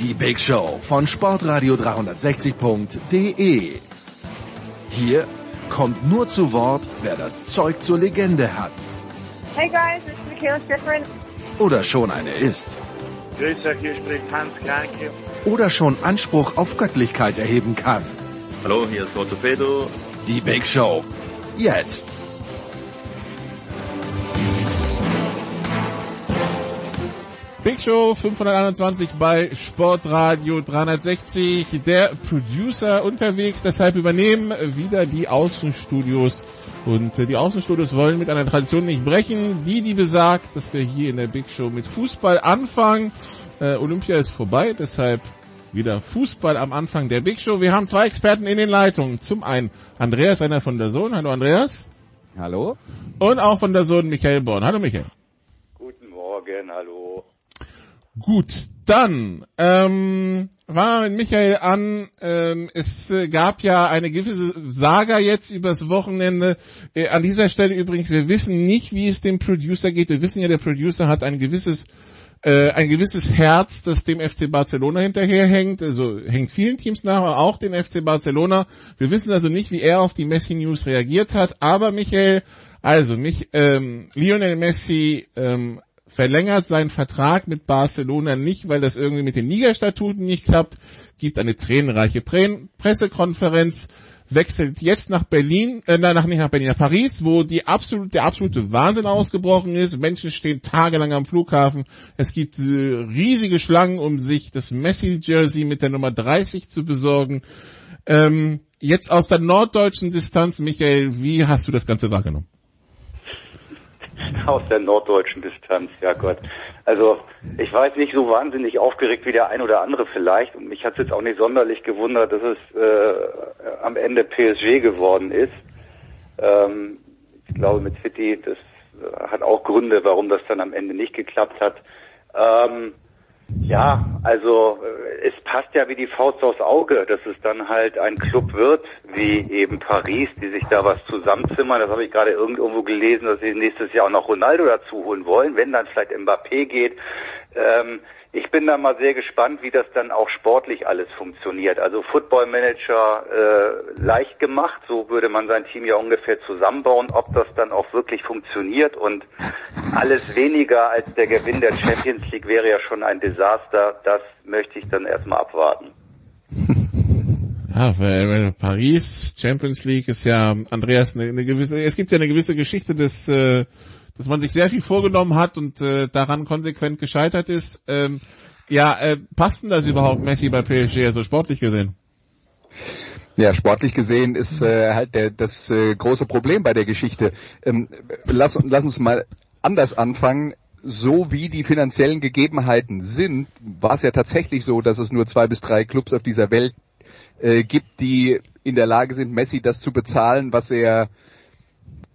die Big Show von Sportradio 360.de. Hier kommt nur zu Wort, wer das Zeug zur Legende hat. Hey guys, it's Michaela Schifrin. Oder schon eine ist. Grüß euch, hier spricht Hans Kranke. Oder schon Anspruch auf Göttlichkeit erheben kann. Hallo, hier ist Orthopedo. Die Big Show. Jetzt. Big Show 521 bei Sportradio 360. Der Producer unterwegs, deshalb übernehmen wieder die Außenstudios. Und äh, die Außenstudios wollen mit einer Tradition nicht brechen, die die besagt, dass wir hier in der Big Show mit Fußball anfangen. Äh, Olympia ist vorbei, deshalb wieder Fußball am Anfang der Big Show. Wir haben zwei Experten in den Leitungen. Zum einen Andreas, einer von der Sohn. Hallo Andreas. Hallo. Und auch von der Sohn Michael Born. Hallo Michael. Guten Morgen, hallo. Gut, dann ähm, fangen wir mit Michael an. Ähm, es äh, gab ja eine gewisse Saga jetzt übers Wochenende. Äh, an dieser Stelle übrigens, wir wissen nicht, wie es dem Producer geht. Wir wissen ja, der Producer hat ein gewisses äh, ein gewisses Herz, das dem FC Barcelona hinterherhängt, also hängt vielen Teams nach, aber auch den FC Barcelona. Wir wissen also nicht, wie er auf die Messi-News reagiert hat, aber Michael, also mich, ähm, Lionel Messi ähm, verlängert seinen Vertrag mit Barcelona nicht, weil das irgendwie mit den Liga-Statuten nicht klappt, gibt eine tränenreiche Pre Pressekonferenz, wechselt jetzt nach Berlin, äh, nach nicht nach Berlin, nach Paris, wo die absolut, der absolute Wahnsinn ausgebrochen ist. Menschen stehen tagelang am Flughafen. Es gibt äh, riesige Schlangen, um sich das Messi-Jersey mit der Nummer 30 zu besorgen. Ähm, jetzt aus der norddeutschen Distanz, Michael, wie hast du das Ganze wahrgenommen? Aus der norddeutschen Distanz, ja Gott. Also ich weiß nicht so wahnsinnig aufgeregt wie der ein oder andere vielleicht und mich hat es jetzt auch nicht sonderlich gewundert, dass es äh, am Ende PSG geworden ist. Ähm, ich glaube mit City, das hat auch Gründe, warum das dann am Ende nicht geklappt hat. Ähm, ja, also äh, es passt ja wie die Faust aufs Auge, dass es dann halt ein Club wird, wie eben Paris, die sich da was zusammenzimmern. Das habe ich gerade irgendwo gelesen, dass sie nächstes Jahr auch noch Ronaldo dazu holen wollen, wenn dann vielleicht Mbappé geht. Ähm, ich bin da mal sehr gespannt, wie das dann auch sportlich alles funktioniert. Also Football Manager äh, leicht gemacht, so würde man sein Team ja ungefähr zusammenbauen. Ob das dann auch wirklich funktioniert und alles weniger als der Gewinn der Champions League wäre ja schon ein Desaster. Das möchte ich dann erstmal abwarten. Ja, weil Paris, Champions League ist ja, Andreas, eine, eine gewisse, es gibt ja eine gewisse Geschichte des äh, dass man sich sehr viel vorgenommen hat und äh, daran konsequent gescheitert ist. Ähm, ja, äh, passt denn das überhaupt Messi bei PSG, also sportlich gesehen? Ja, sportlich gesehen ist äh, halt der, das äh, große Problem bei der Geschichte. Ähm, lass, lass uns mal anders anfangen. So wie die finanziellen Gegebenheiten sind, war es ja tatsächlich so, dass es nur zwei bis drei Clubs auf dieser Welt äh, gibt, die in der Lage sind, Messi das zu bezahlen, was er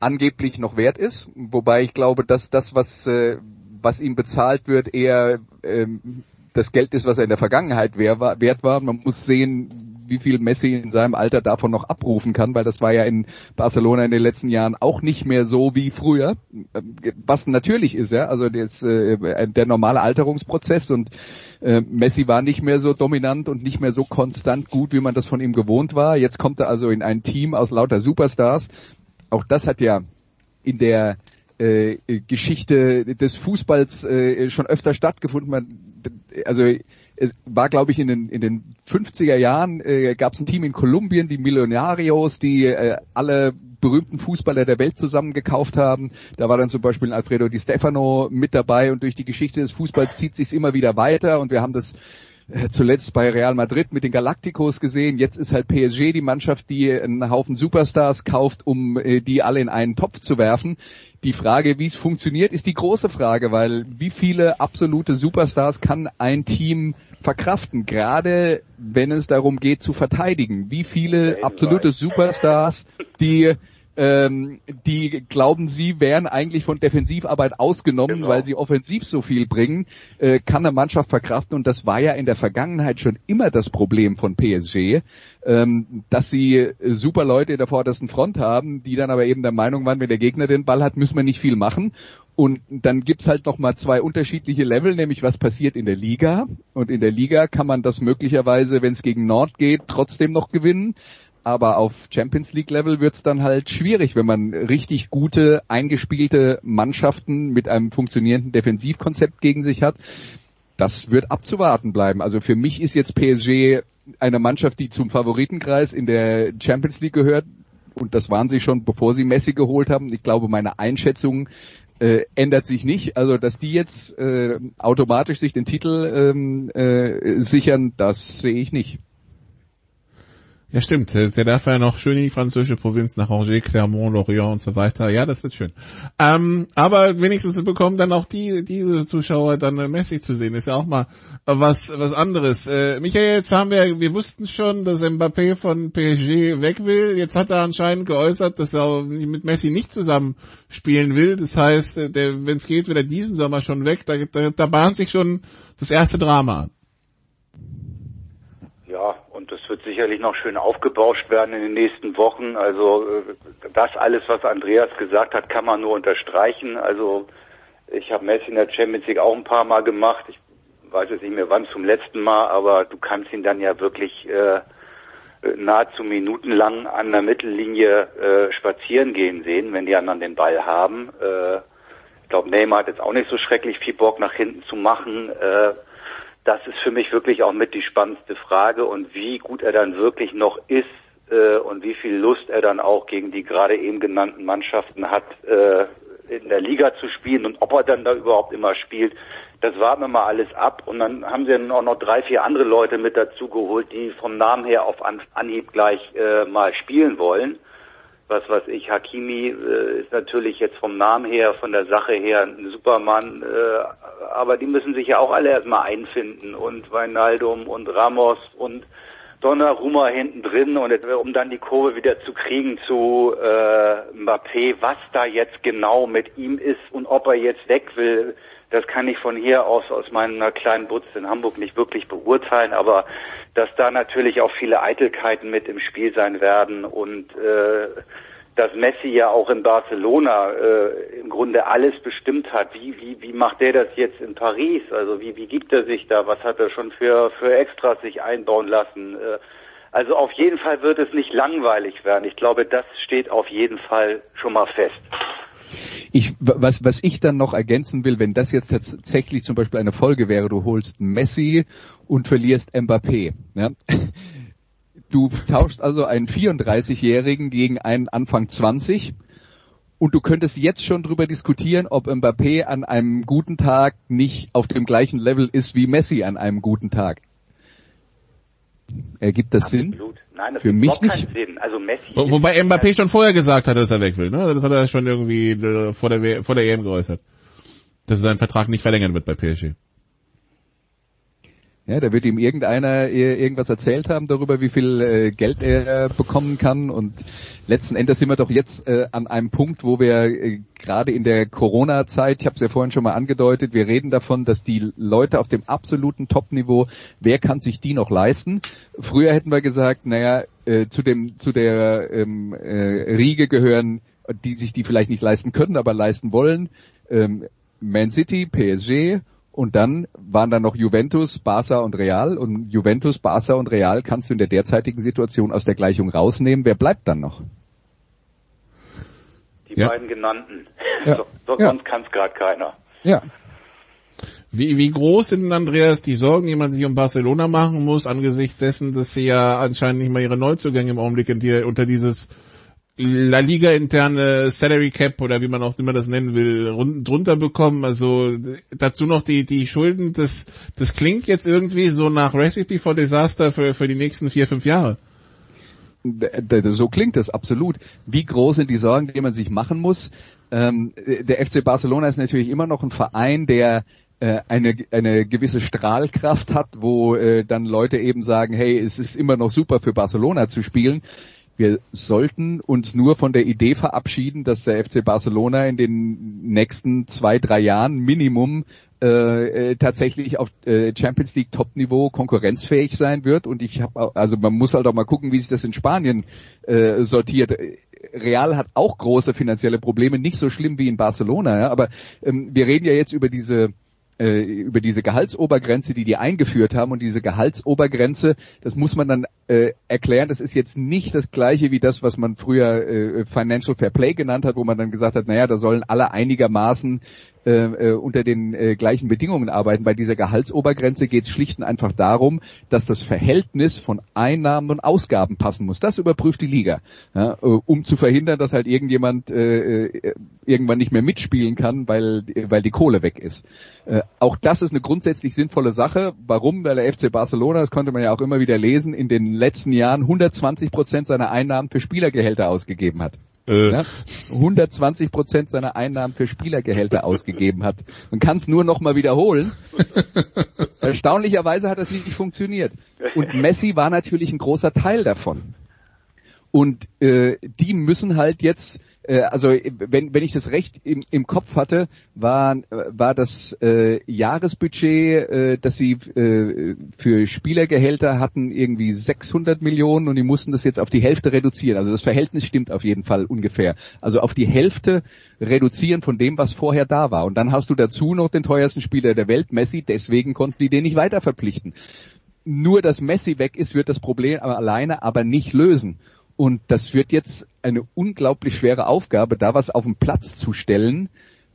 angeblich noch wert ist, wobei ich glaube, dass das, was, äh, was ihm bezahlt wird, eher ähm, das Geld ist, was er in der Vergangenheit wert war. Man muss sehen, wie viel Messi in seinem Alter davon noch abrufen kann, weil das war ja in Barcelona in den letzten Jahren auch nicht mehr so wie früher, was natürlich ist, ja, also das, äh, der normale Alterungsprozess und äh, Messi war nicht mehr so dominant und nicht mehr so konstant gut, wie man das von ihm gewohnt war. Jetzt kommt er also in ein Team aus lauter Superstars, auch das hat ja in der äh, Geschichte des Fußballs äh, schon öfter stattgefunden. Man, also es war, glaube ich, in den, in den 50er Jahren äh, gab es ein Team in Kolumbien, die Millonarios, die äh, alle berühmten Fußballer der Welt zusammengekauft haben. Da war dann zum Beispiel Alfredo Di Stefano mit dabei und durch die Geschichte des Fußballs zieht sich immer wieder weiter und wir haben das äh, zuletzt bei Real Madrid mit den Galacticos gesehen. Jetzt ist halt PSG die Mannschaft, die einen Haufen Superstars kauft, um äh, die alle in einen Topf zu werfen. Die Frage, wie es funktioniert, ist die große Frage, weil wie viele absolute Superstars kann ein Team verkraften, gerade wenn es darum geht zu verteidigen? Wie viele absolute Superstars, die ähm, die glauben sie wären eigentlich von Defensivarbeit ausgenommen, genau. weil sie offensiv so viel bringen, äh, kann eine Mannschaft verkraften und das war ja in der Vergangenheit schon immer das Problem von PSG, ähm, dass sie äh, super Leute in der vordersten Front haben, die dann aber eben der Meinung waren, wenn der Gegner den Ball hat, müssen wir nicht viel machen und dann gibt's halt noch mal zwei unterschiedliche Level, nämlich was passiert in der Liga. Und in der Liga kann man das möglicherweise, wenn es gegen Nord geht, trotzdem noch gewinnen aber auf Champions League Level wird es dann halt schwierig, wenn man richtig gute, eingespielte Mannschaften mit einem funktionierenden Defensivkonzept gegen sich hat. Das wird abzuwarten bleiben. Also für mich ist jetzt PSG eine Mannschaft, die zum Favoritenkreis in der Champions League gehört. Und das waren sie schon, bevor sie Messi geholt haben. Ich glaube, meine Einschätzung äh, ändert sich nicht. Also, dass die jetzt äh, automatisch sich den Titel ähm, äh, sichern, das sehe ich nicht. Ja, stimmt. Der darf ja noch schön in die französische Provinz nach Angers, Clermont, Lorient und so weiter. Ja, das wird schön. Ähm, aber wenigstens bekommen dann auch die, diese Zuschauer dann äh, Messi zu sehen. Ist ja auch mal was, was anderes. Äh, Michael, jetzt haben wir, wir wussten schon, dass Mbappé von PSG weg will. Jetzt hat er anscheinend geäußert, dass er mit Messi nicht zusammen spielen will. Das heißt, äh, wenn es geht, wird er diesen Sommer schon weg. Da, da, da bahnt sich schon das erste Drama an. Ja, und das wird sicherlich noch schön aufgebauscht werden in den nächsten Wochen. Also äh, das alles, was Andreas gesagt hat, kann man nur unterstreichen. Also ich habe Messi in der Champions League auch ein paar Mal gemacht. Ich weiß jetzt nicht mehr wann zum letzten Mal, aber du kannst ihn dann ja wirklich äh, nahezu minutenlang an der Mittellinie äh, spazieren gehen sehen, wenn die anderen den Ball haben. Äh, ich glaube, Neymar hat jetzt auch nicht so schrecklich viel Bock nach hinten zu machen. Äh, das ist für mich wirklich auch mit die spannendste Frage und wie gut er dann wirklich noch ist äh, und wie viel Lust er dann auch gegen die gerade eben genannten Mannschaften hat, äh, in der Liga zu spielen und ob er dann da überhaupt immer spielt. Das warten wir mal alles ab und dann haben sie dann auch noch drei, vier andere Leute mit dazu geholt, die vom Namen her auf Anhieb gleich äh, mal spielen wollen was weiß ich, Hakimi äh, ist natürlich jetzt vom Namen her, von der Sache her ein Supermann, äh, aber die müssen sich ja auch alle erstmal einfinden und Weinaldum und Ramos und Donnarumma hinten drin und um dann die Kurve wieder zu kriegen zu äh, Mbappé, was da jetzt genau mit ihm ist und ob er jetzt weg will, das kann ich von hier aus aus meiner kleinen Butz in Hamburg nicht wirklich beurteilen, aber dass da natürlich auch viele Eitelkeiten mit im Spiel sein werden und äh, dass Messi ja auch in Barcelona äh, im Grunde alles bestimmt hat. Wie, wie, wie macht der das jetzt in Paris? Also wie, wie gibt er sich da? Was hat er schon für, für Extras sich einbauen lassen? Äh, also auf jeden Fall wird es nicht langweilig werden. Ich glaube, das steht auf jeden Fall schon mal fest. Ich, was, was ich dann noch ergänzen will, wenn das jetzt tatsächlich zum Beispiel eine Folge wäre, du holst Messi und verlierst Mbappé. Ja? Du tauschst also einen 34-Jährigen gegen einen Anfang 20 und du könntest jetzt schon darüber diskutieren, ob Mbappé an einem guten Tag nicht auf dem gleichen Level ist wie Messi an einem guten Tag. Ergibt das Absolut. Sinn? Nein, das Für mich nicht. Sinn. Also Messi Wo, wobei Mbappé schon vorher gesagt hat, dass er weg will. Ne? Das hat er schon irgendwie äh, vor der, vor der EM geäußert. Dass sein Vertrag nicht verlängern wird bei PSG. Ja, da wird ihm irgendeiner irgendwas erzählt haben darüber, wie viel äh, Geld er bekommen kann. Und letzten Endes sind wir doch jetzt äh, an einem Punkt, wo wir äh, gerade in der Corona-Zeit, ich habe es ja vorhin schon mal angedeutet, wir reden davon, dass die Leute auf dem absoluten Top-Niveau, wer kann sich die noch leisten? Früher hätten wir gesagt, naja, äh, zu dem zu der ähm, äh, Riege gehören, die sich die vielleicht nicht leisten können, aber leisten wollen. Ähm, Man City, PSG und dann waren da noch Juventus, Barca und Real. Und Juventus, Barca und Real kannst du in der derzeitigen Situation aus der Gleichung rausnehmen. Wer bleibt dann noch? Die ja. beiden genannten. Ja. So, sonst ja. kann es gerade keiner. Ja. Wie, wie groß sind denn, Andreas, die Sorgen, die man sich um Barcelona machen muss, angesichts dessen, dass sie ja anscheinend nicht mal ihre Neuzugänge im Augenblick unter dieses La Liga interne Salary Cap oder wie man auch immer das nennen will, drunter bekommen. Also dazu noch die, die Schulden, das, das klingt jetzt irgendwie so nach Recipe for Disaster für, für die nächsten vier, fünf Jahre. So klingt es absolut. Wie groß sind die Sorgen, die man sich machen muss? Ähm, der FC Barcelona ist natürlich immer noch ein Verein, der äh, eine, eine gewisse Strahlkraft hat, wo äh, dann Leute eben sagen, hey, es ist immer noch super für Barcelona zu spielen wir sollten uns nur von der Idee verabschieden, dass der FC Barcelona in den nächsten zwei, drei Jahren Minimum äh, äh tatsächlich auf äh, Champions League Top-Niveau konkurrenzfähig sein wird. Und ich habe, also man muss halt auch mal gucken, wie sich das in Spanien äh, sortiert. Real hat auch große finanzielle Probleme, nicht so schlimm wie in Barcelona, ja, aber ähm, wir reden ja jetzt über diese äh, über diese Gehaltsobergrenze, die die eingeführt haben. Und diese Gehaltsobergrenze, das muss man dann äh, erklären, das ist jetzt nicht das gleiche wie das, was man früher äh, Financial Fair Play genannt hat, wo man dann gesagt hat, naja, da sollen alle einigermaßen äh, äh, unter den äh, gleichen Bedingungen arbeiten. Bei dieser Gehaltsobergrenze geht es schlicht und einfach darum, dass das Verhältnis von Einnahmen und Ausgaben passen muss. Das überprüft die Liga, ja, äh, um zu verhindern, dass halt irgendjemand äh, äh, irgendwann nicht mehr mitspielen kann, weil, weil die Kohle weg ist. Äh, auch das ist eine grundsätzlich sinnvolle Sache. Warum? Weil der FC Barcelona, das konnte man ja auch immer wieder lesen, in den letzten Jahren 120 Prozent seiner Einnahmen für Spielergehälter ausgegeben hat. Äh. Ja, 120 Prozent seiner Einnahmen für Spielergehälter ausgegeben hat. Man kann es nur noch mal wiederholen. Erstaunlicherweise hat das nicht funktioniert. Und Messi war natürlich ein großer Teil davon. Und äh, die müssen halt jetzt äh, also wenn, wenn ich das recht im, im Kopf hatte, war, war das äh, Jahresbudget, äh, das sie äh, für Spielergehälter hatten, irgendwie 600 Millionen und die mussten das jetzt auf die Hälfte reduzieren. Also das Verhältnis stimmt auf jeden Fall ungefähr. Also auf die Hälfte reduzieren von dem, was vorher da war. Und dann hast du dazu noch den teuersten Spieler der Welt, Messi, deswegen konnten die den nicht weiter verpflichten. Nur, dass Messi weg ist, wird das Problem aber alleine aber nicht lösen. Und das wird jetzt eine unglaublich schwere Aufgabe, da was auf den Platz zu stellen,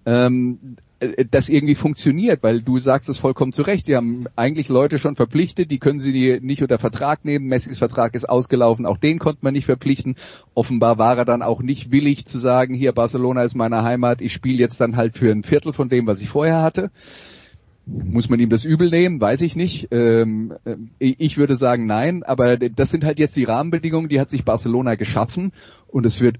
ähm, äh, das irgendwie funktioniert, weil du sagst es vollkommen zu Recht. Die haben eigentlich Leute schon verpflichtet, die können sie nicht unter Vertrag nehmen. Messis Vertrag ist ausgelaufen, auch den konnte man nicht verpflichten. Offenbar war er dann auch nicht willig zu sagen, hier Barcelona ist meine Heimat, ich spiele jetzt dann halt für ein Viertel von dem, was ich vorher hatte. Muss man ihm das übel nehmen? Weiß ich nicht. Ähm, äh, ich würde sagen nein, aber das sind halt jetzt die Rahmenbedingungen, die hat sich Barcelona geschaffen und es wird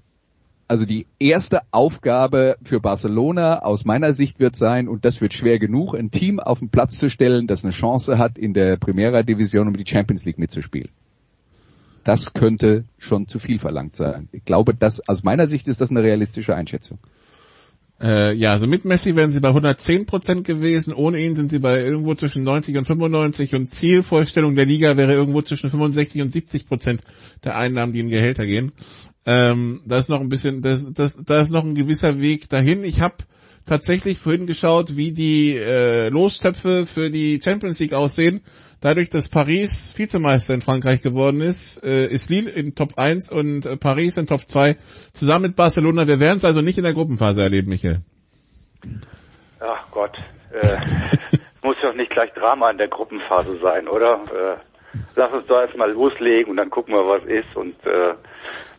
also die erste Aufgabe für Barcelona aus meiner Sicht wird sein, und das wird schwer genug, ein Team auf den Platz zu stellen, das eine Chance hat, in der Primera Division um die Champions League mitzuspielen. Das könnte schon zu viel verlangt sein. Ich glaube, das, aus meiner Sicht ist das eine realistische Einschätzung. Äh, ja, also mit Messi wären sie bei 110 Prozent gewesen, ohne ihn sind sie bei irgendwo zwischen 90 und 95 und Zielvorstellung der Liga wäre irgendwo zwischen 65 und 70 Prozent der Einnahmen, die in Gehälter gehen. Ähm, da ist noch ein bisschen, da ist noch ein gewisser Weg dahin. Ich habe tatsächlich vorhin geschaut, wie die äh, Lostöpfe für die Champions League aussehen. Dadurch, dass Paris Vizemeister in Frankreich geworden ist, äh, ist Lille in Top 1 und äh, Paris in Top 2 zusammen mit Barcelona. Wir werden es also nicht in der Gruppenphase erleben, Michael. Ach Gott, äh, muss doch nicht gleich Drama in der Gruppenphase sein, oder? Äh, lass uns doch erstmal loslegen und dann gucken wir, was ist und äh,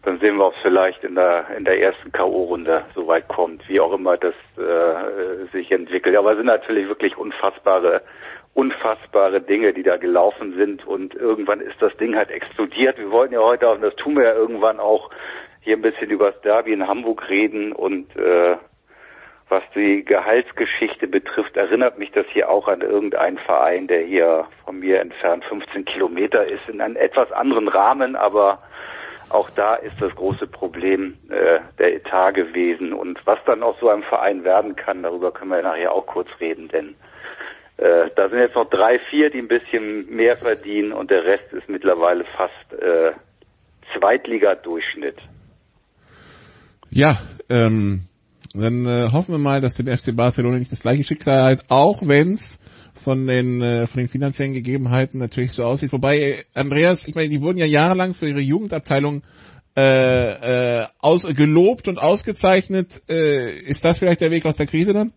dann sehen wir, ob es vielleicht in der in der ersten K.O.-Runde so weit kommt, wie auch immer das äh, sich entwickelt. Aber es sind natürlich wirklich unfassbare unfassbare Dinge, die da gelaufen sind und irgendwann ist das Ding halt explodiert. Wir wollten ja heute, und das tun wir ja irgendwann auch, hier ein bisschen über das Derby in Hamburg reden und äh, was die Gehaltsgeschichte betrifft, erinnert mich das hier auch an irgendeinen Verein, der hier von mir entfernt 15 Kilometer ist, in einem etwas anderen Rahmen, aber auch da ist das große Problem äh, der Etat gewesen. Und was dann aus so einem Verein werden kann, darüber können wir nachher auch kurz reden, denn äh, da sind jetzt noch drei, vier, die ein bisschen mehr verdienen und der Rest ist mittlerweile fast äh, Zweitliga-Durchschnitt. Ja, ähm, dann äh, hoffen wir mal, dass dem FC Barcelona nicht das gleiche Schicksal hat, auch wenn's von den äh, von den finanziellen Gegebenheiten natürlich so aussieht. Wobei äh, Andreas, ich meine, die wurden ja jahrelang für ihre Jugendabteilung äh, äh, aus, gelobt und ausgezeichnet. Äh, ist das vielleicht der Weg aus der Krise dann?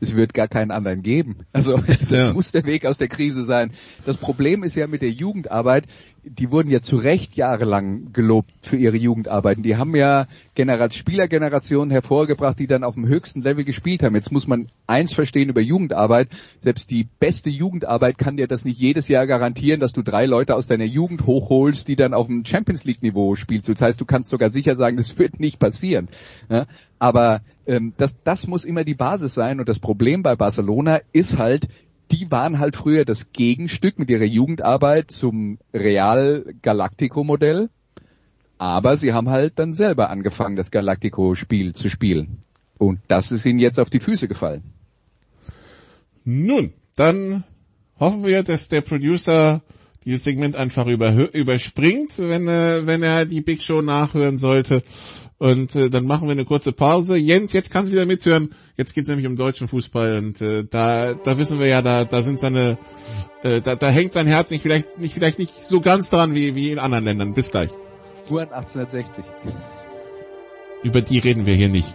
Es wird gar keinen anderen geben. Also das ja. muss der Weg aus der Krise sein. Das Problem ist ja mit der Jugendarbeit, die wurden ja zu Recht jahrelang gelobt für ihre Jugendarbeiten. Die haben ja Generat Spielergenerationen hervorgebracht, die dann auf dem höchsten Level gespielt haben. Jetzt muss man eins verstehen über Jugendarbeit. Selbst die beste Jugendarbeit kann dir das nicht jedes Jahr garantieren, dass du drei Leute aus deiner Jugend hochholst, die dann auf dem Champions League Niveau spielst. Das heißt, du kannst sogar sicher sagen, das wird nicht passieren. Ja? Aber ähm, das, das muss immer die Basis sein. Und das Problem bei Barcelona ist halt, die waren halt früher das Gegenstück mit ihrer Jugendarbeit zum Real Galactico Modell. Aber sie haben halt dann selber angefangen, das Galactico-Spiel zu spielen. Und das ist ihnen jetzt auf die Füße gefallen. Nun, dann hoffen wir, dass der Producer dieses Segment einfach über, überspringt, wenn, wenn er die Big Show nachhören sollte. Und äh, dann machen wir eine kurze Pause. Jens, jetzt kannst du wieder mithören. Jetzt geht's nämlich um deutschen Fußball und äh, da, da wissen wir ja, da, da sind seine, äh, da, da hängt sein Herz nicht vielleicht nicht vielleicht nicht so ganz dran wie wie in anderen Ländern. Bis gleich. Uhren 1860. Über die reden wir hier nicht.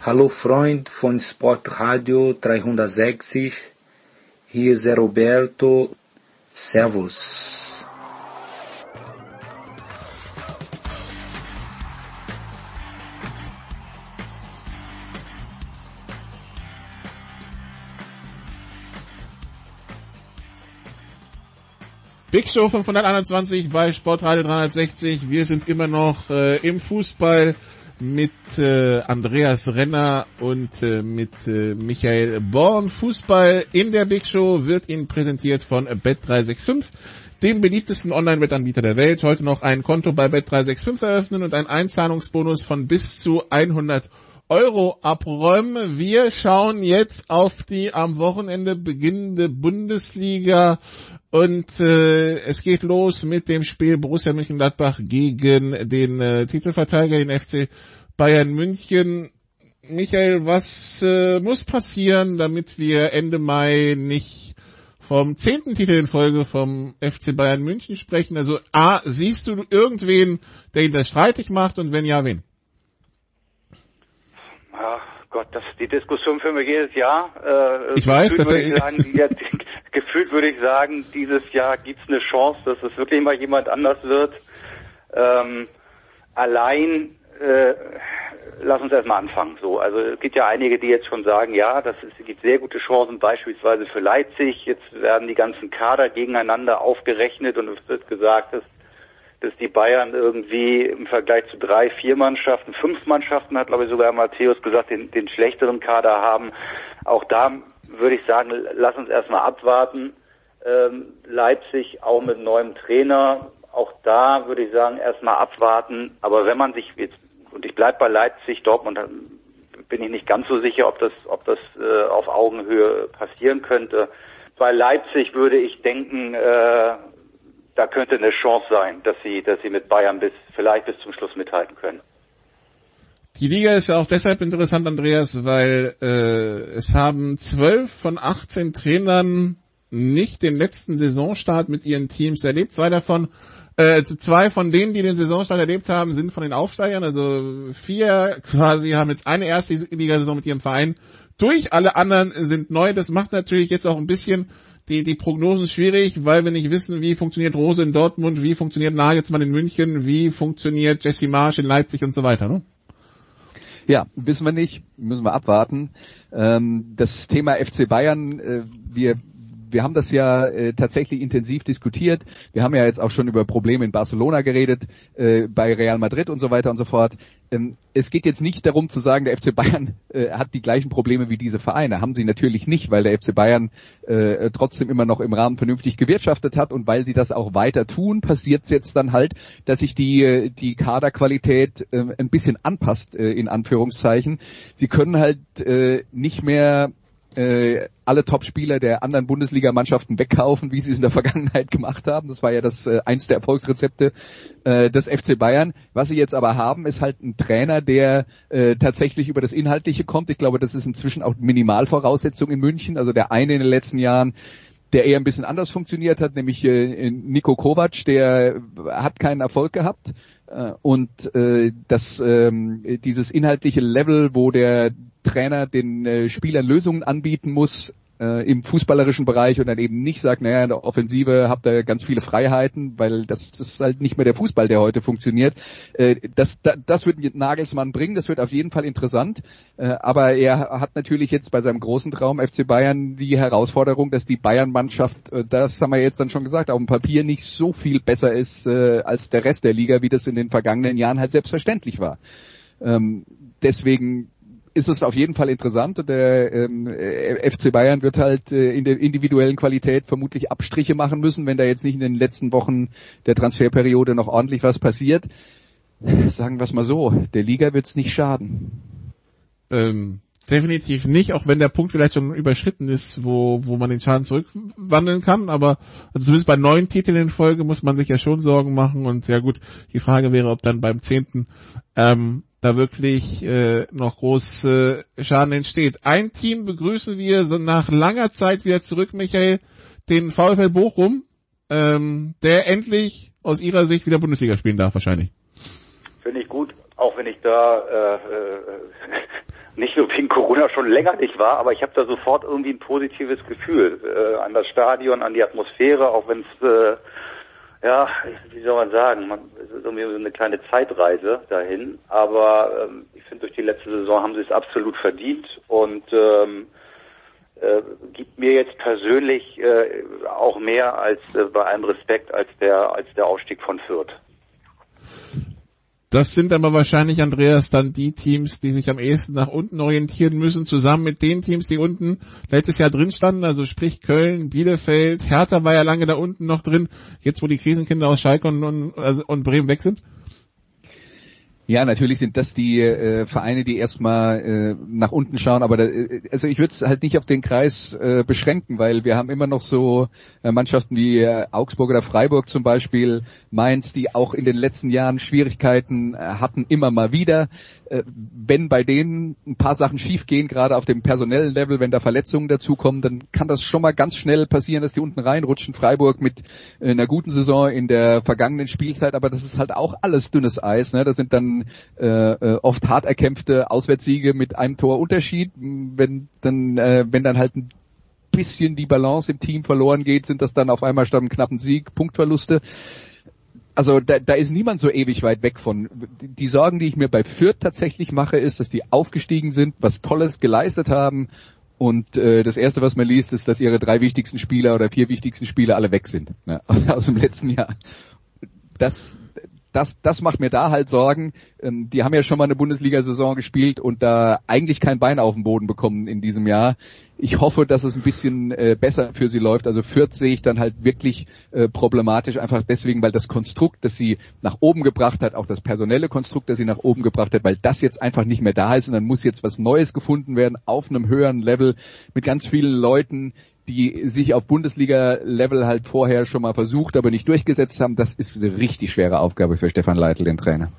Hallo Freund von Sportradio 360. Hier ist Roberto Servus. Big Show 521 bei Sportradio 360. Wir sind immer noch äh, im Fußball mit äh, Andreas Renner und äh, mit äh, Michael Born. Fußball in der Big Show wird Ihnen präsentiert von Bet365, dem beliebtesten Online-Wettanbieter der Welt. Heute noch ein Konto bei Bet365 eröffnen und ein Einzahlungsbonus von bis zu 100 Euro abräumen. Wir schauen jetzt auf die am Wochenende beginnende Bundesliga und äh, es geht los mit dem Spiel Borussia Mönchengladbach gegen den äh, Titelverteidiger, den FC Bayern München. Michael, was äh, muss passieren, damit wir Ende Mai nicht vom zehnten Titel in Folge vom FC Bayern München sprechen? Also A, siehst du irgendwen, der ihn das streitig macht und wenn ja, wen? Ach Gott, das die Diskussion führen wir jedes Jahr. Äh, ich weiß, dass würde ich sagen, die, gefühlt würde ich sagen, dieses Jahr gibt es eine Chance, dass es wirklich mal jemand anders wird. Ähm, allein äh, lass uns erstmal anfangen. So, also es gibt ja einige, die jetzt schon sagen, ja, das ist, es gibt sehr gute Chancen, beispielsweise für Leipzig. Jetzt werden die ganzen Kader gegeneinander aufgerechnet und es wird gesagt, dass dass die Bayern irgendwie im Vergleich zu drei, vier Mannschaften, fünf Mannschaften, hat glaube ich sogar Matthäus gesagt, den, den schlechteren Kader haben. Auch da würde ich sagen, lass uns erstmal abwarten. Ähm, Leipzig auch mit neuem Trainer, auch da würde ich sagen, erstmal abwarten. Aber wenn man sich jetzt, und ich bleibe bei Leipzig, Dortmund, bin ich nicht ganz so sicher, ob das, ob das äh, auf Augenhöhe passieren könnte. Bei Leipzig würde ich denken, äh, da könnte eine Chance sein, dass sie, dass sie mit Bayern bis vielleicht bis zum Schluss mithalten können. Die Liga ist ja auch deshalb interessant, Andreas, weil äh, es haben zwölf von 18 Trainern nicht den letzten Saisonstart mit ihren Teams erlebt. Zwei davon, äh, zwei von denen, die den Saisonstart erlebt haben, sind von den Aufsteigern. Also vier quasi haben jetzt eine erste Liga-Saison mit ihrem Verein durch. Alle anderen sind neu. Das macht natürlich jetzt auch ein bisschen die, die Prognosen schwierig, weil wir nicht wissen, wie funktioniert Rose in Dortmund, wie funktioniert Nagelsmann in München, wie funktioniert Jesse Marsch in Leipzig und so weiter. Ne? Ja, wissen wir nicht, müssen wir abwarten. Ähm, das Thema FC Bayern, äh, wir wir haben das ja äh, tatsächlich intensiv diskutiert. Wir haben ja jetzt auch schon über Probleme in Barcelona geredet, äh, bei Real Madrid und so weiter und so fort. Ähm, es geht jetzt nicht darum zu sagen, der FC Bayern äh, hat die gleichen Probleme wie diese Vereine. Haben sie natürlich nicht, weil der FC Bayern äh, trotzdem immer noch im Rahmen vernünftig gewirtschaftet hat und weil sie das auch weiter tun, passiert es jetzt dann halt, dass sich die, äh, die Kaderqualität äh, ein bisschen anpasst, äh, in Anführungszeichen. Sie können halt äh, nicht mehr äh, alle Top-Spieler der anderen Bundesligamannschaften wegkaufen, wie sie es in der Vergangenheit gemacht haben. Das war ja das äh, eins der Erfolgsrezepte äh, des FC Bayern. Was sie jetzt aber haben, ist halt ein Trainer, der äh, tatsächlich über das Inhaltliche kommt. Ich glaube, das ist inzwischen auch Minimalvoraussetzung in München. Also der eine in den letzten Jahren der eher ein bisschen anders funktioniert hat, nämlich äh, Nico Kovac, der hat keinen Erfolg gehabt. Äh, und äh, das, ähm, dieses inhaltliche Level, wo der Trainer den äh, Spielern Lösungen anbieten muss, äh, im fußballerischen Bereich und dann eben nicht sagt, naja, in der Offensive habt ihr ganz viele Freiheiten, weil das, ist halt nicht mehr der Fußball, der heute funktioniert. Äh, das, das, das wird Nagelsmann bringen, das wird auf jeden Fall interessant. Äh, aber er hat natürlich jetzt bei seinem großen Traum FC Bayern die Herausforderung, dass die Bayern-Mannschaft, äh, das haben wir jetzt dann schon gesagt, auf dem Papier nicht so viel besser ist äh, als der Rest der Liga, wie das in den vergangenen Jahren halt selbstverständlich war. Ähm, deswegen ist es auf jeden Fall interessant. Der ähm, äh, FC Bayern wird halt äh, in der individuellen Qualität vermutlich Abstriche machen müssen, wenn da jetzt nicht in den letzten Wochen der Transferperiode noch ordentlich was passiert. Sagen wir es mal so, der Liga wird es nicht schaden. Ähm, definitiv nicht, auch wenn der Punkt vielleicht schon überschritten ist, wo, wo man den Schaden zurückwandeln kann, aber also zumindest bei neun Titeln in Folge muss man sich ja schon Sorgen machen und ja gut, die Frage wäre, ob dann beim zehnten ähm, da wirklich äh, noch groß äh, Schaden entsteht. Ein Team begrüßen wir so nach langer Zeit wieder zurück, Michael, den VfL Bochum, ähm, der endlich aus Ihrer Sicht wieder Bundesliga spielen darf wahrscheinlich. Finde ich gut, auch wenn ich da äh, äh, nicht nur wegen Corona schon länger nicht war, aber ich habe da sofort irgendwie ein positives Gefühl äh, an das Stadion, an die Atmosphäre, auch wenn es äh, ja, wie soll man sagen, man, es ist irgendwie so eine kleine Zeitreise dahin, aber ähm, ich finde, durch die letzte Saison haben sie es absolut verdient und ähm, äh, gibt mir jetzt persönlich äh, auch mehr als äh, bei allem Respekt als der als der Aufstieg von Fürth. Das sind aber wahrscheinlich, Andreas, dann die Teams, die sich am ehesten nach unten orientieren müssen, zusammen mit den Teams, die unten letztes Jahr drin standen, also sprich Köln, Bielefeld, Hertha war ja lange da unten noch drin, jetzt wo die Krisenkinder aus Schalke und, und, also, und Bremen weg sind. Ja, natürlich sind das die äh, Vereine, die erstmal äh, nach unten schauen, aber da, äh, also ich würde es halt nicht auf den Kreis äh, beschränken, weil wir haben immer noch so äh, Mannschaften wie äh, Augsburg oder Freiburg zum Beispiel, Mainz, die auch in den letzten Jahren Schwierigkeiten äh, hatten, immer mal wieder. Äh, wenn bei denen ein paar Sachen schiefgehen, gerade auf dem personellen Level, wenn da Verletzungen dazukommen, dann kann das schon mal ganz schnell passieren, dass die unten reinrutschen. Freiburg mit äh, einer guten Saison in der vergangenen Spielzeit, aber das ist halt auch alles dünnes Eis. Ne? Das sind dann äh, äh, oft hart erkämpfte Auswärtssiege mit einem Tor Unterschied. Wenn dann, äh, wenn dann halt ein bisschen die Balance im Team verloren geht, sind das dann auf einmal statt einem knappen Sieg Punktverluste. Also da, da ist niemand so ewig weit weg von. Die Sorgen, die ich mir bei Fürth tatsächlich mache, ist, dass die aufgestiegen sind, was Tolles geleistet haben und äh, das erste, was man liest, ist, dass ihre drei wichtigsten Spieler oder vier wichtigsten Spieler alle weg sind ne, aus dem letzten Jahr. Das, das, das macht mir da halt Sorgen. Ähm, die haben ja schon mal eine Bundesliga-Saison gespielt und da eigentlich kein Bein auf den Boden bekommen in diesem Jahr. Ich hoffe, dass es ein bisschen äh, besser für sie läuft. Also Fürth sehe ich dann halt wirklich äh, problematisch, einfach deswegen, weil das Konstrukt, das sie nach oben gebracht hat, auch das personelle Konstrukt, das sie nach oben gebracht hat, weil das jetzt einfach nicht mehr da ist und dann muss jetzt was Neues gefunden werden auf einem höheren Level mit ganz vielen Leuten, die sich auf Bundesliga-Level halt vorher schon mal versucht, aber nicht durchgesetzt haben, das ist eine richtig schwere Aufgabe für Stefan Leitl, den Trainer.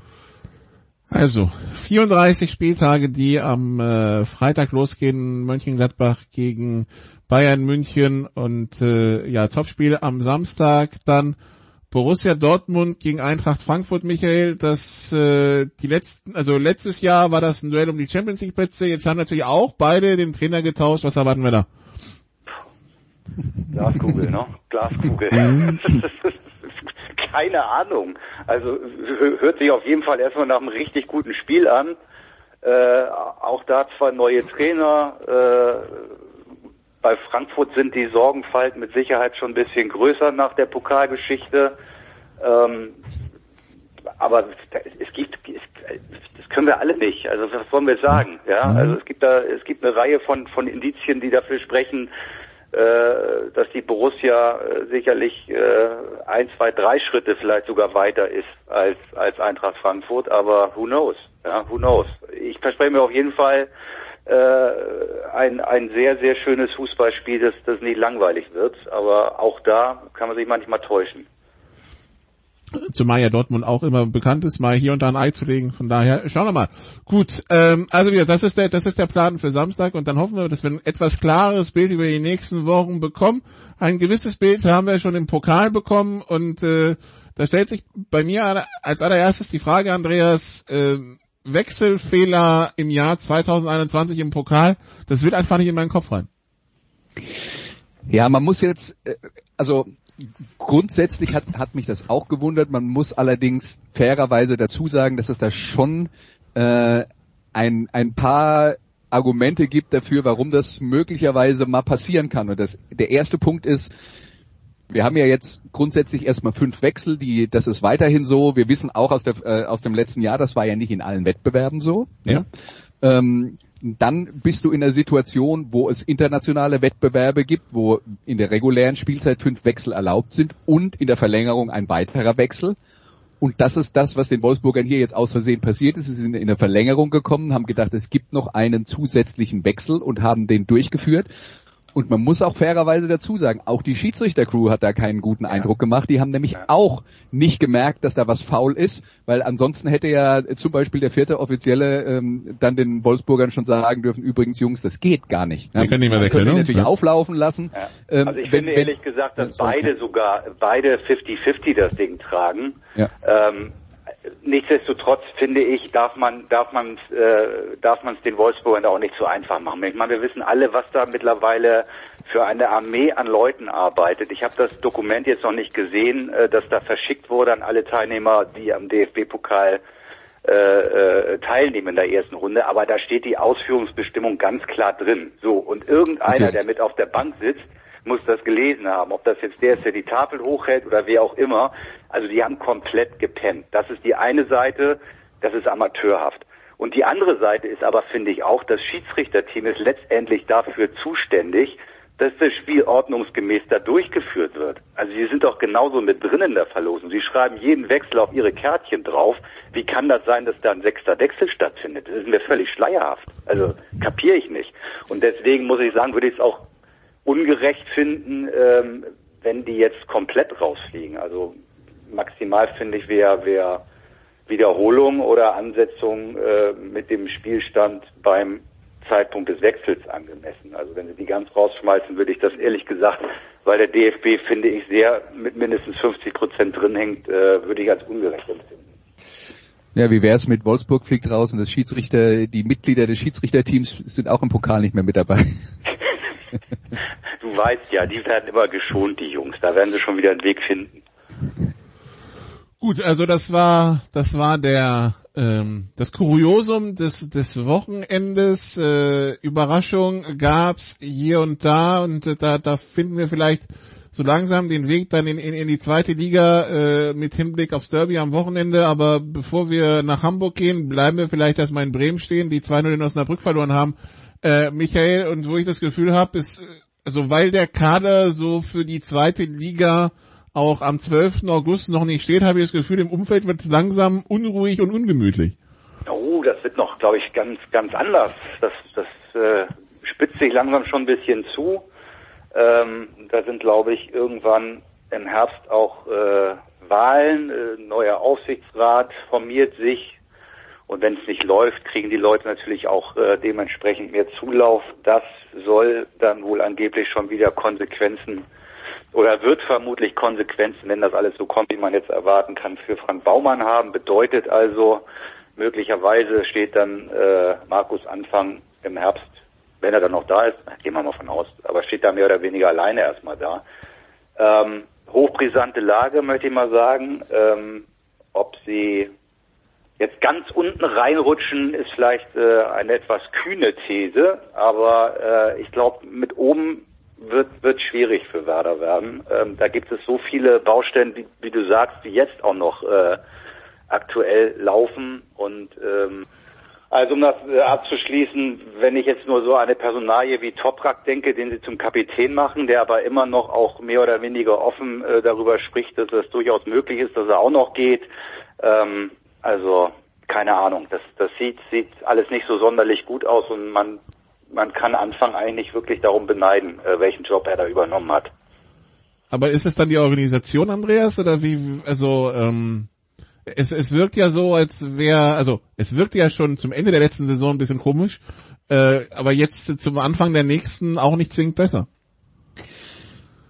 Also, 34 Spieltage, die am äh, Freitag losgehen, Mönchengladbach gegen Bayern München und äh, ja, Topspiele am Samstag dann Borussia Dortmund gegen Eintracht Frankfurt, Michael, das äh, die letzten, also letztes Jahr war das ein Duell um die Champions League Plätze, jetzt haben natürlich auch beide den Trainer getauscht, was erwarten wir da? Glaskugel, ne? Glaskugel. Mhm. Keine Ahnung. Also hört sich auf jeden Fall erstmal nach einem richtig guten Spiel an. Äh, auch da zwar neue Trainer. Äh, bei Frankfurt sind die Sorgenfalten mit Sicherheit schon ein bisschen größer nach der Pokalgeschichte. Ähm, aber es gibt, es, das können wir alle nicht. Also was wollen wir sagen? Ja, mhm. also es gibt da, es gibt eine Reihe von von Indizien, die dafür sprechen, dass die Borussia äh, sicherlich äh, ein, zwei, drei Schritte vielleicht sogar weiter ist als, als Eintracht Frankfurt, aber who knows? Ja, who knows? Ich verspreche mir auf jeden Fall äh, ein, ein sehr, sehr schönes Fußballspiel, das, das nicht langweilig wird, aber auch da kann man sich manchmal täuschen. Zumal ja Dortmund auch immer bekannt ist, mal hier und da ein Ei zu legen. Von daher, schauen wir mal. Gut, ähm, also wieder, das ist der, das ist der Plan für Samstag und dann hoffen wir, dass wir ein etwas klares Bild über die nächsten Wochen bekommen. Ein gewisses Bild haben wir schon im Pokal bekommen und äh, da stellt sich bei mir als allererstes die Frage, Andreas, äh, Wechselfehler im Jahr 2021 im Pokal, das wird einfach nicht in meinen Kopf rein. Ja, man muss jetzt, äh, also grundsätzlich hat, hat mich das auch gewundert. Man muss allerdings fairerweise dazu sagen, dass es da schon äh, ein, ein paar Argumente gibt dafür, warum das möglicherweise mal passieren kann. Und das, der erste Punkt ist, wir haben ja jetzt grundsätzlich erstmal fünf Wechsel, die, das ist weiterhin so. Wir wissen auch aus, der, äh, aus dem letzten Jahr, das war ja nicht in allen Wettbewerben so. Ja. ja. Ähm, dann bist du in einer Situation, wo es internationale Wettbewerbe gibt, wo in der regulären Spielzeit fünf Wechsel erlaubt sind und in der Verlängerung ein weiterer Wechsel. Und das ist das, was den Wolfsburgern hier jetzt aus Versehen passiert ist. Sie sind in der Verlängerung gekommen, haben gedacht, es gibt noch einen zusätzlichen Wechsel und haben den durchgeführt. Und man muss auch fairerweise dazu sagen, auch die Schiedsrichtercrew hat da keinen guten ja. Eindruck gemacht. Die haben nämlich ja. auch nicht gemerkt, dass da was faul ist, weil ansonsten hätte ja zum Beispiel der vierte Offizielle ähm, dann den Wolfsburgern schon sagen dürfen, übrigens Jungs, das geht gar nicht. Die können nicht mehr wechseln. Können die natürlich ja. auflaufen lassen. Ähm, also ich wenn, finde wenn, ehrlich gesagt, dass beide sogar, beide 50-50 das Ding tragen. Ja. Ähm, nichtsdestotrotz finde ich, darf man darf man äh, darf man es den Wolfsburgern auch nicht so einfach machen. Ich meine, wir wissen alle, was da mittlerweile für eine Armee an Leuten arbeitet. Ich habe das Dokument jetzt noch nicht gesehen, äh, das da verschickt wurde an alle Teilnehmer, die am DFB-Pokal äh, äh, teilnehmen in der ersten Runde, aber da steht die Ausführungsbestimmung ganz klar drin. So und irgendeiner, der mit auf der Bank sitzt, muss das gelesen haben. Ob das jetzt der ist, der die Tafel hochhält oder wer auch immer. Also die haben komplett gepennt. Das ist die eine Seite, das ist amateurhaft. Und die andere Seite ist aber, finde ich, auch, das Schiedsrichterteam ist letztendlich dafür zuständig, dass das Spiel ordnungsgemäß da durchgeführt wird. Also sie sind doch genauso mit drin in der Verlosung. Sie schreiben jeden Wechsel auf ihre Kärtchen drauf. Wie kann das sein, dass da ein sechster Wechsel stattfindet? Das ist mir völlig schleierhaft. Also kapiere ich nicht. Und deswegen muss ich sagen, würde ich es auch ungerecht finden, ähm, wenn die jetzt komplett rausfliegen. Also maximal finde ich, wäre wär Wiederholung oder Ansetzung äh, mit dem Spielstand beim Zeitpunkt des Wechsels angemessen. Also wenn sie die ganz rausschmeißen, würde ich das ehrlich gesagt, weil der DFB, finde ich, sehr mit mindestens 50 Prozent drin hängt, äh, würde ich als ungerecht empfinden. Ja, wie wäre es mit Wolfsburg fliegt raus und das Schiedsrichter, die Mitglieder des Schiedsrichterteams sind auch im Pokal nicht mehr mit dabei. du weißt ja, die werden immer geschont, die Jungs. Da werden sie schon wieder einen Weg finden. Gut, also das war das war der ähm, das Kuriosum des des Wochenendes. Äh, Überraschung gab's hier und da und äh, da da finden wir vielleicht so langsam den Weg dann in, in, in die zweite Liga äh, mit Hinblick aufs Derby am Wochenende. Aber bevor wir nach Hamburg gehen, bleiben wir vielleicht erstmal in Bremen stehen, die 2-0 in Osnabrück verloren haben äh, Michael, und wo ich das Gefühl habe, ist, also weil der Kader so für die zweite Liga auch am 12. August noch nicht steht, habe ich das Gefühl, im Umfeld wird es langsam unruhig und ungemütlich. Oh, das wird noch, glaube ich, ganz, ganz anders. Das, das äh, spitzt sich langsam schon ein bisschen zu. Ähm, da sind, glaube ich, irgendwann im Herbst auch äh, Wahlen, äh, neuer Aufsichtsrat formiert sich, und wenn es nicht läuft, kriegen die Leute natürlich auch äh, dementsprechend mehr Zulauf. Das soll dann wohl angeblich schon wieder Konsequenzen oder wird vermutlich Konsequenzen, wenn das alles so kommt, wie man jetzt erwarten kann, für Frank Baumann haben. Bedeutet also, möglicherweise steht dann äh, Markus Anfang im Herbst, wenn er dann noch da ist, gehen wir mal von aus, aber steht da mehr oder weniger alleine erstmal da. Ähm, hochbrisante Lage, möchte ich mal sagen. Ähm, ob sie Jetzt ganz unten reinrutschen ist vielleicht äh, eine etwas kühne These, aber äh, ich glaube, mit oben wird wird schwierig für Werder werden. Ähm, da gibt es so viele Baustellen, wie, wie du sagst, die jetzt auch noch äh, aktuell laufen und ähm, also um das äh, abzuschließen, wenn ich jetzt nur so eine Personalie wie Toprak denke, den sie zum Kapitän machen, der aber immer noch auch mehr oder weniger offen äh, darüber spricht, dass es durchaus möglich ist, dass er auch noch geht. Ähm, also keine Ahnung, das, das sieht, sieht alles nicht so sonderlich gut aus und man, man kann Anfang eigentlich wirklich darum beneiden, äh, welchen Job er da übernommen hat. Aber ist es dann die Organisation, Andreas, oder wie, also, ähm, es, es wirkt ja so, als wäre, also es wirkt ja schon zum Ende der letzten Saison ein bisschen komisch, äh, aber jetzt zum Anfang der nächsten auch nicht zwingend besser.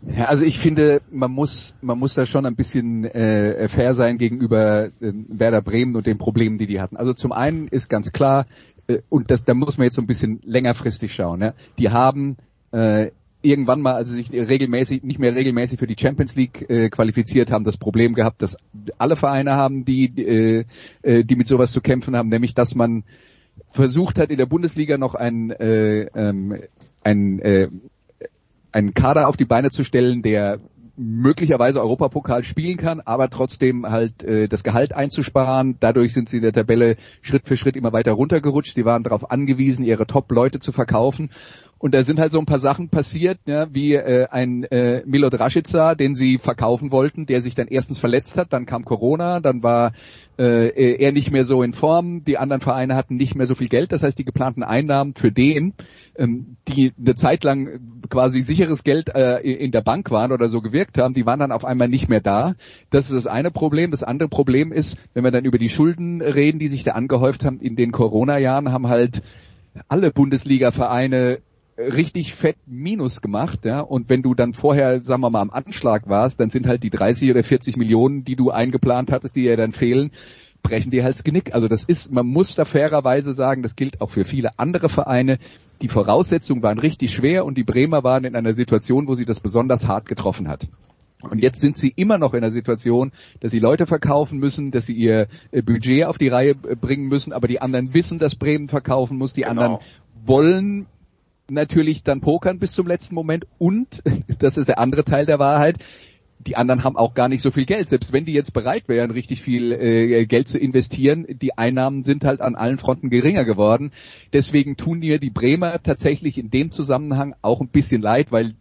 Ja, also ich finde, man muss, man muss da schon ein bisschen äh, fair sein gegenüber äh, Werder Bremen und den Problemen, die die hatten. Also zum einen ist ganz klar, äh, und das, da muss man jetzt so ein bisschen längerfristig schauen. Ja? Die haben äh, irgendwann mal, also sich regelmäßig, nicht mehr regelmäßig für die Champions League äh, qualifiziert haben, das Problem gehabt, dass alle Vereine haben, die, äh, äh, die mit sowas zu kämpfen haben, nämlich dass man versucht hat, in der Bundesliga noch ein, äh, ähm, ein, äh, einen Kader auf die Beine zu stellen, der möglicherweise Europapokal spielen kann, aber trotzdem halt äh, das Gehalt einzusparen. Dadurch sind sie in der Tabelle Schritt für Schritt immer weiter runtergerutscht. Die waren darauf angewiesen, ihre Top-Leute zu verkaufen. Und da sind halt so ein paar Sachen passiert, ja, wie äh, ein äh, Milot Rashica, den sie verkaufen wollten, der sich dann erstens verletzt hat, dann kam Corona, dann war äh, er nicht mehr so in Form, die anderen Vereine hatten nicht mehr so viel Geld, das heißt die geplanten Einnahmen für den, ähm, die eine Zeit lang quasi sicheres Geld äh, in der Bank waren oder so gewirkt haben, die waren dann auf einmal nicht mehr da. Das ist das eine Problem. Das andere Problem ist, wenn wir dann über die Schulden reden, die sich da angehäuft haben in den Corona-Jahren, haben halt alle Bundesliga-Vereine richtig fett Minus gemacht, ja. Und wenn du dann vorher, sagen wir mal, am Anschlag warst, dann sind halt die 30 oder 40 Millionen, die du eingeplant hattest, die ja dann fehlen, brechen dir halt das Genick. Also das ist, man muss da fairerweise sagen, das gilt auch für viele andere Vereine. Die Voraussetzungen waren richtig schwer und die Bremer waren in einer Situation, wo sie das besonders hart getroffen hat. Und jetzt sind sie immer noch in der Situation, dass sie Leute verkaufen müssen, dass sie ihr äh, Budget auf die Reihe äh, bringen müssen, aber die anderen wissen, dass Bremen verkaufen muss, die genau. anderen wollen natürlich dann pokern bis zum letzten Moment und, das ist der andere Teil der Wahrheit, die anderen haben auch gar nicht so viel Geld. Selbst wenn die jetzt bereit wären, richtig viel äh, Geld zu investieren, die Einnahmen sind halt an allen Fronten geringer geworden. Deswegen tun mir die Bremer tatsächlich in dem Zusammenhang auch ein bisschen leid, weil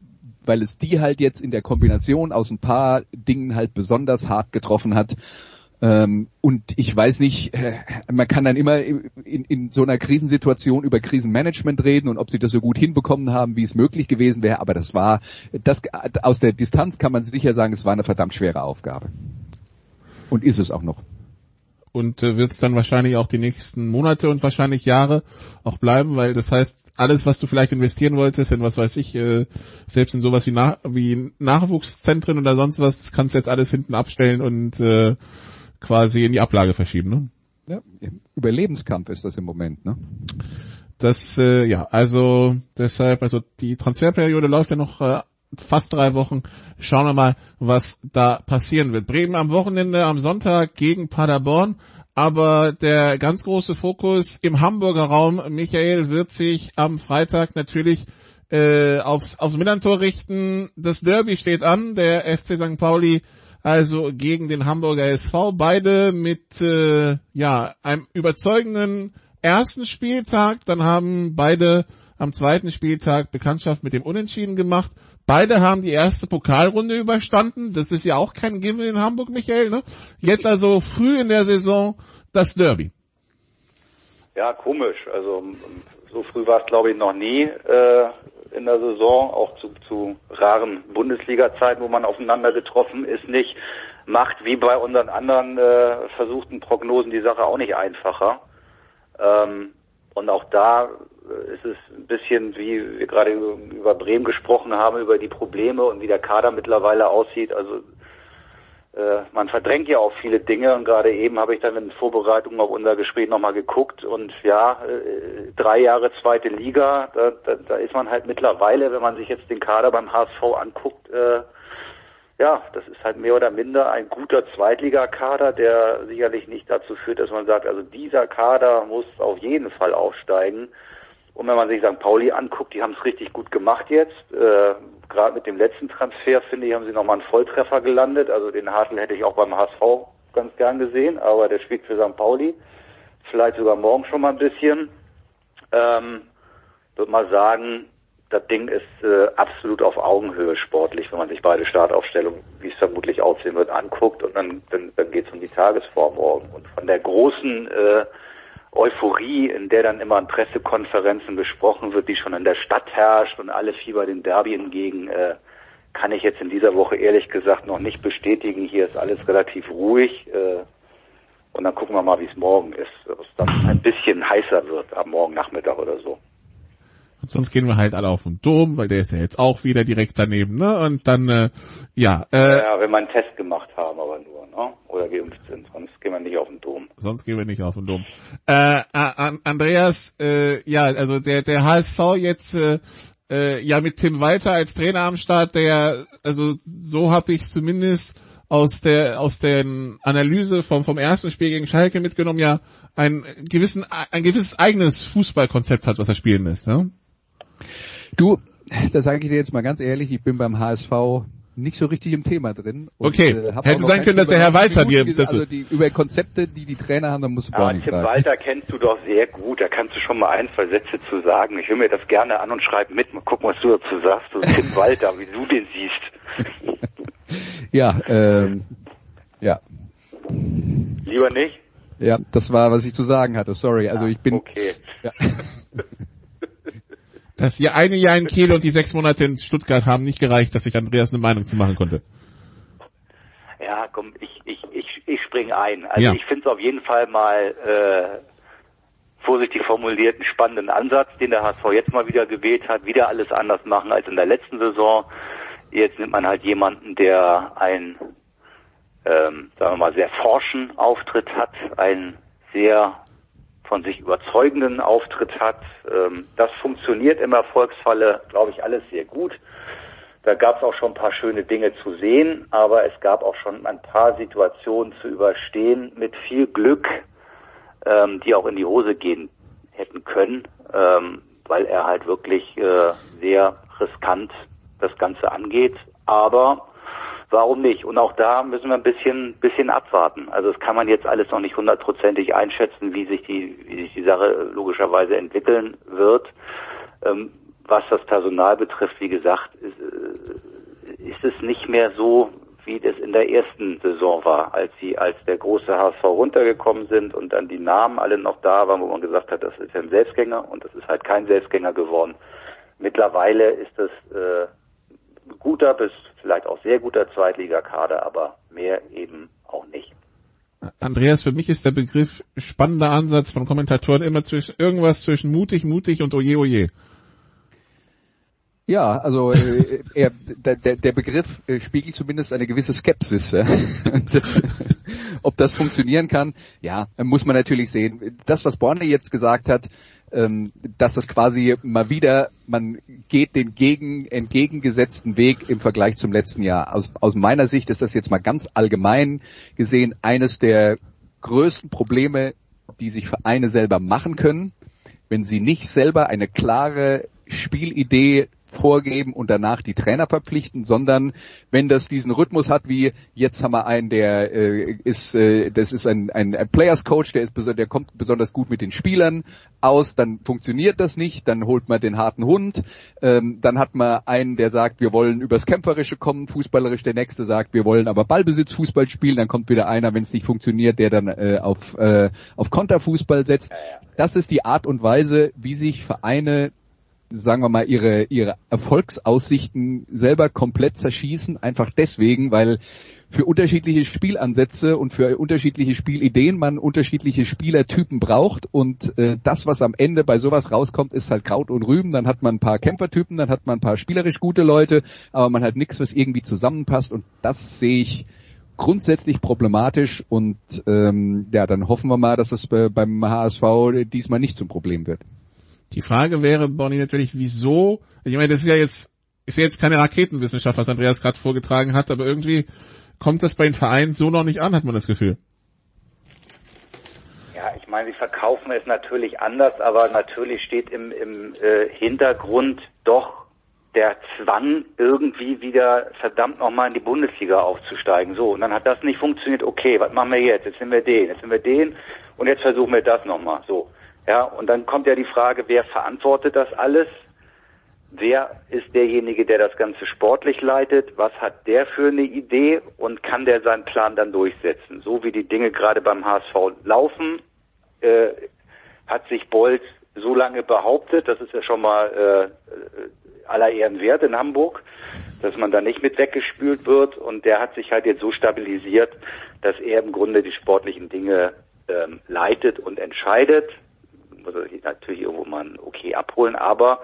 weil es die halt jetzt in der Kombination aus ein paar Dingen halt besonders hart getroffen hat. Ähm, und ich weiß nicht, äh, man kann dann immer in, in, so einer Krisensituation über Krisenmanagement reden und ob sie das so gut hinbekommen haben, wie es möglich gewesen wäre. Aber das war, das aus der Distanz kann man sicher sagen, es war eine verdammt schwere Aufgabe. Und ist es auch noch. Und äh, wird es dann wahrscheinlich auch die nächsten Monate und wahrscheinlich Jahre auch bleiben, weil das heißt, alles, was du vielleicht investieren wolltest, in was weiß ich, äh, selbst in sowas wie, Nach wie Nachwuchszentren oder sonst was, kannst du jetzt alles hinten abstellen und äh, quasi in die Ablage verschieben. Ne? Ja, Überlebenskampf ist das im Moment. Ne? Das, äh, ja, also deshalb, also die Transferperiode läuft ja noch äh, fast drei Wochen. Schauen wir mal, was da passieren wird. Bremen am Wochenende, am Sonntag gegen Paderborn. Aber der ganz große Fokus im Hamburger Raum, Michael, wird sich am Freitag natürlich äh, aufs, aufs Millantor richten. Das Derby steht an. Der FC St. Pauli also gegen den Hamburger SV. Beide mit äh, ja einem überzeugenden ersten Spieltag. Dann haben beide am zweiten Spieltag Bekanntschaft mit dem Unentschieden gemacht. Beide haben die erste Pokalrunde überstanden. Das ist ja auch kein Given in Hamburg, Michael. Ne? Jetzt also früh in der Saison das Derby. Ja, komisch. Also so früh war es glaube ich noch nie. Äh, in der Saison, auch zu, zu raren Bundesliga-Zeiten, wo man aufeinander getroffen ist, nicht, macht wie bei unseren anderen äh, versuchten Prognosen die Sache auch nicht einfacher. Ähm, und auch da äh, ist es ein bisschen, wie wir gerade über Bremen gesprochen haben, über die Probleme und wie der Kader mittlerweile aussieht. Also man verdrängt ja auch viele Dinge und gerade eben habe ich dann in Vorbereitung auf unser Gespräch nochmal geguckt und ja, äh, drei Jahre zweite Liga, da, da, da ist man halt mittlerweile, wenn man sich jetzt den Kader beim HSV anguckt, äh, ja, das ist halt mehr oder minder ein guter Zweitligakader, der sicherlich nicht dazu führt, dass man sagt, also dieser Kader muss auf jeden Fall aufsteigen. Und wenn man sich St. Pauli anguckt, die haben es richtig gut gemacht jetzt. Äh, Gerade mit dem letzten Transfer, finde ich, haben sie nochmal einen Volltreffer gelandet. Also den Hartl hätte ich auch beim HSV ganz gern gesehen, aber der spielt für St. Pauli. Vielleicht sogar morgen schon mal ein bisschen. Ähm, würde mal sagen, das Ding ist äh, absolut auf Augenhöhe sportlich, wenn man sich beide Startaufstellungen, wie es vermutlich aussehen wird, anguckt und dann, dann, dann geht es um die Tagesform morgen. Und von der großen äh, Euphorie, in der dann immer in Pressekonferenzen gesprochen wird, die schon in der Stadt herrscht und alle Fieber den Derby entgegen, äh, kann ich jetzt in dieser Woche ehrlich gesagt noch nicht bestätigen. Hier ist alles relativ ruhig. Äh, und dann gucken wir mal, wie es morgen ist. Ob es dann ein bisschen heißer wird am Morgen Nachmittag oder so. Und sonst gehen wir halt alle auf den Dom, weil der ist ja jetzt auch wieder direkt daneben, ne? Und dann, äh, ja. Äh, ja, wenn wir einen Test gemacht haben, aber nur, ne? Oder geimpft sind. Sonst gehen wir nicht auf den Dom. Sonst gehen wir nicht auf den Dom. Äh, Andreas, äh, ja, also der, der HSV jetzt äh, äh, ja mit Tim Walter als Trainer am Start, der, also so habe ich zumindest aus der aus der Analyse vom vom ersten Spiel gegen Schalke mitgenommen, ja ein gewissen ein gewisses eigenes Fußballkonzept hat, was er spielen lässt. Ja? Du, da sage ich dir jetzt mal ganz ehrlich, ich bin beim HSV nicht so richtig im Thema drin. Und, okay, äh, hätte sein können, dass der Herr Walter dir das also die, über Konzepte, die die Trainer haben, da musst du gar nicht Tim fragen. Walter kennst du doch sehr gut. Da kannst du schon mal ein, zwei Sätze zu sagen. Ich höre mir das gerne an und schreibe mit. Mal gucken, was du dazu sagst. So Tim Walter, wie du den siehst. ja, ähm, ja. Lieber nicht? Ja, das war, was ich zu sagen hatte. Sorry. Also ich bin. Okay. Ja. Das hier eine Jahr in Kiel und die sechs Monate in Stuttgart haben nicht gereicht, dass ich Andreas eine Meinung zu machen konnte. Ja, komm, ich, ich, ich, ich spring ein. Also ja. ich finde es auf jeden Fall mal äh, vorsichtig formuliert einen spannenden Ansatz, den der HSV jetzt mal wieder gewählt hat. Wieder alles anders machen als in der letzten Saison. Jetzt nimmt man halt jemanden, der ein, ähm, sagen wir mal, sehr forschen Auftritt hat, einen sehr von sich überzeugenden Auftritt hat. Ähm, das funktioniert im Erfolgsfalle, glaube ich, alles sehr gut. Da gab es auch schon ein paar schöne Dinge zu sehen, aber es gab auch schon ein paar Situationen zu überstehen mit viel Glück, ähm, die auch in die Hose gehen hätten können, ähm, weil er halt wirklich äh, sehr riskant das Ganze angeht. Aber warum nicht? Und auch da müssen wir ein bisschen, bisschen abwarten. Also das kann man jetzt alles noch nicht hundertprozentig einschätzen, wie sich die, wie sich die Sache logischerweise entwickeln wird. Ähm, was das Personal betrifft, wie gesagt, ist, äh, ist es nicht mehr so, wie das in der ersten Saison war, als sie, als der große HSV runtergekommen sind und dann die Namen alle noch da waren, wo man gesagt hat, das ist ein Selbstgänger und das ist halt kein Selbstgänger geworden. Mittlerweile ist das äh, guter bis vielleicht auch sehr guter Zweitligakader, aber mehr eben auch nicht. Andreas, für mich ist der Begriff spannender Ansatz von Kommentatoren immer zwischen irgendwas zwischen mutig, mutig und oje, oje. Ja, also äh, er, der, der Begriff äh, spiegelt zumindest eine gewisse Skepsis. Ja? das, ob das funktionieren kann, ja, muss man natürlich sehen. Das, was Borne jetzt gesagt hat, ähm, dass das quasi mal wieder, man geht den gegen, entgegengesetzten Weg im Vergleich zum letzten Jahr. Aus, aus meiner Sicht ist das jetzt mal ganz allgemein gesehen eines der größten Probleme, die sich Vereine selber machen können, wenn sie nicht selber eine klare Spielidee vorgeben und danach die Trainer verpflichten, sondern wenn das diesen Rhythmus hat, wie jetzt haben wir einen, der äh, ist, äh, das ist ein, ein, ein Players Coach, der ist der kommt besonders gut mit den Spielern aus, dann funktioniert das nicht, dann holt man den harten Hund, ähm, dann hat man einen, der sagt, wir wollen übers Kämpferische kommen, fußballerisch, der nächste sagt, wir wollen aber Ballbesitz Fußball spielen, dann kommt wieder einer, wenn es nicht funktioniert, der dann äh, auf, äh, auf Konterfußball setzt. Das ist die Art und Weise, wie sich Vereine sagen wir mal, ihre, ihre Erfolgsaussichten selber komplett zerschießen, einfach deswegen, weil für unterschiedliche Spielansätze und für unterschiedliche Spielideen man unterschiedliche Spielertypen braucht und äh, das, was am Ende bei sowas rauskommt, ist halt Kraut und Rüben. Dann hat man ein paar Kämpfertypen, dann hat man ein paar spielerisch gute Leute, aber man hat nichts, was irgendwie zusammenpasst und das sehe ich grundsätzlich problematisch und ähm, ja, dann hoffen wir mal, dass es äh, beim HSV diesmal nicht zum Problem wird. Die Frage wäre, Bonnie, natürlich, wieso, ich meine, das ist ja jetzt, ist ja jetzt keine Raketenwissenschaft, was Andreas gerade vorgetragen hat, aber irgendwie kommt das bei den Vereinen so noch nicht an, hat man das Gefühl. Ja, ich meine, sie verkaufen es natürlich anders, aber natürlich steht im, im äh, Hintergrund doch der Zwang, irgendwie wieder verdammt nochmal in die Bundesliga aufzusteigen. So, und dann hat das nicht funktioniert. Okay, was machen wir jetzt? Jetzt nehmen wir den, jetzt nehmen wir den und jetzt versuchen wir das nochmal. So. Ja, und dann kommt ja die Frage, wer verantwortet das alles? Wer ist derjenige, der das Ganze sportlich leitet? Was hat der für eine Idee und kann der seinen Plan dann durchsetzen? So wie die Dinge gerade beim HSV laufen, äh, hat sich Bolt so lange behauptet, das ist ja schon mal äh, aller Ehren wert in Hamburg, dass man da nicht mit weggespült wird und der hat sich halt jetzt so stabilisiert, dass er im Grunde die sportlichen Dinge ähm, leitet und entscheidet. Muss er sich natürlich irgendwo mal Okay abholen, aber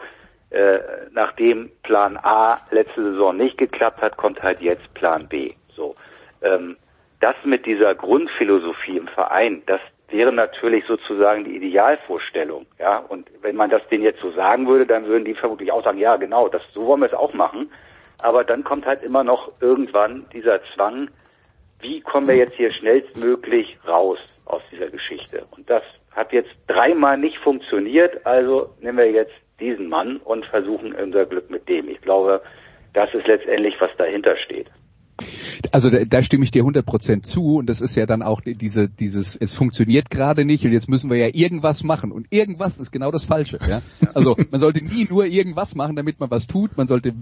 äh, nachdem Plan A letzte Saison nicht geklappt hat, kommt halt jetzt Plan B. So, ähm, das mit dieser Grundphilosophie im Verein, das wäre natürlich sozusagen die Idealvorstellung, ja. Und wenn man das denen jetzt so sagen würde, dann würden die vermutlich auch sagen, ja, genau, das so wollen wir es auch machen. Aber dann kommt halt immer noch irgendwann dieser Zwang, wie kommen wir jetzt hier schnellstmöglich raus aus dieser Geschichte? Und das hat jetzt dreimal nicht funktioniert, also nehmen wir jetzt diesen Mann und versuchen unser Glück mit dem. Ich glaube, das ist letztendlich, was dahinter steht. Also da, da stimme ich dir 100% zu und das ist ja dann auch diese, dieses, es funktioniert gerade nicht und jetzt müssen wir ja irgendwas machen und irgendwas ist genau das Falsche. Ja? Also man sollte nie nur irgendwas machen, damit man was tut, man sollte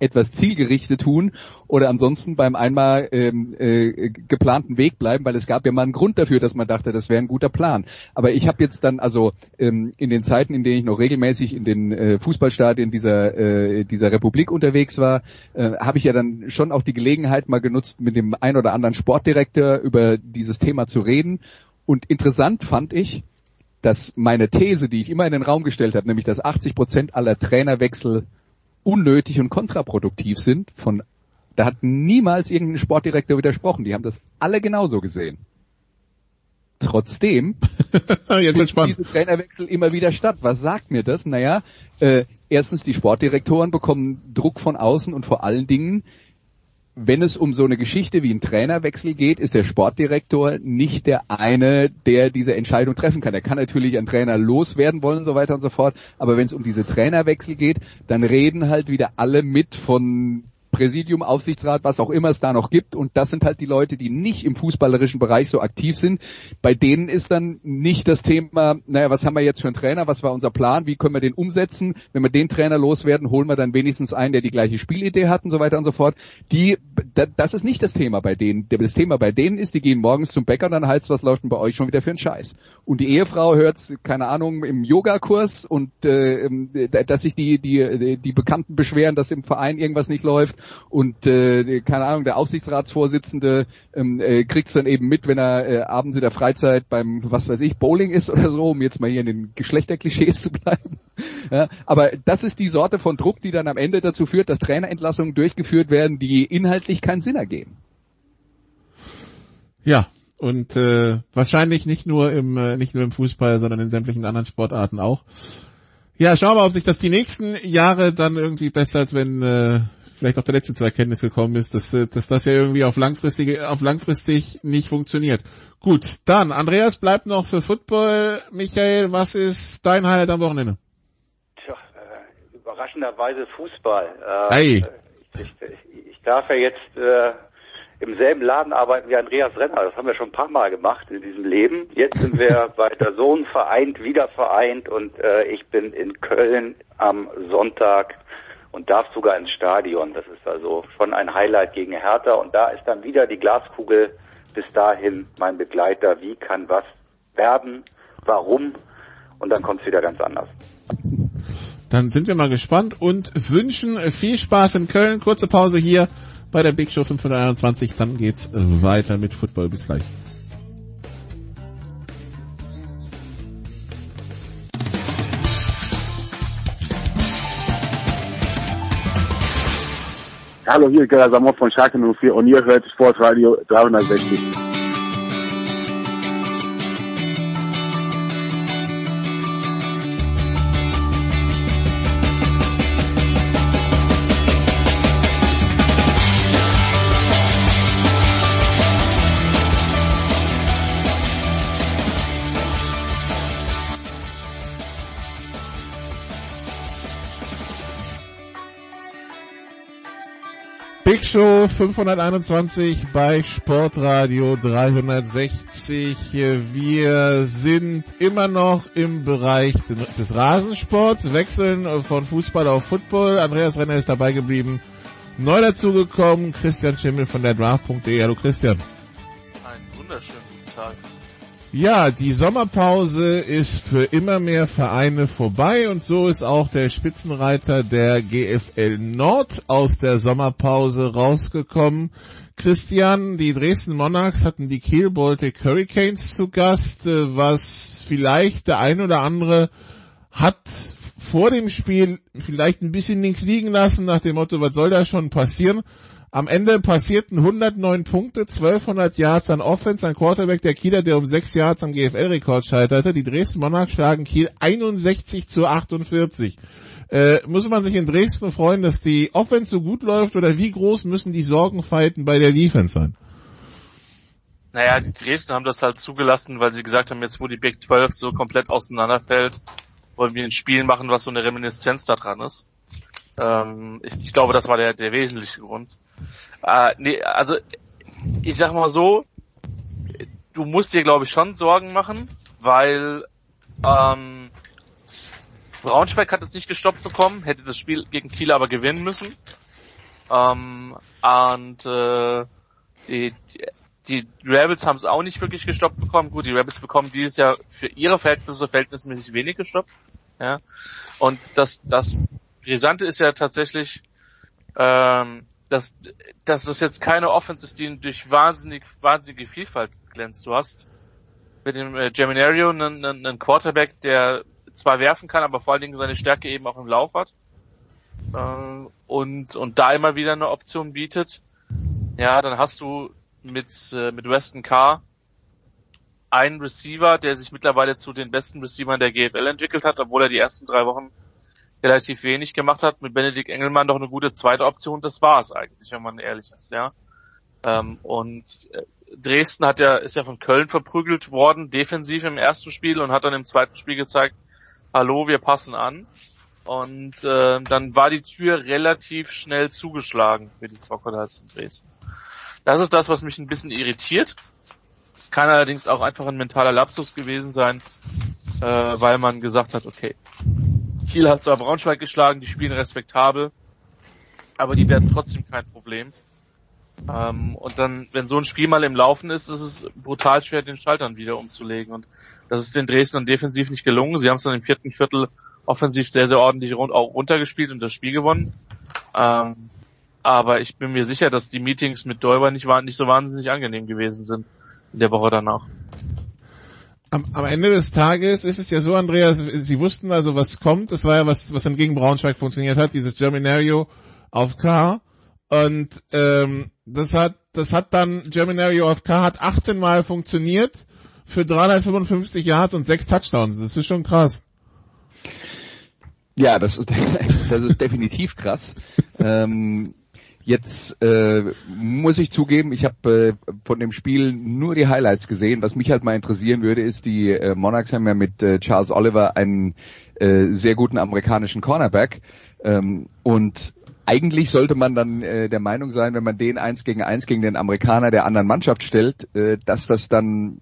etwas zielgerichtet tun oder ansonsten beim einmal ähm, äh, geplanten Weg bleiben, weil es gab ja mal einen Grund dafür, dass man dachte, das wäre ein guter Plan. Aber ich habe jetzt dann also ähm, in den Zeiten, in denen ich noch regelmäßig in den äh, Fußballstadien dieser äh, dieser Republik unterwegs war, äh, habe ich ja dann schon auch die Gelegenheit mal genutzt, mit dem ein oder anderen Sportdirektor über dieses Thema zu reden. Und interessant fand ich, dass meine These, die ich immer in den Raum gestellt habe, nämlich dass 80 Prozent aller Trainerwechsel unnötig und kontraproduktiv sind, von da hat niemals irgendein Sportdirektor widersprochen. Die haben das alle genauso gesehen. Trotzdem Jetzt finden diese Trainerwechsel immer wieder statt. Was sagt mir das? Naja, äh, erstens die Sportdirektoren bekommen Druck von außen und vor allen Dingen wenn es um so eine Geschichte wie ein Trainerwechsel geht, ist der Sportdirektor nicht der eine, der diese Entscheidung treffen kann. Er kann natürlich einen Trainer loswerden wollen und so weiter und so fort, aber wenn es um diese Trainerwechsel geht, dann reden halt wieder alle mit von Präsidium, Aufsichtsrat, was auch immer es da noch gibt. Und das sind halt die Leute, die nicht im fußballerischen Bereich so aktiv sind. Bei denen ist dann nicht das Thema, naja, was haben wir jetzt für einen Trainer, was war unser Plan, wie können wir den umsetzen? Wenn wir den Trainer loswerden, holen wir dann wenigstens einen, der die gleiche Spielidee hat und so weiter und so fort. Die, das ist nicht das Thema bei denen. Das Thema bei denen ist, die gehen morgens zum Bäcker und dann heißt was läuft denn bei euch schon wieder für einen Scheiß. Und die Ehefrau hört, keine Ahnung, im Yogakurs und äh, dass sich die, die, die Bekannten beschweren, dass im Verein irgendwas nicht läuft und äh, keine Ahnung, der Aufsichtsratsvorsitzende ähm, äh, kriegt es dann eben mit, wenn er äh, abends in der Freizeit beim, was weiß ich, Bowling ist oder so, um jetzt mal hier in den Geschlechterklischees zu bleiben. Ja, aber das ist die Sorte von Druck, die dann am Ende dazu führt, dass Trainerentlassungen durchgeführt werden, die inhaltlich keinen Sinn ergeben. Ja, und äh, wahrscheinlich nicht nur im äh, nicht nur im Fußball, sondern in sämtlichen anderen Sportarten auch. Ja, schauen wir mal, ob sich das die nächsten Jahre dann irgendwie besser, als wenn äh, vielleicht auch der letzte zur Erkenntnis gekommen ist, dass, äh, dass das ja irgendwie auf langfristig, auf langfristig nicht funktioniert. Gut, dann, Andreas bleibt noch für Football. Michael, was ist dein Highlight am Wochenende? Tja, äh, überraschenderweise Fußball. Äh, hey. Ich, ich, ich, darf ja jetzt äh, im selben Laden arbeiten wie Andreas Renner. Das haben wir schon ein paar Mal gemacht in diesem Leben. Jetzt sind wir bei der Sohn vereint, wieder vereint und äh, ich bin in Köln am Sonntag und darf sogar ins Stadion. Das ist also schon ein Highlight gegen Hertha. Und da ist dann wieder die Glaskugel bis dahin mein Begleiter. Wie kann was werden? Warum? Und dann kommt es wieder ganz anders. Dann sind wir mal gespannt und wünschen viel Spaß in Köln. Kurze Pause hier bei der Big Show 521. Dann geht's weiter mit Football. Bis gleich. Hallo, hier ist Gerda Samot von Schalke 04 und ihr hört Sportradio 360. Show 521 bei Sportradio 360. Wir sind immer noch im Bereich des Rasensports, wechseln von Fußball auf Football. Andreas Renner ist dabei geblieben. Neu dazugekommen, Christian Schimmel von der Draft.de. Hallo Christian. Einen wunderschönen guten Tag. Ja, die Sommerpause ist für immer mehr Vereine vorbei und so ist auch der Spitzenreiter der GFL Nord aus der Sommerpause rausgekommen. Christian, die Dresden Monarchs hatten die Kiel Baltic Hurricanes zu Gast, äh, was vielleicht der ein oder andere hat vor dem Spiel vielleicht ein bisschen links liegen lassen nach dem Motto, was soll da schon passieren? Am Ende passierten 109 Punkte, 1200 Yards an Offense, ein Quarterback der Kieler, der um 6 Yards am GFL-Rekord scheiterte. Die Dresden Monarchs schlagen Kiel 61 zu 48. Äh, muss man sich in Dresden freuen, dass die Offense so gut läuft oder wie groß müssen die Sorgenfalten bei der Defense sein? Naja, die Dresden haben das halt zugelassen, weil sie gesagt haben, jetzt wo die Big 12 so komplett auseinanderfällt, wollen wir ein Spiel machen, was so eine Reminiszenz da dran ist. Ähm, ich, ich, glaube, das war der, der wesentliche Grund. Äh, nee, also ich sag mal so, du musst dir glaube ich schon Sorgen machen, weil ähm, Braunschweig hat es nicht gestoppt bekommen, hätte das Spiel gegen Kiel aber gewinnen müssen. Ähm, und äh, die, die Rebels haben es auch nicht wirklich gestoppt bekommen. Gut, die Rebels bekommen dieses Jahr für ihre Verhältnisse verhältnismäßig wenig gestoppt. Ja. Und das, das Brisante ist ja tatsächlich, ähm, dass, dass das jetzt keine Offense ist, die durch wahnsinnig, wahnsinnige Vielfalt glänzt. Du hast mit dem äh, Geminario einen, einen Quarterback, der zwar werfen kann, aber vor allen Dingen seine Stärke eben auch im Lauf hat. Äh, und, und da immer wieder eine Option bietet. Ja, dann hast du mit, äh, mit Weston Carr einen Receiver, der sich mittlerweile zu den besten Receivern der GFL entwickelt hat, obwohl er die ersten drei Wochen relativ wenig gemacht hat, mit Benedikt Engelmann doch eine gute zweite Option, das war es eigentlich, wenn man ehrlich ist, ja. Ähm, und äh, Dresden hat ja, ist ja von Köln verprügelt worden, defensiv im ersten Spiel und hat dann im zweiten Spiel gezeigt, hallo, wir passen an. Und äh, dann war die Tür relativ schnell zugeschlagen für die Crocodiles in Dresden. Das ist das, was mich ein bisschen irritiert. Kann allerdings auch einfach ein mentaler Lapsus gewesen sein, äh, weil man gesagt hat, okay, Kiel hat zwar Braunschweig geschlagen, die spielen respektabel, aber die werden trotzdem kein Problem. Ähm, und dann, wenn so ein Spiel mal im Laufen ist, ist es brutal schwer, den Schaltern wieder umzulegen. Und das ist den Dresdnern defensiv nicht gelungen. Sie haben es dann im vierten Viertel offensiv sehr, sehr ordentlich rund, auch runtergespielt und das Spiel gewonnen. Ähm, aber ich bin mir sicher, dass die Meetings mit Däuber nicht, nicht so wahnsinnig angenehm gewesen sind in der Woche danach am, am Ende des Tages ist es ja so, Andreas, Sie wussten also, was kommt. Das war ja was, was dann gegen Braunschweig funktioniert hat, dieses Germinario auf K. Und ähm, das hat, das hat dann Germinario auf K hat 18 Mal funktioniert für 355 Yards und 6 Touchdowns. Das ist schon krass. Ja, das ist, das ist definitiv krass. ähm, Jetzt äh, muss ich zugeben, ich habe äh, von dem Spiel nur die Highlights gesehen. Was mich halt mal interessieren würde, ist, die äh, Monarchs haben ja mit äh, Charles Oliver einen äh, sehr guten amerikanischen Cornerback. Ähm, und eigentlich sollte man dann äh, der Meinung sein, wenn man den eins gegen eins gegen den Amerikaner der anderen Mannschaft stellt, äh, dass das dann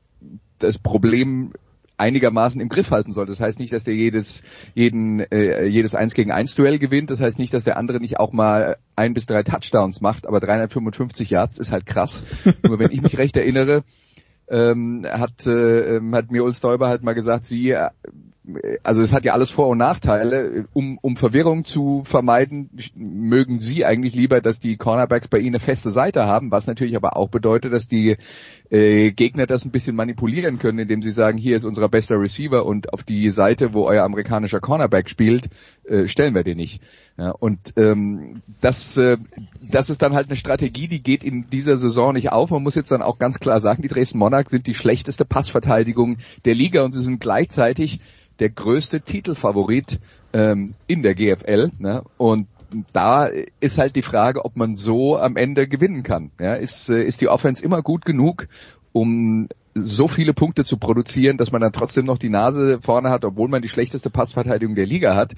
das Problem einigermaßen im Griff halten soll. Das heißt nicht, dass der jedes, jeden, äh, jedes 1 gegen 1 Duell gewinnt. Das heißt nicht, dass der andere nicht auch mal ein bis drei Touchdowns macht, aber 355 Yards ist halt krass. Nur wenn ich mich recht erinnere, ähm, hat, äh, ähm, hat mir Ulf Stoiber halt mal gesagt, sie, äh, also es hat ja alles Vor- und Nachteile. Um, um Verwirrung zu vermeiden, mögen sie eigentlich lieber, dass die Cornerbacks bei ihnen eine feste Seite haben, was natürlich aber auch bedeutet, dass die äh, Gegner das ein bisschen manipulieren können, indem sie sagen, hier ist unser bester Receiver und auf die Seite, wo euer amerikanischer Cornerback spielt, äh, stellen wir den nicht. Ja, und ähm, das, äh, das ist dann halt eine Strategie, die geht in dieser Saison nicht auf. Man muss jetzt dann auch ganz klar sagen, die Dresden Monarchs sind die schlechteste Passverteidigung der Liga und sie sind gleichzeitig der größte Titelfavorit ähm, in der GFL. Ne? Und da ist halt die Frage, ob man so am Ende gewinnen kann. Ja, ist, äh, ist die Offense immer gut genug, um so viele Punkte zu produzieren, dass man dann trotzdem noch die Nase vorne hat, obwohl man die schlechteste Passverteidigung der Liga hat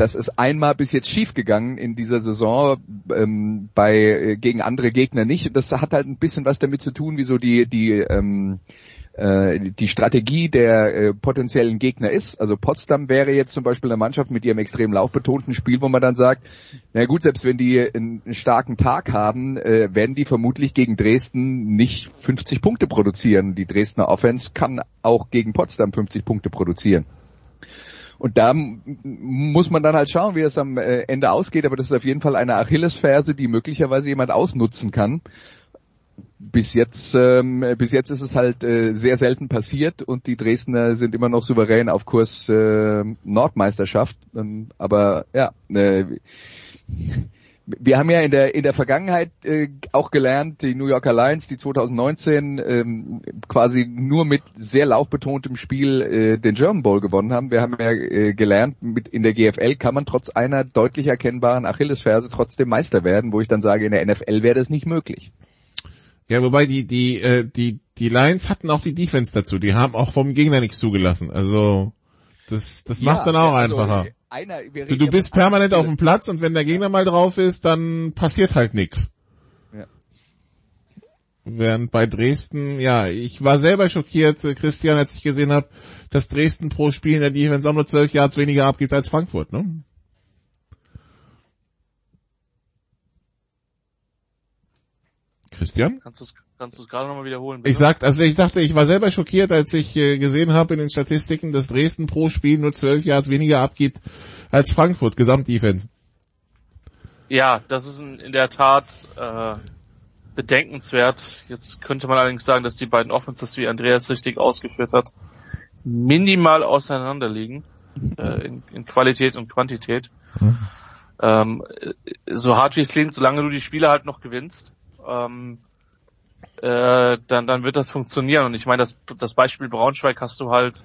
das ist einmal bis jetzt schiefgegangen in dieser Saison ähm, bei äh, gegen andere Gegner nicht. Das hat halt ein bisschen was damit zu tun, wie so die die ähm, äh, die Strategie der äh, potenziellen Gegner ist. Also Potsdam wäre jetzt zum Beispiel eine Mannschaft mit ihrem extrem laufbetonten Spiel, wo man dann sagt, na gut, selbst wenn die einen, starken Tag haben, äh, werden die vermutlich gegen Dresden nicht 50 Punkte produzieren. Die Dresdner Offense kann auch gegen Potsdam 50 Punkte produzieren. Und da muss man dann halt schauen, wie es am äh, Ende ausgeht, aber das ist auf jeden Fall eine Achillesferse, die möglicherweise jemand ausnutzen kann bis jetzt, ähm, bis jetzt ist es halt äh, sehr selten passiert und die Dresdner sind immer noch souverän auf Kurs äh, Nordmeisterschaft. Ähm, aber ja, äh, wir haben ja in der in der Vergangenheit äh, auch gelernt, die New Yorker Lions, die 2019 ähm, quasi nur mit sehr laufbetontem Spiel äh, den German Bowl gewonnen haben. Wir haben ja äh, gelernt, mit in der GFL kann man trotz einer deutlich erkennbaren Achillesferse trotzdem Meister werden, wo ich dann sage, in der NFL wäre das nicht möglich. Ja, wobei die, die, äh, die, die Lions hatten auch die Defense dazu. Die haben auch vom Gegner nichts zugelassen. Also, das, das macht's ja, dann auch also einfacher. Einer, du, du bist permanent auf dem Platz und wenn der Gegner mal drauf ist, dann passiert halt nichts. Ja. Während bei Dresden, ja, ich war selber schockiert, äh, Christian, als ich gesehen habe, dass Dresden pro Spiel in der Defense auch nur zwölf Yards weniger abgibt als Frankfurt, ne? Christian? Kannst du es kannst du's gerade nochmal wiederholen? Bitte? Ich sag, also ich dachte, ich war selber schockiert, als ich äh, gesehen habe in den Statistiken, dass Dresden pro Spiel nur zwölf Yards weniger abgibt als Frankfurt, Gesamtdefense. Ja, das ist in, der Tat äh, bedenkenswert. Jetzt könnte man allerdings sagen, dass die beiden Offenses, wie Andreas richtig ausgeführt hat, minimal auseinander liegen äh, in, in Qualität und Quantität. Mhm. Ähm, so hart wie es klingt, solange du die Spiele halt noch gewinnst, ähm, äh, dann, dann wird das funktionieren. Und ich meine, das, das Beispiel Braunschweig hast du halt,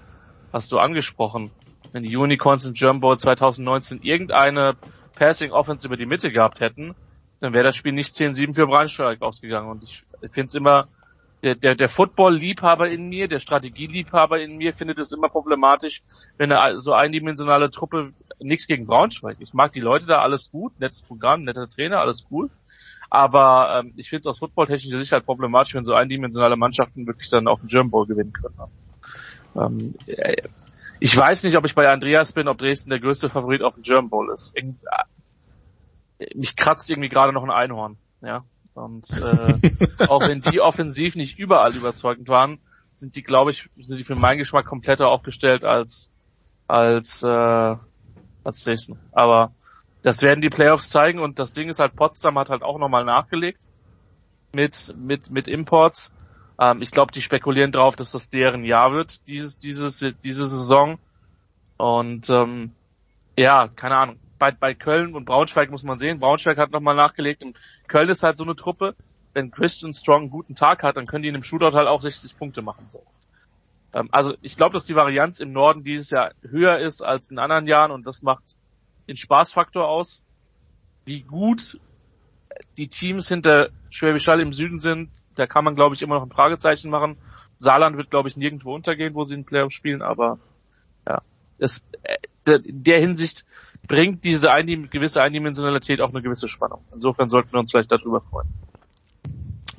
hast du angesprochen. Wenn die Unicorns in German Bowl 2019 irgendeine Passing Offense über die Mitte gehabt hätten, dann wäre das Spiel nicht 10-7 für Braunschweig ausgegangen. Und ich finde es immer, der, der, der Football-Liebhaber in mir, der Strategie-Liebhaber in mir findet es immer problematisch, wenn eine so eindimensionale Truppe nichts gegen Braunschweig. Ich mag die Leute da, alles gut, nettes Programm, netter Trainer, alles cool. Aber ähm, ich finde es aus footballtechnischer Sicht halt problematisch, wenn so eindimensionale Mannschaften wirklich dann auch den German Bowl gewinnen können. Ähm, äh, ich weiß nicht, ob ich bei Andreas bin, ob Dresden der größte Favorit auf den German Bowl ist. Irgend, äh, mich kratzt irgendwie gerade noch ein Einhorn. Ja. Und äh, auch wenn die offensiv nicht überall überzeugend waren, sind die, glaube ich, sind die für meinen Geschmack kompletter aufgestellt als als äh, als Dresden. Aber das werden die Playoffs zeigen und das Ding ist halt, Potsdam hat halt auch nochmal nachgelegt mit, mit, mit Imports. Ähm, ich glaube, die spekulieren drauf, dass das deren Jahr wird, dieses, dieses, diese Saison. Und ähm, ja, keine Ahnung. Bei, bei Köln und Braunschweig muss man sehen. Braunschweig hat nochmal nachgelegt und Köln ist halt so eine Truppe. Wenn Christian Strong einen guten Tag hat, dann können die in einem Shootout halt auch 60 Punkte machen. So. Ähm, also ich glaube, dass die Varianz im Norden dieses Jahr höher ist als in anderen Jahren und das macht den Spaßfaktor aus. Wie gut die Teams hinter Schwäbisch Hall im Süden sind, da kann man, glaube ich, immer noch ein Fragezeichen machen. Saarland wird, glaube ich, nirgendwo untergehen, wo sie in Playoffs spielen, aber ja, es, äh, in der Hinsicht bringt diese ein, gewisse Eindimensionalität auch eine gewisse Spannung. Insofern sollten wir uns vielleicht darüber freuen.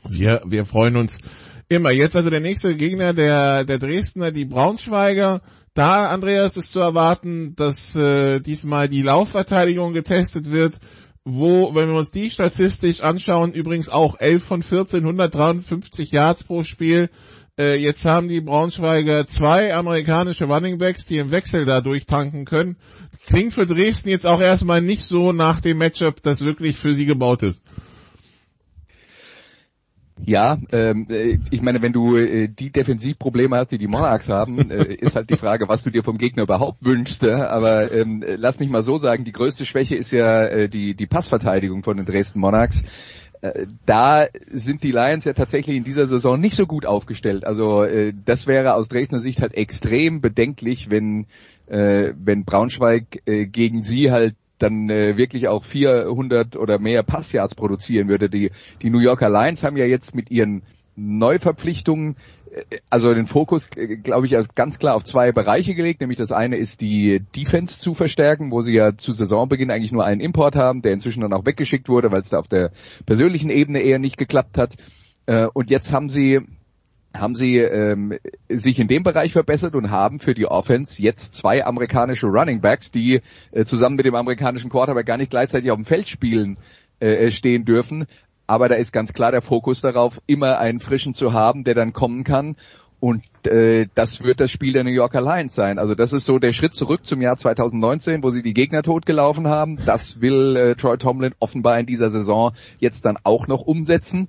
Wir, wir freuen uns immer. Jetzt also der nächste Gegner der, der Dresdner, die Braunschweiger. Da, Andreas, ist zu erwarten, dass äh, diesmal die Laufverteidigung getestet wird, wo, wenn wir uns die statistisch anschauen, übrigens auch 11 von 14, 153 Yards pro Spiel. Äh, jetzt haben die Braunschweiger zwei amerikanische Runningbacks, die im Wechsel da durchtanken können. Klingt für Dresden jetzt auch erstmal nicht so nach dem Matchup, das wirklich für sie gebaut ist. Ja, ähm, äh, ich meine, wenn du äh, die Defensivprobleme hast, die die Monarchs haben, äh, ist halt die Frage, was du dir vom Gegner überhaupt wünschst. Äh? Aber ähm, lass mich mal so sagen, die größte Schwäche ist ja äh, die, die Passverteidigung von den Dresden Monarchs. Äh, da sind die Lions ja tatsächlich in dieser Saison nicht so gut aufgestellt. Also äh, das wäre aus Dresdner Sicht halt extrem bedenklich, wenn äh, wenn Braunschweig äh, gegen sie halt dann äh, wirklich auch 400 oder mehr Passyards produzieren würde. Die, die New Yorker Lions haben ja jetzt mit ihren Neuverpflichtungen äh, also den Fokus, äh, glaube ich, ganz klar auf zwei Bereiche gelegt. Nämlich das eine ist die Defense zu verstärken, wo sie ja zu Saisonbeginn eigentlich nur einen Import haben, der inzwischen dann auch weggeschickt wurde, weil es da auf der persönlichen Ebene eher nicht geklappt hat. Äh, und jetzt haben sie haben sie ähm, sich in dem Bereich verbessert und haben für die Offense jetzt zwei amerikanische Running Backs, die äh, zusammen mit dem amerikanischen Quarterback gar nicht gleichzeitig auf dem Feld spielen äh, stehen dürfen. Aber da ist ganz klar der Fokus darauf, immer einen frischen zu haben, der dann kommen kann. Und äh, das wird das Spiel der New Yorker Lions sein. Also das ist so der Schritt zurück zum Jahr 2019, wo sie die Gegner totgelaufen haben. Das will äh, Troy Tomlin offenbar in dieser Saison jetzt dann auch noch umsetzen.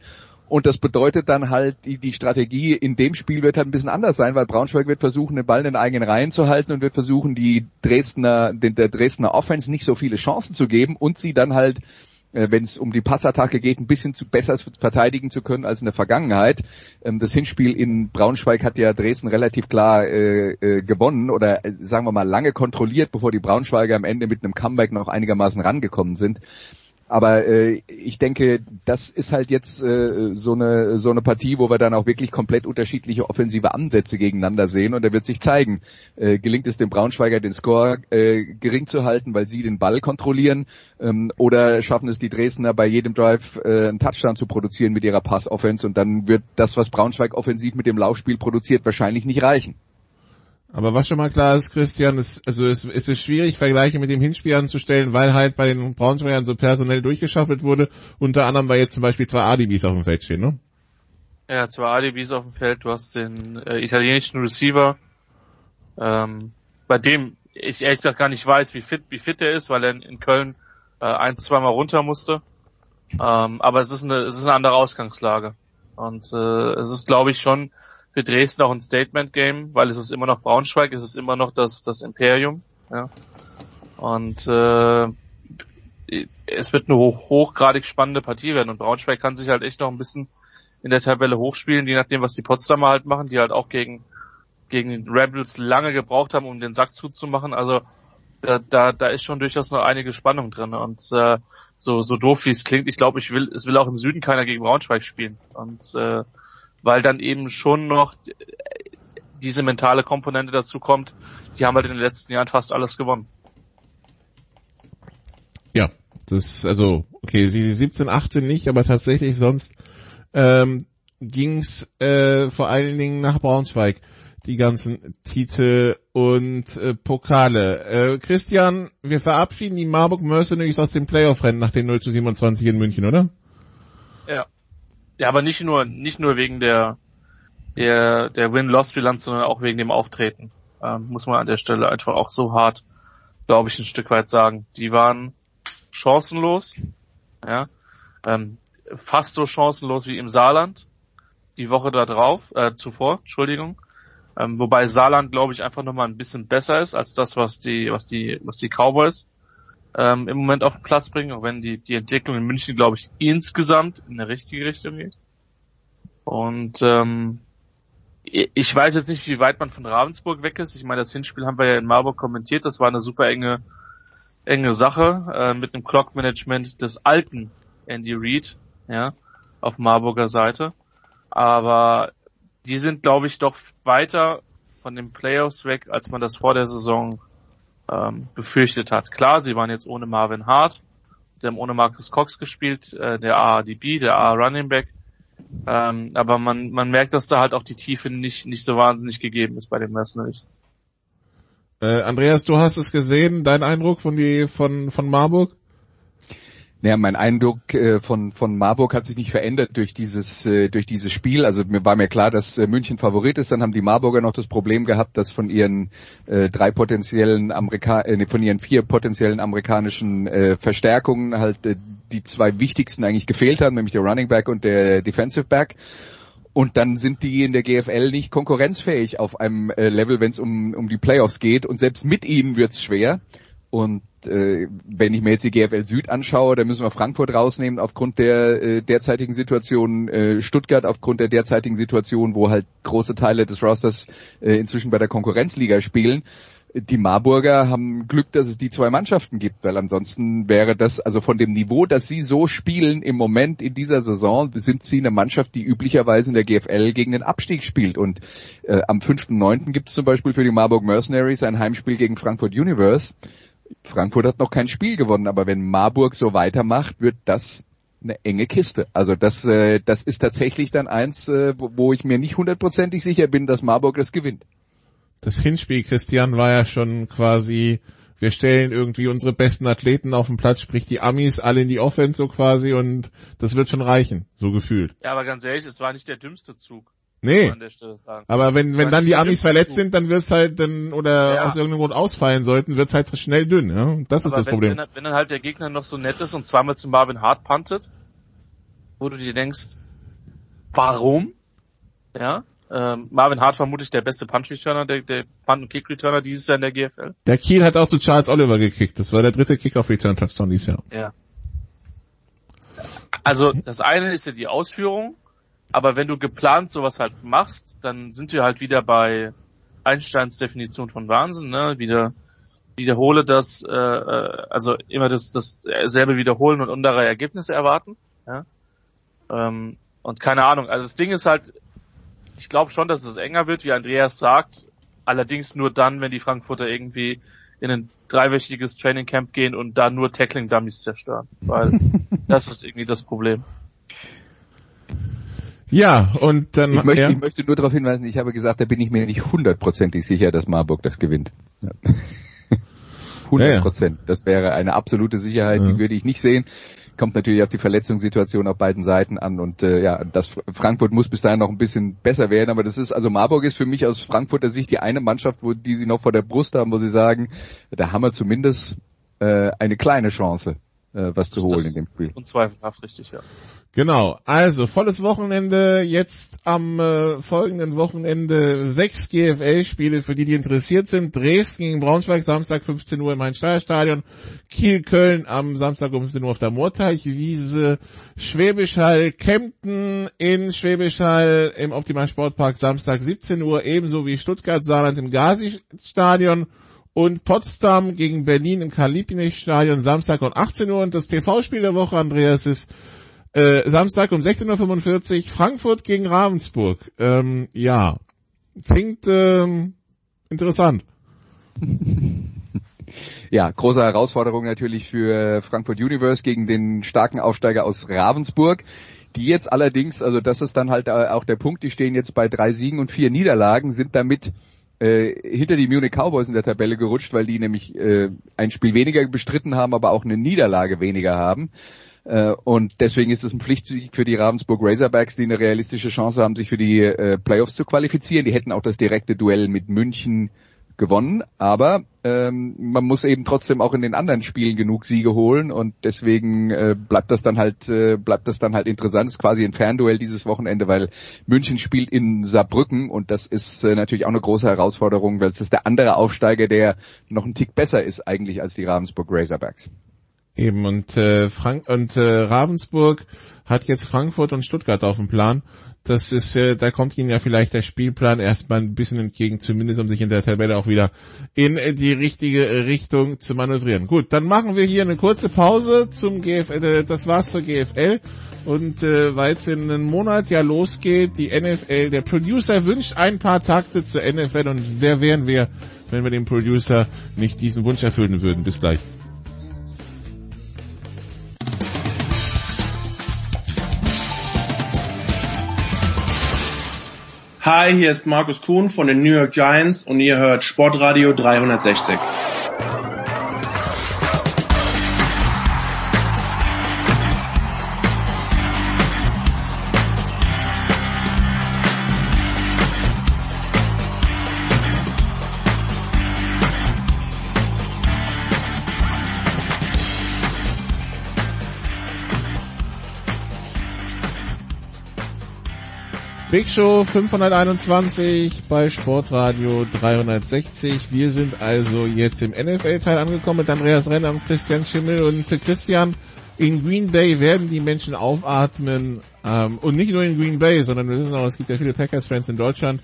Und das bedeutet dann halt, die, die Strategie in dem Spiel wird halt ein bisschen anders sein, weil Braunschweig wird versuchen, den Ball in den eigenen Reihen zu halten und wird versuchen, die Dresdner, den, der Dresdner Offense nicht so viele Chancen zu geben und sie dann halt äh, wenn es um die Passattacke geht, ein bisschen zu besser verteidigen zu können als in der Vergangenheit. Ähm, das Hinspiel in Braunschweig hat ja Dresden relativ klar äh, äh, gewonnen oder äh, sagen wir mal lange kontrolliert, bevor die Braunschweiger am Ende mit einem Comeback noch einigermaßen rangekommen sind. Aber äh, ich denke, das ist halt jetzt äh, so eine so eine Partie, wo wir dann auch wirklich komplett unterschiedliche offensive Ansätze gegeneinander sehen und da wird sich zeigen, äh, gelingt es dem Braunschweiger den Score äh, gering zu halten, weil sie den Ball kontrollieren, ähm, oder schaffen es die Dresdner bei jedem Drive äh, einen Touchdown zu produzieren mit ihrer Passoffense und dann wird das, was Braunschweig offensiv mit dem Laufspiel produziert, wahrscheinlich nicht reichen. Aber was schon mal klar ist, Christian, ist, also es, es ist schwierig, Vergleiche mit dem Hinspiel anzustellen, weil halt bei den Braunschweigern so personell durchgeschaffelt wurde, unter anderem weil jetzt zum Beispiel zwei Adibis auf dem Feld stehen, ne? Ja, zwei Adibis auf dem Feld, du hast den äh, italienischen Receiver, ähm, bei dem ich ehrlich gesagt gar nicht weiß, wie fit, wie fit er ist, weil er in, Köln äh, ein, zweimal runter musste. Ähm, aber es ist eine, es ist eine andere Ausgangslage. Und äh, es ist, glaube ich, schon für Dresden auch ein Statement-Game, weil es ist immer noch Braunschweig, es ist immer noch das, das Imperium. Ja. Und äh, es wird eine hoch, hochgradig spannende Partie werden und Braunschweig kann sich halt echt noch ein bisschen in der Tabelle hochspielen, je nachdem, was die Potsdamer halt machen, die halt auch gegen gegen den Rebels lange gebraucht haben, um den Sack zuzumachen. Also da, da, da ist schon durchaus noch einige Spannung drin. Und äh, so, so doof wie es klingt, ich glaube, ich will, es will auch im Süden keiner gegen Braunschweig spielen. Und äh, weil dann eben schon noch diese mentale Komponente dazu kommt, die haben halt in den letzten Jahren fast alles gewonnen. Ja, das, also, okay, sie 17, 18 nicht, aber tatsächlich sonst ähm, ging's äh, vor allen Dingen nach Braunschweig die ganzen Titel und äh, Pokale. Äh, Christian, wir verabschieden die Marburg Mercenaries aus dem Playoff-Rennen nach dem 0 zu 27 in München, oder? Ja. Ja, aber nicht nur, nicht nur wegen der, der, der Win-Loss-Bilanz, sondern auch wegen dem Auftreten. Ähm, muss man an der Stelle einfach auch so hart, glaube ich, ein Stück weit sagen. Die waren chancenlos, ja, ähm, fast so chancenlos wie im Saarland, die Woche da drauf, äh, zuvor, Entschuldigung. Ähm, wobei Saarland, glaube ich, einfach nochmal ein bisschen besser ist als das, was die, was die, was die Cowboys ähm, im Moment auf den Platz bringen, auch wenn die, die Entwicklung in München, glaube ich, insgesamt in eine richtige Richtung geht. Und ähm, ich weiß jetzt nicht, wie weit man von Ravensburg weg ist. Ich meine, das Hinspiel haben wir ja in Marburg kommentiert. Das war eine super enge, enge Sache äh, mit dem Clock-Management des alten Andy Reid, ja, auf Marburger Seite. Aber die sind, glaube ich, doch weiter von den Playoffs weg, als man das vor der Saison ähm, befürchtet hat. Klar, sie waren jetzt ohne Marvin Hart, sie haben ohne Marcus Cox gespielt, äh, der ADB, der A Running Back. Ähm, aber man, man merkt, dass da halt auch die Tiefe nicht, nicht so wahnsinnig gegeben ist bei den Mercenaries. Äh, Andreas, du hast es gesehen, dein Eindruck von die von von Marburg? Naja, mein Eindruck äh, von, von Marburg hat sich nicht verändert durch dieses, äh, durch dieses Spiel. Also mir war mir klar, dass äh, München Favorit ist. Dann haben die Marburger noch das Problem gehabt, dass von ihren äh, drei potenziellen Amerika äh, von ihren vier potenziellen amerikanischen äh, Verstärkungen halt äh, die zwei wichtigsten eigentlich gefehlt haben, nämlich der Running Back und der Defensive Back. Und dann sind die in der GFL nicht konkurrenzfähig auf einem äh, Level, wenn es um, um die Playoffs geht. Und selbst mit ihnen wird's schwer. Und äh, wenn ich mir jetzt die GFL Süd anschaue, dann müssen wir Frankfurt rausnehmen aufgrund der äh, derzeitigen Situation, äh, Stuttgart aufgrund der derzeitigen Situation, wo halt große Teile des Rosters äh, inzwischen bei der Konkurrenzliga spielen. Die Marburger haben Glück, dass es die zwei Mannschaften gibt, weil ansonsten wäre das, also von dem Niveau, dass sie so spielen im Moment in dieser Saison, sind sie eine Mannschaft, die üblicherweise in der GFL gegen den Abstieg spielt. Und äh, am 5.9. gibt es zum Beispiel für die Marburg Mercenaries ein Heimspiel gegen Frankfurt Universe. Frankfurt hat noch kein Spiel gewonnen, aber wenn Marburg so weitermacht, wird das eine enge Kiste. Also das, äh, das ist tatsächlich dann eins, äh, wo, wo ich mir nicht hundertprozentig sicher bin, dass Marburg das gewinnt. Das Hinspiel, Christian, war ja schon quasi, wir stellen irgendwie unsere besten Athleten auf den Platz, sprich die Amis alle in die Offense so quasi und das wird schon reichen, so gefühlt. Ja, aber ganz ehrlich, es war nicht der dümmste Zug. Nee. Aber wenn, wenn dann die Amis verletzt sind, dann wird's halt dann, oder Ja. aus irgendeinem Grund ausfallen sollten, wird's halt schnell dünn, ja. Und Das ist Aber das wenn, Problem. Wenn, wenn dann halt der Gegner noch so nett ist und zweimal zu Marvin Hart puntet, wo du dir denkst, warum? Ja, ähm, Marvin Hart vermutlich der beste Punch-Returner, der, der Punt-and-Kick-Returner dieses Jahr in der GFL. Der Kiel hat auch zu Charles Oliver gekickt. Das war der dritte Kick-Off-Return-Touchdown dieses Jahr. Ja. Also das eine ist ja die Ausführung, aber wenn du geplant sowas halt machst, dann sind wir halt wieder bei Einsteins Definition von Wahnsinn, ne? Wieder wiederhole das, äh, äh, also immer das dasselbe wiederholen und andere Ergebnisse erwarten. Ja? Ähm, und keine Ahnung, also das Ding ist halt, ich glaube schon, dass es enger wird, wie Andreas sagt, allerdings nur dann, wenn die Frankfurter irgendwie in ein dreiwöchiges Training Camp gehen und da nur Tackling Dummies zerstören, weil das ist irgendwie das Problem. Ja, und dann, Ich möchte, ja, ich möchte nur darauf hinweisen, ich habe gesagt, da bin ich mir nicht hundertprozentig sicher, dass Marburg das gewinnt. Ja. 100 Prozent. Das wäre eine absolute Sicherheit, Ja. die würde ich nicht sehen. Kommt natürlich auf die Verletzungssituation auf beiden Seiten an und äh, ja, das Frankfurt muss bis dahin noch ein bisschen besser werden, aber das ist also Marburg ist für mich aus Frankfurter Sicht die eine Mannschaft, wo die sie noch vor der Brust haben, wo sie sagen, da haben wir zumindest äh, eine kleine Chance, äh, was zu holen in dem Spiel. Unzweifelhaft richtig, ja. Genau, also volles Wochenende, jetzt am äh, folgenden Wochenende sechs GFL-Spiele für die, die interessiert sind. Dresden gegen Braunschweig, Samstag 15 Uhr im Main-Steuer-Stadion. Kiel-Köln am Samstag um 15 Uhr auf der Moorteichwiese. Schwäbisch Hall, Kempten in Schwäbisch Hall im Optimal Sportpark Samstag 17 Uhr, ebenso wie Stuttgart-Saarland im Gazi-Stadion. Und Potsdam gegen Berlin im Karl-Liebknecht-Stadion Samstag um 18 Uhr. Und das TV-Spiel der Woche, Andreas, ist äh, Samstag um 16.45 Uhr Frankfurt gegen Ravensburg. Ähm, ja, klingt ähm, interessant. Ja, große Herausforderung natürlich für Frankfurt Universe gegen den starken Aufsteiger aus Ravensburg. Die jetzt allerdings, also das ist dann halt auch der Punkt, die stehen jetzt bei drei Siegen und vier Niederlagen, sind damit äh, hinter die Munich Cowboys in der Tabelle gerutscht, weil die nämlich äh, ein Spiel weniger bestritten haben, aber auch eine Niederlage weniger haben. Äh, und deswegen ist es ein Pflichtsieg für die Ravensburg Razorbacks, die eine realistische Chance haben, sich für die äh, Playoffs zu qualifizieren. Die hätten auch das direkte Duell mit München gewonnen, aber ähm, man muss eben trotzdem auch in den anderen Spielen genug Siege holen und deswegen äh, bleibt das dann halt äh, bleibt das dann halt interessant. Es ist quasi ein Fernduell dieses Wochenende, weil München spielt in Saarbrücken und das ist äh, natürlich auch eine große Herausforderung, weil es ist der andere Aufsteiger, der noch einen Tick besser ist eigentlich als die Ravensburg Razorbacks. Eben und äh, Frank und äh, Ravensburg hat jetzt Frankfurt und Stuttgart auf dem Plan. Das ist, äh, da kommt ihnen ja vielleicht der Spielplan erstmal ein bisschen entgegen, zumindest um sich in der Tabelle auch wieder in die richtige Richtung zu manövrieren. Gut, dann machen wir hier eine kurze Pause zum GFL. Äh, das war's zur GFL und äh, weil es in einem Monat ja losgeht, die NFL. Der Producer wünscht ein paar Takte zur NFL und wer wären wir, wenn wir dem Producer nicht diesen Wunsch erfüllen würden? Bis gleich. Hi, hier ist Markus Kuhn von den New York Giants und ihr hört Sportradio 360. Big Show 521 bei Sportradio 360. Wir sind also jetzt im NFL-Teil angekommen mit Andreas Renner und Christian Schimmel. Und äh, Christian, in Green Bay werden die Menschen aufatmen. Ähm, und nicht nur in Green Bay, sondern wir wissen auch, es gibt ja viele Packers-Fans in Deutschland.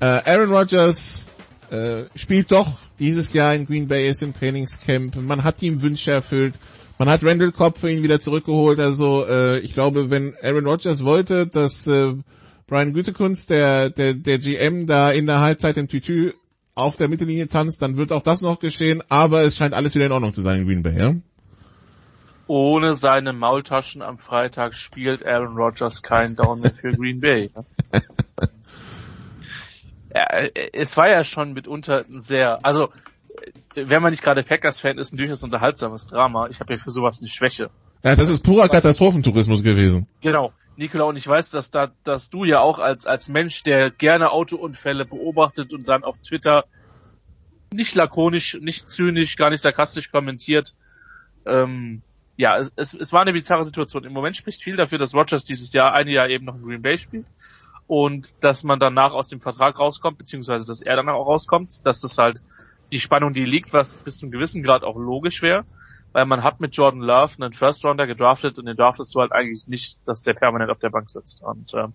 Äh, Aaron Rodgers äh, spielt doch dieses Jahr in Green Bay, ist im Trainingscamp. Man hat ihm Wünsche erfüllt. Man hat Randall Cobb für ihn wieder zurückgeholt. Also äh, ich glaube, wenn Aaron Rodgers wollte, dass äh, Brian Gütekunst, der, der, der GM, da in der Halbzeit im Tütü auf der Mittellinie tanzt, dann wird auch das noch geschehen, aber es scheint alles wieder in Ordnung zu sein in Green Bay, ja? ohne seine Maultaschen am Freitag spielt Aaron Rodgers kein Down mehr für Green Bay. ja, es war ja schon mitunter ein sehr, also wenn man nicht gerade Packers-Fan ist, ein durchaus unterhaltsames Drama. Ich habe ja für sowas eine Schwäche. Ja, das ist purer Katastrophentourismus gewesen. Genau. Nikola, und ich weiß, dass da, dass du ja auch als, als Mensch, der gerne Autounfälle beobachtet und dann auf Twitter nicht lakonisch, nicht zynisch, gar nicht sarkastisch kommentiert, ähm, ja, es, es, es war eine bizarre Situation. Im Moment spricht viel dafür, dass Rogers dieses Jahr ein Jahr eben noch in Green Bay spielt und dass man danach aus dem Vertrag rauskommt, beziehungsweise dass er danach auch rauskommt, dass das halt die Spannung, die liegt, was bis zum gewissen Grad auch logisch wäre, weil man hat mit Jordan Love einen First Rounder gedraftet und den draftest du halt eigentlich nicht, dass der permanent auf der Bank sitzt. Und äh,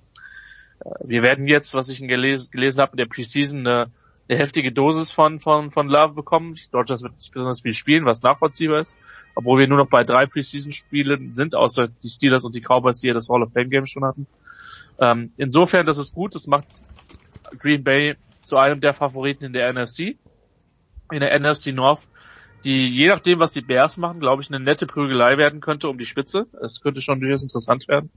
wir werden jetzt, was ich gelesen, gelesen habe, in der Preseason eine, eine heftige Dosis von, von, von Love bekommen. Dodgers wird nicht besonders viel spielen, was nachvollziehbar ist, obwohl wir nur noch bei drei Preseason-Spielen sind, außer die Steelers und die Cowboys, die ja das Hall of Fame Game schon hatten. Ähm, insofern, das ist gut, das macht Green Bay zu einem der Favoriten in der NFC in der NFC North, die je nachdem, was die Bears machen, glaube ich, eine nette Prügelei werden könnte um die Spitze. Es könnte schon durchaus interessant werden.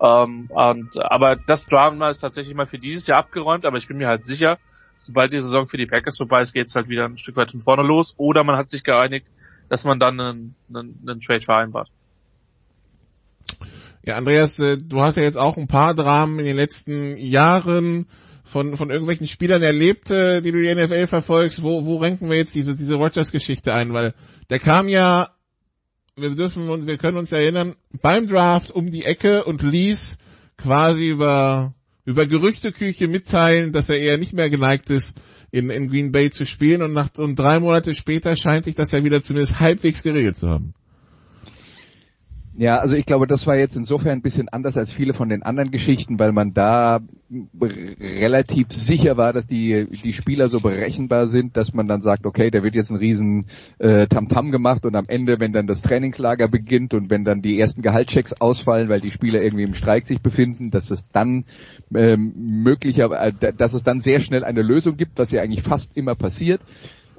Ähm, und, aber das Drama ist tatsächlich mal für dieses Jahr abgeräumt, aber ich bin mir halt sicher, sobald die Saison für die Packers vorbei ist, geht es halt wieder ein Stück weit von vorne los. Oder man hat sich geeinigt, dass man dann einen, einen, einen Trade vereinbart. Ja, Andreas, äh, du hast ja jetzt auch ein paar Dramen in den letzten Jahren von, von irgendwelchen Spielern erlebt, äh, die du die NFL verfolgst, wo, wo renken wir jetzt diese, diese Rogers-Geschichte ein? Weil der kam ja, wir dürfen uns, wir können uns erinnern, beim Draft um die Ecke und ließ quasi über, über Gerüchteküche mitteilen, dass er eher nicht mehr geneigt ist, in, in Green Bay zu spielen und nach, und drei Monate später scheint sich das ja wieder zumindest halbwegs geregelt zu haben. Ja, also ich glaube, das war jetzt insofern ein bisschen anders als viele von den anderen Geschichten, weil man da relativ sicher war, dass die, die Spieler so berechenbar sind, dass man dann sagt, okay, da wird jetzt ein riesen äh, Tamtam gemacht und am Ende, wenn dann das Trainingslager beginnt und wenn dann die ersten Gehaltschecks ausfallen, weil die Spieler irgendwie im Streik sich befinden, dass es dann ähm, möglicherweise, äh, dass es dann sehr schnell eine Lösung gibt, was ja eigentlich fast immer passiert.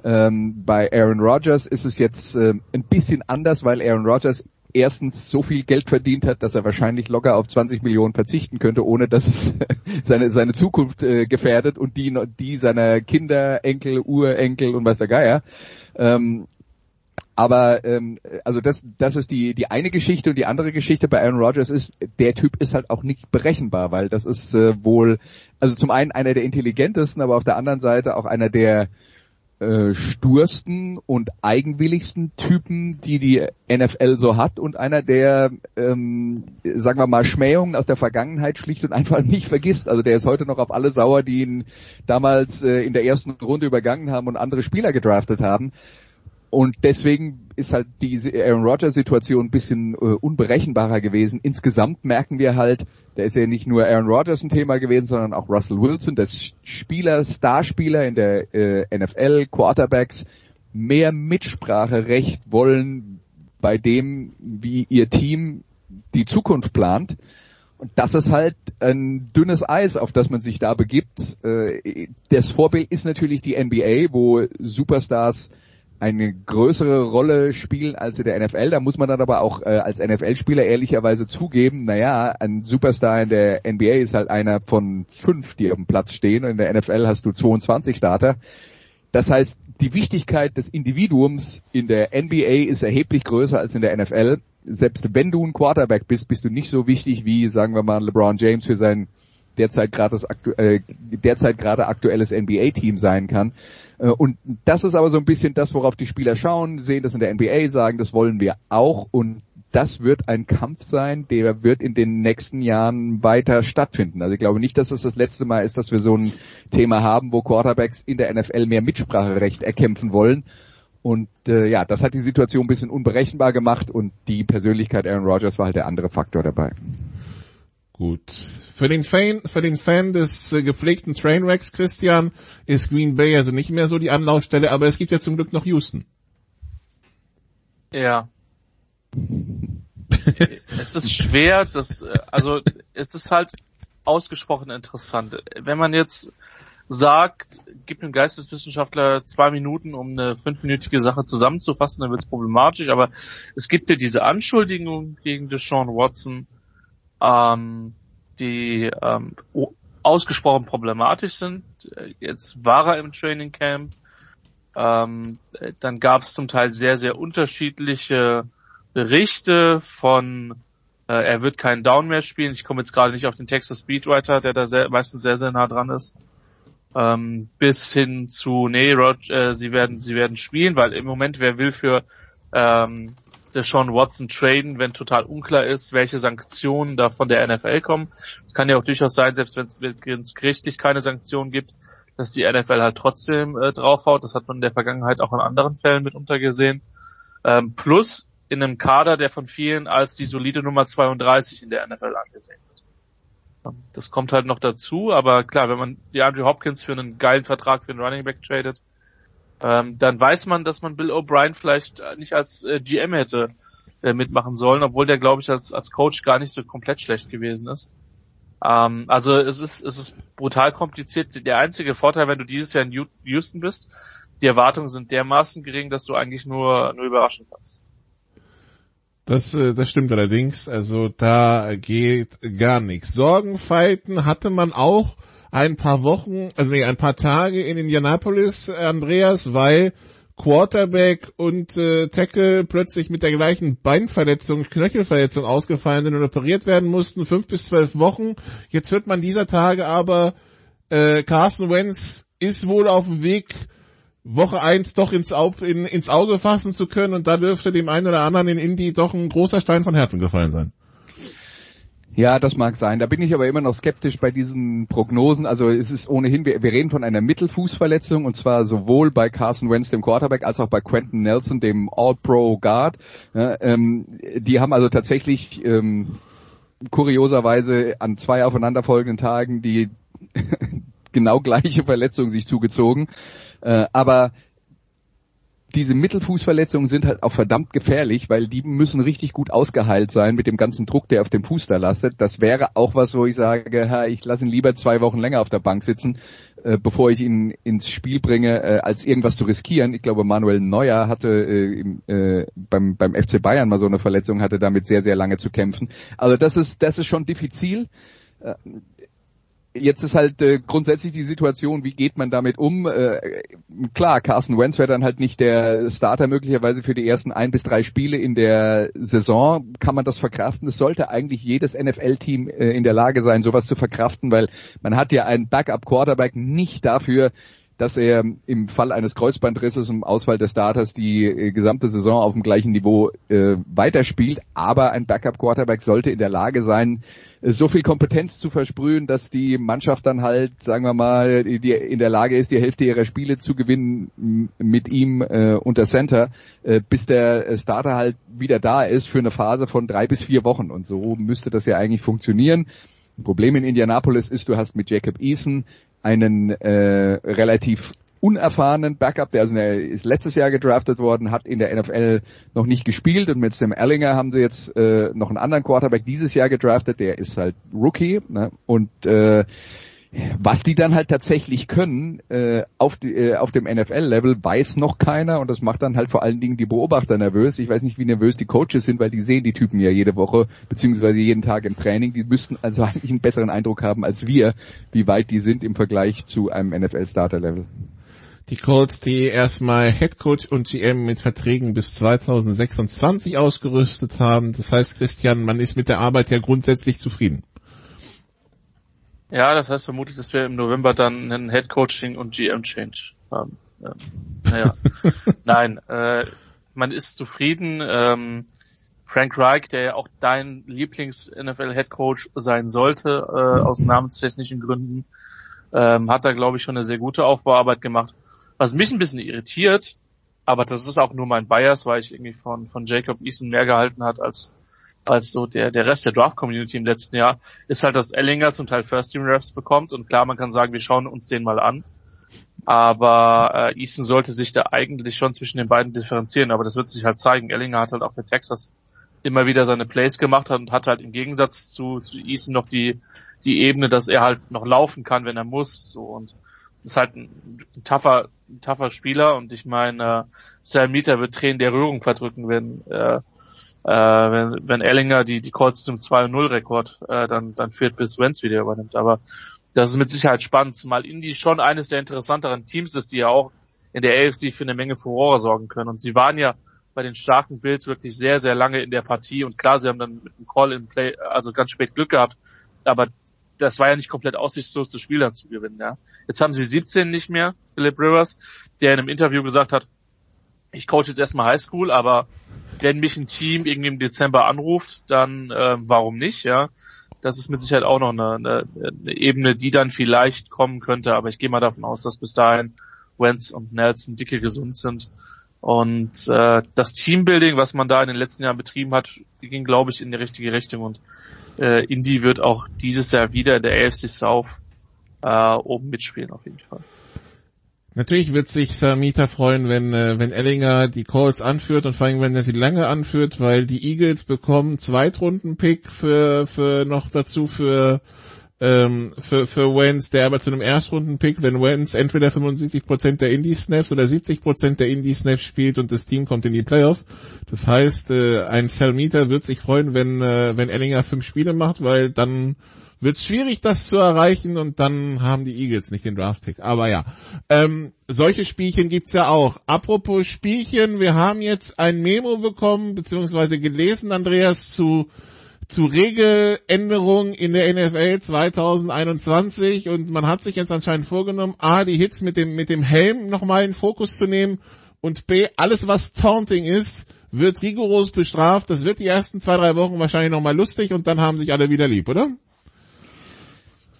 Ähm, bei Aaron Rodgers ist es jetzt äh, ein bisschen anders, weil Aaron Rodgers erstens so viel Geld verdient hat, dass er wahrscheinlich locker auf 20 Millionen verzichten könnte, ohne dass es seine, seine Zukunft äh, gefährdet und die, die seiner Kinder, Enkel, Urenkel und weiß der Geier. Ähm, aber ähm, also das, das ist die, die eine Geschichte und die andere Geschichte bei Aaron Rodgers ist, der Typ ist halt auch nicht berechenbar, weil das ist äh, wohl, also zum einen einer der intelligentesten, aber auf der anderen Seite auch einer der äh, stursten und eigenwilligsten Typen, die die NFL so hat und einer, der, ähm, sagen wir mal, Schmähungen aus der Vergangenheit schlicht und einfach nicht vergisst. Also der ist heute noch auf alle sauer, die ihn damals äh, in der ersten Runde übergangen haben und andere Spieler gedraftet haben. Und deswegen ist halt die Aaron Rodgers Situation ein bisschen äh, unberechenbarer gewesen. Insgesamt merken wir halt, da ist ja nicht nur Aaron Rodgers ein Thema gewesen, sondern auch Russell Wilson, dass Spieler, Starspieler in der äh, NFL, Quarterbacks, mehr Mitspracherecht wollen bei dem, wie ihr Team die Zukunft plant. Und das ist halt ein dünnes Eis, auf das man sich da begibt. Äh, das Vorbild ist natürlich die NBA, wo Superstars eine größere Rolle spielen als in der NFL. Da muss man dann aber auch äh, als NFL-Spieler ehrlicherweise zugeben, naja, ein Superstar in der NBA ist halt einer von fünf, die auf dem Platz stehen. Und in der NFL hast du 22 Starter. Das heißt, die Wichtigkeit des Individuums in der NBA ist erheblich größer als in der NFL. Selbst wenn du ein Quarterback bist, bist du nicht so wichtig wie, sagen wir mal, LeBron James für sein derzeit gerade äh, derzeit gerade aktuelles NBA-Team sein kann. Äh, und das ist aber so ein bisschen das, worauf die Spieler schauen, sehen das in der NBA, sagen, das wollen wir auch und das wird ein Kampf sein, der wird in den nächsten Jahren weiter stattfinden. Also ich glaube nicht, dass es das letzte Mal ist, dass wir so ein Thema haben, wo Quarterbacks in der NFL mehr Mitspracherecht erkämpfen wollen. Und äh, ja, das hat die Situation ein bisschen unberechenbar gemacht und die Persönlichkeit Aaron Rodgers war halt der andere Faktor dabei. Gut. Für den Fan, für den Fan des äh, gepflegten Trainwrecks, Christian, ist Green Bay also nicht mehr so die Anlaufstelle, aber es gibt ja zum Glück noch Houston. Ja. es ist schwer, das, äh, also, es ist halt ausgesprochen interessant. Wenn man jetzt sagt, gib dem Geisteswissenschaftler zwei Minuten, um eine fünfminütige Sache zusammenzufassen, dann wird es problematisch. Aber es gibt ja diese Anschuldigung gegen Deshaun Watson, ähm, die ähm, ausgesprochen problematisch sind. Jetzt war er im Training Camp. Ähm, dann gab es zum Teil sehr, sehr unterschiedliche Berichte von äh, er wird keinen Down mehr spielen. Ich komme jetzt gerade nicht auf den Texas Speedwriter, der da sehr, meistens sehr, sehr nah dran ist. Ähm, bis hin zu, nee, Rog, äh, sie werden, sie werden spielen, weil im Moment wer will für ähm, Sean Watson traden, wenn total unklar ist, welche Sanktionen da von der NFL kommen. Es kann ja auch durchaus sein, selbst wenn es gerichtlich keine Sanktionen gibt, dass die NFL halt trotzdem äh, draufhaut. Das hat man in der Vergangenheit auch in anderen Fällen mitunter gesehen. Ähm, plus in einem Kader, der von vielen als die solide Nummer 32 in der NFL angesehen wird. Ähm, das kommt halt noch dazu, aber klar, wenn man die Andrew Hopkins für einen geilen Vertrag für einen Running Back tradet, ähm, dann weiß man, dass man Bill O'Brien vielleicht nicht als äh, GM hätte äh, mitmachen sollen, obwohl der, glaube ich, als, als Coach gar nicht so komplett schlecht gewesen ist. Ähm, also es ist, es ist brutal kompliziert. Der einzige Vorteil, wenn du dieses Jahr in Houston bist, die Erwartungen sind dermaßen gering, dass du eigentlich nur, nur überraschen kannst. Das, äh, das stimmt allerdings. Also da geht gar nichts. Sorgenfalten hatte man auch ein paar Wochen, also nee, ein paar Tage in Indianapolis, Andreas, weil Quarterback und äh, Tackle plötzlich mit der gleichen Beinverletzung, Knöchelverletzung ausgefallen sind und operiert werden mussten, fünf bis zwölf Wochen. Jetzt hört man dieser Tage aber, äh, Carson Wentz ist wohl auf dem Weg, Woche eins doch ins, Au in, ins Auge fassen zu können und da dürfte dem einen oder anderen in Indy doch ein großer Stein von Herzen gefallen sein. Ja, das mag sein. Da bin ich aber immer noch skeptisch bei diesen Prognosen. Also es ist ohnehin, wir, wir reden von einer Mittelfußverletzung und zwar sowohl bei Carson Wentz, dem Quarterback, als auch bei Quentin Nelson, dem All-Pro Guard. Ja, ähm, die haben also tatsächlich ähm, kurioserweise an zwei aufeinanderfolgenden Tagen die genau gleiche Verletzung sich zugezogen. Äh, aber diese Mittelfußverletzungen sind halt auch verdammt gefährlich, weil die müssen richtig gut ausgeheilt sein mit dem ganzen Druck, der auf dem Fuß da lastet. Das wäre auch was, wo ich sage, ich lasse ihn lieber zwei Wochen länger auf der Bank sitzen, äh, bevor ich ihn ins Spiel bringe, äh, als irgendwas zu riskieren. Ich glaube, Manuel Neuer hatte äh, beim, beim FC Bayern mal so eine Verletzung, hatte damit sehr, sehr lange zu kämpfen. Also das ist, das ist schon diffizil. Jetzt ist halt äh, grundsätzlich die Situation, wie geht man damit um? Äh, klar, Carson Wentz wäre dann halt nicht der Starter möglicherweise für die ersten ein bis drei Spiele in der Saison. Kann man das verkraften? Es sollte eigentlich jedes NFL-Team äh, in der Lage sein, sowas zu verkraften, weil man hat ja einen Backup-Quarterback nicht dafür, dass er im Fall eines Kreuzbandrisses im Ausfall des Starters die äh, gesamte Saison auf dem gleichen Niveau äh, weiterspielt. Aber ein Backup-Quarterback sollte in der Lage sein, so viel Kompetenz zu versprühen, dass die Mannschaft dann halt, sagen wir mal, die in der Lage ist, die Hälfte ihrer Spiele zu gewinnen mit ihm äh, unter Center, äh, bis der Starter halt wieder da ist für eine Phase von drei bis vier Wochen. Und so müsste das ja eigentlich funktionieren. Problem in Indianapolis ist, du hast mit Jacob Eason einen äh, relativ unerfahrenen Backup, der, ist letztes Jahr gedraftet worden, hat in der NFL noch nicht gespielt und mit Sam Ellinger haben sie jetzt äh, noch einen anderen Quarterback dieses Jahr gedraftet, der ist halt Rookie ne? und äh, was die dann halt tatsächlich können äh, auf, die, äh, auf dem NFL-Level, weiß noch keiner und das macht dann halt vor allen Dingen die Beobachter nervös. Ich weiß nicht, wie nervös die Coaches sind, weil die sehen die Typen ja jede Woche beziehungsweise jeden Tag im Training. Die müssten also eigentlich einen besseren Eindruck haben als wir, wie weit die sind im Vergleich zu einem NFL-Starter-Level die Colts, die erstmal Headcoach und GM mit Verträgen bis 2026 ausgerüstet haben. Das heißt, Christian, man ist mit der Arbeit ja grundsätzlich zufrieden. Ja, das heißt vermutlich, dass wir im November dann einen Headcoaching und GM Change haben. Ähm, naja, nein, äh, man ist zufrieden. Ähm, Frank Reich, der ja auch dein Lieblings-NFL-Headcoach sein sollte, äh, aus namenstechnischen Gründen, ähm, hat da, glaube ich, schon eine sehr gute Aufbauarbeit gemacht. Was mich ein bisschen irritiert, aber das ist auch nur mein Bias, weil ich irgendwie von, von Jacob Eason mehr gehalten hat als, als so der, der Rest der Draft-Community im letzten Jahr, ist halt, dass Ellinger zum Teil First-Team-Raps bekommt und klar, man kann sagen, wir schauen uns den mal an. Aber äh, Eason sollte sich da eigentlich schon zwischen den beiden differenzieren, aber das wird sich halt zeigen. Ellinger hat halt auch für Texas immer wieder seine Plays gemacht und hat halt im Gegensatz zu, zu Eason noch die, die Ebene, dass er halt noch laufen kann, wenn er muss. So und ist halt ein, ein tougher, ein tougher Spieler und ich meine, äh, Sam Mieter wird Tränen der Rührung verdrücken, wenn, äh, äh, wenn, wenn Ellinger die, die Colts zum 2-0-Rekord äh, dann, dann führt, bis Wentz wieder übernimmt. Aber das ist mit Sicherheit spannend, zumal Indy schon eines der interessanteren Teams ist, die ja auch in der AFC für eine Menge Furore sorgen können. Und sie waren ja bei den starken Bills wirklich sehr, sehr lange in der Partie und klar, sie haben dann mit dem Call in Play, also ganz spät Glück gehabt, aber das war ja nicht komplett aussichtslos, das Spiel dann zu gewinnen, ja. Jetzt haben sie 17 nicht mehr, Philip Rivers, der in einem Interview gesagt hat, ich coach jetzt erstmal Highschool, aber wenn mich ein Team irgendwie im Dezember anruft, dann äh, warum nicht, ja. Das ist mit Sicherheit auch noch eine, eine, eine Ebene, die dann vielleicht kommen könnte, aber ich gehe mal davon aus, dass bis dahin Wentz und Nelson dicke gesund sind und äh, das Teambuilding, was man da in den letzten Jahren betrieben hat, ging, glaube ich, in die richtige Richtung. Und äh, Indy wird auch dieses Jahr wieder in der AFC South äh, oben mitspielen, auf jeden Fall. Natürlich wird sich Samita freuen, wenn, äh, wenn Ellinger die Calls anführt und vor allem, wenn er sie lange anführt, weil die Eagles bekommen Zweitrunden-Pick für, für noch dazu für ähm, für, für Wentz, der aber zu einem Erstrunden-Pick, wenn Wentz entweder 75% der Indie-Snaps oder 70% der Indie-Snaps spielt und das Team kommt in die Playoffs. Das heißt, äh, ein Cellmeter wird sich freuen, wenn, äh, wenn Ellinger fünf Spiele macht, weil dann wird es schwierig, das zu erreichen und dann haben die Eagles nicht den Draft-Pick. Aber ja, ähm, solche Spielchen gibt's ja auch. Apropos Spielchen, wir haben jetzt ein Memo bekommen, beziehungsweise gelesen, Andreas, zu zu Regeländerungen in der NFL 2021 und man hat sich jetzt anscheinend vorgenommen, A, die Hits mit dem, mit dem Helm nochmal in Fokus zu nehmen und B, alles was Taunting ist, wird rigoros bestraft. Das wird die ersten zwei, drei Wochen wahrscheinlich nochmal lustig und dann haben sich alle wieder lieb, oder?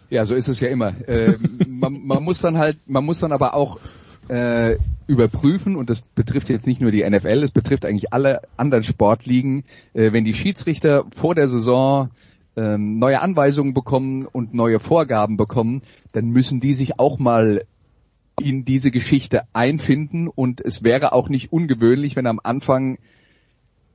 Ja, so ist es ja immer. Äh, man, man muss dann halt, man muss dann aber auch äh, überprüfen. Und das betrifft jetzt nicht nur die NFL, es betrifft eigentlich alle anderen Sportligen, äh, wenn die Schiedsrichter vor der Saison ähm, neue Anweisungen bekommen und neue Vorgaben bekommen, dann müssen die sich auch mal in diese Geschichte einfinden. Und es wäre auch nicht ungewöhnlich, wenn am Anfang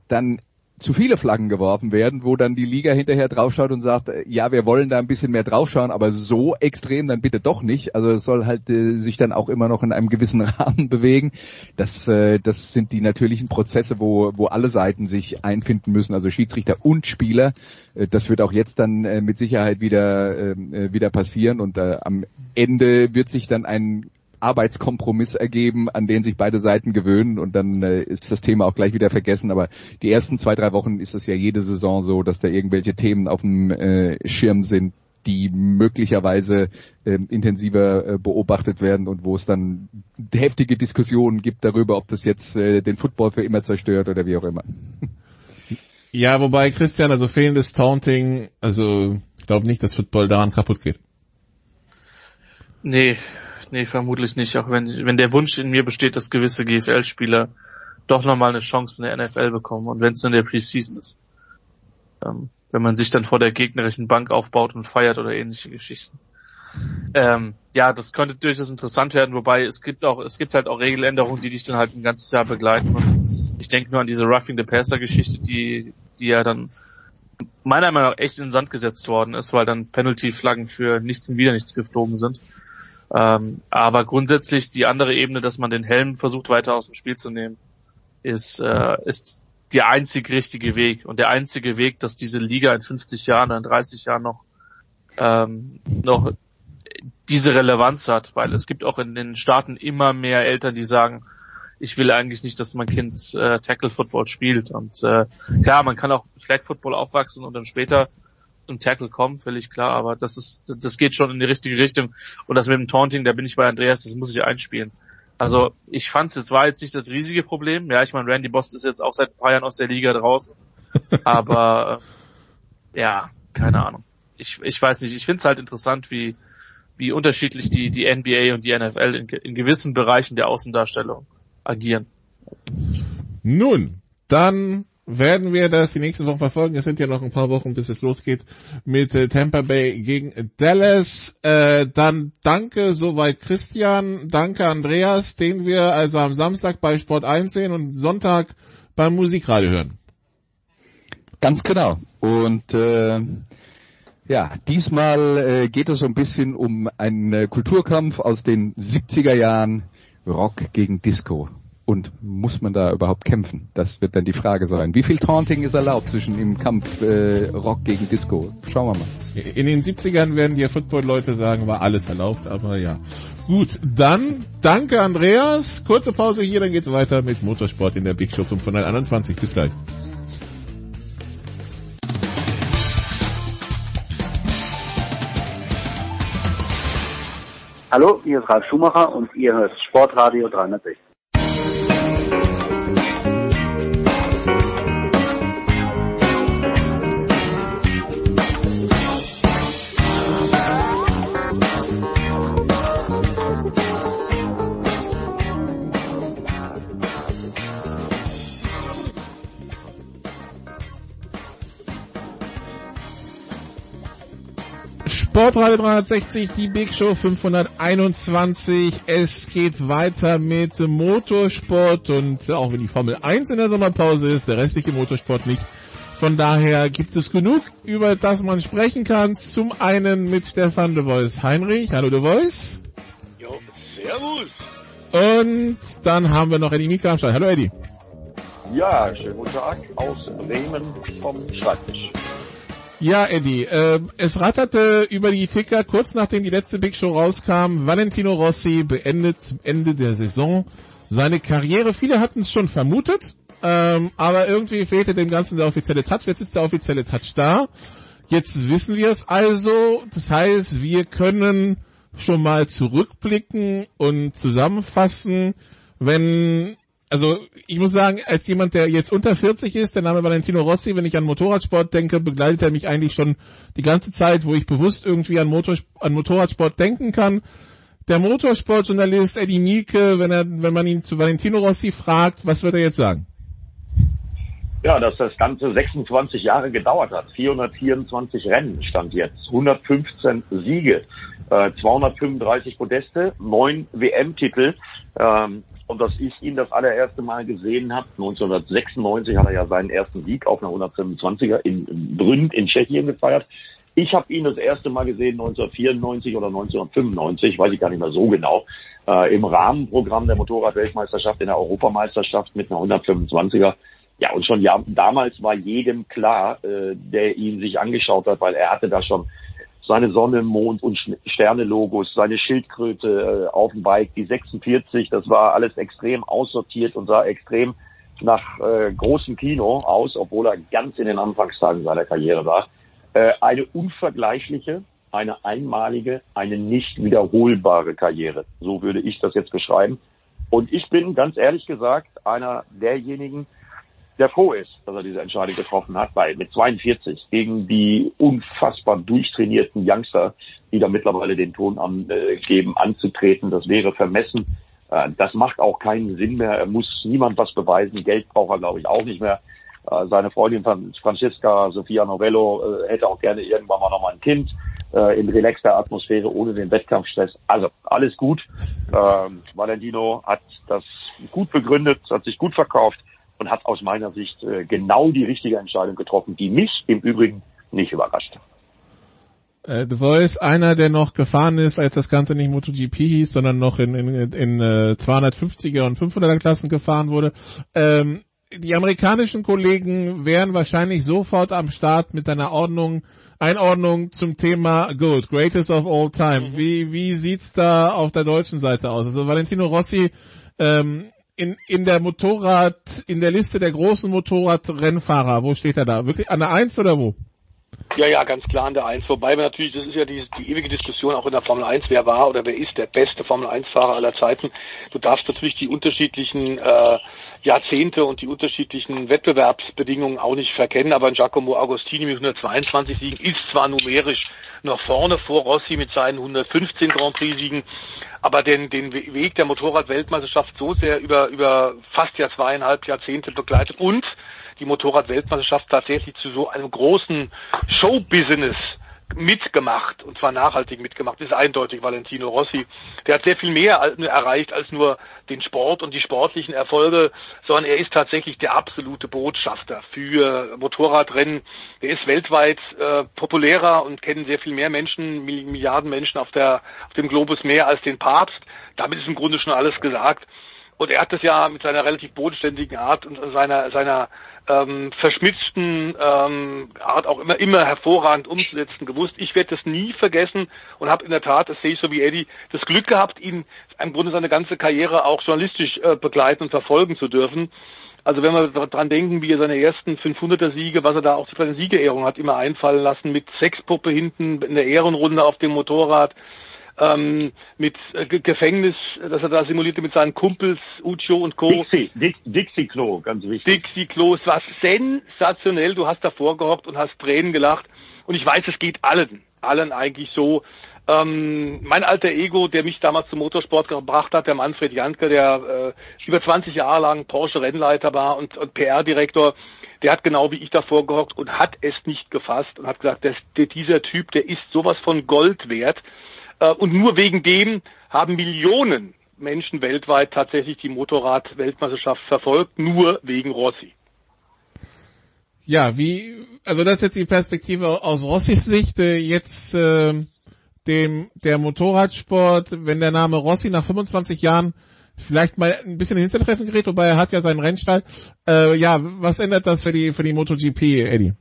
dann zu viele Flaggen geworfen werden, wo dann die Liga hinterher draufschaut und sagt, äh, ja, wir wollen da ein bisschen mehr draufschauen, aber so extrem dann bitte doch nicht. Also es soll halt äh, sich dann auch immer noch in einem gewissen Rahmen bewegen. Das, äh, das sind die natürlichen Prozesse, wo, wo alle Seiten sich einfinden müssen, also Schiedsrichter und Spieler. Äh, das wird auch jetzt dann äh, mit Sicherheit wieder, ähm, äh, wieder passieren und äh, am Ende wird sich dann ein Arbeitskompromiss ergeben, an den sich beide Seiten gewöhnen und dann äh, ist das Thema auch gleich wieder vergessen. Aber die ersten zwei, drei Wochen ist es ja jede Saison so, dass da irgendwelche Themen auf dem äh, Schirm sind, die möglicherweise äh, intensiver äh, beobachtet werden und wo es dann heftige Diskussionen gibt darüber, ob das jetzt äh, den Football für immer zerstört oder wie auch immer. Ja, wobei Christian, also fehlendes Taunting, also ich glaube nicht, dass Football daran kaputt geht. Nee, nee, vermutlich nicht. Auch wenn, wenn der Wunsch in mir besteht, dass gewisse GFL-Spieler doch nochmal eine Chance in der NFL bekommen und wenn es in der Preseason ist. Ähm, wenn man sich dann vor der gegnerischen Bank aufbaut und feiert oder ähnliche Geschichten. Ähm, ja, das könnte durchaus interessant werden, wobei es gibt auch, es gibt halt auch Regeländerungen, die dich dann halt ein ganzes Jahr begleiten. Und ich denke nur an diese Roughing the Passer Geschichte, die, die ja dann meiner Meinung nach echt in den Sand gesetzt worden ist, weil dann Penalty-Flaggen für nichts und wieder nichts geflogen sind. Ähm, aber grundsätzlich die andere Ebene, dass man den Helm versucht weiter aus dem Spiel zu nehmen, ist, äh, ist der einzig richtige Weg. Und der einzige Weg, dass diese Liga in 50 Jahren oder in 30 Jahren noch ähm, noch diese Relevanz hat, weil es gibt auch in den Staaten immer mehr Eltern, die sagen, ich will eigentlich nicht, dass mein Kind äh, Tackle Football spielt. Und äh, klar, man kann auch Flag Football aufwachsen und dann später zum Tackle kommen, völlig klar, aber das ist, das geht schon in die richtige Richtung. Und das mit dem Taunting, da bin ich bei Andreas, das muss ich einspielen. Also ich fand es, es war jetzt nicht das riesige Problem. Ja, ich meine, Randy Bost ist jetzt auch seit ein paar Jahren aus der Liga draußen. Aber äh, ja, keine Ahnung. Ich, ich weiß nicht, ich finde es halt interessant, wie, wie unterschiedlich die, die NBA und die NFL in, in gewissen Bereichen der Außendarstellung agieren. Nun, dann werden wir das die nächsten Wochen verfolgen. Es sind ja noch ein paar Wochen, bis es losgeht mit äh, Tampa Bay gegen Dallas. Äh, dann danke soweit Christian, danke Andreas, den wir also am Samstag bei Sport 1 sehen und Sonntag beim Musikradio hören. Ganz genau. Und äh, Ja, diesmal äh, geht es so ein bisschen um einen äh, Kulturkampf aus den 70er Jahren, Rock gegen Disco. Und muss man da überhaupt kämpfen? Das wird dann die Frage sein. Wie viel Taunting ist erlaubt zwischen dem Kampf äh, Rock gegen Disco? Schauen wir mal. In den 70ern werden die Football-Leute sagen, war alles erlaubt, aber ja. Gut, dann danke Andreas. Kurze Pause hier, dann geht's weiter mit Motorsport in der Big Show 521. Bis gleich. Hallo, hier ist Ralf Schumacher und ihr hört Sportradio 360. Sportradio 360, die Big Show 521. Es geht weiter mit Motorsport und auch wenn die Formel 1 in der Sommerpause ist, der restliche Motorsport nicht. Von daher gibt es genug, über das man sprechen kann. Zum einen mit Stefan de Vois Heinrich. Hallo de Vois. Jo, servus. Und dann haben wir noch Eddie Mika am Start. Hallo Eddie. Ja, schönen guten Tag aus Bremen vom Schreibtisch. Ja, Eddie, äh, es ratterte über die Ticker kurz nachdem die letzte Big Show rauskam. Valentino Rossi beendet zum Ende der Saison seine Karriere. Viele hatten es schon vermutet, ähm, aber irgendwie fehlte dem Ganzen der offizielle Touch. Jetzt ist der offizielle Touch da. Jetzt wissen wir es also. Das heißt, wir können schon mal zurückblicken und zusammenfassen, wenn also ich muss sagen, als jemand, der jetzt unter 40 ist, der Name Valentino Rossi, wenn ich an Motorradsport denke, begleitet er mich eigentlich schon die ganze Zeit, wo ich bewusst irgendwie an, Motor, an Motorradsport denken kann. Der Motorsportjournalist Eddie Mielke, wenn er, wenn man ihn zu Valentino Rossi fragt, was wird er jetzt sagen? Ja, dass das Ganze 26 Jahre gedauert hat. 424 Rennen stand jetzt, 115 Siege, äh, 235 Podeste, 9 WM-Titel. Ähm, und dass ich ihn das allererste Mal gesehen habe, 1996 hat er ja seinen ersten Sieg auf einer 125er in Brünn in Tschechien gefeiert. Ich habe ihn das erste Mal gesehen 1994 oder 1995, weiß ich gar nicht mehr so genau, äh, im Rahmenprogramm der Motorradweltmeisterschaft in der Europameisterschaft mit einer 125er. Ja, und schon ja, damals war jedem klar, äh, der ihn sich angeschaut hat, weil er hatte da schon seine Sonne, Mond und Sterne-Logos, seine Schildkröte äh, auf dem Bike, die 46, das war alles extrem aussortiert und sah extrem nach äh, großem Kino aus, obwohl er ganz in den Anfangstagen seiner Karriere war. Äh, eine unvergleichliche, eine einmalige, eine nicht wiederholbare Karriere. So würde ich das jetzt beschreiben. Und ich bin ganz ehrlich gesagt einer derjenigen, der froh ist, dass er diese Entscheidung getroffen hat, weil mit 42 gegen die unfassbar durchtrainierten Youngster, die da mittlerweile den Ton angeben, anzutreten, das wäre vermessen. Äh, das macht auch keinen Sinn mehr. Er muss niemand was beweisen. Geld braucht er, glaube ich, auch nicht mehr. Äh, seine Freundin Francesca Sofia Novello äh, hätte auch gerne irgendwann mal nochmal ein Kind in relaxter Atmosphäre ohne den Wettkampfstress. Also alles gut. Ähm, Valentino hat das gut begründet, hat sich gut verkauft und hat aus meiner Sicht äh, genau die richtige Entscheidung getroffen, die mich im Übrigen nicht überrascht. Äh, The Voice, einer, der noch gefahren ist, als das Ganze nicht MotoGP hieß, sondern noch in, in, in äh, 250er und 500er Klassen gefahren wurde. Ähm, die amerikanischen Kollegen wären wahrscheinlich sofort am Start mit einer Ordnung, Einordnung zum Thema Good, Greatest of All Time. Mhm. Wie, wie sieht's da auf der deutschen Seite aus? Also Valentino Rossi ähm, in, in der Motorrad, in der Liste der großen Motorradrennfahrer, wo steht er da? Wirklich an der Eins oder wo? Ja, ja, ganz klar an der Eins. Wobei wir natürlich, das ist ja die, die ewige Diskussion auch in der Formel 1, wer war oder wer ist der beste Formel 1-Fahrer aller Zeiten. Du darfst natürlich die unterschiedlichen äh, Jahrzehnte und die unterschiedlichen Wettbewerbsbedingungen auch nicht verkennen, aber Giacomo Agostini mit 122 Siegen ist zwar numerisch noch vorne vor Rossi mit seinen 115 Grand Prix-Siegen, aber den, den Weg der Motorrad-Weltmeisterschaft so sehr über, über fast ja zweieinhalb Jahrzehnte begleitet und die Motorrad-Weltmeisterschaft tatsächlich zu so einem großen Show-Business mitgemacht und zwar nachhaltig mitgemacht, ist eindeutig Valentino Rossi. Der hat sehr viel mehr erreicht als nur den Sport und die sportlichen Erfolge, sondern er ist tatsächlich der absolute Botschafter für Motorradrennen. Er ist weltweit äh, populärer und kennen sehr viel mehr Menschen, Milliarden Menschen auf der auf dem Globus mehr als den Papst. Damit ist im Grunde schon alles gesagt. Und er hat das ja mit seiner relativ bodenständigen Art und seiner seiner ähm, verschmitzten ähm, Art auch immer immer hervorragend umzusetzen gewusst. Ich werde das nie vergessen und habe in der Tat, das sehe ich so wie Eddie, das Glück gehabt, ihn im Grunde seine ganze Karriere auch journalistisch äh, begleiten und verfolgen zu dürfen. Also wenn wir dran denken, wie er seine ersten 500er Siege, was er da auch für seine Siegerehrung hat immer einfallen lassen, mit Sexpuppe hinten in der Ehrenrunde auf dem Motorrad, ähm, mit äh, Gefängnis, das er da simulierte mit seinen Kumpels Ucho und Co. Dixie, Dix, Dixie Klo, ganz wichtig. Dixie Klo, es war sensationell. Du hast davor gehockt und hast Tränen gelacht. Und ich weiß, es geht allen, allen eigentlich so. Ähm, mein alter Ego, der mich damals zum Motorsport gebracht hat, der Manfred Janke, der äh, über 20 Jahre lang Porsche-Rennleiter war und, und PR-Direktor, der hat genau wie ich davor gehockt und hat es nicht gefasst und hat gesagt, dass, der, dieser Typ, der ist sowas von Gold wert. Äh, und nur wegen dem haben Millionen Menschen weltweit tatsächlich die Motorrad-Weltmeisterschaft verfolgt, nur wegen Rossi. Ja, wie, also das ist jetzt die Perspektive aus Rossis Sicht, äh, jetzt äh, dem der Motorradsport, wenn der Name Rossi nach 25 Jahren vielleicht mal ein bisschen in Hintertreffen gerät, wobei er hat ja seinen Rennstall. Äh, ja, was ändert das für die für die MotoGP, Eddie?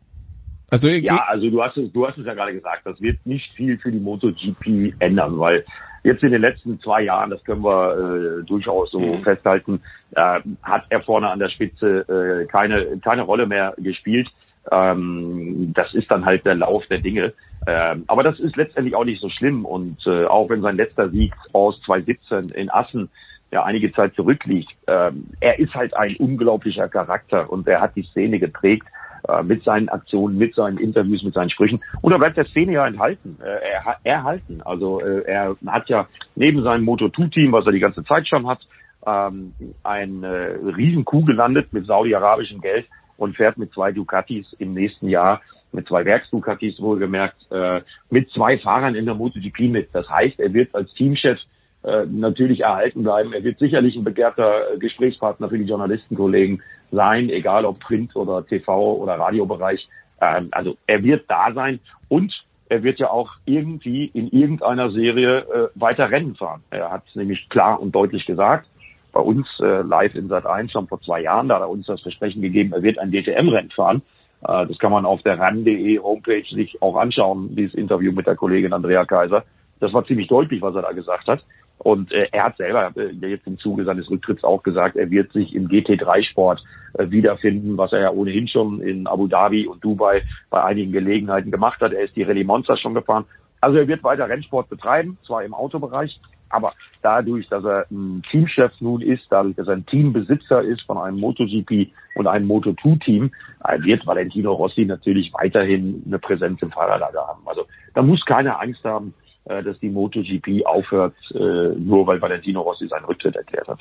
Also ja, also du hast es, du hast es ja gerade gesagt, das wird nicht viel für die MotoGP ändern, weil jetzt in den letzten zwei Jahren, das können wir äh, durchaus so mhm. festhalten, äh, hat er vorne an der Spitze äh, keine keine Rolle mehr gespielt. Ähm, das ist dann halt der Lauf der Dinge. Ähm, aber das ist letztendlich auch nicht so schlimm und äh, auch wenn sein letzter Sieg aus 2017 in Assen ja einige Zeit zurückliegt, ähm, er ist halt ein unglaublicher Charakter und er hat die Szene geprägt äh, mit seinen Aktionen, mit seinen Interviews, mit seinen Sprüchen. Und da bleibt der Szene ja enthalten, äh, er, erhalten. Also äh, er hat ja neben seinem Moto2-Team, was er die ganze Zeit schon hat, ähm, ein äh, Riesenkuh gelandet mit saudi-arabischem Geld und fährt mit zwei Ducatis im nächsten Jahr mit zwei Werks-Ducatis wohlgemerkt, äh, mit zwei Fahrern in der MotoGP mit. Das heißt, er wird als Teamchef äh, natürlich erhalten bleiben. Er wird sicherlich ein begehrter Gesprächspartner für die Journalistenkollegen sein, egal ob Print oder TV oder Radiobereich. Ähm, also er wird da sein und er wird ja auch irgendwie in irgendeiner Serie äh, weiter Rennen fahren. Er hat es nämlich klar und deutlich gesagt. Bei uns äh, live in Sat 1 schon vor zwei Jahren, da hat er uns das Versprechen gegeben, er wird ein DTM-Rennen fahren. Äh, das kann man auf der RAN.de Homepage sich auch anschauen, dieses Interview mit der Kollegin Andrea Kaiser. Das war ziemlich deutlich, was er da gesagt hat. Und äh, er hat selber äh, jetzt im Zuge seines Rücktritts auch gesagt, er wird sich im GT3-Sport äh, wiederfinden, was er ja ohnehin schon in Abu Dhabi und Dubai bei einigen Gelegenheiten gemacht hat. Er ist die Rallye Monsters schon gefahren. Also er wird weiter Rennsport betreiben, zwar im Autobereich, aber dadurch, dass er ein Teamchef nun ist, dadurch, dass er ein Teambesitzer ist von einem MotoGP und einem Moto2-Team, äh, wird Valentino Rossi natürlich weiterhin eine Präsenz im Fahrerlager haben. Also da muss keiner Angst haben, äh, dass die MotoGP aufhört, äh, nur weil Valentino Rossi seinen Rücktritt erklärt hat.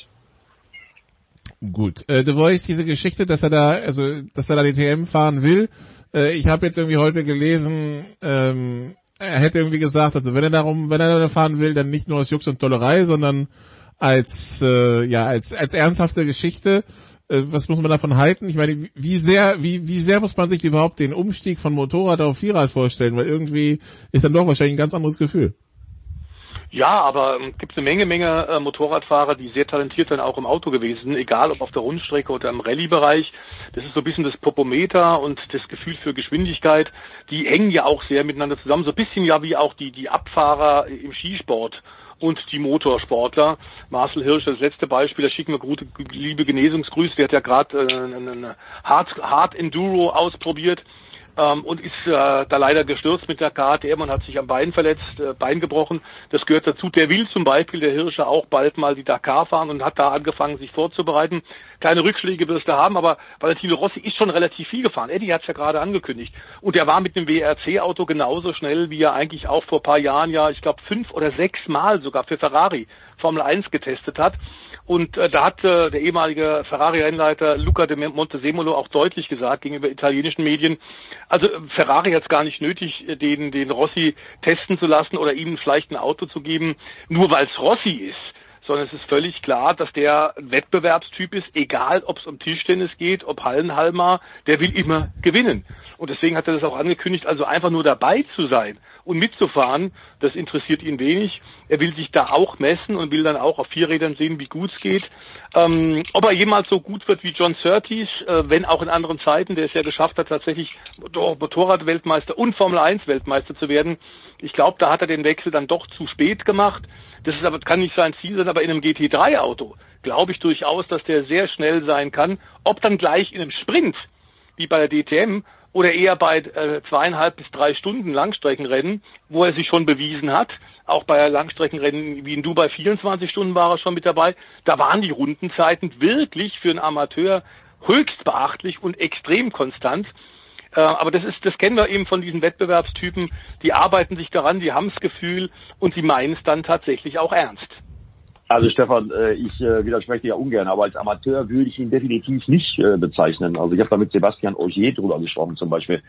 Gut, äh, The Voice, diese Geschichte, dass er da, also dass er da die TM fahren will. Äh, ich habe jetzt irgendwie heute gelesen, ähm, er hätte irgendwie gesagt, also wenn er darum, wenn er da fahren will, dann nicht nur aus Jux und Tollerei, sondern als äh, ja als als ernsthafte Geschichte. Äh, was muss man davon halten? Ich meine, wie sehr, wie, wie sehr muss man sich überhaupt den Umstieg von Motorrad auf Vierrad vorstellen? Weil irgendwie ist dann doch wahrscheinlich ein ganz anderes Gefühl. Ja, aber ähm, gibt eine Menge, Menge äh, Motorradfahrer, die sehr talentiert dann auch im Auto gewesen sind, egal ob auf der Rundstrecke oder im Rallye-Bereich. Das ist so ein bisschen das Popometer und das Gefühl für Geschwindigkeit. Die hängen ja auch sehr miteinander zusammen, so ein bisschen ja wie auch die, die Abfahrer im Skisport und die Motorsportler. Marcel Hirsch, das letzte Beispiel, da schicken wir gute, liebe Genesungsgrüße. Der hat ja gerade äh, eine Hard, Hard Enduro ausprobiert ähm, und ist äh, da leider gestürzt mit der KTM und hat sich am Bein verletzt, äh, Bein gebrochen. Das gehört dazu. Der will zum Beispiel, der Hirsche, auch bald mal die Dakar fahren und hat da angefangen, sich vorzubereiten. Kleine Rückschläge wirst du haben, aber Valentino Rossi ist schon relativ viel gefahren. Eddie hat es ja gerade angekündigt. Und er war mit dem WRC-Auto genauso schnell, wie er eigentlich auch vor paar Jahren ja, ich glaube, fünf oder sechs Mal sogar für Ferrari Formel 1 getestet hat. Und äh, da hat äh, der ehemalige Ferrari-Rennleiter Luca de Montesemolo auch deutlich gesagt gegenüber italienischen Medien, also äh, Ferrari hat es gar nicht nötig, äh, den, den Rossi testen zu lassen oder ihm vielleicht ein Auto zu geben, nur weil es Rossi ist sondern es ist völlig klar, dass der Wettbewerbstyp ist, egal ob es um Tischtennis geht, ob Hallenhalmer, der will immer gewinnen. Und deswegen hat er das auch angekündigt, also einfach nur dabei zu sein und mitzufahren, das interessiert ihn wenig. Er will sich da auch messen und will dann auch auf Vierrädern sehen, wie gut es geht. Ähm, ob er jemals so gut wird wie John Surtees, äh, wenn auch in anderen Zeiten, der es ja geschafft hat, tatsächlich Motorradweltmeister und Formel 1 Weltmeister zu werden. Ich glaube, da hat er den Wechsel dann doch zu spät gemacht. Das ist aber, kann nicht sein Ziel sein, aber in einem GT3-Auto glaube ich durchaus, dass der sehr schnell sein kann. Ob dann gleich in einem Sprint, wie bei der DTM, oder eher bei äh, zweieinhalb bis drei Stunden Langstreckenrennen, wo er sich schon bewiesen hat. Auch bei Langstreckenrennen wie in Dubai 24 Stunden war er schon mit dabei. Da waren die Rundenzeiten wirklich für einen Amateur höchst beachtlich und extrem konstant. Äh, aber das ist, das kennen wir eben von diesen Wettbewerbstypen. Die arbeiten sich daran, die haben das Gefühl und sie meinen es dann tatsächlich auch ernst. Also Stefan, äh, ich äh, widerspreche dir ja ungern, aber als Amateur würde ich ihn definitiv nicht bezeichnen. Also ich habe da mit Sebastian Ogier drüber gesprochen zum Beispiel,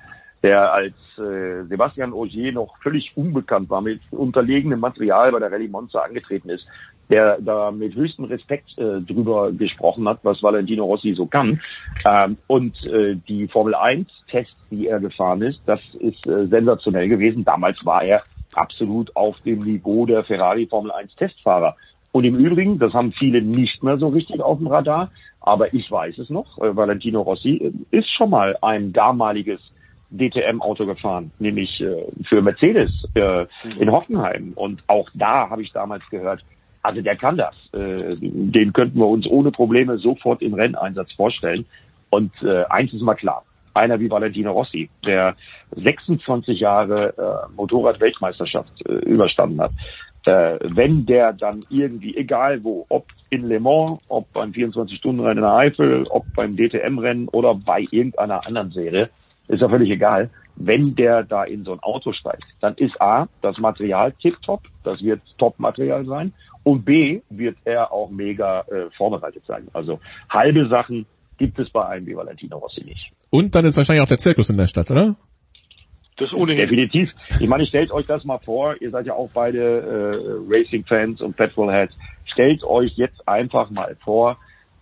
der als Sebastian Ogier noch völlig unbekannt war, mit unterlegenem Material bei der Rallye Monza angetreten ist der da mit höchstem Respekt äh, drüber gesprochen hat, was Valentino Rossi so kann. Ähm, und äh, die Formel 1 Tests, die er gefahren ist, das ist äh, sensationell gewesen. Damals war er absolut auf dem Niveau der Ferrari Formel 1 Testfahrer. Und im Übrigen, das haben viele nicht mehr so richtig auf dem Radar, aber ich weiß es noch, äh, Valentino Rossi äh, ist schon mal ein damaliges DTM-Auto gefahren, nämlich äh, für Mercedes äh, in Hoffenheim. Und auch da habe ich damals gehört, also der kann das. Äh, den könnten wir uns ohne Probleme sofort im Renneinsatz vorstellen. Und äh, eins ist mal klar. Einer wie Valentino Rossi, der 26 Jahre äh, Motorrad-Weltmeisterschaft äh, überstanden hat, äh, wenn der dann irgendwie, egal wo, ob in Le Mans, ob beim 24-Stunden-Rennen in der Eifel, ob beim DTM-Rennen oder bei irgendeiner anderen Serie, ist ja völlig egal, wenn der da in so ein Auto steigt, dann ist A, das Material tipptopp, das wird Top-Material sein und B wird er auch mega äh, vorbereitet sein. Also halbe Sachen gibt es bei einem wie Valentino Rossi nicht. Und dann ist wahrscheinlich auch der Zirkus in der Stadt, oder? Das ohnehin. Definitiv. Ich meine, stellt euch das mal vor, ihr seid ja auch beide äh, Racing-Fans und Petrolheads. Stellt euch jetzt einfach mal vor,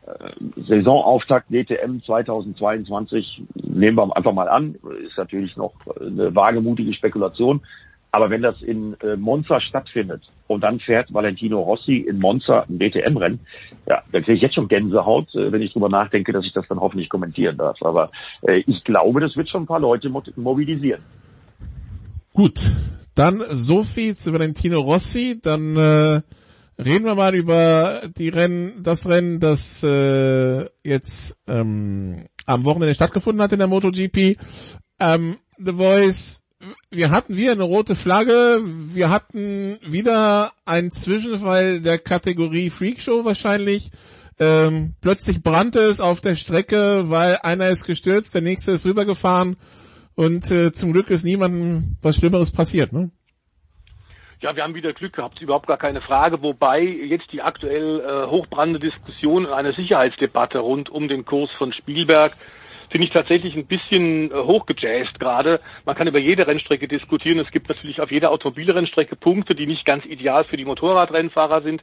äh, Saisonauftakt DTM 2022, nehmen wir einfach mal an, ist natürlich noch eine wagemutige Spekulation, aber wenn das in äh, Monza stattfindet und dann fährt Valentino Rossi in Monza ein DTM-Rennen, ja, dann kriege ich jetzt schon Gänsehaut, äh, wenn ich drüber nachdenke, dass ich das dann hoffentlich kommentieren darf. Aber äh, ich glaube, das wird schon ein paar Leute mobilisieren. Gut, dann so viel zu Valentino Rossi. Dann äh, reden wir mal über die Rennen, das Rennen, das äh, jetzt ähm, am Wochenende stattgefunden hat in der MotoGP. Ähm, The Voice wir hatten wieder eine rote Flagge, wir hatten wieder einen Zwischenfall der Kategorie Freakshow wahrscheinlich. Ähm, plötzlich brannte es auf der Strecke, weil einer ist gestürzt, der nächste ist rübergefahren und äh, zum Glück ist niemandem was Schlimmeres passiert. Ne? Ja, wir haben wieder Glück gehabt, überhaupt gar keine Frage, wobei jetzt die aktuell äh, hochbrannende Diskussion und eine Sicherheitsdebatte rund um den Kurs von Spielberg finde ich tatsächlich ein bisschen äh, hochgejazzt gerade. Man kann über jede Rennstrecke diskutieren. Es gibt natürlich auf jeder Automobilrennstrecke Punkte, die nicht ganz ideal für die Motorradrennfahrer sind.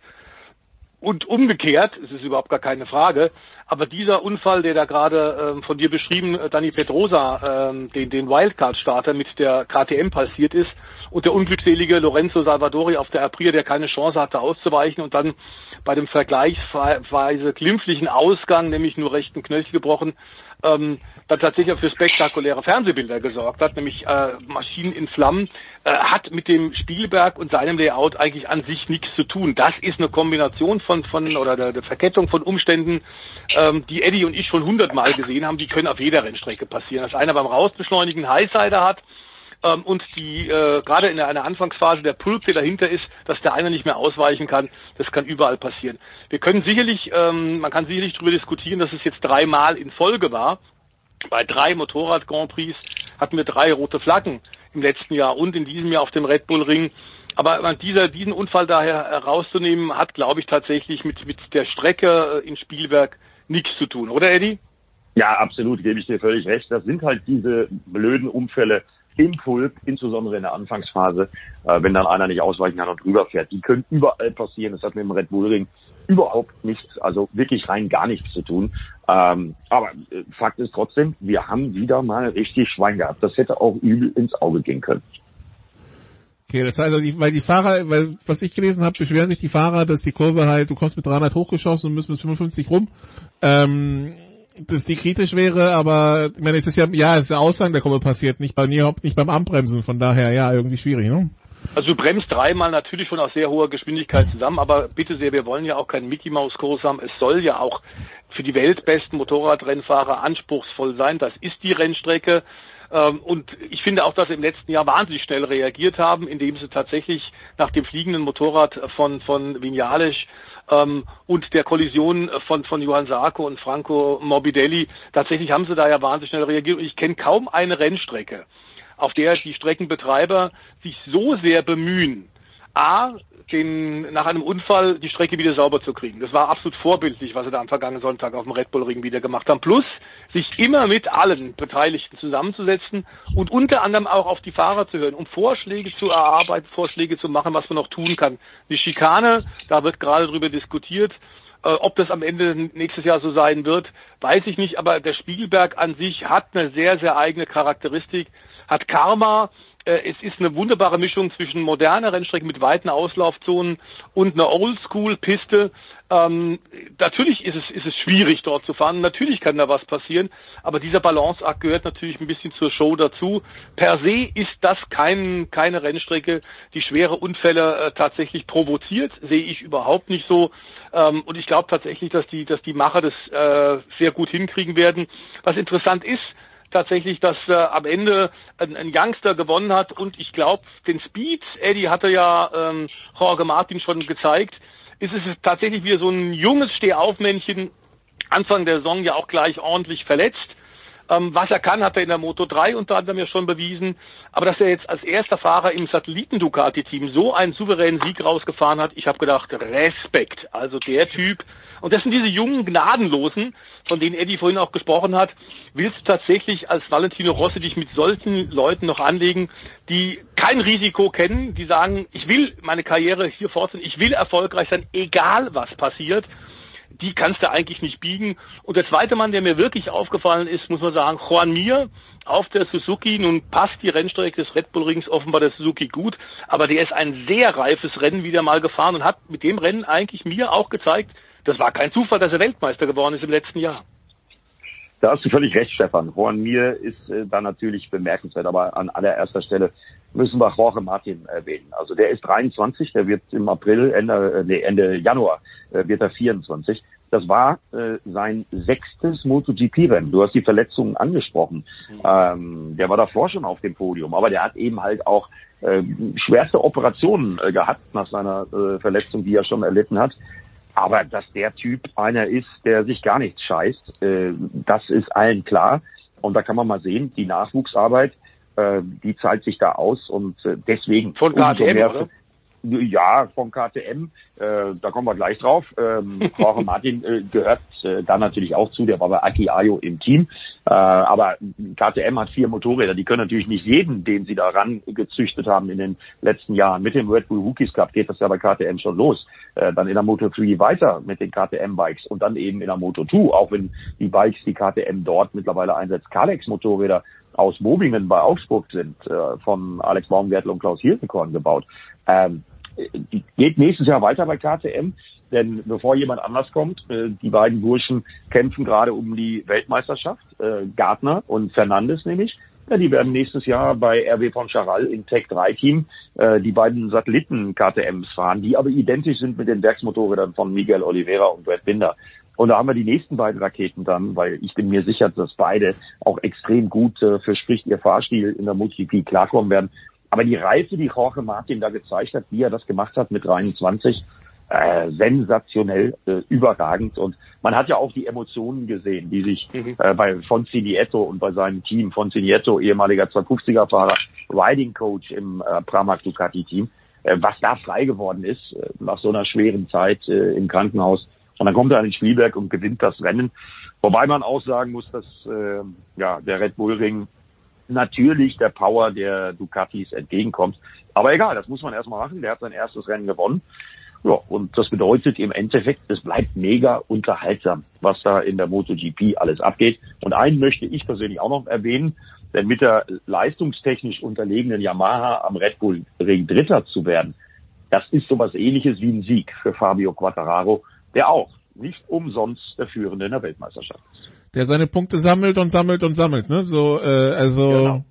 Und umgekehrt, es ist überhaupt gar keine Frage, aber dieser Unfall, der da gerade ähm, von dir beschrieben, äh, Dani Pedrosa, ähm, den, den Wildcard-Starter mit der KTM passiert ist und der unglückselige Lorenzo Salvadori auf der Aprilia, der keine Chance hatte auszuweichen und dann bei dem vergleichsweise glimpflichen Ausgang, nämlich nur rechten Knöchel gebrochen, ähm, dann tatsächlich für spektakuläre Fernsehbilder gesorgt hat, nämlich äh, Maschinen in Flammen, äh, hat mit dem Spielberg und seinem Layout eigentlich an sich nichts zu tun. Das ist eine Kombination von, von oder der, der Verkettung von Umständen, ähm, die Eddie und ich schon hundertmal gesehen haben, die können auf jeder Rennstrecke passieren. Dass einer beim Rausbeschleunigen Highsider hat, ähm, und die äh, gerade in einer Anfangsphase der Pulp, der dahinter ist, dass der eine nicht mehr ausweichen kann, das kann überall passieren. Wir können sicherlich, ähm, man kann sicherlich darüber diskutieren, dass es jetzt dreimal in Folge war. Bei drei Motorrad Grand Prix hatten wir drei rote Flaggen im letzten Jahr und in diesem Jahr auf dem Red Bull Ring. aber dieser, diesen Unfall daher herauszunehmen, hat, glaube ich, tatsächlich mit, mit der Strecke in Spielberg nichts zu tun, oder Eddie? Ja, absolut, gebe ich dir völlig recht. Das sind halt diese blöden Unfälle im Pulp, insbesondere in der Anfangsphase, äh, wenn dann einer nicht ausweichen kann und drüber fährt. Die können überall passieren. Das hat mit dem Red Bull Ring überhaupt nichts, also wirklich rein gar nichts zu tun. Ähm, aber äh, Fakt ist trotzdem, wir haben wieder mal richtig Schwein gehabt. Das hätte auch übel ins Auge gehen können. Okay, das heißt, also, weil die Fahrer, weil, was ich gelesen habe, beschweren sich die Fahrer, dass die Kurve halt, du kommst mit 300 hochgeschossen und müssen mit 55 rum. Ähm, dass die kritisch wäre, aber ich meine, es ist ja, ja, es ist ja Aussagen der Kurve passiert, nicht bei mir, nicht beim Anbremsen, von daher ja, irgendwie schwierig, ne? Also du bremst dreimal natürlich schon auf sehr hoher Geschwindigkeit zusammen, aber bitte sehr, wir wollen ja auch keinen Mickey Mouse Kurs haben. Es soll ja auch für die weltbesten Motorradrennfahrer anspruchsvoll sein. Das ist die Rennstrecke. Ähm, und ich finde auch, dass sie im letzten Jahr wahnsinnig schnell reagiert haben, indem sie tatsächlich nach dem fliegenden Motorrad von, von Vinales ähm, und der Kollision von, von Johann Sarko und Franco Morbidelli, tatsächlich haben sie da ja wahnsinnig schnell reagiert. Ich kenne kaum eine Rennstrecke, auf der die Streckenbetreiber sich so sehr bemühen, A, den, nach einem Unfall die Strecke wieder sauber zu kriegen. Das war absolut vorbildlich, was sie da am vergangenen Sonntag auf dem Red Bull Ring wieder gemacht haben. Plus, sich immer mit allen Beteiligten zusammenzusetzen und unter anderem auch auf die Fahrer zu hören, um Vorschläge zu erarbeiten, Vorschläge zu machen, was man noch tun kann. Die Schikane, da wird gerade drüber diskutiert. Äh, ob das am Ende nächstes Jahr so sein wird, weiß ich nicht, aber der Spielberg an sich hat eine sehr, sehr eigene Charakteristik, hat Karma, es ist eine wunderbare Mischung zwischen moderner Rennstrecke mit weiten Auslaufzonen und einer Oldschool-Piste. Ähm, natürlich ist es, ist es schwierig, dort zu fahren. Natürlich kann da was passieren. Aber dieser Balanceakt gehört natürlich ein bisschen zur Show dazu. Per se ist das kein, keine Rennstrecke, die schwere Unfälle äh, tatsächlich provoziert. Sehe ich überhaupt nicht so. Ähm, und ich glaube tatsächlich, dass die, dass die Macher das äh, sehr gut hinkriegen werden. Was interessant ist, tatsächlich, dass äh, am Ende ein, ein Youngster gewonnen hat und ich glaube, den Speed, Eddie hatte ja ähm, Jorge Martin schon gezeigt, ist es tatsächlich wieder so ein junges Stehaufmännchen, Anfang der Saison ja auch gleich ordentlich verletzt. Ähm, was er kann, hat er in der Moto 3 unter anderem ja schon bewiesen. Aber dass er jetzt als erster Fahrer im Satelliten-Ducati-Team so einen souveränen Sieg rausgefahren hat, ich habe gedacht, Respekt. Also der Typ. Und das sind diese jungen Gnadenlosen, von denen Eddie vorhin auch gesprochen hat. Willst du tatsächlich als Valentino Rossi dich mit solchen Leuten noch anlegen, die kein Risiko kennen, die sagen, ich will meine Karriere hier fortsetzen, ich will erfolgreich sein, egal was passiert die kannst du eigentlich nicht biegen. Und der zweite Mann, der mir wirklich aufgefallen ist, muss man sagen, Juan Mir auf der Suzuki. Nun passt die Rennstrecke des Red Bull Rings offenbar der Suzuki gut, aber der ist ein sehr reifes Rennen wieder mal gefahren und hat mit dem Rennen eigentlich mir auch gezeigt, das war kein Zufall, dass er Weltmeister geworden ist im letzten Jahr. Da hast du völlig recht, Stefan. Juan Mir ist äh, da natürlich bemerkenswert, aber an allererster Stelle müssen wir Jorge Martin erwähnen. Also der ist 23, der wird im April, Ende, äh, nee, Ende Januar äh, wird er 24. Das war äh, sein sechstes MotoGP-Rennen. Du hast die Verletzungen angesprochen. Mhm. Ähm, der war davor schon auf dem Podium, aber der hat eben halt auch äh, schwerste Operationen äh, gehabt nach seiner äh, Verletzung, die er schon erlitten hat. Aber dass der Typ einer ist, der sich gar nichts scheißt, äh, das ist allen klar. Und da kann man mal sehen, die Nachwuchsarbeit, äh, die zahlt sich da aus und äh, deswegen von KTM, mehr, oder? Ja, von KTM, äh, da kommen wir gleich drauf. Ähm, Jorge Martin äh, gehört äh, da natürlich auch zu, der war bei Aki Ayo im Team. Äh, aber KTM hat vier Motorräder, die können natürlich nicht jeden, den sie daran gezüchtet haben in den letzten Jahren. Mit dem Red Bull Rookies Cup geht das ja bei KTM schon los. Äh, dann in der Moto 3 weiter mit den KTM-Bikes und dann eben in der Moto 2, auch wenn die Bikes, die KTM dort mittlerweile einsetzt, Kalex-Motorräder aus Bobingen bei Augsburg sind, äh, von Alex Baumgärtel und Klaus Hildekorn gebaut. Ähm, geht nächstes Jahr weiter bei KTM, denn bevor jemand anders kommt, äh, die beiden Burschen kämpfen gerade um die Weltmeisterschaft, äh, Gartner und Fernandes nämlich. Ja, die werden nächstes Jahr bei RW von Charal im Tech 3 Team äh, die beiden Satelliten KTMs fahren, die aber identisch sind mit den Werksmotorrädern von Miguel Oliveira und Brad Binder. Und da haben wir die nächsten beiden Raketen dann, weil ich bin mir sicher, dass beide auch extrem gut äh, für sprich ihr Fahrstil in der MotoGP klarkommen werden. Aber die Reife, die Jorge Martin da gezeigt hat, wie er das gemacht hat mit 23, äh, sensationell, äh, überragend. Und man hat ja auch die Emotionen gesehen, die sich mhm. äh, bei Fonzi Nieto und bei seinem Team, Fonzi Nieto, ehemaliger 250er-Fahrer, Riding Coach im äh, Pramac Ducati-Team, äh, was da frei geworden ist äh, nach so einer schweren Zeit äh, im Krankenhaus. Und dann kommt er an den Spielberg und gewinnt das Rennen. Wobei man auch sagen muss, dass äh, ja, der Red Bull Ring natürlich der Power der Ducatis entgegenkommt. Aber egal, das muss man erstmal machen. Der hat sein erstes Rennen gewonnen. Ja, und das bedeutet im Endeffekt, es bleibt mega unterhaltsam, was da in der MotoGP alles abgeht. Und einen möchte ich persönlich auch noch erwähnen, denn mit der leistungstechnisch unterlegenen Yamaha am Red Bull Ring Dritter zu werden, das ist sowas ähnliches wie ein Sieg für Fabio Quattararo, der auch nicht umsonst der Führende in der Weltmeisterschaft ist. Der seine Punkte sammelt und sammelt und sammelt, ne? So, äh, also. Genau.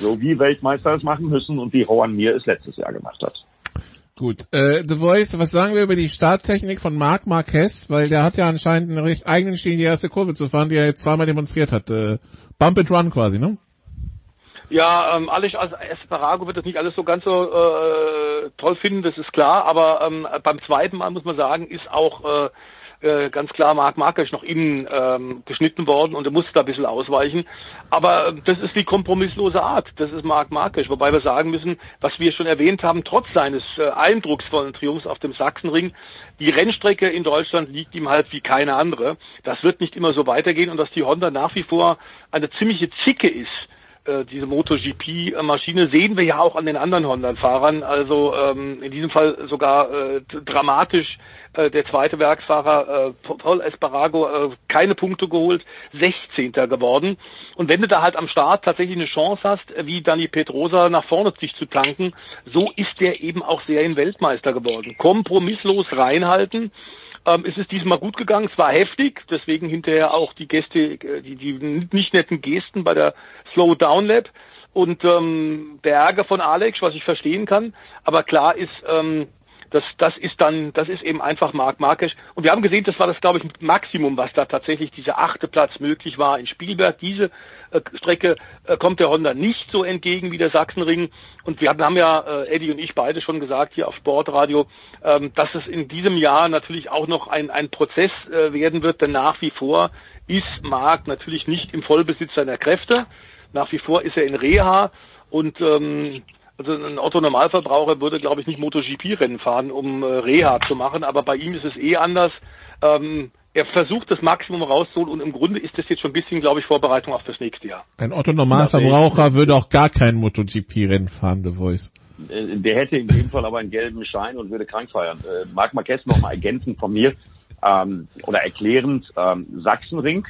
So wie Weltmeister es machen müssen und wie Juan Mir es letztes Jahr gemacht hat. Gut, äh, The Voice, was sagen wir über die Starttechnik von Marc Marquez? Weil der hat ja anscheinend einen recht eigenen Stil, die erste Kurve zu fahren, die er jetzt zweimal demonstriert hat. Äh, Bump and Run quasi, ne? Ja, ähm, Alex als Esparago wird das nicht alles so ganz so äh, toll finden, das ist klar, aber ähm, beim zweiten Mal muss man sagen, ist auch äh, äh, ganz klar Marc Marquez noch innen ähm, geschnitten worden und er musste da ein bisschen ausweichen. Aber äh, das ist die kompromisslose Art. Das ist Marc Marquez. Wobei wir sagen müssen, was wir schon erwähnt haben, trotz seines äh, eindrucksvollen Triumphs auf dem Sachsenring, die Rennstrecke in Deutschland liegt ihm halt wie keine andere. Das wird nicht immer so weitergehen und dass die Honda nach wie vor eine ziemliche Zicke ist äh, diese MotoGP-Maschine sehen wir ja auch an den anderen Honda-Fahrern. Also ähm, in diesem Fall sogar äh, dramatisch äh, der zweite Werksfahrer äh, Paul Esparago äh, keine Punkte geholt, 16. geworden. Und wenn du da halt am Start tatsächlich eine Chance hast, wie Dani Pedrosa nach vorne sich zu tanken, so ist der eben auch sehr in Weltmeister geworden. Kompromisslos reinhalten. Ähm, es ist diesmal gut gegangen, es war heftig, deswegen hinterher auch die Gäste, äh, die, die nicht netten Gesten bei der Slow Down Lab und ähm, der Ärger von Alex, was ich verstehen kann. Aber klar ist, ähm, das, das ist dann, das ist eben einfach Marc Marquez. Und wir haben gesehen, das war das, glaube ich, Maximum, was da tatsächlich dieser achte Platz möglich war in Spielberg. Diese äh, Strecke äh, kommt der Honda nicht so entgegen wie der Sachsenring. Und wir haben ja, äh, Eddie und ich beide schon gesagt hier auf Sportradio, ähm, dass es in diesem Jahr natürlich auch noch ein, ein Prozess äh, werden wird, denn nach wie vor ist Marc natürlich nicht im Vollbesitz seiner Kräfte. Nach wie vor ist er in Reha und ähm, also ein Otto-Normalverbraucher würde, glaube ich, nicht MotoGP-Rennen fahren, um äh, Reha zu machen, aber bei ihm ist es eh anders. Ähm, er versucht das Maximum rauszuholen und im Grunde ist das jetzt schon ein bisschen, glaube ich, Vorbereitung auf das nächste Jahr. Ein Otto-Normalverbraucher würde auch gar kein MotoGP-Rennen fahren, The Voice. Äh, der hätte in dem Fall aber einen gelben Schein und würde krank feiern. Äh, Marc Marquez noch mal ergänzend von mir ähm, oder erklärend ähm, Sachsenring,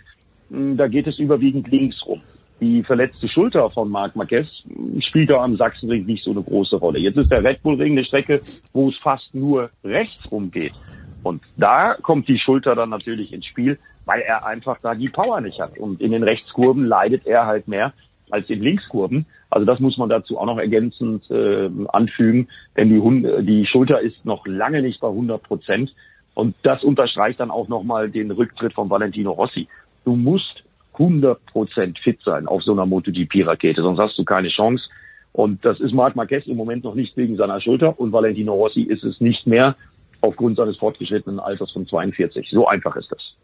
da geht es überwiegend links rum die verletzte Schulter von Marc Marquez spielt da am Sachsenring nicht so eine große Rolle. Jetzt ist der Red Bull Ring eine Strecke, wo es fast nur rechts rumgeht. Und da kommt die Schulter dann natürlich ins Spiel, weil er einfach da die Power nicht hat. Und in den Rechtskurven leidet er halt mehr als in Linkskurven. Also das muss man dazu auch noch ergänzend äh, anfügen, denn die, Hund die Schulter ist noch lange nicht bei 100 Prozent. Und das unterstreicht dann auch nochmal den Rücktritt von Valentino Rossi. Du musst 100% fit sein auf so einer MotoGP-Rakete, sonst hast du keine Chance. Und das ist Marc Marquez im Moment noch nicht wegen seiner Schulter und Valentino Rossi ist es nicht mehr aufgrund seines fortgeschrittenen Alters von 42. So einfach ist das.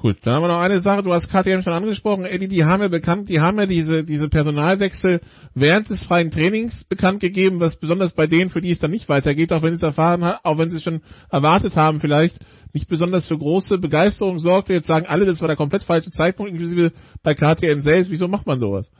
Gut, dann haben wir noch eine Sache, du hast KTM schon angesprochen, Eddie, die haben ja bekannt, die haben ja diese, diese Personalwechsel während des freien Trainings bekannt gegeben, was besonders bei denen, für die es dann nicht weitergeht, auch wenn sie es erfahren haben, auch wenn sie es schon erwartet haben vielleicht, nicht besonders für große Begeisterung sorgte. Jetzt sagen alle, das war der komplett falsche Zeitpunkt, inklusive bei KTM selbst. Wieso macht man sowas?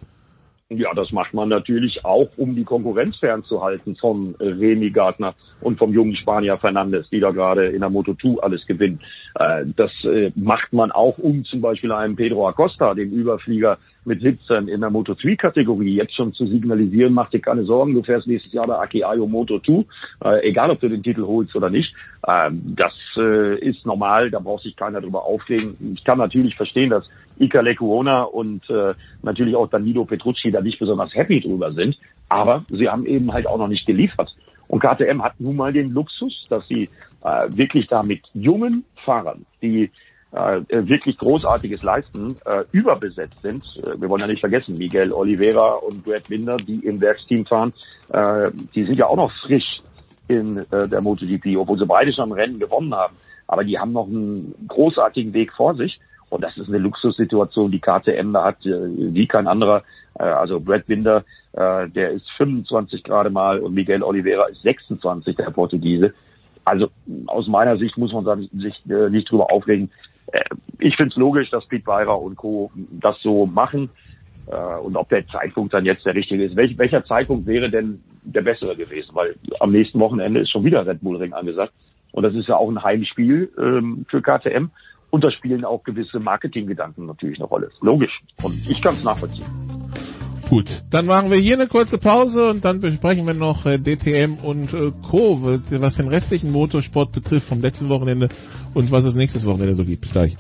Ja, das macht man natürlich auch, um die Konkurrenz fernzuhalten von äh, Remy Gardner und vom jungen Spanier Fernandes, die da gerade in der Moto2 alles gewinnen. Äh, das äh, macht man auch, um zum Beispiel einem Pedro Acosta, dem Überflieger, mit 17 in der Moto3-Kategorie jetzt schon zu signalisieren, mach dir keine Sorgen, du fährst nächstes Jahr bei Akeayo Moto2, äh, egal ob du den Titel holst oder nicht. Ähm, das äh, ist normal, da braucht sich keiner drüber aufregen. Ich kann natürlich verstehen, dass Ika Lekuona und äh, natürlich auch Danilo Petrucci da nicht besonders happy drüber sind, aber sie haben eben halt auch noch nicht geliefert. Und KTM hat nun mal den Luxus, dass sie äh, wirklich da mit jungen Fahrern, die äh, wirklich Großartiges leisten, äh, überbesetzt sind. Äh, wir wollen ja nicht vergessen, Miguel Oliveira und Brad Binder, die im Werksteam fahren, äh, die sind ja auch noch frisch in äh, der MotoGP, obwohl sie beide schon Rennen gewonnen haben. Aber die haben noch einen großartigen Weg vor sich. Und das ist eine Luxussituation, die KTM da hat, äh, wie kein anderer. Äh, also Brad Binder, äh, der ist 25 gerade mal und Miguel Oliveira ist 26, der Portugiese. Also aus meiner Sicht muss man sich nicht drüber aufregen. Ich finde es logisch, dass Pete Weirer und Co. das so machen. Und ob der Zeitpunkt dann jetzt der richtige ist. Welch, welcher Zeitpunkt wäre denn der bessere gewesen? Weil am nächsten Wochenende ist schon wieder Red Bull Ring angesagt. Und das ist ja auch ein Heimspiel ähm, für KTM. Und da spielen auch gewisse Marketinggedanken natürlich eine Rolle. Logisch. Und ich kann es nachvollziehen. Gut, dann machen wir hier eine kurze Pause und dann besprechen wir noch äh, DTM und äh, Co., was den restlichen Motorsport betrifft vom letzten Wochenende und was es nächstes Wochenende so gibt. Bis gleich.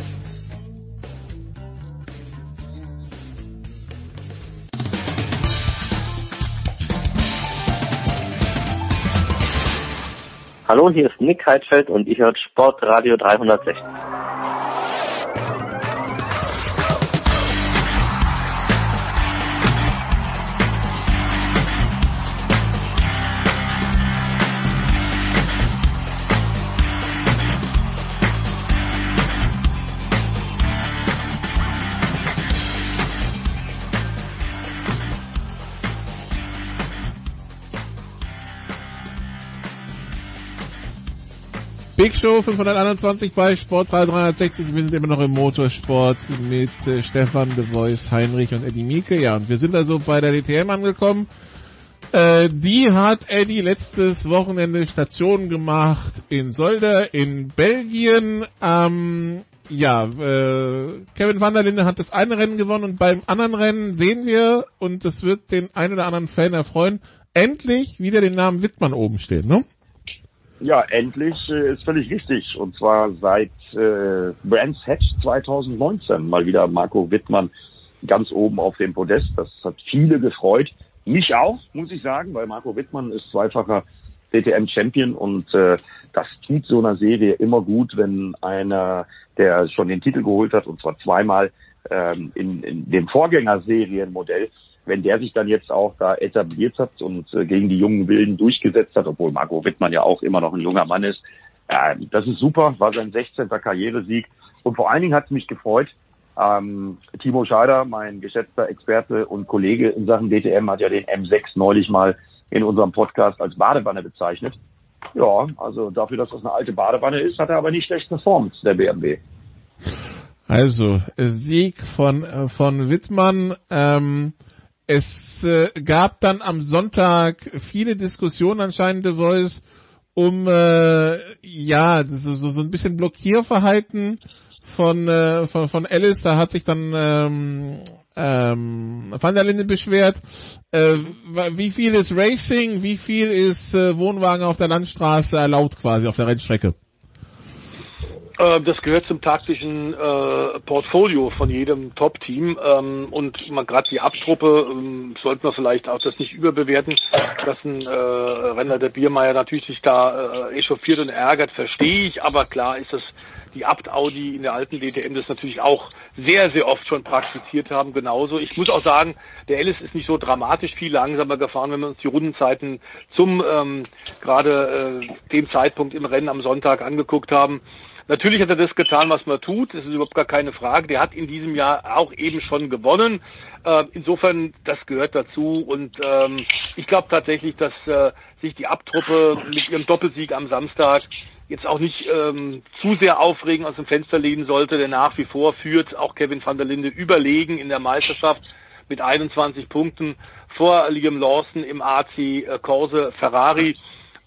Hallo, hier ist Nick Heidfeld und ich höre Sportradio 360. Big Show 521 bei Sportradio 360. Wir sind immer noch im Motorsport mit äh, Stefan, The Voice, Heinrich und Eddie Mieke. Ja, und wir sind also bei der DTM angekommen. Äh, die hat Eddie letztes Wochenende Station gemacht in Solder in Belgien. Ähm, ja, äh, Kevin van der Linde hat das eine Rennen gewonnen und beim anderen Rennen sehen wir, und das wird den einen oder anderen Fan erfreuen, endlich wieder den Namen Wittmann oben stehen, ne? Ja, endlich äh, ist völlig richtig. Und zwar seit äh, Brands Hatch 2019 mal wieder Marco Wittmann ganz oben auf dem Podest. Das hat viele gefreut. Mich auch, muss ich sagen, weil Marco Wittmann ist zweifacher DTM-Champion und äh, das tut so einer Serie immer gut, wenn einer, der schon den Titel geholt hat, und zwar zweimal ähm, in, in dem Vorgängerserienmodell, wenn der sich dann jetzt auch da etabliert hat und äh, gegen die jungen Wilden durchgesetzt hat, obwohl Marco Wittmann ja auch immer noch ein junger Mann ist, äh, das ist super, war sein 16. Karrieresieg. Und vor allen Dingen hat es mich gefreut, ähm, Timo Scheider, mein geschätzter Experte und Kollege in Sachen DTM, hat ja den M6 neulich mal in unserem Podcast als Badewanne bezeichnet. Ja, also dafür, dass das eine alte Badewanne ist, hat er aber nicht schlecht performt, der BMW. Also, Sieg von, äh, von Wittmann, ähm, es äh, gab dann am Sonntag viele Diskussionen anscheinend The Voice um äh, ja so, so, ein bisschen Blockierverhalten von äh, von von Alice. Da hat sich dann ähm, ähm, Van der Linde beschwert. Äh, wie viel ist Racing? Wie viel ist äh, Wohnwagen auf der Landstraße erlaubt quasi auf der Rennstrecke? Äh, das gehört zum taktischen äh, Portfolio von jedem Top-Team ähm, und gerade die Abtruppe ähm, sollten wir vielleicht auch das nicht überbewerten, dass ein äh, Renner der Biermeier natürlich sich da äh, echauffiert und ärgert, verstehe ich, aber klar ist das die Abt-Audi in der alten DTM das natürlich auch sehr, sehr oft schon praktiziert haben, genauso. Ich muss auch sagen, der Ellis ist nicht so dramatisch viel langsamer gefahren, wenn wir uns die Rundenzeiten zum ähm, gerade äh, dem Zeitpunkt im Rennen am Sonntag angeguckt haben. Natürlich hat er das getan, was man tut. Das ist überhaupt gar keine Frage. Der hat in diesem Jahr auch eben schon gewonnen. Äh, insofern, das gehört dazu. Und ähm, ich glaube tatsächlich, dass äh, sich die Abtruppe mit ihrem Doppelsieg am Samstag jetzt auch nicht ähm, zu sehr aufregen aus dem Fenster lehnen sollte, denn nach wie vor führt auch Kevin van der Linde überlegen in der Meisterschaft mit 21 Punkten vor Liam Lawson im AC äh, Corse Ferrari.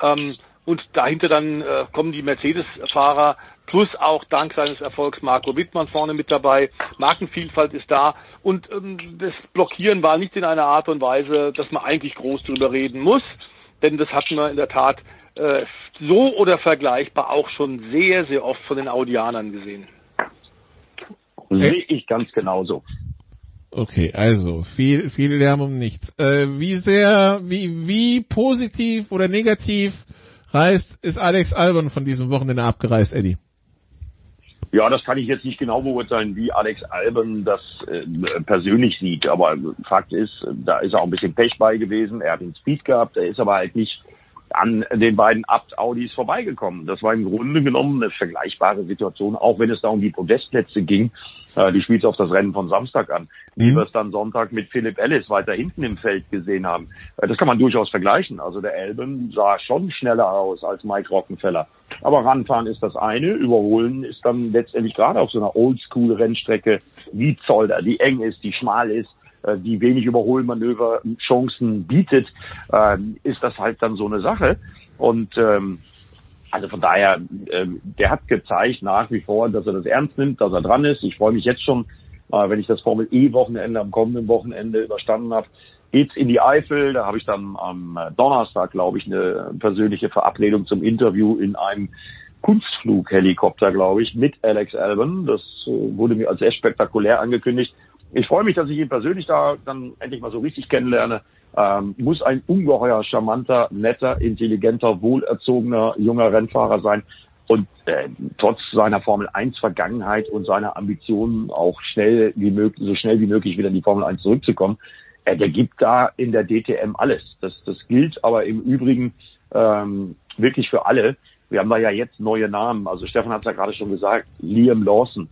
Ähm, und dahinter dann äh, kommen die Mercedes-Fahrer plus auch dank seines Erfolgs Marco Wittmann vorne mit dabei. Markenvielfalt ist da und ähm, das Blockieren war nicht in einer Art und Weise, dass man eigentlich groß drüber reden muss, denn das hatten wir in der Tat äh, so oder vergleichbar auch schon sehr, sehr oft von den Audianern gesehen. Sehe ich ganz genauso. Okay, also viel, viel Lärm um nichts. Äh, wie sehr, wie, wie positiv oder negativ reist, ist Alex Albon von diesem Wochenende abgereist, Eddie? Ja, das kann ich jetzt nicht genau beurteilen, wie Alex Alben das äh, persönlich sieht. Aber Fakt ist, da ist auch ein bisschen Pech bei gewesen. Er hat den Speed gehabt. Er ist aber halt nicht an den beiden Abt-Audis vorbeigekommen. Das war im Grunde genommen eine vergleichbare Situation, auch wenn es da um die Podestplätze ging. Äh, die spielt auf das Rennen von Samstag an. Wie mhm. wir es dann Sonntag mit Philipp Ellis weiter hinten im Feld gesehen haben. Äh, das kann man durchaus vergleichen. Also der Elben sah schon schneller aus als Mike Rockenfeller. Aber ranfahren ist das eine, überholen ist dann letztendlich gerade auf so einer Oldschool-Rennstrecke wie Zolder, die eng ist, die schmal ist, die wenig Überholmanöver-Chancen bietet, äh, ist das halt dann so eine Sache. Und ähm, also von daher, ähm, der hat gezeigt nach wie vor, dass er das ernst nimmt, dass er dran ist. Ich freue mich jetzt schon, äh, wenn ich das Formel E-Wochenende am kommenden Wochenende überstanden habe, geht's in die Eifel. Da habe ich dann am Donnerstag, glaube ich, eine persönliche Verabredung zum Interview in einem Kunstflughelikopter, glaube ich, mit Alex Albon. Das äh, wurde mir als sehr spektakulär angekündigt. Ich freue mich, dass ich ihn persönlich da dann endlich mal so richtig kennenlerne. Ähm, muss ein ungeheuer charmanter, netter, intelligenter, wohlerzogener junger Rennfahrer sein und äh, trotz seiner Formel 1 Vergangenheit und seiner Ambitionen auch schnell wie möglich, so schnell wie möglich wieder in die Formel 1 zurückzukommen. Äh, der gibt da in der DTM alles. Das, das gilt aber im Übrigen ähm, wirklich für alle. Wir haben da ja jetzt neue Namen. Also Stefan hat es ja gerade schon gesagt, Liam Lawson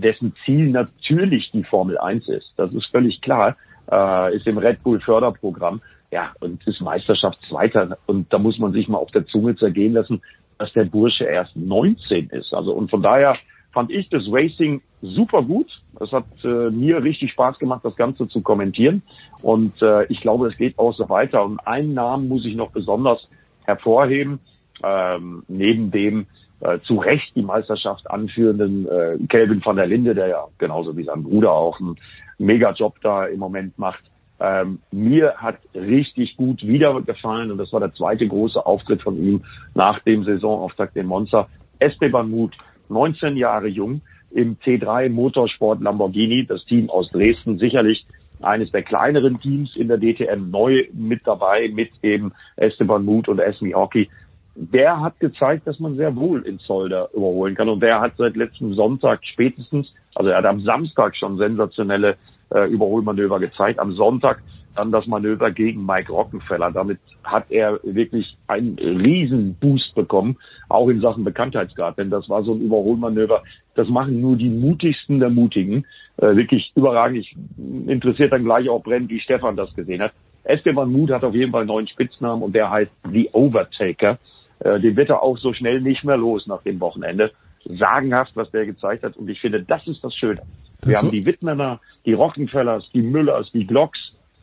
dessen Ziel natürlich die Formel 1 ist. Das ist völlig klar, äh, ist im Red Bull Förderprogramm. Ja, und ist Meisterschaftszweiter. Und da muss man sich mal auf der Zunge zergehen lassen, dass der Bursche erst 19 ist. Also, und von daher fand ich das Racing super gut. Es hat äh, mir richtig Spaß gemacht, das Ganze zu kommentieren. Und äh, ich glaube, es geht auch so weiter. Und einen Namen muss ich noch besonders hervorheben, ähm, neben dem äh, zu Recht die Meisterschaft anführenden äh, Kelvin van der Linde, der ja genauso wie sein Bruder auch einen Mega-Job da im Moment macht. Ähm, mir hat richtig gut wieder gefallen und das war der zweite große Auftritt von ihm nach dem Saisonauftakt in Monza. Esteban Muth, 19 Jahre jung, im T3 Motorsport Lamborghini, das Team aus Dresden, sicherlich eines der kleineren Teams in der DTM neu mit dabei, mit eben Esteban Muth und Esmi Hockey der hat gezeigt, dass man sehr wohl in Zolder überholen kann. Und der hat seit letztem Sonntag spätestens, also er hat am Samstag schon sensationelle äh, Überholmanöver gezeigt, am Sonntag dann das Manöver gegen Mike Rockenfeller. Damit hat er wirklich einen riesen Boost bekommen, auch in Sachen Bekanntheitsgrad. Denn das war so ein Überholmanöver, das machen nur die mutigsten der Mutigen. Äh, wirklich überragend. Ich interessiert dann gleich auch brennend, wie Stefan das gesehen hat. Esteban Muth hat auf jeden Fall einen neuen Spitznamen und der heißt The Overtaker. Äh, den wird er auch so schnell nicht mehr los nach dem Wochenende. Sagenhaft, was der gezeigt hat. Und ich finde, das ist das Schöne. Wir das haben die Wittmanner, die Rockenfellers, die Müllers, die Glocks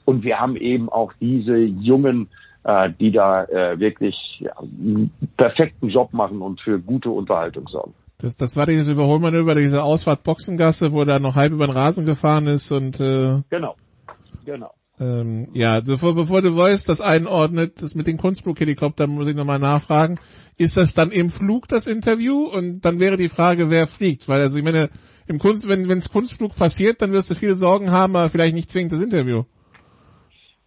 und wir haben eben auch diese Jungen, äh, die da äh, wirklich ja, einen perfekten Job machen und für gute Unterhaltung sorgen. Das, das war dieses Überholmanöver, diese Ausfahrt Boxengasse, wo er da noch halb über den Rasen gefahren ist und äh, genau, genau. Ähm, ja, bevor, bevor du weißt, das einordnet, das mit den Kunstflughelikoptern muss ich nochmal nachfragen. Ist das dann im Flug das Interview? Und dann wäre die Frage, wer fliegt? Weil also ich meine, im Kunst, wenn es Kunstflug passiert, dann wirst du viele Sorgen haben, aber vielleicht nicht zwingend das Interview.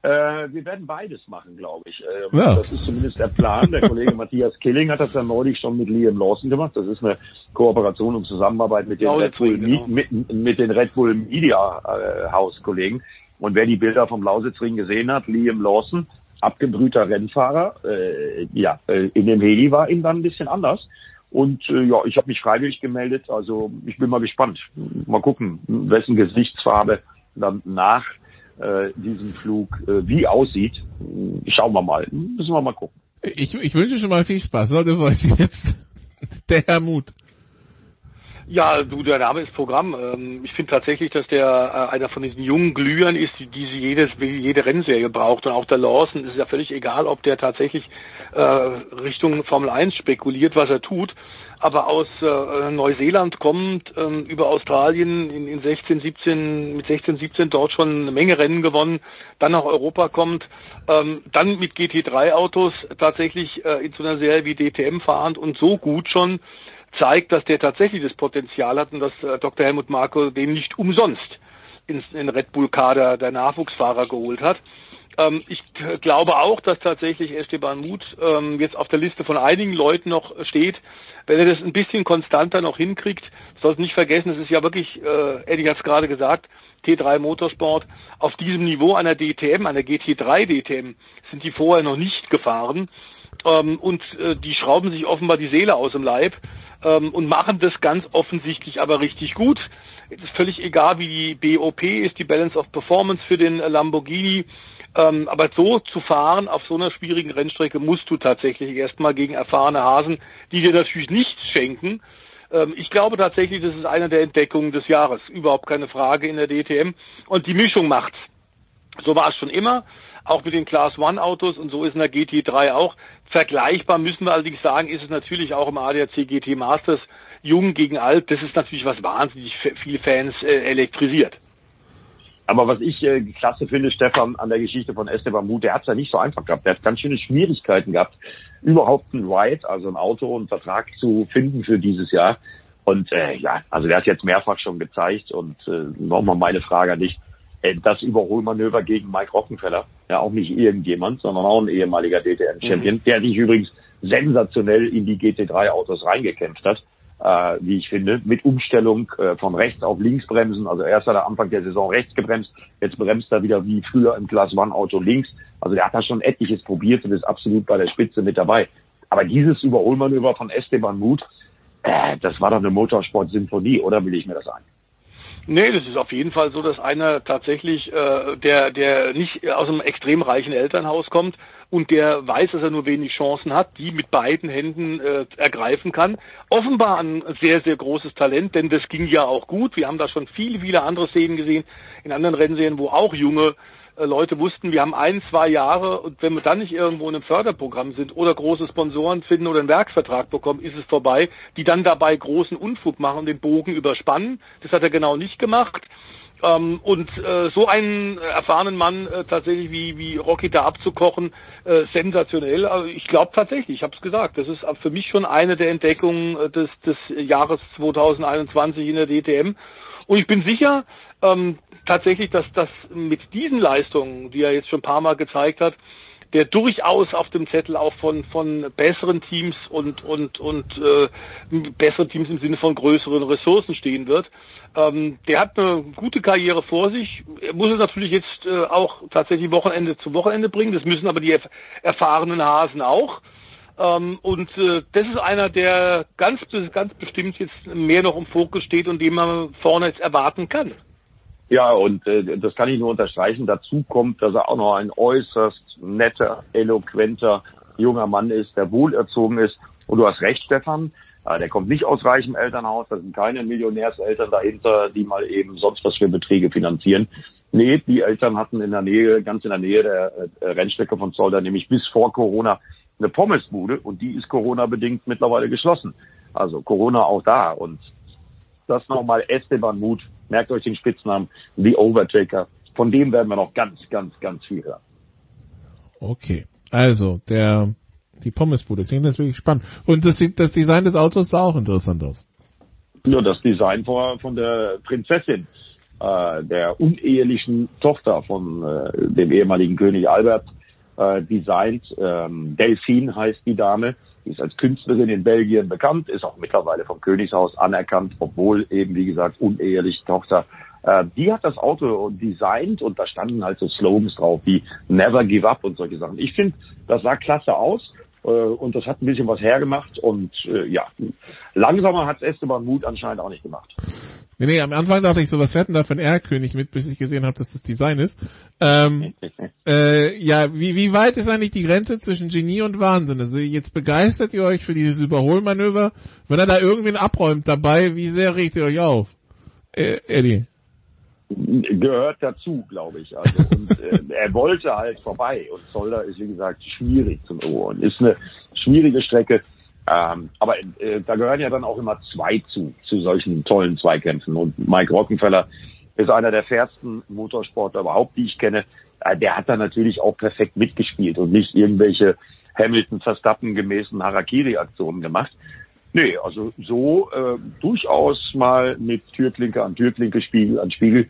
Äh, wir werden beides machen, glaube ich. Äh, ja. Das ist zumindest der Plan. Der Kollege Matthias Killing hat das ja neulich schon mit Liam Lawson gemacht. Das ist eine Kooperation und Zusammenarbeit mit den, Red Bull, genau. mit, mit, den Red Bull Media äh, House Kollegen. Und wer die Bilder vom Lausitzring gesehen hat, Liam Lawson, abgebrühter Rennfahrer, äh, ja, äh, in dem Heli war ihm dann ein bisschen anders. Und äh, ja, ich habe mich freiwillig gemeldet. Also ich bin mal gespannt. Mal gucken, wessen Gesichtsfarbe dann nach äh, diesem Flug äh, wie aussieht. Schauen wir mal. Müssen wir mal gucken. Ich, ich wünsche schon mal viel Spaß. Leute, weiß jetzt der Herr Mut. Ja, du, der Name ist Programm. Ähm, ich finde tatsächlich, dass der äh, einer von diesen jungen Glühern ist, die, die sie jedes, jede Rennserie braucht. Und auch der Lawson ist ja völlig egal, ob der tatsächlich äh, Richtung Formel 1 spekuliert, was er tut. Aber aus äh, Neuseeland kommt, ähm, über Australien in, in 16, 17, mit 16, 17 dort schon eine Menge Rennen gewonnen, dann nach Europa kommt, ähm, dann mit GT3-Autos tatsächlich äh, in so einer Serie wie DTM fahrend und so gut schon, zeigt, dass der tatsächlich das Potenzial hat und dass äh, Dr. Helmut Marko den nicht umsonst in Red Bull Kader der Nachwuchsfahrer geholt hat. Ähm, ich glaube auch, dass tatsächlich Esteban Muth ähm, jetzt auf der Liste von einigen Leuten noch steht. Wenn er das ein bisschen konstanter noch hinkriegt, sollte nicht vergessen, es ist ja wirklich, äh, Eddie hat es gerade gesagt, T3 Motorsport auf diesem Niveau einer DTM, einer GT3 DTM, sind die vorher noch nicht gefahren. ähm, und äh, die schrauben sich offenbar die Seele aus dem Leib ähm, und machen das ganz offensichtlich aber richtig gut. Es ist völlig egal, wie die BOP ist, die Balance of Performance für den Lamborghini. Ähm, aber so zu fahren auf so einer schwierigen Rennstrecke musst du tatsächlich erstmal gegen erfahrene Hasen, die dir natürlich nichts schenken. Ähm, ich glaube tatsächlich, das ist eine der Entdeckungen des Jahres. Überhaupt keine Frage in der DTM. Und die Mischung macht's. So war es schon immer, auch mit den Class One Autos und so ist in der GT3 auch. Vergleichbar müssen wir allerdings sagen, ist es natürlich auch im ADAC GT Masters jung gegen alt. Das ist natürlich was wahnsinnig viele Fans äh, elektrisiert. Aber was ich äh, klasse finde, Stefan, an der Geschichte von Esteban Mut, der hat es ja nicht so einfach gehabt. Der hat ganz schöne Schwierigkeiten gehabt, überhaupt ein Ride, also ein Auto und Vertrag zu finden für dieses Jahr. Und äh, ja, also der hat jetzt mehrfach schon gezeigt und äh, nochmal meine Frage an dich. Äh, das Überholmanöver gegen Mike Rockenfeller, ja auch nicht irgendjemand, sondern auch ein ehemaliger DTM-Champion, mhm. der sich übrigens sensationell in die GT3-Autos reingekämpft hat äh, wie ich finde, mit Umstellung äh, von rechts auf links bremsen. Also erst hat er Anfang der Saison rechts gebremst, jetzt bremst er wieder wie früher im Class One Auto links. Also der hat da schon etliches probiert und ist absolut bei der Spitze mit dabei. Aber dieses Überholmanöver von Esteban Muth, äh, das war doch eine Motorsport-Symphonie, oder will ich mir das sagen? Nee, das ist auf jeden Fall so, dass einer tatsächlich, äh, der, der nicht aus einem extrem reichen Elternhaus kommt und der weiß, dass er nur wenig Chancen hat, die mit beiden Händen äh, ergreifen kann. Offenbar ein sehr, sehr großes Talent, denn das ging ja auch gut. Wir haben da schon viele, viele andere Szenen gesehen, in anderen Rennserien, wo auch junge Leute wussten, wir haben ein, zwei Jahre und wenn wir dann nicht irgendwo in einem Förderprogramm sind oder große Sponsoren finden oder einen Werksvertrag bekommen, ist es vorbei, die dann dabei großen Unfug machen und den Bogen überspannen. Das hat er genau nicht gemacht. Ähm, und äh, so einen erfahrenen Mann äh, tatsächlich wie, wie Rocky da abzukochen, äh, sensationell. Also ich glaube tatsächlich, ich habe es gesagt, das ist für mich schon eine der Entdeckungen äh, des, des Jahres 2021 in der DTM. Und ich bin sicher, ähm, tatsächlich, dass das mit diesen Leistungen, die er jetzt schon ein paar Mal gezeigt hat, der durchaus auf dem Zettel auch von von besseren Teams und und und äh, besseren Teams im Sinne von größeren Ressourcen stehen wird. Ähm, der hat eine gute Karriere vor sich. Er muss es natürlich jetzt äh, auch tatsächlich Wochenende zu Wochenende bringen. Das müssen aber die erf erfahrenen Hasen auch. Ähm, und äh, das ist einer, der ganz ganz bestimmt jetzt mehr noch im Fokus steht und den man vorne jetzt erwarten kann. Ja, und äh, das kann ich nur unterstreichen. Dazu kommt, dass er auch noch ein äußerst netter, eloquenter junger Mann ist, der wohlerzogen ist. Und du hast recht, Stefan, der kommt nicht aus reichem Elternhaus. Da sind keine Millionärseltern dahinter, die mal eben sonst was für Beträge finanzieren. Nee, die Eltern hatten in der Nähe, ganz in der Nähe der äh, Rennstrecke von Zolder, nämlich bis vor Corona eine Pommesbude und die ist Corona-bedingt mittlerweile geschlossen. Also Corona auch da. Und das nochmal Esteban Mut Merkt euch den Spitznamen, The Overtaker. Von dem werden wir noch ganz, ganz, ganz viel hören. Okay. Also, der, die Pommesbude klingt natürlich spannend. Und das, das Design des Autos sah auch interessant aus. Ja, das Design von, von der Prinzessin, äh, der unehelichen Tochter von äh, dem ehemaligen König Albert, äh, designt. Ähm, Delphine heißt die Dame. Die ist als Künstlerin in Belgien bekannt, ist auch mittlerweile vom Königshaus anerkannt, obwohl eben, wie gesagt, uneheliche Tochter. Äh, die hat das Auto designt und da standen halt so Slogans drauf wie Never Give Up und solche Sachen. Ich finde, das sah klasse aus und das hat ein bisschen was hergemacht und äh, ja, langsamer hat Esteban Mut anscheinend auch nicht gemacht. Nee, nee, am Anfang dachte ich so, was fährt denn da für ein R-König mit, bis ich gesehen habe, dass das Design ist. Ähm, äh, ja, wie, wie weit ist eigentlich die Grenze zwischen Genie und Wahnsinn? Also jetzt begeistert ihr euch für dieses Überholmanöver. Wenn er da irgendwen abräumt dabei, wie sehr regt ihr euch auf? Äh, Eddie? Gehört dazu, glaube ich. Also, und, äh, er wollte halt vorbei und Zolder ist, wie gesagt, schwierig zum Ohren. Ist eine schwierige Strecke ähm, aber äh, da gehören ja dann auch immer zwei zu, zu solchen tollen Zweikämpfen. Und Mike Rockenfeller ist einer der fairsten Motorsportler überhaupt, die ich kenne. Äh, der hat da natürlich auch perfekt mitgespielt und nicht irgendwelche Hamilton Verstappen gemäßen Harakiri-Aktionen gemacht. Nee, also so äh, durchaus mal mit Türklinke an Türklinke, Spiegel an Spiegel,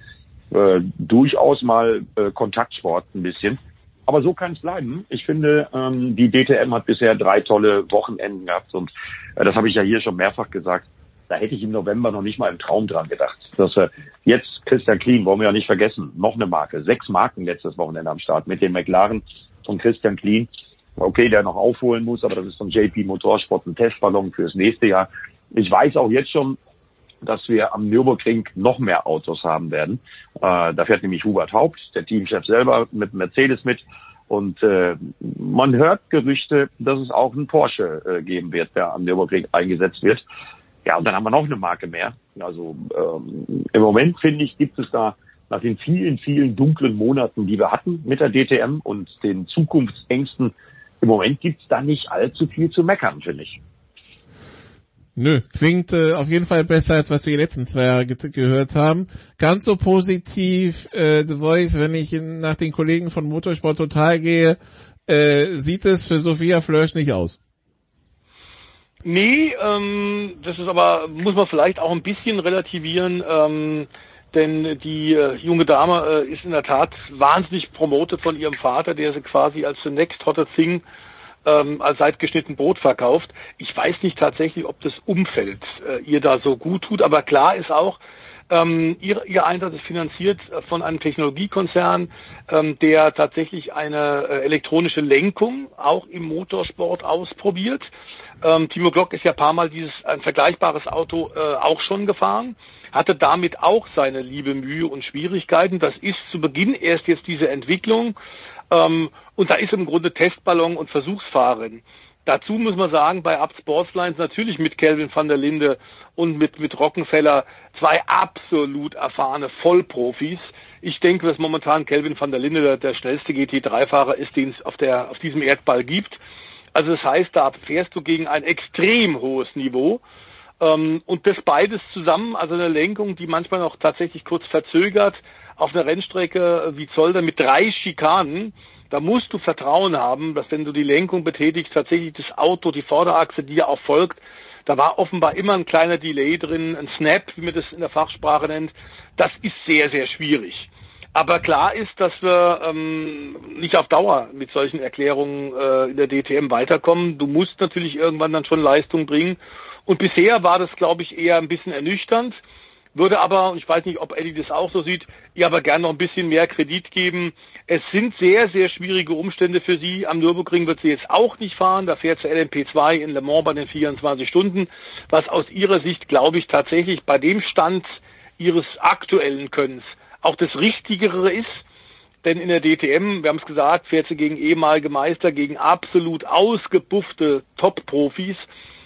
äh, durchaus mal äh, Kontaktsport ein bisschen. Aber so kann es bleiben. Ich finde, ähm, die DTM hat bisher drei tolle Wochenenden gehabt und äh, das habe ich ja hier schon mehrfach gesagt. Da hätte ich im November noch nicht mal im Traum dran gedacht. Dass äh, jetzt Christian Kleen, wollen wir ja nicht vergessen, noch eine Marke, sechs Marken letztes Wochenende am Start mit dem McLaren von Christian Kleen. Okay, der noch aufholen muss, aber das ist von JP Motorsport ein Testballon fürs nächste Jahr. Ich weiß auch jetzt schon, dass wir am Nürburgring noch mehr Autos haben werden. Äh, da fährt nämlich Hubert Haupt, der Teamchef selber, mit Mercedes mit. Und äh, man hört Gerüchte, dass es auch einen Porsche äh, geben wird, der am Nürburgring eingesetzt wird. Ja, und dann haben wir noch eine Marke mehr. Also ähm, im Moment, finde ich, gibt es da nach den vielen, vielen dunklen Monaten, die wir hatten mit der DTM und den Zukunftsängsten, im Moment gibt es da nicht allzu viel zu meckern, finde ich. Nö, klingt äh, auf jeden Fall besser, als was wir die letzten zwei Jahre ge gehört haben. Ganz so positiv, äh, The Voice, wenn ich in, nach den Kollegen von Motorsport Total gehe, äh, sieht es für Sophia Flörsch nicht aus. Nee, ähm, das ist aber, muss man vielleicht auch ein bisschen relativieren, ähm, denn die äh, junge Dame äh, ist in der Tat wahnsinnig promotet von ihrem Vater, der sie quasi als the next hotter thing ähm, als seitgeschnitten Brot verkauft. Ich weiß nicht tatsächlich, ob das Umfeld äh, ihr da so gut tut, aber klar ist auch, ähm, ihr, ihr Einsatz ist finanziert von einem Technologiekonzern, ähm, der tatsächlich eine äh, elektronische Lenkung auch im Motorsport ausprobiert. Ähm, Timo Glock ist ja paar Mal dieses ein vergleichbares Auto äh, auch schon gefahren, hatte damit auch seine liebe Mühe und Schwierigkeiten. Das ist zu Beginn erst jetzt diese Entwicklung. Ähm, und da ist im Grunde Testballon und Versuchsfahrerin. Dazu muss man sagen, bei Up Sportslines natürlich mit Kelvin van der Linde und mit, mit Rockenfeller zwei absolut erfahrene Vollprofis. Ich denke, dass momentan Kelvin van der Linde der, der schnellste GT3-Fahrer ist, den es auf, der, auf diesem Erdball gibt. Also das heißt, da fährst du gegen ein extrem hohes Niveau. Ähm, und das beides zusammen, also eine Lenkung, die manchmal noch tatsächlich kurz verzögert, auf einer Rennstrecke wie Zolder mit drei Schikanen, da musst du Vertrauen haben, dass wenn du die Lenkung betätigst, tatsächlich das Auto, die Vorderachse dir auch folgt. Da war offenbar immer ein kleiner Delay drin, ein Snap, wie man das in der Fachsprache nennt. Das ist sehr, sehr schwierig. Aber klar ist, dass wir ähm, nicht auf Dauer mit solchen Erklärungen äh, in der DTM weiterkommen. Du musst natürlich irgendwann dann schon Leistung bringen. Und bisher war das, glaube ich, eher ein bisschen ernüchternd. Würde aber, und ich weiß nicht, ob Eddie das auch so sieht, ihr aber gerne noch ein bisschen mehr Kredit geben. Es sind sehr, sehr schwierige Umstände für sie. Am Nürburgring wird sie jetzt auch nicht fahren. Da fährt sie LMP2 in Le Mans bei den 24 Stunden, was aus ihrer Sicht, glaube ich, tatsächlich bei dem Stand ihres aktuellen Könnens auch das Richtigere ist. Denn in der DTM, wir haben es gesagt, fährt sie gegen ehemalige Meister, gegen absolut ausgebuffte Top-Profis.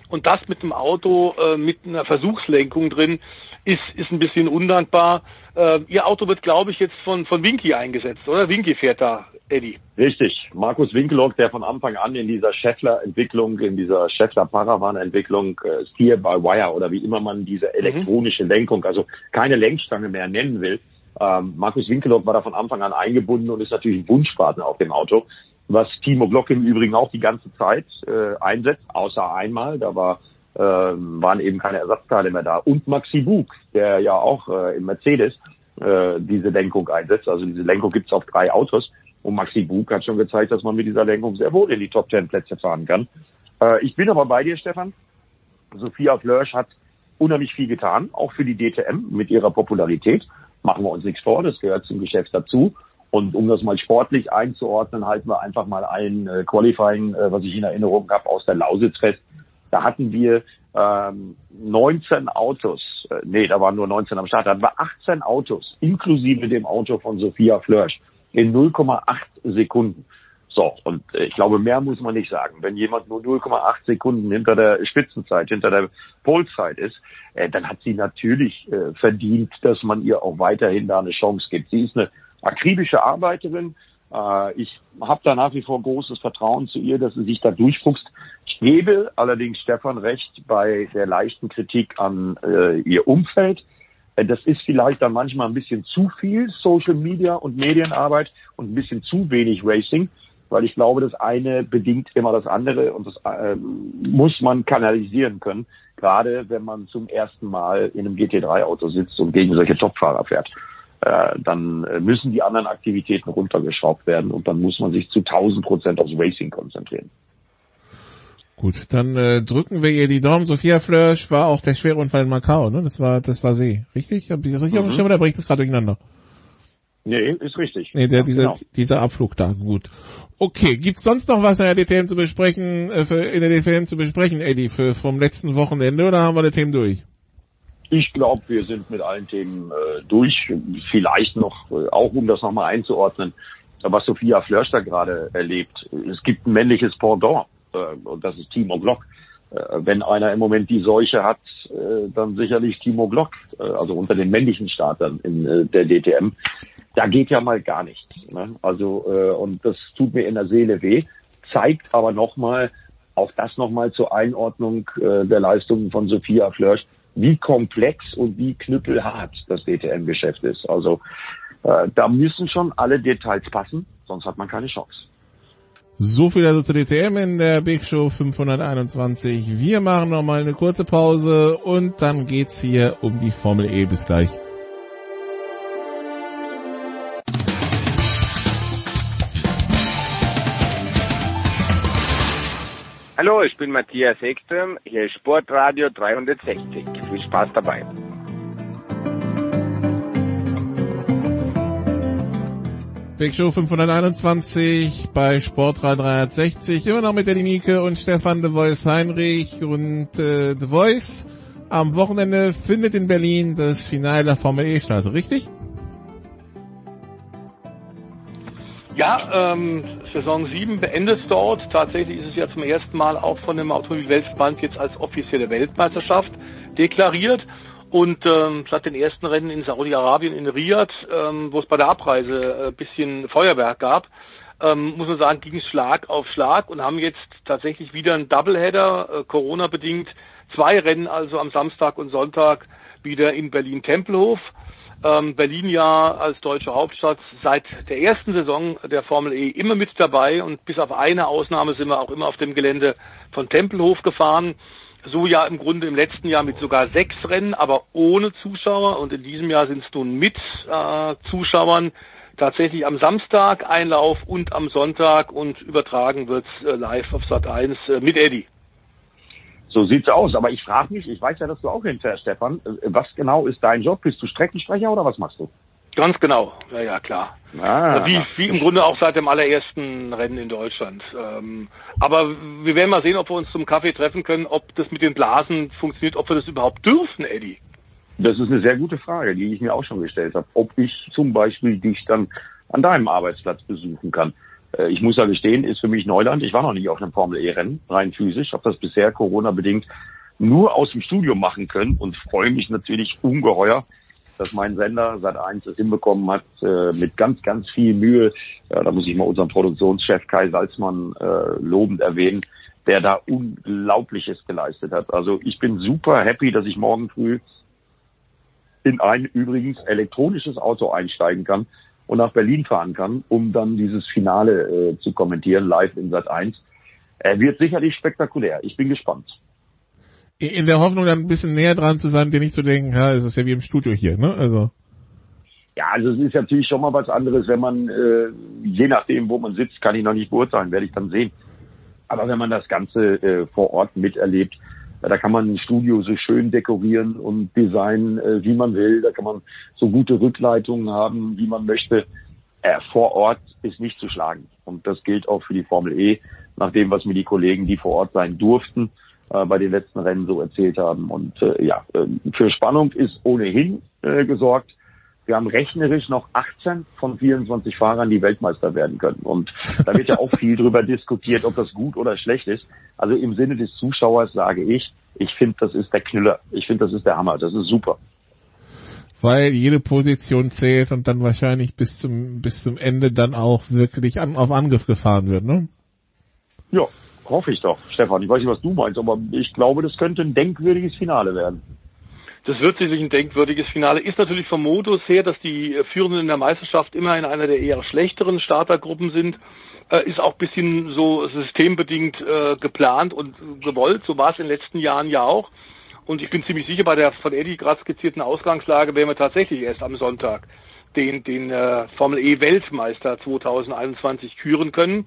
Und das mit einem Auto äh, mit einer Versuchslenkung drin ist, ist ein bisschen undankbar. Äh, Ihr Auto wird, glaube ich, jetzt von, von Winky eingesetzt, oder? Winky fährt da, Eddie. Richtig. Markus Winkelock, der von Anfang an in dieser Scheffler-Entwicklung, in dieser Scheffler-Paravan-Entwicklung, äh, Steer by Wire oder wie immer man diese mhm. elektronische. Lenkung, also keine Lenkstange mehr nennen will. Ähm, Markus Winkelock war da von Anfang an eingebunden und ist natürlich ein Wunschpartner auf dem Auto was Timo Glock im Übrigen auch die ganze Zeit äh, einsetzt, außer einmal, da war, äh, waren eben keine Ersatzteile mehr da. Und Maxi Bug, der ja auch äh, im Mercedes äh, diese Lenkung einsetzt. Also diese Lenkung gibt's auf drei Autos. Und Maxi Bug hat schon gezeigt, dass man mit dieser Lenkung sehr wohl in die Top Ten Plätze fahren kann. Äh, ich bin aber bei dir, Stefan. Sophia Flörsch hat unheimlich viel getan, auch für die DTM mit ihrer Popularität. Machen wir uns nichts vor, das gehört zum Geschäft dazu. Und um das mal sportlich einzuordnen, halten wir einfach mal ein äh, Qualifying, äh, was ich in Erinnerung habe, aus der Lausitz fest. Da hatten wir ähm, 19 Autos, äh, nee, da waren nur 19 am Start, da hatten wir 18 Autos, inklusive dem Auto von Sophia Flörsch, in 0,8 Sekunden. So, und äh, ich glaube, mehr muss man nicht sagen. Wenn jemand nur 0,8 Sekunden hinter der Spitzenzeit, hinter der Polzeit ist, äh, dann hat sie natürlich äh, verdient, dass man ihr auch weiterhin da eine Chance gibt. Sie ist eine akribische Arbeiterin. Äh, ich habe da nach wie vor großes Vertrauen zu ihr, dass sie sich da durchfuchst. Ich gebe allerdings Stefan recht bei der leichten Kritik an äh, ihr Umfeld. Äh, das ist vielleicht dann manchmal ein bisschen zu viel Social Media und Medienarbeit und ein bisschen zu wenig Racing, weil ich glaube, das eine bedingt immer das andere und das äh, muss man kanalisieren können, gerade wenn man zum ersten Mal in einem GT3-Auto sitzt und gegen solche Topfahrer fährt. Äh, dann äh, müssen die anderen Aktivitäten runtergeschraubt werden und dann muss man sich zu 1000 Prozent aufs Racing konzentrieren. Gut, dann äh, drücken wir ihr die Daumen. Sophia Flörsch war auch der schwere Unfall in Macau, ne? Das war, das war sie. Richtig? Hab ich das richtig mhm. auf dem Schirm oder bringe ich das gerade durcheinander? Nee, ist richtig. Nee, der, Ja, dieser, genau. dieser Abflug da, gut. Okay, gibt's sonst noch was in der DTM zu besprechen, äh, für, in der DTM zu besprechen, Eddie, für, vom letzten Wochenende, oder haben wir die Themen durch? Ich glaube, wir sind mit allen Themen äh, durch. Vielleicht noch, äh, auch um das nochmal einzuordnen, was Sophia Flörsch da gerade erlebt. Es gibt ein männliches Pendant äh, und das ist Timo Glock. Äh, wenn einer im Moment die Seuche hat, äh, dann sicherlich Timo Glock, äh, also unter den männlichen Startern in äh, der DTM. Da geht ja mal gar nichts. Ne? Also äh, und das tut mir in der Seele weh, zeigt aber nochmal, auch das nochmal zur Einordnung äh, der Leistungen von Sophia Flörsch, wie komplex und wie knüppelhart das DTM-Geschäft ist. Also äh, da müssen schon alle Details passen, sonst hat man keine Chance. So viel also zur DTM in der Big Show 521. Wir machen nochmal eine kurze Pause und dann geht's hier um die Formel E. Bis gleich. Hallo, ich bin Matthias Ekström, hier ist Sportradio 360. Viel Spaß dabei. Big Show 521 bei Sportrad 360. Immer noch mit der Mieke und Stefan de Voice Heinrich und äh, The Voice. Am Wochenende findet in Berlin das Finale der Formel E statt, richtig? Ja, ähm, Saison 7 beendet dort. Tatsächlich ist es ja zum ersten Mal auch von dem Automobilweltverband jetzt als offizielle Weltmeisterschaft deklariert. Und ähm, seit den ersten Rennen in Saudi-Arabien, in Riyadh, ähm, wo es bei der Abreise ein bisschen Feuerwerk gab, ähm, muss man sagen, ging es Schlag auf Schlag und haben jetzt tatsächlich wieder einen Doubleheader, äh, Corona-bedingt, zwei Rennen also am Samstag und Sonntag wieder in Berlin-Tempelhof. Ähm, Berlin ja als deutsche Hauptstadt seit der ersten Saison der Formel E immer mit dabei und bis auf eine Ausnahme sind wir auch immer auf dem Gelände von Tempelhof gefahren. So ja im Grunde im letzten Jahr mit sogar sechs Rennen, aber ohne Zuschauer und in diesem Jahr sind es nun mit äh, Zuschauern. Tatsächlich am Samstag Einlauf und am Sonntag und übertragen wird's äh, live auf Sat 1 äh, mit Eddie. So sieht's aus. Aber ich frage mich, ich weiß ja, dass du auch hinfährst, Stefan. Was genau ist dein Job? Bist du Streckensprecher oder was machst du? Ganz genau, ja, ja, klar. Ah, wie, wie im Grunde auch seit dem allerersten Rennen in Deutschland. Ähm, aber wir werden mal sehen, ob wir uns zum Kaffee treffen können, ob das mit den Blasen funktioniert, ob wir das überhaupt dürfen, Eddie. Das ist eine sehr gute Frage, die ich mir auch schon gestellt habe. Ob ich zum Beispiel dich dann an deinem Arbeitsplatz besuchen kann. Äh, Ich muss ja gestehen, ist für mich Neuland. Ich war noch nie auf einem Formel-E-Rennen, rein physisch. Habe das bisher Corona-bedingt nur aus dem Studio machen können und freue mich natürlich ungeheuer, dass mein Sender seit eins es hinbekommen hat, äh, mit ganz, ganz viel Mühe. Da muss ich mal unseren Produktionschef Kai Salzmann äh, lobend erwähnen, der da Unglaubliches geleistet hat. Also ich bin super happy, dass ich morgen früh in ein übrigens elektronisches Auto einsteigen kann und nach Berlin fahren kann, um dann dieses Finale äh, zu kommentieren, live in Sat 1. Er wird sicherlich spektakulär. Ich bin gespannt. In der Hoffnung, dann ein bisschen näher dran zu sein, dir nicht zu denken, ja, es ist ja wie im Studio hier, ne? Also. Ja, also es ist natürlich schon mal was anderes, wenn man, äh, je nachdem, wo man sitzt, kann ich noch nicht beurteilen, werde ich dann sehen. Aber wenn man das Ganze äh, vor Ort miterlebt, da kann man ein Studio so schön dekorieren und designen, äh, wie man will. Da kann man so gute Rückleitungen haben, wie man möchte. Äh, vor Ort ist nicht zu schlagen. Und das gilt auch für die Formel E, nach dem, was mir die Kollegen, die vor Ort sein durften, äh, bei den letzten Rennen so erzählt haben. Und äh, ja, äh, für Spannung ist ohnehin äh, gesorgt. Wir haben rechnerisch noch 18 von 24 Fahrern, die Weltmeister werden können. Und da wird ja auch viel drüber diskutiert, ob das gut oder schlecht ist. Also im Sinne des Zuschauers sage ich, ich finde, das ist der Knüller. Ich finde, das ist der Hammer. Das ist super. Weil jede Position zählt und dann wahrscheinlich bis zum, bis zum Ende dann auch wirklich an, auf Angriff gefahren wird, ne? Ja, hoffe ich doch. Stefan, ich weiß nicht, was du meinst, aber ich glaube, das könnte ein denkwürdiges Finale werden. Das wird sicherlich ein denkwürdiges Finale. Ist natürlich vom Modus her, dass die Führenden in der Meisterschaft immer in einer der eher schlechteren Startergruppen sind. Äh, ist auch bisschen so systembedingt äh, geplant und gewollt. So war es in den letzten Jahren ja auch. Und ich bin ziemlich sicher, bei der von Eddie gerade skizzierten Ausgangslage werden wir tatsächlich erst am Sonntag den, den äh, Formel E Weltmeister 2021 küren können.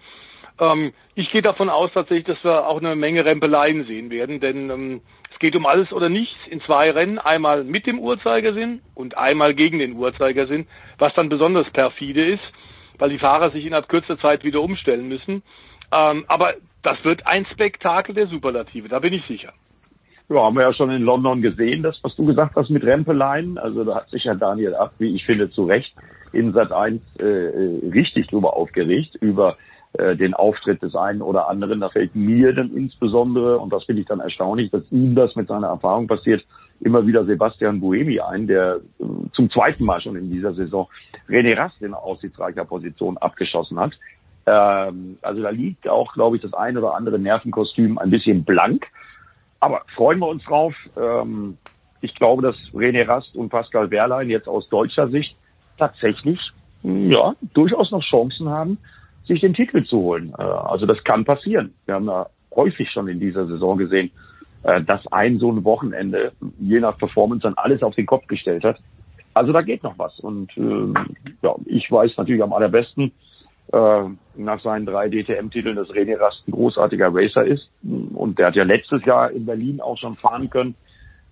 Ähm, ich gehe davon aus tatsächlich, dass wir auch eine Menge Rempeleien sehen werden, denn ähm, geht um alles oder nichts in zwei Rennen, einmal mit dem Uhrzeigersinn und einmal gegen den Uhrzeigersinn, was dann besonders perfide ist, weil die Fahrer sich innerhalb kürzester Zeit wieder umstellen müssen. Ähm, aber das wird ein Spektakel der Superlative, da bin ich sicher. Ja, haben wir ja schon in London gesehen, das, was du gesagt hast mit Rempeleien. Also da hat sich ja Daniel Ab, wie ich finde, zu Recht in Sat 1 äh, äh, richtig drüber aufgeregt, über äh, den Auftritt des einen oder anderen. Da fällt mir dann insbesondere, und das finde ich dann erstaunlich, dass ihm das mit seiner Erfahrung passiert, immer wieder Sebastian Buemi ein, der äh, zum zweiten Mal schon in dieser Saison René Rast in aussichtsreicher Position abgeschossen hat. Ähm, also da liegt auch, glaube ich, das ein oder andere Nervenkostüm ein bisschen blank. Aber freuen wir uns drauf. Ähm, ich glaube, dass René Rast und Pascal Wehrlein jetzt aus deutscher Sicht tatsächlich ja durchaus noch Chancen haben, sich den Titel zu holen. Äh, also das kann passieren. Wir haben ja häufig schon in dieser Saison gesehen, äh, dass ein so ein Wochenende je nach Performance dann alles auf den Kopf gestellt hat. Also da geht noch was. Und äh, ja, ich weiß natürlich am allerbesten, äh, nach seinen drei DTM-Titeln, dass René Rast ein großartiger Racer ist. Und der hat ja letztes Jahr in Berlin auch schon fahren können.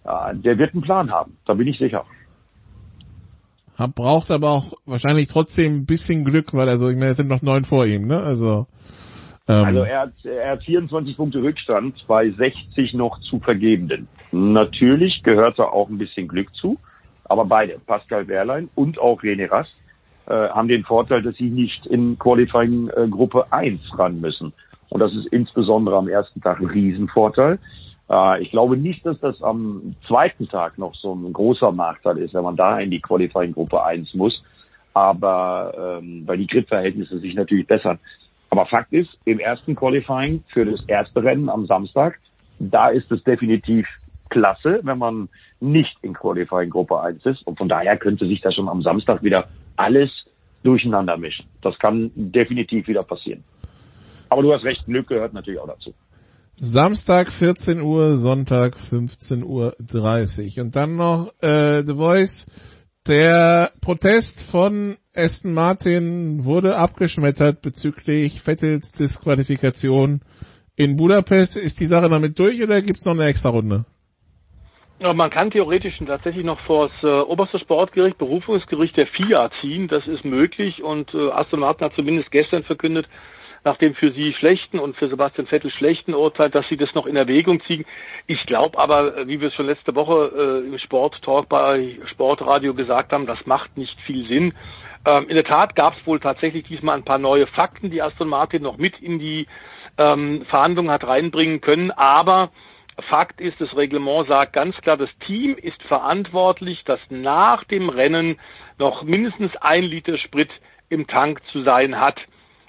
Äh, der wird einen Plan haben, da bin ich sicher. Hab, braucht aber auch wahrscheinlich trotzdem ein bisschen Glück, weil also, ich meine, es sind noch neun vor ihm, ne? Also, ähm. also er hat, er hat 24 Punkte Rückstand bei 60 noch zu vergebenden. Natürlich gehört da auch ein bisschen Glück zu, aber beide, Pascal Wehrlein und auch René Rast, äh, haben den Vorteil, dass sie nicht in Qualifying äh, Gruppe 1 ran müssen. Und das ist insbesondere am ersten Tag ein Riesenvorteil. Äh, ich glaube nicht, dass das am zweiten Tag noch so ein großer Nachteil ist, wenn man da in die Qualifying Gruppe 1 muss. Aber ähm, weil die Gridverhältnisse sich natürlich bessern. Aber Fakt ist, im ersten Qualifying für das erste Rennen am Samstag, da ist es definitiv klasse, wenn man nicht in Qualifying Gruppe 1 ist. Und von daher könnte sich das schon am Samstag wieder alles durcheinander mischen. Das kann definitiv wieder passieren. Aber du hast recht, Glück gehört natürlich auch dazu. Samstag 14 Uhr, Sonntag 15 Uhr 30. Und dann noch äh, The Voice. Der Protest von Aston Martin wurde abgeschmettert bezüglich Vettels Disqualifikation in Budapest. Ist die Sache damit durch oder gibt's noch eine extra Runde? Man kann theoretisch tatsächlich noch vor das äh, oberste Sportgericht, Berufungsgericht der FIA ziehen. Das ist möglich und äh, Aston Martin hat zumindest gestern verkündet, nach dem für sie schlechten und für Sebastian Vettel schlechten Urteil, dass sie das noch in Erwägung ziehen. Ich glaube aber, äh, wie wir es schon letzte Woche äh, im Sporttalk bei Sportradio gesagt haben, das macht nicht viel Sinn. Ähm, in der Tat gab es wohl tatsächlich diesmal ein paar neue Fakten, die Aston Martin noch mit in die ähm, Verhandlungen hat reinbringen können, aber Fakt ist, das Reglement sagt ganz klar, das Team ist verantwortlich, dass nach dem Rennen noch mindestens ein Liter Sprit im Tank zu sein hat.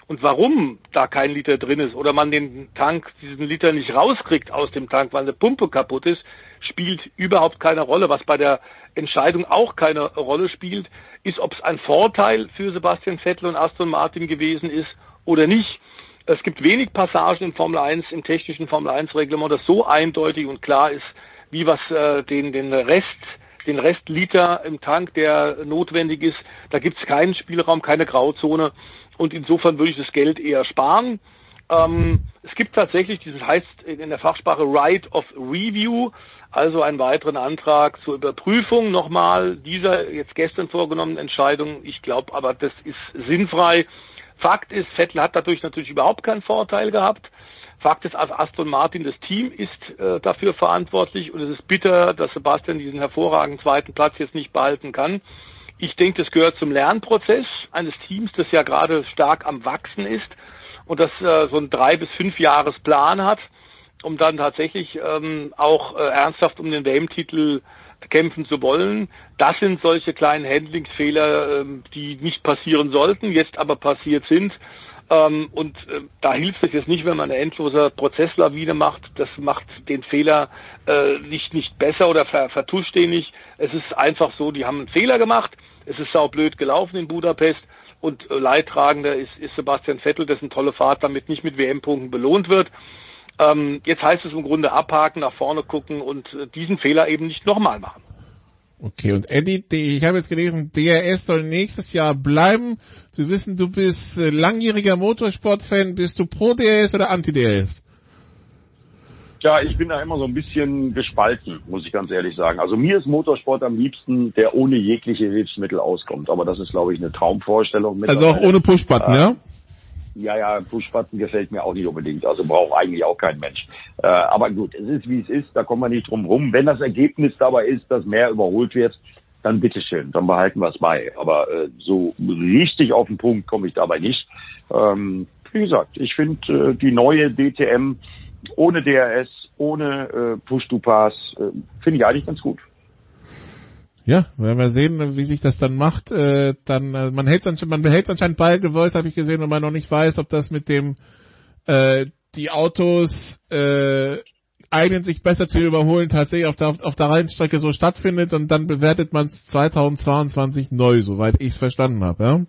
Und warum da kein Liter drin ist oder man den Tank, diesen Liter nicht rauskriegt aus dem Tank, weil eine Pumpe kaputt ist, spielt überhaupt keine Rolle. Was bei der Entscheidung auch keine Rolle spielt, ist, ob es ein Vorteil für Sebastian Vettel und Aston Martin gewesen ist oder nicht. Es gibt wenig Passagen im Formel 1, im technischen Formel 1 Reglement, das so eindeutig und klar ist, wie was äh, den, den Rest, den Restliter im Tank, der notwendig ist. Da gibt es keinen Spielraum, keine Grauzone. Und insofern würde ich das Geld eher sparen. Ähm, es gibt tatsächlich, dieses heißt in der Fachsprache Right of Review, also einen weiteren Antrag zur Überprüfung nochmal dieser jetzt gestern vorgenommenen Entscheidung. Ich glaube aber, das ist sinnfrei. Fakt ist, Vettel hat dadurch natürlich überhaupt keinen Vorteil gehabt. Fakt ist, also Aston Martin, das Team ist äh, dafür verantwortlich und es ist bitter, dass Sebastian diesen hervorragenden zweiten Platz jetzt nicht behalten kann. Ich denke, das gehört zum Lernprozess eines Teams, das ja gerade stark am Wachsen ist und das äh, so einen drei bis fünf Jahres Plan hat, um dann tatsächlich ähm, auch äh, ernsthaft um den WM-Titel kämpfen zu wollen. Das sind solche kleinen Handlingsfehler, ähm, die nicht passieren sollten, jetzt aber passiert sind. Ähm, und äh, da hilft es jetzt nicht, wenn man eine endlose Prozesslawine macht. Das macht den Fehler äh, nicht, nicht besser oder vertuscht den nicht. Es ist einfach so, die haben einen Fehler gemacht. Es ist sau blöd gelaufen in Budapest. Und äh, Leidtragender ist, ist Sebastian Vettel, dessen tolle Fahrt damit nicht mit WM-Punkten belohnt wird. Ähm, jetzt heißt es im Grunde abhaken, nach vorne gucken und äh, diesen Fehler eben nicht nochmal machen. Okay, und Eddie, ich habe jetzt gelesen, DRS soll nächstes Jahr bleiben. Du wissen, du bist äh, langjähriger Motorsportfan. Bist du pro DRS oder anti DRS? Ja, ich bin da immer so ein bisschen gespalten, muss ich ganz ehrlich sagen. Also mir ist Motorsport am liebsten, der ohne jegliche Hilfsmittel auskommt. Aber das ist, glaube ich, eine Traumvorstellung. Also auch ohne Pushbutton, äh, ja? Ja, ja, Pushbutton gefällt mir auch nicht unbedingt. Also braucht eigentlich auch kein Mensch. Äh, aber gut, es ist wie es ist, da kommen wir nicht drum rum. Wenn das Ergebnis dabei ist, dass mehr überholt wird, dann bitteschön, dann behalten wir es bei. Aber äh, so richtig auf den Punkt komme ich dabei nicht. Ähm, wie gesagt, ich finde äh, die neue DTM ohne DRS, ohne äh, Push-to-Pass, äh, finde ich eigentlich ganz gut. Ja, wenn wir sehen, wie sich das dann macht, äh, dann äh, man hält man behält anscheinend beide Voice, habe ich gesehen, und man noch nicht weiß, ob das mit dem äh, die Autos äh, eignen sich besser zu überholen, tatsächlich auf der auf der Rennstrecke so stattfindet und dann bewertet man es 2022 neu, soweit ich es verstanden habe. Ja?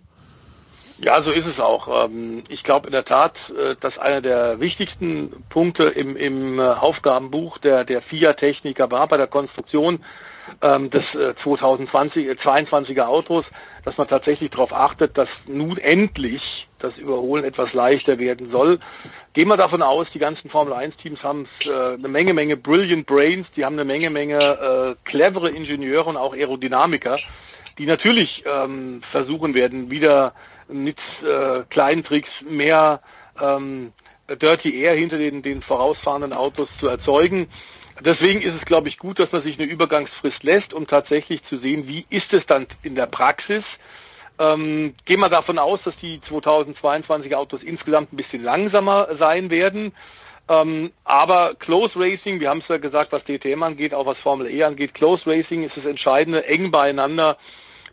Ja, so ist es auch. Ähm, ich glaube in der Tat, äh, dass einer der wichtigsten Punkte im, im äh, Aufgabenbuch der, der FIA-Techniker war bei der Konstruktion ähm, des 2020, 22er Autos, dass man tatsächlich darauf achtet, dass nun endlich das Überholen etwas leichter werden soll. Gehen wir davon aus, die ganzen Formel 1 Teams haben eine Menge, Menge Brilliant Brains, die haben eine Menge, Menge äh, clevere Ingenieure und auch Aerodynamiker, die natürlich ähm, versuchen werden, wieder mit äh, kleinen Tricks mehr ähm, Dirty Air hinter den, den vorausfahrenden Autos zu erzeugen. Deswegen ist es, glaube ich, gut, dass man sich eine Übergangsfrist lässt, um tatsächlich zu sehen, wie ist es dann in der Praxis. Ähm, gehen wir davon aus, dass die 2022 Autos insgesamt ein bisschen langsamer sein werden. Ähm, aber Close Racing, wir haben es ja gesagt, was DTM angeht, auch was Formel E angeht, Close Racing ist das Entscheidende, eng beieinander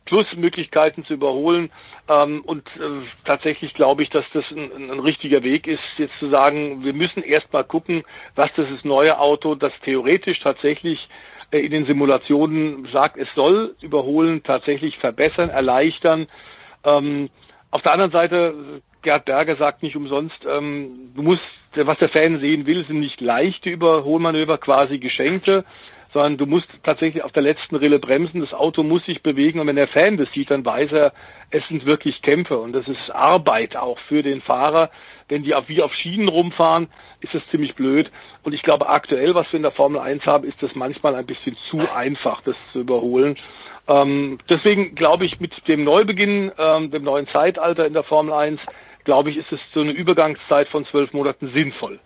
plus Möglichkeiten zu überholen. Ähm, und äh, tatsächlich glaube ich, dass das ein, ein, richtiger Weg ist, jetzt zu sagen, wir müssen erst mal gucken, was das ist neue Auto, das theoretisch tatsächlich äh, in den Simulationen sagt, es soll überholen, tatsächlich verbessern, erleichtern. Ähm, auf der anderen Seite, Gerd Berger sagt nicht umsonst, ähm, du musst, was der Fan sehen will, sind nicht leichte Überholmanöver, quasi geschenkte, sondern du musst tatsächlich auf der letzten Rille bremsen, das Auto muss sich bewegen und wenn der Fan das sieht, dann weiß er, es sind wirklich Kämpfe und das ist Arbeit auch für den Fahrer. Wenn die auf, wie auf Schienen rumfahren, ist das ziemlich blöd. Und ich glaube, aktuell, was wir in der Formel 1 haben, ist das manchmal ein bisschen zu einfach, das zu überholen. Ähm, deswegen glaube ich, mit dem Neubeginn, ähm, dem neuen Zeitalter in der Formel 1, glaube ich, ist es so eine Übergangszeit von zwölf Monaten sinnvoll.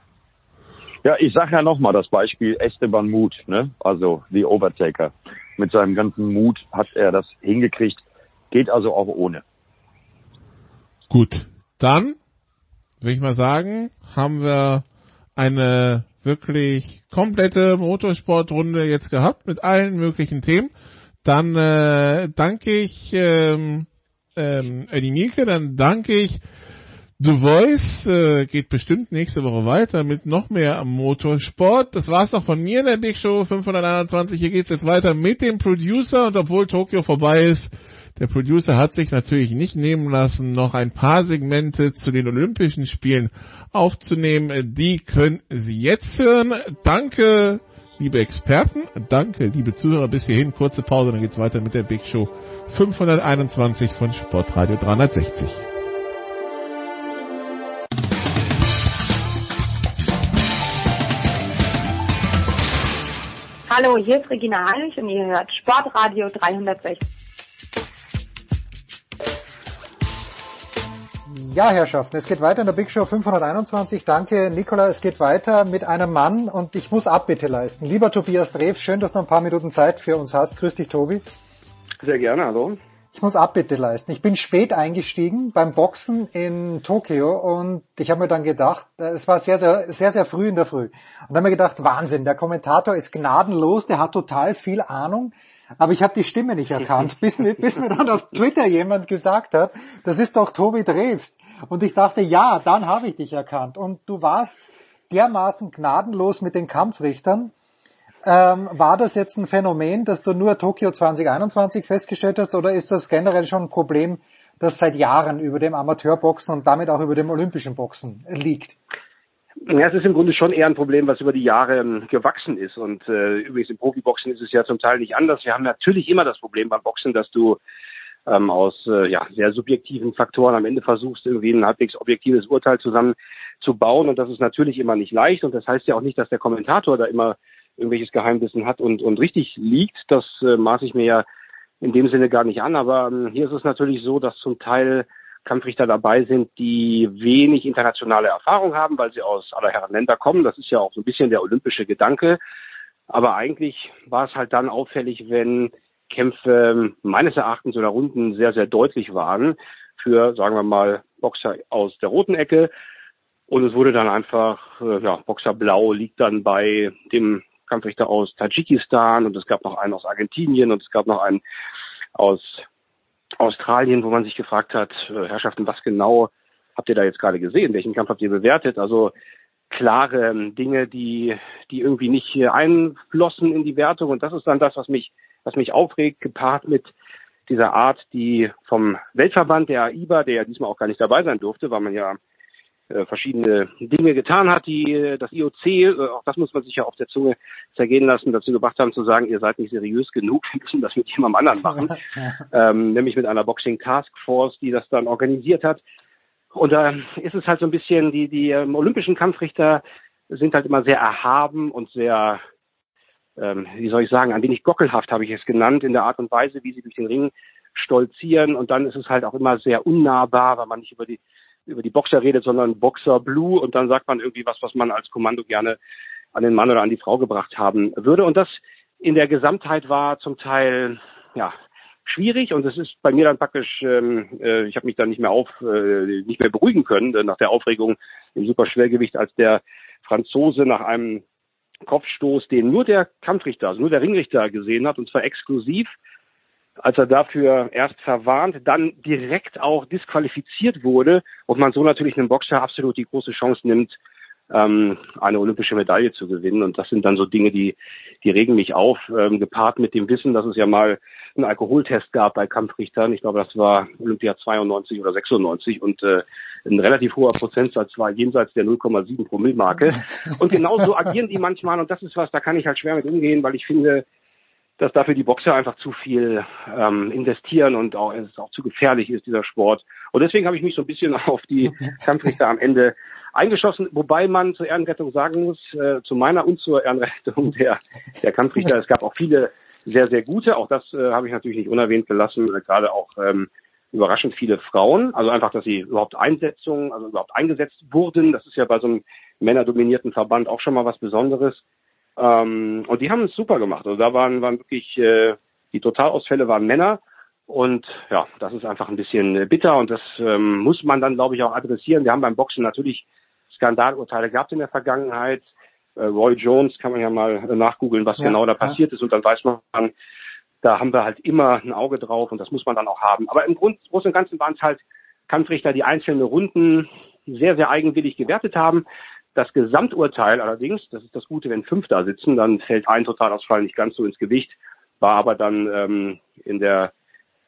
Ja, ich sage ja nochmal das Beispiel Esteban Mut, ne? also The Overtaker. Mit seinem ganzen Mut hat er das hingekriegt. Geht also auch ohne. Gut, dann würde ich mal sagen, haben wir eine wirklich komplette Motorsportrunde jetzt gehabt mit allen möglichen Themen. Dann äh, danke ich ähm, ähm, Eddie Mielke, dann danke ich The Voice äh, geht bestimmt nächste Woche weiter mit noch mehr Motorsport. Das war's doch von mir in der Big Show 521. Hier geht's jetzt weiter mit dem Producer und obwohl Tokio vorbei ist, der Producer hat sich natürlich nicht nehmen lassen, noch ein paar Segmente zu den Olympischen Spielen aufzunehmen. Die können Sie jetzt hören. Danke, liebe Experten. Danke, liebe Zuhörer. Bis hierhin. Kurze Pause, dann geht's weiter mit der Big Show 521 von Sportradio 360. Hallo, hier ist Regina Heinrich und ihr hört Sportradio 360. Ja, Herrschaften, es geht weiter in der Big Show 521. Danke, Nicola. Es geht weiter mit einem Mann und ich muss Abbitte leisten. Lieber Tobias Drews, schön, dass du ein paar Minuten Zeit für uns hast. Grüß dich, Tobi. Sehr gerne, hallo. Ich muss Abbitte leisten. Ich bin spät eingestiegen beim Boxen in Tokio und ich habe mir dann gedacht, äh, es war sehr, sehr, sehr, sehr früh in der Früh. Und dann habe mir gedacht, Wahnsinn, der Kommentator ist gnadenlos, der hat total viel Ahnung, aber ich habe die Stimme nicht erkannt, bis mir, bis mir dann auf Twitter jemand gesagt hat, das ist doch Tobi Drebst. Und ich dachte, ja, dann habe ich dich erkannt. Und du warst dermaßen gnadenlos mit den Kampfrichtern, ähm, war das jetzt ein Phänomen, das du nur Tokio 2021 festgestellt hast oder ist das generell schon ein Problem, das seit Jahren über dem Amateurboxen und damit auch über dem olympischen Boxen liegt? Ja, es ist im Grunde schon eher ein Problem, was über die Jahre ähm, gewachsen ist. Und äh, übrigens im Profiboxen ist es ja zum Teil nicht anders. Wir haben natürlich immer das Problem beim Boxen, dass du ähm, aus äh, ja, sehr subjektiven Faktoren am Ende versuchst, irgendwie ein halbwegs objektives Urteil zusammen zu bauen. Und das ist natürlich immer nicht leicht. Und das heißt ja auch nicht, dass der Kommentator da immer irgendwelches Geheimwissen hat und, und richtig liegt. Das äh, maße ich mir ja in dem Sinne gar nicht an. Aber ähm, hier ist es natürlich so, dass zum Teil Kampfrichter dabei sind, die wenig internationale Erfahrung haben, weil sie aus aller Herren Länder kommen. Das ist ja auch so ein bisschen der olympische Gedanke. Aber eigentlich war es halt dann auffällig, wenn Kämpfe meines Erachtens oder Runden sehr, sehr deutlich waren für, sagen wir mal, Boxer aus der roten Ecke. Und es wurde dann einfach, äh, ja, Boxer Blau liegt dann bei dem Kampfrichter aus Tadschikistan und es gab noch einen aus Argentinien und es gab noch einen aus Australien, wo man sich gefragt hat, äh, Herrschaften, was genau habt ihr da jetzt gerade gesehen? Welchen Kampf habt ihr bewertet? Also klare ähm, Dinge, die, die irgendwie nicht einflossen in die Wertung. Und das ist dann das, was mich, was mich aufregt, gepaart mit dieser Art, die vom Weltverband der AIBA, der ja diesmal auch gar nicht dabei sein durfte, weil man ja verschiedene Dinge getan hat, die äh, das IOC, äh, auch das muss man sich ja auf der Zunge zergehen lassen, dazu gebracht haben zu sagen, ihr seid nicht seriös genug, wir müssen das mit jemandem anderen machen, ähm, nämlich mit einer Boxing Task Force, die das dann organisiert hat. Und da ist es halt so ein bisschen, die, die ähm, olympischen Kampfrichter sind halt immer sehr erhaben und sehr, ähm, wie soll ich sagen, ein wenig gockelhaft habe ich es genannt, in der Art und Weise, wie sie durch den Ring stolzieren. Und dann ist es halt auch immer sehr unnahbar, weil man nicht über die über die Boxer redet, sondern Boxer Blue und dann sagt man irgendwie was, was man als Kommando gerne an den Mann oder an die Frau gebracht haben würde. Und das in der Gesamtheit war zum Teil ja schwierig und es ist bei mir dann praktisch, ähm, äh, ich habe mich dann nicht mehr auf, äh, nicht mehr beruhigen können äh, nach der Aufregung im Superschwergewicht, als der Franzose nach einem Kopfstoß, den nur der Kampfrichter, also nur der Ringrichter gesehen hat, und zwar exklusiv, als er dafür erst verwarnt, dann direkt auch disqualifiziert wurde und man so natürlich einem Boxer absolut die große Chance nimmt, ähm, eine olympische Medaille zu gewinnen. Und das sind dann so Dinge, die, die regen mich auf, ähm, gepaart mit dem Wissen, dass es ja mal einen Alkoholtest gab bei Kampfrichtern. Ich glaube, das war Olympia 92 oder 96 und äh, ein relativ hoher Prozentsatz war jenseits der 0,7 Promillmarke. Und genauso agieren die manchmal und das ist was, da kann ich halt schwer mit umgehen, weil ich finde, dass dafür die Boxer einfach zu viel ähm, investieren und auch, es auch zu gefährlich ist, dieser Sport. Und deswegen habe ich mich so ein bisschen auf die Kampfrichter am Ende eingeschossen, wobei man zur Ehrenrettung sagen muss, äh, zu meiner und zur Ehrenrettung der, der Kampfrichter, es gab auch viele sehr, sehr gute, auch das äh, habe ich natürlich nicht unerwähnt gelassen, äh, gerade auch ähm, überraschend viele Frauen, also einfach, dass sie überhaupt Einsetzungen, also überhaupt eingesetzt wurden, das ist ja bei so einem männerdominierten Verband auch schon mal was Besonderes. Ähm, und die haben es super gemacht. Also da waren, waren wirklich, äh, die Totalausfälle waren Männer. Und ja, das ist einfach ein bisschen bitter und das ähm, muss man dann, glaube ich, auch adressieren. Wir haben beim Boxen natürlich Skandalurteile gehabt in der Vergangenheit. Äh, Roy Jones kann man ja mal nachgoogeln, was ja, genau da ja. passiert ist und dann weiß man, da haben wir halt immer ein Auge drauf und das muss man dann auch haben. Aber im Grund, Großen und Ganzen waren es halt Kampfrichter, die einzelne Runden sehr, sehr eigenwillig gewertet haben. Das Gesamturteil allerdings, das ist das Gute, wenn fünf da sitzen, dann fällt ein Totalausfall nicht ganz so ins Gewicht, war aber dann ähm, in der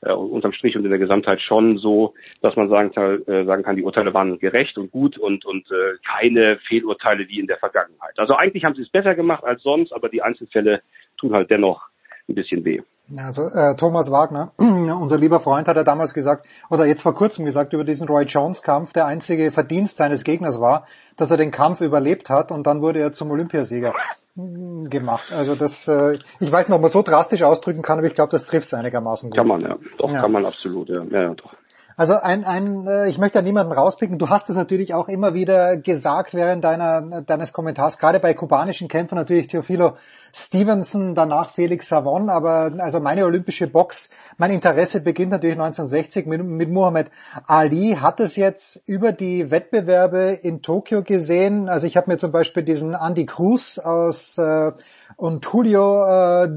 äh, unterm Strich und in der Gesamtheit schon so, dass man sagen, äh, sagen kann, die Urteile waren gerecht und gut und, und äh, keine Fehlurteile wie in der Vergangenheit. Also eigentlich haben sie es besser gemacht als sonst, aber die Einzelfälle tun halt dennoch ein bisschen weh. Also äh, Thomas Wagner, unser lieber Freund, hat er damals gesagt, oder jetzt vor kurzem gesagt über diesen Roy Jones Kampf, der einzige Verdienst seines Gegners war, dass er den Kampf überlebt hat und dann wurde er zum Olympiasieger hm, gemacht. Also das, äh, ich weiß nicht, ob man so drastisch ausdrücken kann, aber ich glaube, das trifft es einigermaßen gut. Kann man, ja. Doch, ja. kann man absolut, ja. ja, ja doch. Also ein, ein äh, ich möchte ja niemanden rauspicken. Du hast es natürlich auch immer wieder gesagt während deiner, deines Kommentars, gerade bei kubanischen Kämpfern natürlich Teofilo Stevenson, danach Felix Savon, aber also meine olympische Box, mein Interesse beginnt natürlich 1960 mit, mit Muhammad Ali. Hat es jetzt über die Wettbewerbe in Tokio gesehen? Also ich habe mir zum Beispiel diesen Andy Cruz aus äh, und Julio äh,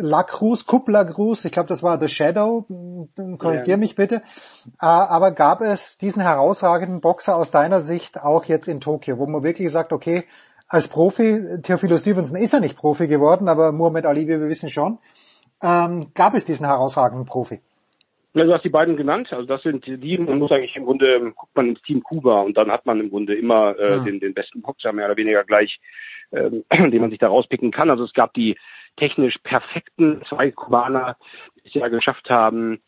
La Cruz, Kupla Cruz, ich glaube das war The Shadow, korrigier ja. mich bitte. Äh, aber gab es diesen herausragenden Boxer aus deiner Sicht auch jetzt in Tokio, wo man wirklich sagt, okay, als Profi, Theophilus Stevenson ist ja nicht Profi geworden, aber Muhammad Ali, wie wir wissen schon, ähm, gab es diesen herausragenden Profi? Ja, du hast die beiden genannt. Also das sind die, man muss eigentlich im Grunde, guckt man ins Team Kuba und dann hat man im Grunde immer äh, Ja. den, den besten Boxer mehr oder weniger gleich, ähm, den man sich da rauspicken kann. Also es gab die technisch perfekten zwei Kubaner, die es ja geschafft haben,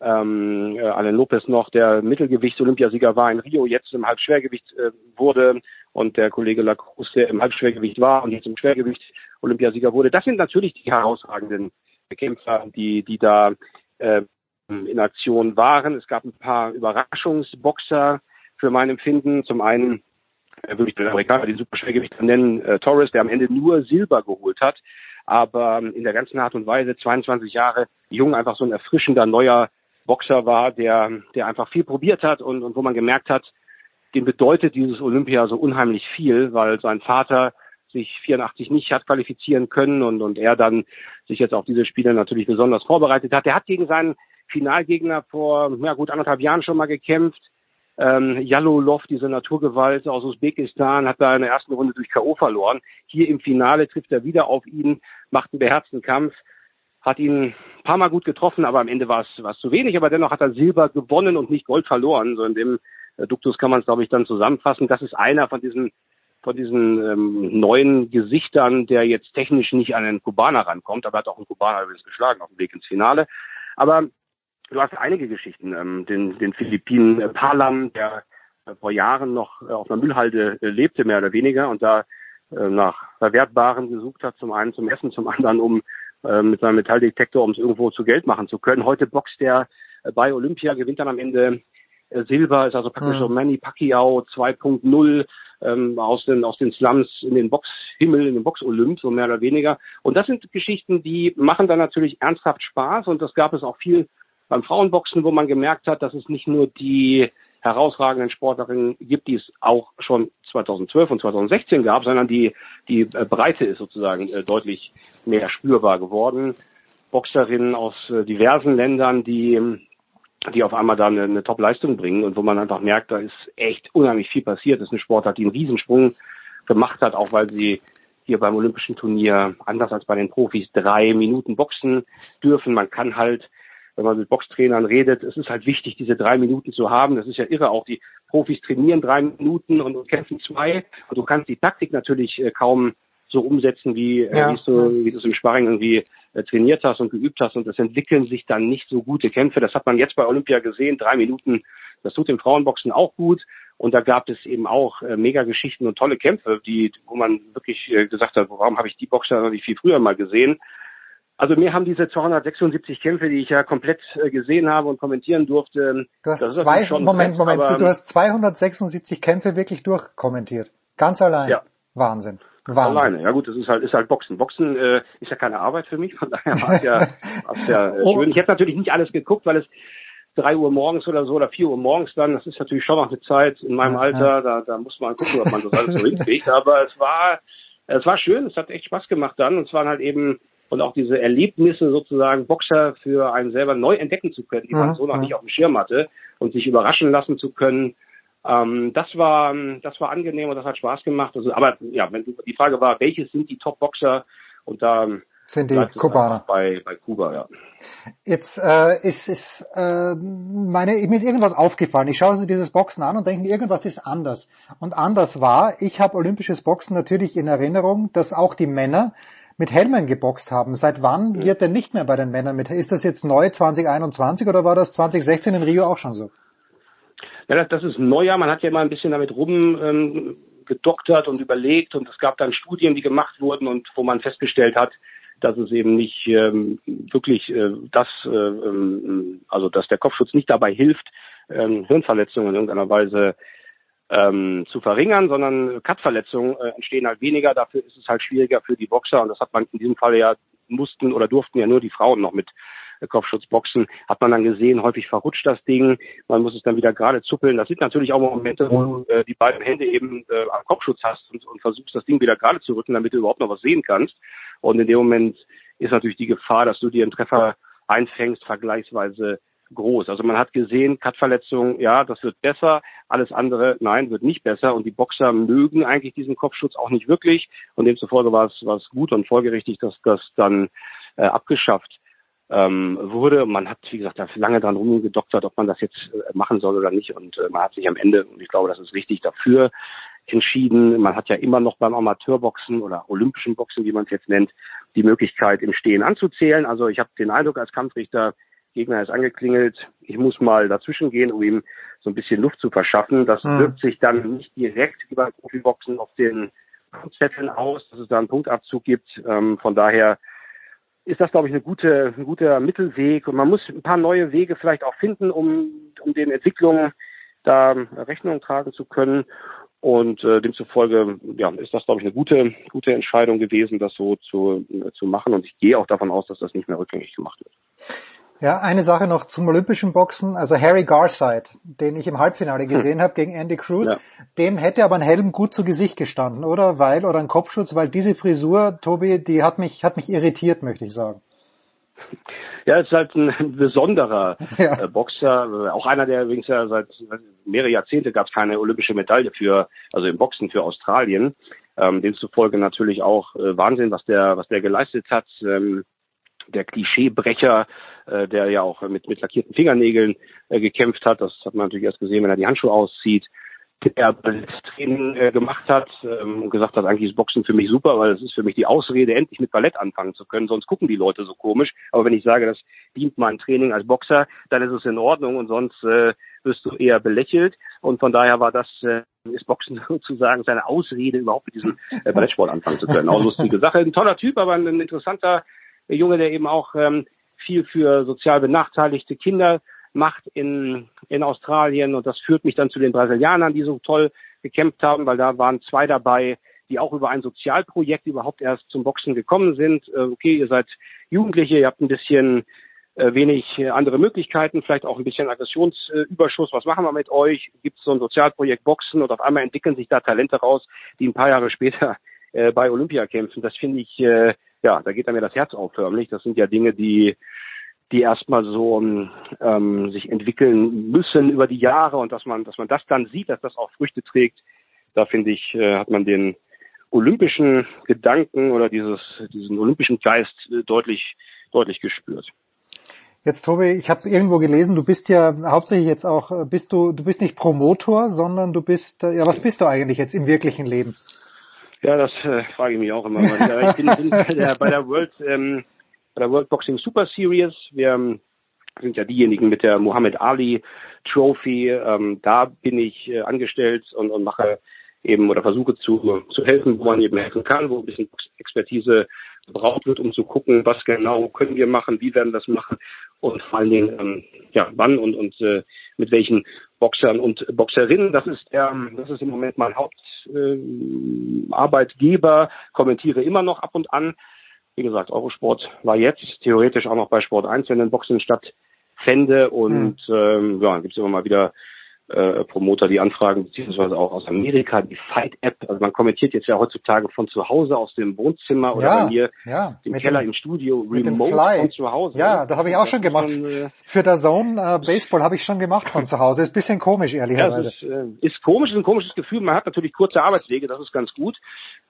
ähm, äh, Alain Lopez noch, der Mittelgewichts-Olympiasieger war in Rio, jetzt im Halbschwergewicht äh, wurde und der Kollege Lacroix, der im Halbschwergewicht war und jetzt im Schwergewicht Olympiasieger wurde. Das sind natürlich die herausragenden Kämpfer, die, die da äh, in Aktion waren. Es gab ein paar Überraschungsboxer für mein Empfinden. Zum einen äh, würde ich den Amerikaner, den Superschwergewichter nennen, äh, Torres, der am Ende nur Silber geholt hat, aber ähm, in der ganzen Art und Weise 22 Jahre jung einfach so ein erfrischender neuer Boxer war, der, der einfach viel probiert hat und, und wo man gemerkt hat, dem bedeutet dieses Olympia so unheimlich viel, weil sein Vater sich 84 nicht hat qualifizieren können und, und er dann sich jetzt auf diese Spiele natürlich besonders vorbereitet hat. Er hat gegen seinen Finalgegner vor ja, gut anderthalb Jahren schon mal gekämpft. Ähm, Jalolov, diese Naturgewalt aus Usbekistan, hat da in der ersten Runde durch K.O. verloren. Hier im Finale trifft er wieder auf ihn, macht einen beherzten Kampf, hat ihn ein paar Mal gut getroffen, aber am Ende war es, war es zu wenig. Aber dennoch hat er Silber gewonnen und nicht Gold verloren. So in dem äh, Duktus kann man es, glaube ich, dann zusammenfassen. Das ist einer von diesen von diesen ähm, neuen Gesichtern, der jetzt technisch nicht an einen Kubaner rankommt, aber hat auch einen Kubaner übrigens geschlagen auf dem Weg ins Finale. Aber du hast einige Geschichten. Ähm, den, den Philippinen äh, Palam, der äh, vor Jahren noch äh, auf einer Müllhalde lebte, mehr oder weniger, und da äh, nach Verwertbaren gesucht hat, zum einen zum Essen, zum anderen um äh, mit seinem Metalldetektor, um es irgendwo zu Geld machen zu können. Heute boxt er äh, bei Olympia, gewinnt dann am Ende äh, Silber, ist also praktisch Mhm. so Manny Pacquiao 2.0 ähm, aus den aus den Slums in den Boxhimmel, in den Box-Olymp, so mehr oder weniger. Und das sind Geschichten, die machen dann natürlich ernsthaft Spaß und das gab es auch viel beim Frauenboxen, wo man gemerkt hat, dass es nicht nur die herausragenden Sportlerinnen gibt, die es auch schon 2012 und 2016 gab, sondern die die äh, Breite ist sozusagen äh, deutlich mehr spürbar geworden. Boxerinnen aus äh, diversen Ländern, die die auf einmal da eine, eine Top-Leistung bringen und wo man einfach merkt, da ist echt unheimlich viel passiert. Das ist eine Sportart, die einen Riesensprung gemacht hat, auch weil sie hier beim Olympischen Turnier, anders als bei den Profis, drei Minuten boxen dürfen. Man kann halt, wenn man mit Boxtrainern redet, es ist halt wichtig, diese drei Minuten zu haben. Das ist ja irre. Auch die Profis trainieren drei Minuten und, kämpfen zwei. Und du kannst die Taktik natürlich äh, kaum so umsetzen, wie, äh, Ja. wie du wie du es im Sparring irgendwie äh, trainiert hast und geübt hast. Und es entwickeln sich dann nicht so gute Kämpfe. Das hat man jetzt bei Olympia gesehen. Drei Minuten, das tut dem Frauenboxen auch gut. Und da gab es eben auch äh, Mega-Geschichten und tolle Kämpfe, die, wo man wirklich äh, gesagt hat, warum habe ich die Boxer nicht viel früher mal gesehen? Also mir haben diese 276 Kämpfe, die ich ja komplett äh, gesehen habe und kommentieren durfte, Du hast zwei, Moment, Moment, aber- du, du hast 276 Kämpfe wirklich durchkommentiert. Ganz allein. Ja. Wahnsinn. Wahnsinn. Alleine, ja gut, das ist halt, ist halt Boxen. Boxen äh, ist ja keine Arbeit für mich, von daher war es ja, war's ja äh, Oh. schön. Ich habe natürlich nicht alles geguckt, weil es drei Uhr morgens oder so oder vier Uhr morgens dann, das ist natürlich schon noch eine Zeit in meinem Ja, Alter, da, da muss man gucken, ob man das alles so hinkriegt. Aber es war, es war schön, es hat echt Spaß gemacht dann. Und es waren halt eben und auch diese Erlebnisse sozusagen, Boxer für einen selber neu entdecken zu können, die man so noch nicht auf dem Schirm hatte und sich überraschen lassen zu können. Ähm, das war das war angenehm und das hat Spaß gemacht. Also, aber ja, wenn die Frage war, welches sind die Top-Boxer und da Sind die Kubaner. bei bei Kuba, ja. Jetzt äh, ist, ist äh, meine, mir ist irgendwas aufgefallen. Ich schaue so dieses Boxen an und denke mir, irgendwas ist anders. Und anders war, ich habe olympisches Boxen natürlich in Erinnerung, dass auch die Männer mit Helmen geboxt haben. Seit wann wird denn nicht mehr bei den Männern mit? Ist das jetzt neu 2021 oder war das 2016 in Rio auch schon so? Ja, das, das ist Neujahr. Man hat ja immer ein bisschen damit rum ähm, gedoktert und überlegt und es gab dann Studien, die gemacht wurden und wo man festgestellt hat, dass es eben nicht ähm, wirklich äh, das, äh, ähm, also dass der Kopfschutz nicht dabei hilft, ähm, Hirnverletzungen in irgendeiner Weise ähm, zu verringern, sondern Cut-Verletzungen äh, entstehen halt weniger. Dafür ist es halt schwieriger für die Boxer und das hat man in diesem Fall ja mussten oder durften ja nur die Frauen noch mit äh, Kopfschutz boxen. Hat man dann gesehen, häufig verrutscht das Ding. Man muss es dann wieder gerade zuppeln. Das sind natürlich auch Momente, wo du äh, die beiden Hände eben äh, am Kopfschutz hast und, und versuchst, das Ding wieder gerade zu rücken, damit du überhaupt noch was sehen kannst. Und in dem Moment ist natürlich die Gefahr, dass du dir einen Treffer einfängst, vergleichsweise groß. Also man hat gesehen, Cut-Verletzung, ja, das wird besser. Alles andere, nein, wird nicht besser. Und die Boxer mögen eigentlich diesen Kopfschutz auch nicht wirklich. Und demzufolge war es, war es gut und folgerichtig, dass das dann äh, abgeschafft ähm, wurde. Man hat, wie gesagt, da lange dran rumgedoktert, ob man das jetzt äh, machen soll oder nicht. Und äh, man hat sich am Ende, und ich glaube, das ist richtig, dafür entschieden. Man hat ja immer noch beim Amateurboxen oder olympischen Boxen, wie man es jetzt nennt, die Möglichkeit, im Stehen anzuzählen. Also ich habe den Eindruck als Kampfrichter, Gegner ist angeklingelt, ich muss mal dazwischen gehen, um ihm so ein bisschen Luft zu verschaffen. Das hm. wirkt sich dann nicht direkt beim Profiboxen auf den Zetteln aus, dass es da einen Punktabzug gibt. Ähm, von daher ist das, glaube ich, eine gute, ein guter Mittelweg. Und man muss ein paar neue Wege vielleicht auch finden, um, um den Entwicklungen da Rechnung tragen zu können. Und äh, demzufolge ja, ist das, glaube ich, eine gute, gute Entscheidung gewesen, das so zu, äh, zu machen. Und ich gehe auch davon aus, dass das nicht mehr rückgängig gemacht wird. Ja, eine Sache noch zum olympischen Boxen. Also Harry Garside, den ich im Halbfinale hm. gesehen hm. habe gegen Andy Cruz, ja. dem hätte aber ein Helm gut zu Gesicht gestanden, oder? Weil, oder ein Kopfschutz, weil diese Frisur, Tobi, die hat mich, hat mich irritiert, möchte ich sagen. Ja, ist halt ein besonderer ja. Äh, Boxer, auch einer, der übrigens ja seit mehrere Jahrzehnte gab es keine olympische Medaille für, also im Boxen für Australien. Ähm, demzufolge natürlich auch äh, Wahnsinn, was der, was der geleistet hat. Ähm, der Klischeebrecher, äh, der ja auch mit, mit lackierten Fingernägeln äh, gekämpft hat. Das hat man natürlich erst gesehen, wenn er die Handschuhe auszieht. Der Balletttraining äh, gemacht hat ähm, und gesagt hat, eigentlich ist Boxen für mich super, weil es ist für mich die Ausrede, endlich mit Ballett anfangen zu können. Sonst gucken die Leute so komisch. Aber wenn ich sage, das dient mein Training als Boxer, dann ist es in Ordnung und sonst äh, wirst du eher belächelt. Und von daher war das äh, ist Boxen sozusagen seine Ausrede, überhaupt mit diesem äh, Ballettsport anfangen zu können. Auch lustige Sache. Ein toller Typ, aber ein interessanter Junge, der eben auch ähm, viel für sozial benachteiligte Kinder macht in, in Australien. Und das führt mich dann zu den Brasilianern, die so toll gekämpft haben, weil da waren zwei dabei, die auch über ein Sozialprojekt überhaupt erst zum Boxen gekommen sind. Äh, okay, ihr seid Jugendliche, ihr habt ein bisschen äh, wenig andere Möglichkeiten, vielleicht auch ein bisschen Aggressionsüberschuss. Was machen wir mit euch? Gibt es so ein Sozialprojekt Boxen und auf einmal entwickeln sich da Talente raus, die ein paar Jahre später äh, bei Olympia kämpfen. Das finde ich äh, ja, da geht mir das Herz auf förmlich. Das sind ja Dinge, die die erstmal so ähm, sich entwickeln müssen über die Jahre und dass man, dass man das dann sieht, dass das auch Früchte trägt, da finde ich, äh, hat man den olympischen Gedanken oder dieses, diesen olympischen Geist äh, deutlich, deutlich gespürt. Jetzt Tobi, ich habe irgendwo gelesen, du bist ja hauptsächlich jetzt auch, äh, bist du, du bist nicht Promotor, sondern du bist, äh, ja, was bist du eigentlich jetzt im wirklichen Leben? Ja, das äh, frage ich mich auch immer. ich bin, bin bei, der, bei der World ähm, bei der World Boxing Super Series. Wir ähm, sind ja diejenigen mit der Muhammad Ali Trophy. Ähm, da bin ich äh, angestellt und, und mache eben oder versuche zu, zu helfen, wo man eben helfen kann, wo ein bisschen Expertise gebraucht wird, um zu gucken, was genau können wir machen, wie werden wir das machen und vor allen Dingen ähm, ja wann und und äh, mit welchen Boxern und Boxerinnen. Das ist der, das ist im Moment mein Hauptarbeitgeber. Äh, Kommentiere immer noch ab und an. Wie gesagt, Eurosport war jetzt theoretisch auch noch bei Sport 1, wenn ein Boxen stattfände und mhm. ähm, ja, gibt es immer mal wieder äh, Promoter, die anfragen, beziehungsweise auch aus Amerika, die Fight-App. Also man kommentiert jetzt ja heutzutage von zu Hause aus dem Wohnzimmer oder ja, bei mir ja, im Keller dem, im Studio, remote von zu Hause. Ja, das habe ich auch schon gemacht. Schon, äh, Für der Zone äh, Baseball habe ich schon gemacht von zu Hause. Ist bisschen komisch, ehrlicherweise. Ja, ist, äh, ist komisch, ist ein komisches Gefühl. Man hat natürlich kurze Arbeitswege, das ist ganz gut.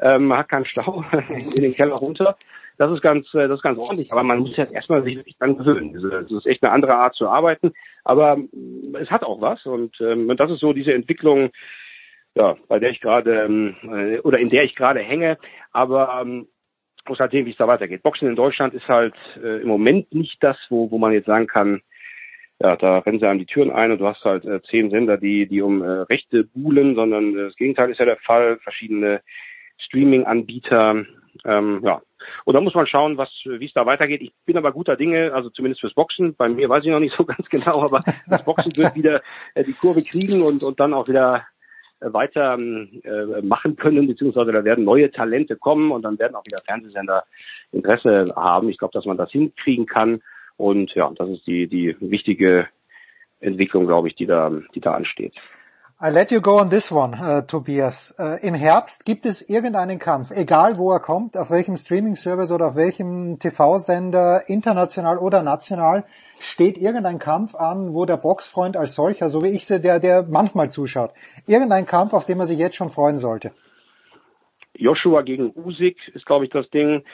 Ähm, man hat keinen Stau in den Keller runter. Das ist ganz, äh, das ist ganz ordentlich. Aber man muss jetzt erstmal sich wirklich dran gewöhnen. Das ist echt eine andere Art zu arbeiten. Aber mm, es hat auch was. Und, ähm, das ist so diese Entwicklung, ja, bei der ich gerade, ähm, äh, oder in der ich gerade hänge. Aber ähm, muss halt sehen, wie es da weitergeht. Boxen in Deutschland ist halt äh, im Moment nicht das, wo, wo man jetzt sagen kann, ja, da rennen sie einem die Türen ein und du hast halt äh, zehn Sender, die, die um äh, Rechte buhlen, sondern äh, das Gegenteil ist ja der Fall. Verschiedene Streaming-Anbieter, ähm, ja. Und da muss man schauen, was, wie es da weitergeht. Ich bin aber guter Dinge, also zumindest fürs Boxen. Bei mir weiß ich noch nicht so ganz genau, aber das Boxen wird wieder äh, die Kurve kriegen und, und dann auch wieder äh, weiter äh, machen können, beziehungsweise da werden neue Talente kommen und dann werden auch wieder Fernsehsender Interesse haben. Ich glaube, dass man das hinkriegen kann. Und ja, das ist die, die wichtige Entwicklung, glaube ich, die da, die da ansteht. I let you go on this one, uh, Tobias. Uh, Im Herbst gibt es irgendeinen Kampf, egal wo er kommt, auf welchem Streaming-Service oder auf welchem TV-Sender, international oder national, steht irgendein Kampf an, wo der Boxfreund als solcher, so wie ich, der, der manchmal zuschaut, irgendein Kampf, auf den man sich jetzt schon freuen sollte. Joshua gegen Usyk ist, glaube ich, das Ding.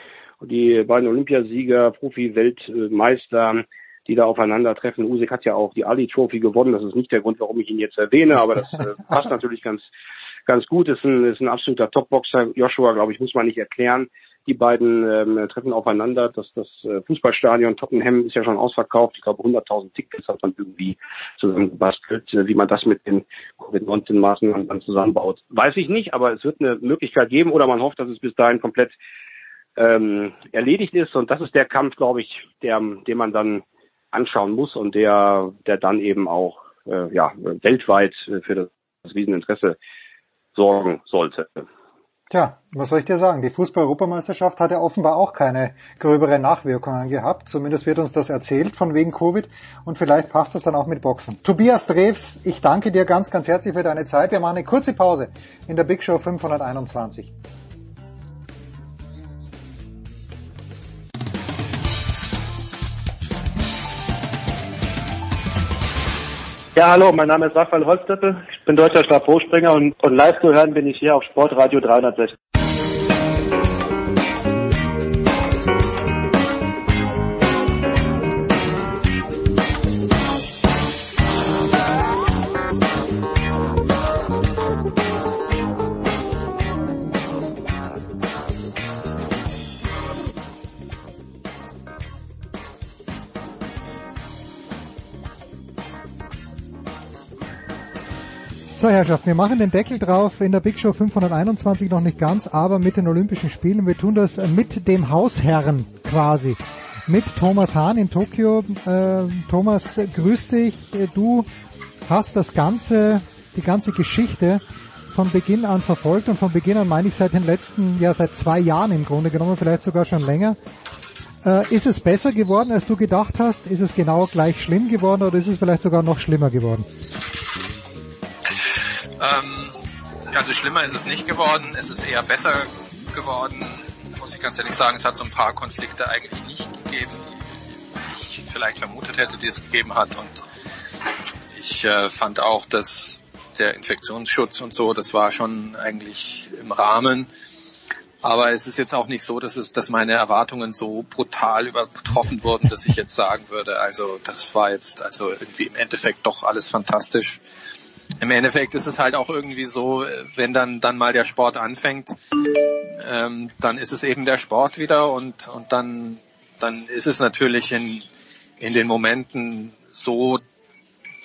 die beiden Olympiasieger, Profi-Weltmeister, die da aufeinandertreffen. Usyk hat ja auch die Ali Trophy gewonnen. Das ist nicht der Grund, warum ich ihn jetzt erwähne, aber das äh, passt natürlich ganz, ganz gut. Ist ein, ist ein absoluter Topboxer. Joshua, glaube ich, muss man nicht erklären. Die beiden ähm, treffen aufeinander. Das, das äh, Fußballstadion Tottenham ist ja schon ausverkauft. Ich glaube, 100.000 Tickets hat man irgendwie zusammengebastelt. Äh, wie man das mit den Covid-19-Maßnahmen dann zusammenbaut, weiß ich nicht. Aber es wird eine Möglichkeit geben oder man hofft, dass es bis dahin komplett ähm, erledigt ist. Und das ist der Kampf, glaube ich, der, den man dann anschauen muss und der, der dann eben auch äh, ja, weltweit für das Rieseninteresse sorgen sollte. Tja, was soll ich dir sagen? Die Fußball-Europameisterschaft hat ja offenbar auch keine gröbere Nachwirkungen gehabt. Zumindest wird uns das erzählt von wegen Covid und vielleicht passt das dann auch mit Boxen. Tobias Drews, ich danke dir ganz, ganz herzlich für deine Zeit. Wir machen eine kurze Pause in der Big Show 521. Ja, hallo, mein Name ist Raphael Holzdeppe. Ich bin deutscher Stabhochspringer und, und live zu hören bin ich hier auf Sportradio 360. So, Herrschaft, wir machen den Deckel drauf in der Big Show 521 noch nicht ganz, aber mit den Olympischen Spielen. Wir tun das mit dem Hausherren quasi. Mit Thomas Hahn in Tokio. Äh, Thomas, grüß dich. Du hast das ganze, die ganze Geschichte von Beginn an verfolgt und von Beginn an meine ich seit den letzten, ja seit zwei Jahren im Grunde genommen, vielleicht sogar schon länger. Äh, ist es besser geworden, als du gedacht hast? Ist es genau gleich schlimm geworden oder ist es vielleicht sogar noch schlimmer geworden? Ähm, also schlimmer ist es nicht geworden, es ist eher besser geworden, muss ich ganz ehrlich sagen. Es hat so ein paar Konflikte eigentlich nicht gegeben, die ich vielleicht vermutet hätte, die es gegeben hat. Und ich äh, fand auch, dass der Infektionsschutz und so, das war schon eigentlich im Rahmen. Aber es ist jetzt auch nicht so, dass, es, dass meine Erwartungen so brutal übertroffen wurden, dass ich jetzt sagen würde, also das war jetzt also irgendwie im Endeffekt doch alles fantastisch im Endeffekt ist es halt auch irgendwie so, wenn dann dann mal der Sport anfängt, ähm, dann ist es eben der Sport wieder und und dann dann ist es natürlich in in den Momenten so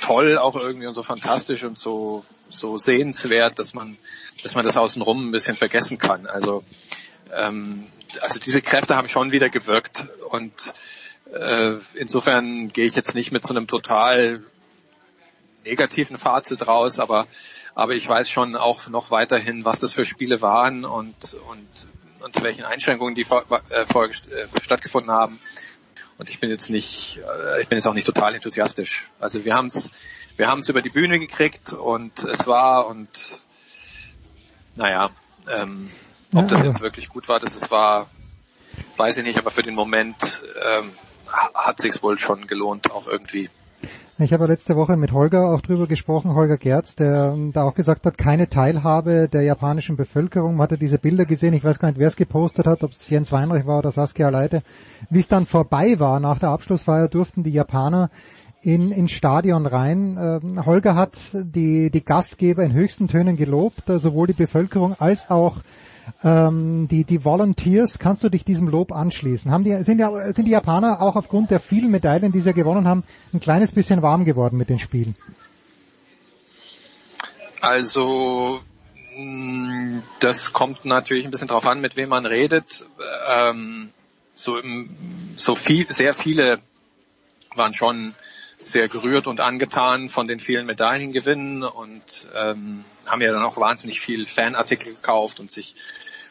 toll auch irgendwie und so fantastisch und so so sehenswert, dass man dass man das außenrum ein bisschen vergessen kann. Also ähm, also diese Kräfte haben schon wieder gewirkt und äh, insofern gehe ich jetzt nicht mit so einem total negativen Fazit raus, aber, aber ich weiß schon auch noch weiterhin, was das für Spiele waren und, und unter welchen Einschränkungen die vor, äh, vor, äh, stattgefunden haben. Und ich bin jetzt nicht, äh, ich bin jetzt auch nicht total enthusiastisch. Also wir haben es, wir haben es über die Bühne gekriegt und es war und naja, ähm, ob ja, das jetzt wirklich gut war, dass es war, weiß ich nicht, aber für den Moment ähm, hat sich's wohl schon gelohnt, auch irgendwie. Ich habe letzte Woche mit Holger auch drüber gesprochen, Holger Gerz, der da auch gesagt hat, keine Teilhabe der japanischen Bevölkerung. Man hatte diese Bilder gesehen, ich weiß gar nicht, wer es gepostet hat, ob es Jens Weinreich war oder Saskia Leite. Wie es dann vorbei war, nach der Abschlussfeier durften die Japaner in, ins Stadion rein. Äh, Holger hat die, die Gastgeber in höchsten Tönen gelobt, sowohl die Bevölkerung als auch ähm, die, die Volunteers, kannst du dich diesem Lob anschließen? Haben die, sind, ja, sind die Japaner auch aufgrund der vielen Medaillen, die sie gewonnen haben, ein kleines bisschen warm geworden mit den Spielen? Also mm, das kommt natürlich ein bisschen drauf an, mit wem man redet. Ähm, so, so viel, sehr viele waren schon sehr gerührt und angetan von den vielen Medaillengewinnen und ähm, haben ja dann auch wahnsinnig viel Fanartikel gekauft und sich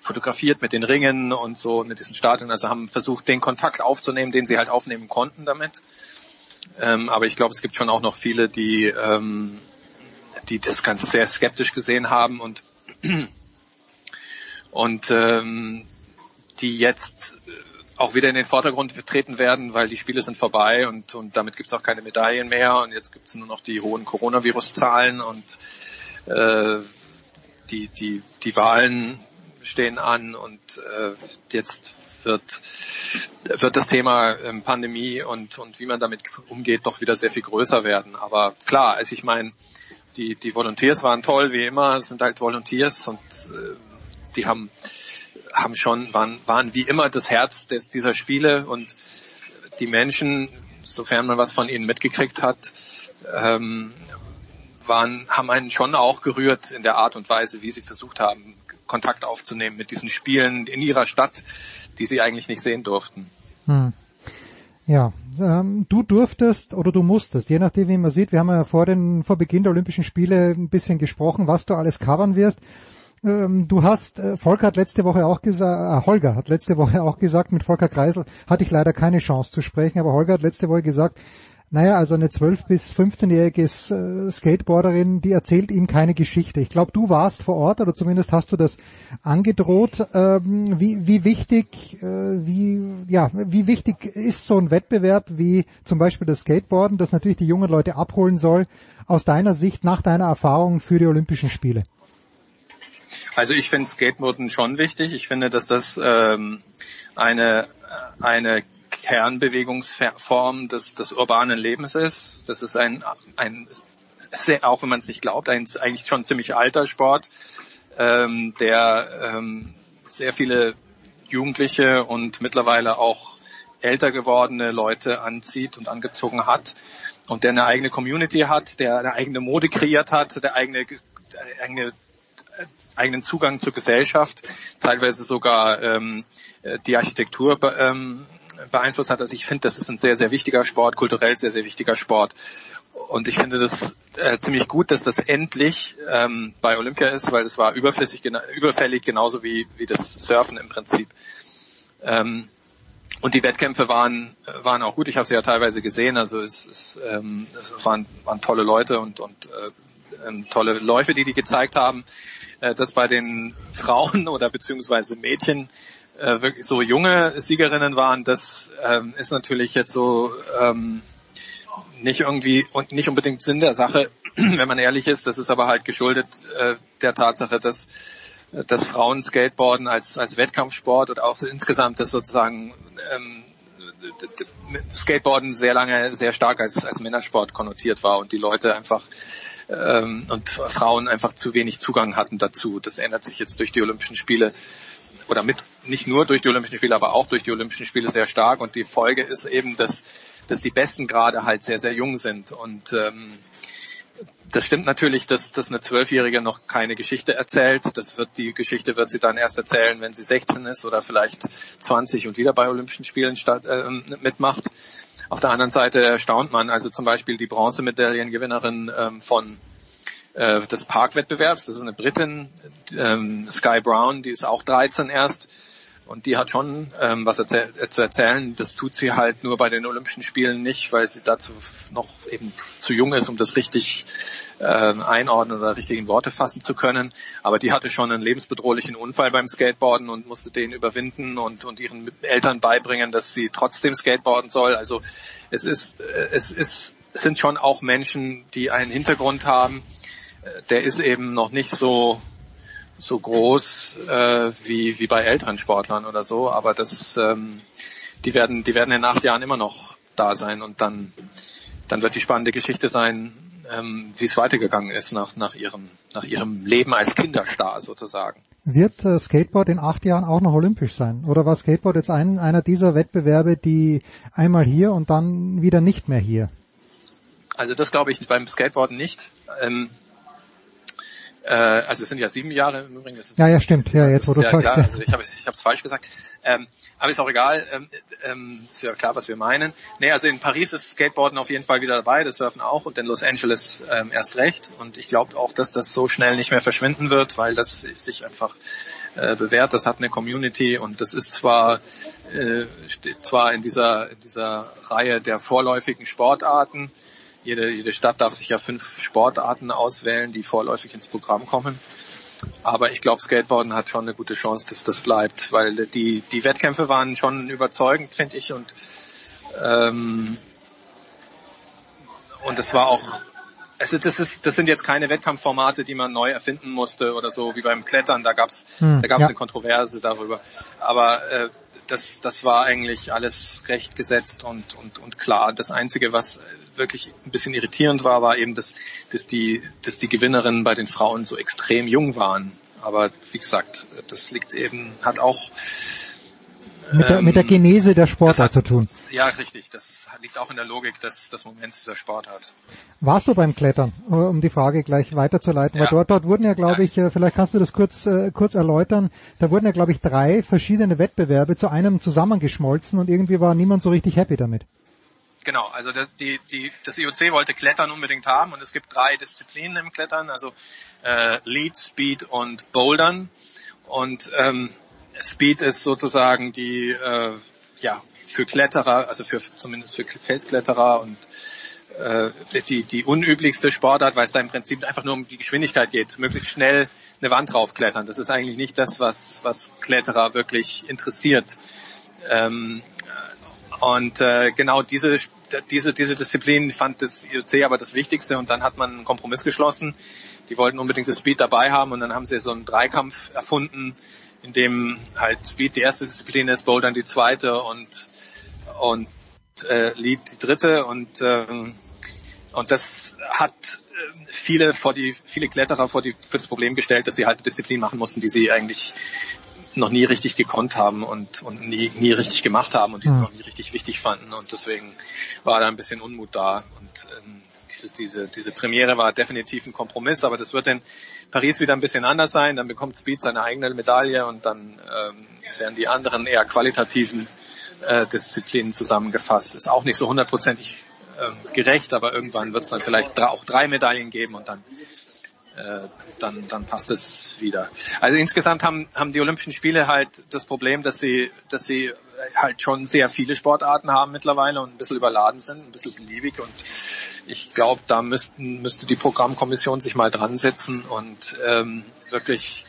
fotografiert mit den Ringen und so mit diesen Stadien. Also haben versucht, den Kontakt aufzunehmen, den sie halt aufnehmen konnten damit. Ähm, aber ich glaube, es gibt schon auch noch viele, die, ähm, die das ganz sehr skeptisch gesehen haben und und ähm, die jetzt auch wieder in den Vordergrund treten werden, weil die Spiele sind vorbei und, und damit gibt es auch keine Medaillen mehr und jetzt gibt es nur noch die hohen Coronavirus-Zahlen und äh, die, die, die Wahlen stehen an und äh, jetzt wird, wird das Thema ähm, Pandemie und, und wie man damit umgeht doch wieder sehr viel größer werden. Aber klar, also ich meine, die, die Volunteers waren toll, wie immer, sind halt Volunteers und äh, die haben, haben schon, waren, waren wie immer das Herz des, dieser Spiele und die Menschen, sofern man was von ihnen mitgekriegt hat, ähm, waren, haben einen schon auch gerührt in der Art und Weise, wie sie versucht haben, Kontakt aufzunehmen mit diesen Spielen in ihrer Stadt, die sie eigentlich nicht sehen durften. Hm. Ja, ähm, du durftest oder du musstest, je nachdem wie man sieht, wir haben ja vor, den, vor Beginn der Olympischen Spiele ein bisschen gesprochen, was du alles covern wirst. Ähm, du hast, äh, Volker hat letzte Woche auch gesagt, äh, Holger hat letzte Woche auch gesagt, mit Volker Kreisel hatte ich leider keine Chance zu sprechen, aber Holger hat letzte Woche gesagt, naja, also eine 12- bis 15-jährige äh, Skateboarderin, die erzählt ihm keine Geschichte. Ich glaube, du warst vor Ort oder zumindest hast du das angedroht. Ähm, wie, wie wichtig, äh, wie, ja, wie wichtig ist so ein Wettbewerb wie zum Beispiel das Skateboarden, das natürlich die jungen Leute abholen soll, aus deiner Sicht, nach deiner Erfahrung für die Olympischen Spiele? Also ich finde Skateboarden schon wichtig. Ich finde, dass das ähm, eine, eine Kernbewegungsform des, des urbanen Lebens ist. Das ist ein, ein sehr, auch wenn man es nicht glaubt, ein eigentlich schon ziemlich alter Sport, ähm, der ähm, sehr viele Jugendliche und mittlerweile auch älter gewordene Leute anzieht und angezogen hat und der eine eigene Community hat, der eine eigene Mode kreiert hat, der eigene, eigene eigenen Zugang zur Gesellschaft, teilweise sogar ähm, die Architektur ähm, beeinflusst hat. Also ich finde, das ist ein sehr, sehr wichtiger Sport, kulturell sehr, sehr wichtiger Sport. Und ich finde das äh, ziemlich gut, dass das endlich ähm, bei Olympia ist, weil es war überflüssig, gena überfällig, genauso wie, wie das Surfen im Prinzip. Ähm, und die Wettkämpfe waren, waren auch gut. Ich habe sie ja teilweise gesehen. Also es, es, ähm, es waren, waren tolle Leute und, und äh, ähm, tolle Läufe, die die gezeigt haben. Äh, dass bei den Frauen oder beziehungsweise Mädchen äh, wirklich so junge Siegerinnen waren, das ähm, ist natürlich jetzt so ähm, nicht irgendwie und nicht unbedingt Sinn der Sache, wenn man ehrlich ist. Das ist aber halt geschuldet äh, der Tatsache, dass dass Frauen Skateboarden als als Wettkampfsport oder auch insgesamt das sozusagen ähm, Skateboarden sehr lange sehr stark als als Männersport konnotiert war und die Leute einfach ähm, und Frauen einfach zu wenig Zugang hatten dazu. Das ändert sich jetzt durch die Olympischen Spiele oder mit nicht nur durch die Olympischen Spiele, aber auch durch die Olympischen Spiele sehr stark. Und die Folge ist eben, dass, dass die Besten gerade halt sehr, sehr jung sind. Und ähm, das stimmt natürlich, dass, dass eine Zwölfjährige noch keine Geschichte erzählt. Das wird die Geschichte wird sie dann erst erzählen, wenn sie 16 ist oder vielleicht 20 und wieder bei Olympischen Spielen statt, äh, mitmacht. Auf der anderen Seite erstaunt man, also zum Beispiel die Bronzemedaillengewinnerin ähm, von äh, des Parkwettbewerbs. Das ist eine Britin, ähm, Sky Brown, die ist auch 13 erst. Und die hat schon ähm, was erzähl zu erzählen. Das tut sie halt nur bei den Olympischen Spielen nicht, weil sie dazu noch eben zu jung ist, um das richtig äh, einordnen oder richtig in Worte fassen zu können. Aber die hatte schon einen lebensbedrohlichen Unfall beim Skateboarden und musste den überwinden und, und ihren Eltern beibringen, dass sie trotzdem Skateboarden soll. Also es ist, äh, es ist, es sind schon auch Menschen, die einen Hintergrund haben, der ist eben noch nicht so so groß äh, wie wie bei älteren Sportlern oder so, aber das ähm, die werden die werden in acht Jahren immer noch da sein und dann dann wird die spannende Geschichte sein, ähm, wie es weitergegangen ist nach nach ihrem nach ihrem Leben als Kinderstar sozusagen. Wird äh, Skateboard in acht Jahren auch noch olympisch sein? Oder war Skateboard jetzt ein, einer dieser Wettbewerbe, die einmal hier und dann wieder nicht mehr hier? Also das glaube ich beim Skateboarden nicht. Ähm, äh, also es sind ja sieben Jahre im Übrigen. ja, ja, stimmt. Ja, jetzt wo du ja sagst. Klar, also ich habe ich es falsch gesagt. Ähm, aber ist auch egal. Ähm, ähm, ist ja klar, was wir meinen. Nee, also in Paris ist Skateboarden auf jeden Fall wieder dabei, das Surfen auch und in Los Angeles ähm, erst recht. Und ich glaube auch, dass das so schnell nicht mehr verschwinden wird, weil das sich einfach äh, bewährt. Das hat eine Community und das ist zwar äh, steht zwar in dieser in dieser Reihe der vorläufigen Sportarten jede, jede Stadt darf sich ja fünf Sportarten auswählen, die vorläufig ins Programm kommen. Aber ich glaube, Skateboarden hat schon eine gute Chance, dass das bleibt, weil die, die Wettkämpfe waren schon überzeugend, finde ich. Und, ähm, und es war auch also das ist, das sind jetzt keine Wettkampfformate, die man neu erfinden musste oder so wie beim Klettern. Da gab's, Hm, da gab's ja. eine Kontroverse darüber. Aber äh, das, das war eigentlich alles recht gesetzt und, und, und klar. Das Einzige, was wirklich ein bisschen irritierend war, war eben, dass, dass, die, dass die Gewinnerinnen bei den Frauen so extrem jung waren. Aber wie gesagt, das liegt eben, hat auch Mit der, mit der ähm, Genese der Sportart zu tun. ja, richtig. Das liegt auch in der Logik des, des Moments dieser Sportart. Warst du beim Klettern, äh, um die Frage gleich weiterzuleiten? Weil Ja. dort, dort wurden ja, glaube ich, äh, vielleicht kannst du das kurz, äh, kurz erläutern, da wurden ja, glaube ich, drei verschiedene Wettbewerbe zu einem zusammengeschmolzen und irgendwie war niemand so richtig happy damit. Genau, also der- die, die, das IOC wollte Klettern unbedingt haben und es gibt drei Disziplinen im Klettern, also äh, Lead, Speed und Bouldern. Und ähm, Speed ist sozusagen die, äh, ja, für Kletterer, also für zumindest für Felskletterer und äh, die, die unüblichste Sportart, weil es da im Prinzip einfach nur um die Geschwindigkeit geht, möglichst schnell eine Wand draufklettern. Das ist eigentlich nicht das, was, was Kletterer wirklich interessiert. Ähm, und äh, genau diese, diese, diese Disziplin fand das IOC aber das Wichtigste und dann hat man einen Kompromiss geschlossen. Die wollten unbedingt das Speed dabei haben und dann haben sie so einen Dreikampf erfunden, in dem halt Speed die erste Disziplin ist, Bouldern die zweite und und äh, Lead die dritte und ähm, und das hat äh, viele vor die viele Kletterer vor die für das Problem gestellt, dass sie halt eine Disziplin machen mussten, die sie eigentlich noch nie richtig gekonnt haben und, und nie, nie richtig gemacht haben und die sie Hm. noch nie richtig wichtig fanden. Und deswegen war da ein bisschen Unmut da. Und ähm, diese, diese, diese Premiere war definitiv ein Kompromiss, aber das wird in Paris wieder ein bisschen anders sein. Dann bekommt Speed seine eigene Medaille und dann ähm, werden die anderen eher qualitativen äh, Disziplinen zusammengefasst. Ist auch nicht so hundertprozentig ähm, gerecht, aber irgendwann wird es dann vielleicht auch drei Medaillen geben und dann dann, dann passt es wieder. Also insgesamt haben, haben die Olympischen Spiele halt das Problem, dass sie, dass sie halt schon sehr viele Sportarten haben mittlerweile und ein bisschen überladen sind, ein bisschen beliebig und ich glaube, da müssten, müsste die Programmkommission sich mal dran setzen und ähm, wirklich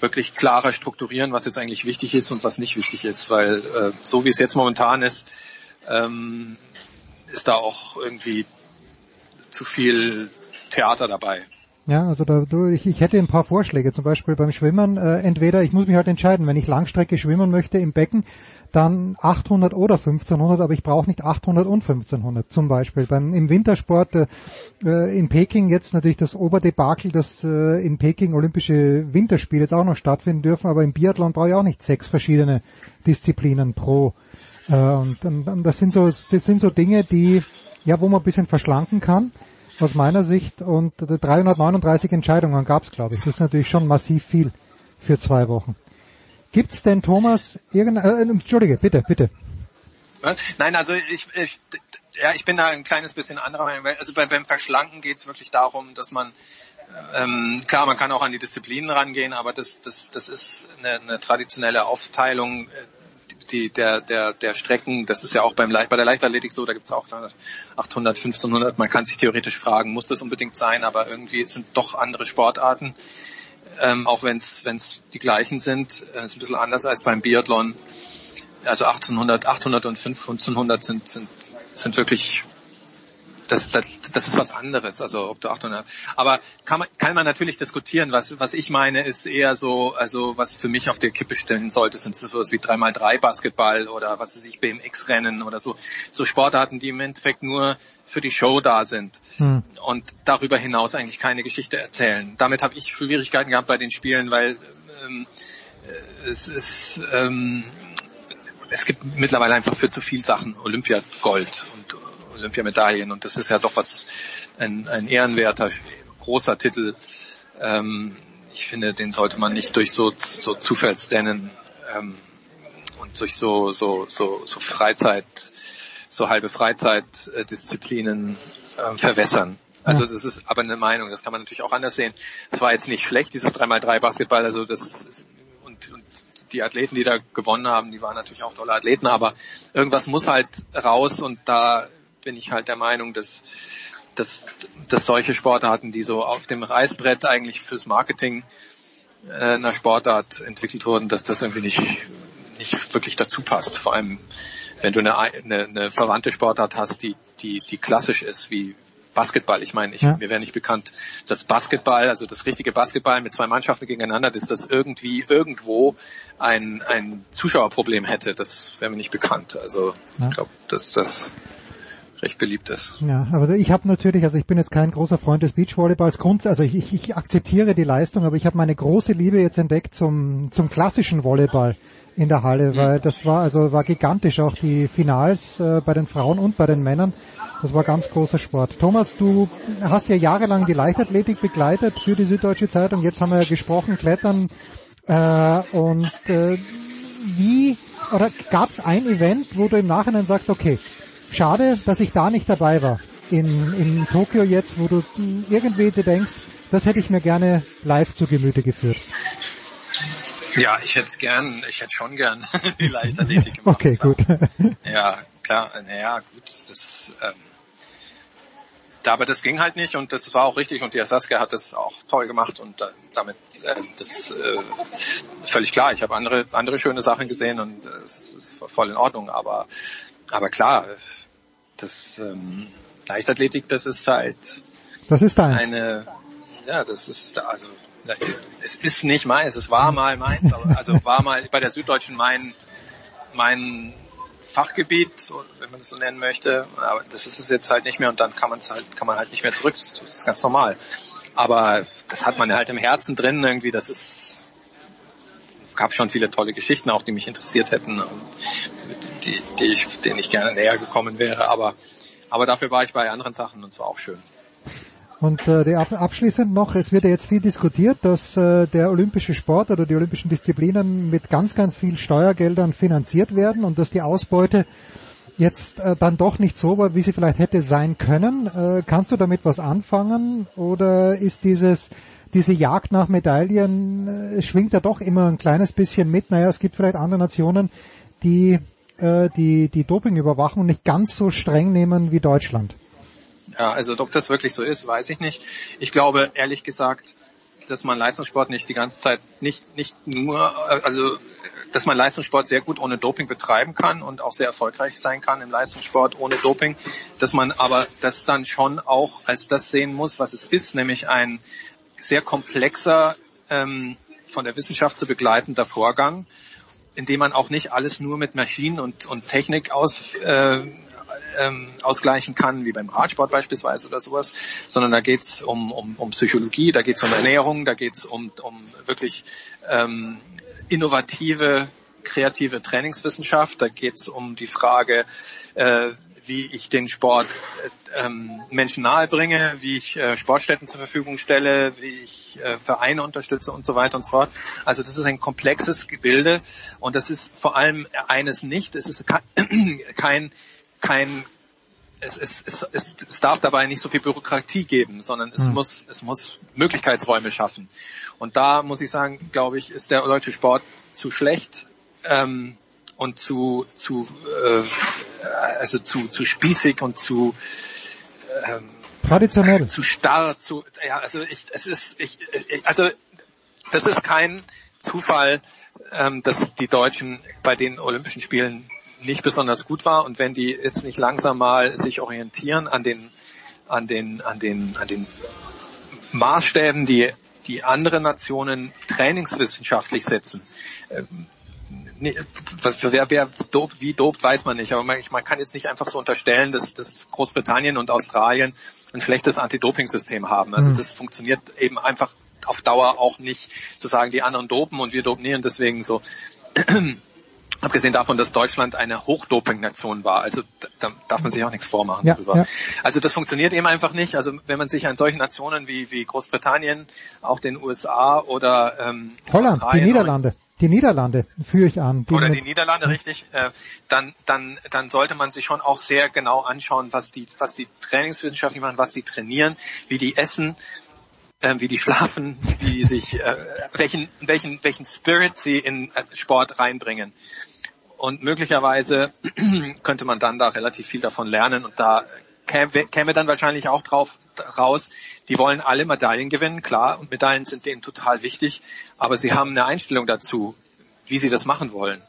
wirklich klarer strukturieren, was jetzt eigentlich wichtig ist und was nicht wichtig ist, weil äh, so wie es jetzt momentan ist, ähm, ist da auch irgendwie zu viel Theater dabei. Ja, also da, du, ich, ich hätte ein paar Vorschläge, zum Beispiel beim Schwimmen. Äh, entweder, ich muss mich halt entscheiden, wenn ich Langstrecke schwimmen möchte im Becken, dann 800 oder 1500, aber ich brauche nicht 800 und 1500 zum Beispiel. Beim, Im Wintersport äh, äh, in Peking jetzt natürlich das Oberdebakel, dass äh, in Peking Olympische Winterspiele jetzt auch noch stattfinden dürfen, aber im Biathlon brauche ich auch nicht sechs verschiedene Disziplinen pro. Äh, und, und, und das sind so, das sind so Dinge, die, ja, wo man ein bisschen verschlanken kann aus meiner Sicht und 339 Entscheidungen gab es, glaube ich. Das ist natürlich schon massiv viel für zwei Wochen. Gibt's denn, Thomas, irgendein, äh, Entschuldige, bitte, bitte. Nein, also ich, ich, ja, ich bin da ein kleines bisschen anderer Meinung. Also beim, beim Verschlanken geht es wirklich darum, dass man ähm, klar, man kann auch an die Disziplinen rangehen, aber das, das, das ist eine, eine traditionelle Aufteilung äh, die, der, der, der Strecken. Das ist ja auch beim, bei der Leichtathletik so, da gibt es auch 800, 1500. Man kann sich theoretisch fragen, muss das unbedingt sein, aber irgendwie sind doch andere Sportarten, ähm, auch wenn es die gleichen sind. Es ist ein bisschen anders als beim Biathlon also 1800, 800 und 1500 sind, sind, sind wirklich, das, das, das ist was anderes, also ob du 800, aber kann man, kann man natürlich diskutieren, was, was ich meine ist eher so, also was für mich auf der Kippe stellen sollte, sind so was wie 3x3 Basketball oder was weiß ich, BMX-Rennen oder so, so Sportarten, die im Endeffekt nur für die Show da sind Hm. und darüber hinaus eigentlich keine Geschichte erzählen. Damit habe ich Schwierigkeiten gehabt bei den Spielen, weil ähm, äh, es ist ähm, es gibt mittlerweile einfach für zu viel Sachen Olympiagold und Olympiamedaillen und das ist ja doch was ein, ein ehrenwerter großer Titel. Ähm, ich finde, den sollte man nicht durch so so Zufallsrennen ähm, und durch so so so so Freizeit so halbe Freizeitdisziplinen äh, verwässern. Also das ist aber eine Meinung, das kann man natürlich auch anders sehen. Es war jetzt nicht schlecht, dieses 3x3 Basketball, also das ist und, und die Athleten, die da gewonnen haben, die waren natürlich auch tolle Athleten, aber irgendwas muss halt raus und da bin ich halt der Meinung, dass, dass, dass solche Sportarten, die so auf dem Reißbrett eigentlich fürs Marketing äh, einer Sportart entwickelt wurden, dass das irgendwie nicht, nicht wirklich dazu passt. Vor allem, wenn du eine, eine, eine verwandte Sportart hast, die, die, die klassisch ist, wie, Basketball. Ich meine, ich, Ja. mir wäre nicht bekannt, dass Basketball, also das richtige Basketball mit zwei Mannschaften gegeneinander, dass das irgendwie irgendwo ein, ein Zuschauerproblem hätte. Das wäre mir nicht bekannt. Also Ja. ich glaube, dass das recht beliebt ist. Ja, aber ich habe natürlich, also ich bin jetzt kein großer Freund des Beachvolleyballs, Grund, also ich, ich, ich akzeptiere die Leistung, aber ich habe meine große Liebe jetzt entdeckt zum, zum klassischen Volleyball in der Halle, weil das war also war gigantisch, auch die Finals äh, bei den Frauen und bei den Männern. Das war ganz großer Sport. Thomas, du hast ja jahrelang die Leichtathletik begleitet für die Süddeutsche Zeitung. Jetzt haben wir ja gesprochen, Klettern äh, und äh, wie oder gab es ein Event, wo du im Nachhinein sagst, okay, schade, dass ich da nicht dabei war in, in Tokio jetzt, wo du irgendwie dir denkst, das hätte ich mir gerne live zu Gemüte geführt. Ja, ich hätte gern, ich hätte schon gern die Leichtathletik gemacht. Okay, gut. Ja, klar, naja, gut, das, ähm, aber das ging halt nicht und das war auch richtig und die Saskia hat das auch toll gemacht und äh, damit, äh, das äh, völlig klar. Ich habe andere, andere schöne Sachen gesehen und äh, es ist voll in Ordnung, aber, aber klar, das ähm, Leichtathletik, das ist halt Das ist deins. eine, ja, das ist also es ist nicht meins, es war mal meins, aber, also war mal bei der Süddeutschen mein mein Fachgebiet, wenn man das so nennen möchte, aber das ist es jetzt halt nicht mehr und dann kann man es halt kann man halt nicht mehr zurück, das ist ganz normal. Aber das hat man halt im Herzen drin irgendwie, das ist gab schon viele tolle Geschichten auch, die mich interessiert hätten, und die, die ich, denen ich gerne näher gekommen wäre, aber aber dafür war ich bei anderen Sachen und es war auch schön. Und äh, die ab, abschließend noch, es wird ja jetzt viel diskutiert, dass äh, der olympische Sport oder die olympischen Disziplinen mit ganz, ganz viel Steuergeldern finanziert werden und dass die Ausbeute jetzt äh, dann doch nicht so war, wie sie vielleicht hätte sein können. Äh, kannst du damit was anfangen oder ist dieses diese Jagd nach Medaillen äh, schwingt ja doch immer ein kleines bisschen mit. Naja, es gibt vielleicht andere Nationen, die äh, die die Dopingüberwachung nicht ganz so streng nehmen wie Deutschland. Ja, also ob das wirklich so ist, weiß ich nicht. Ich glaube ehrlich gesagt, dass man Leistungssport nicht die ganze Zeit nicht nicht nur äh, also dass man Leistungssport sehr gut ohne Doping betreiben kann und auch sehr erfolgreich sein kann im Leistungssport ohne Doping, dass man aber das dann schon auch als das sehen muss, was es ist, nämlich ein sehr komplexer ähm, von der Wissenschaft zu begleitender Vorgang, in dem man auch nicht alles nur mit Maschinen und, und Technik aus, äh, ähm, ausgleichen kann, wie beim Radsport beispielsweise oder sowas, sondern da geht's um, um, um Psychologie, da geht's um Ernährung, da geht's um, um wirklich ähm, innovative, kreative Trainingswissenschaft, da geht's um die Frage, äh, wie ich den Sport äh, ähm, Menschen nahe bringe, wie ich äh, Sportstätten zur Verfügung stelle, wie ich äh, Vereine unterstütze und so weiter und so fort. Also das ist ein komplexes Gebilde und das ist vor allem eines nicht, es ist kein, kein es, es, es, es, es darf dabei nicht so viel Bürokratie geben, sondern es Hm. muss, es muss Möglichkeitsräume schaffen. Und da muss ich sagen, glaube ich, ist der deutsche Sport zu schlecht ähm, und zu, zu äh, also zu, zu spießig und zu ähm, Traditionell. zu starr, zu ja, also ich, es ist ich, ich also das ist kein Zufall, ähm, dass die Deutschen bei den Olympischen Spielen nicht besonders gut war und wenn die jetzt nicht langsam mal sich orientieren an den an den an den an den Maßstäben, die die andere Nationen trainingswissenschaftlich setzen. Nee, wer, wer dopt, wie dopt, weiß man nicht. Aber man, man kann jetzt nicht einfach so unterstellen, dass, dass Großbritannien und Australien ein schlechtes Anti-Doping-System haben. Also Mhm. das funktioniert eben einfach auf Dauer auch nicht, zu sagen, die anderen dopen und wir dopen nie und deswegen so. Abgesehen davon, dass Deutschland eine Hochdoping-Nation war. Also da, da darf man sich auch nichts vormachen Ja, drüber. ja. Also das funktioniert eben einfach nicht. Also wenn man sich an solchen Nationen wie, wie Großbritannien, auch den USA oder ähm, Holland, die Australien Niederlande. Die Niederlande führe ich an. Die oder die Niederlande, richtig, äh, dann, dann, dann sollte man sich schon auch sehr genau anschauen, was die, was die Trainingswissenschaftler machen, was die trainieren, wie die essen, äh, wie die schlafen, wie die sich, äh, welchen, welchen, welchen Spirit sie in äh, Sport reinbringen. Und möglicherweise könnte man dann da relativ viel davon lernen und da käme, käme dann wahrscheinlich auch drauf raus, die wollen alle Medaillen gewinnen, klar, und Medaillen sind denen total wichtig, aber sie haben eine Einstellung dazu, wie sie das machen wollen.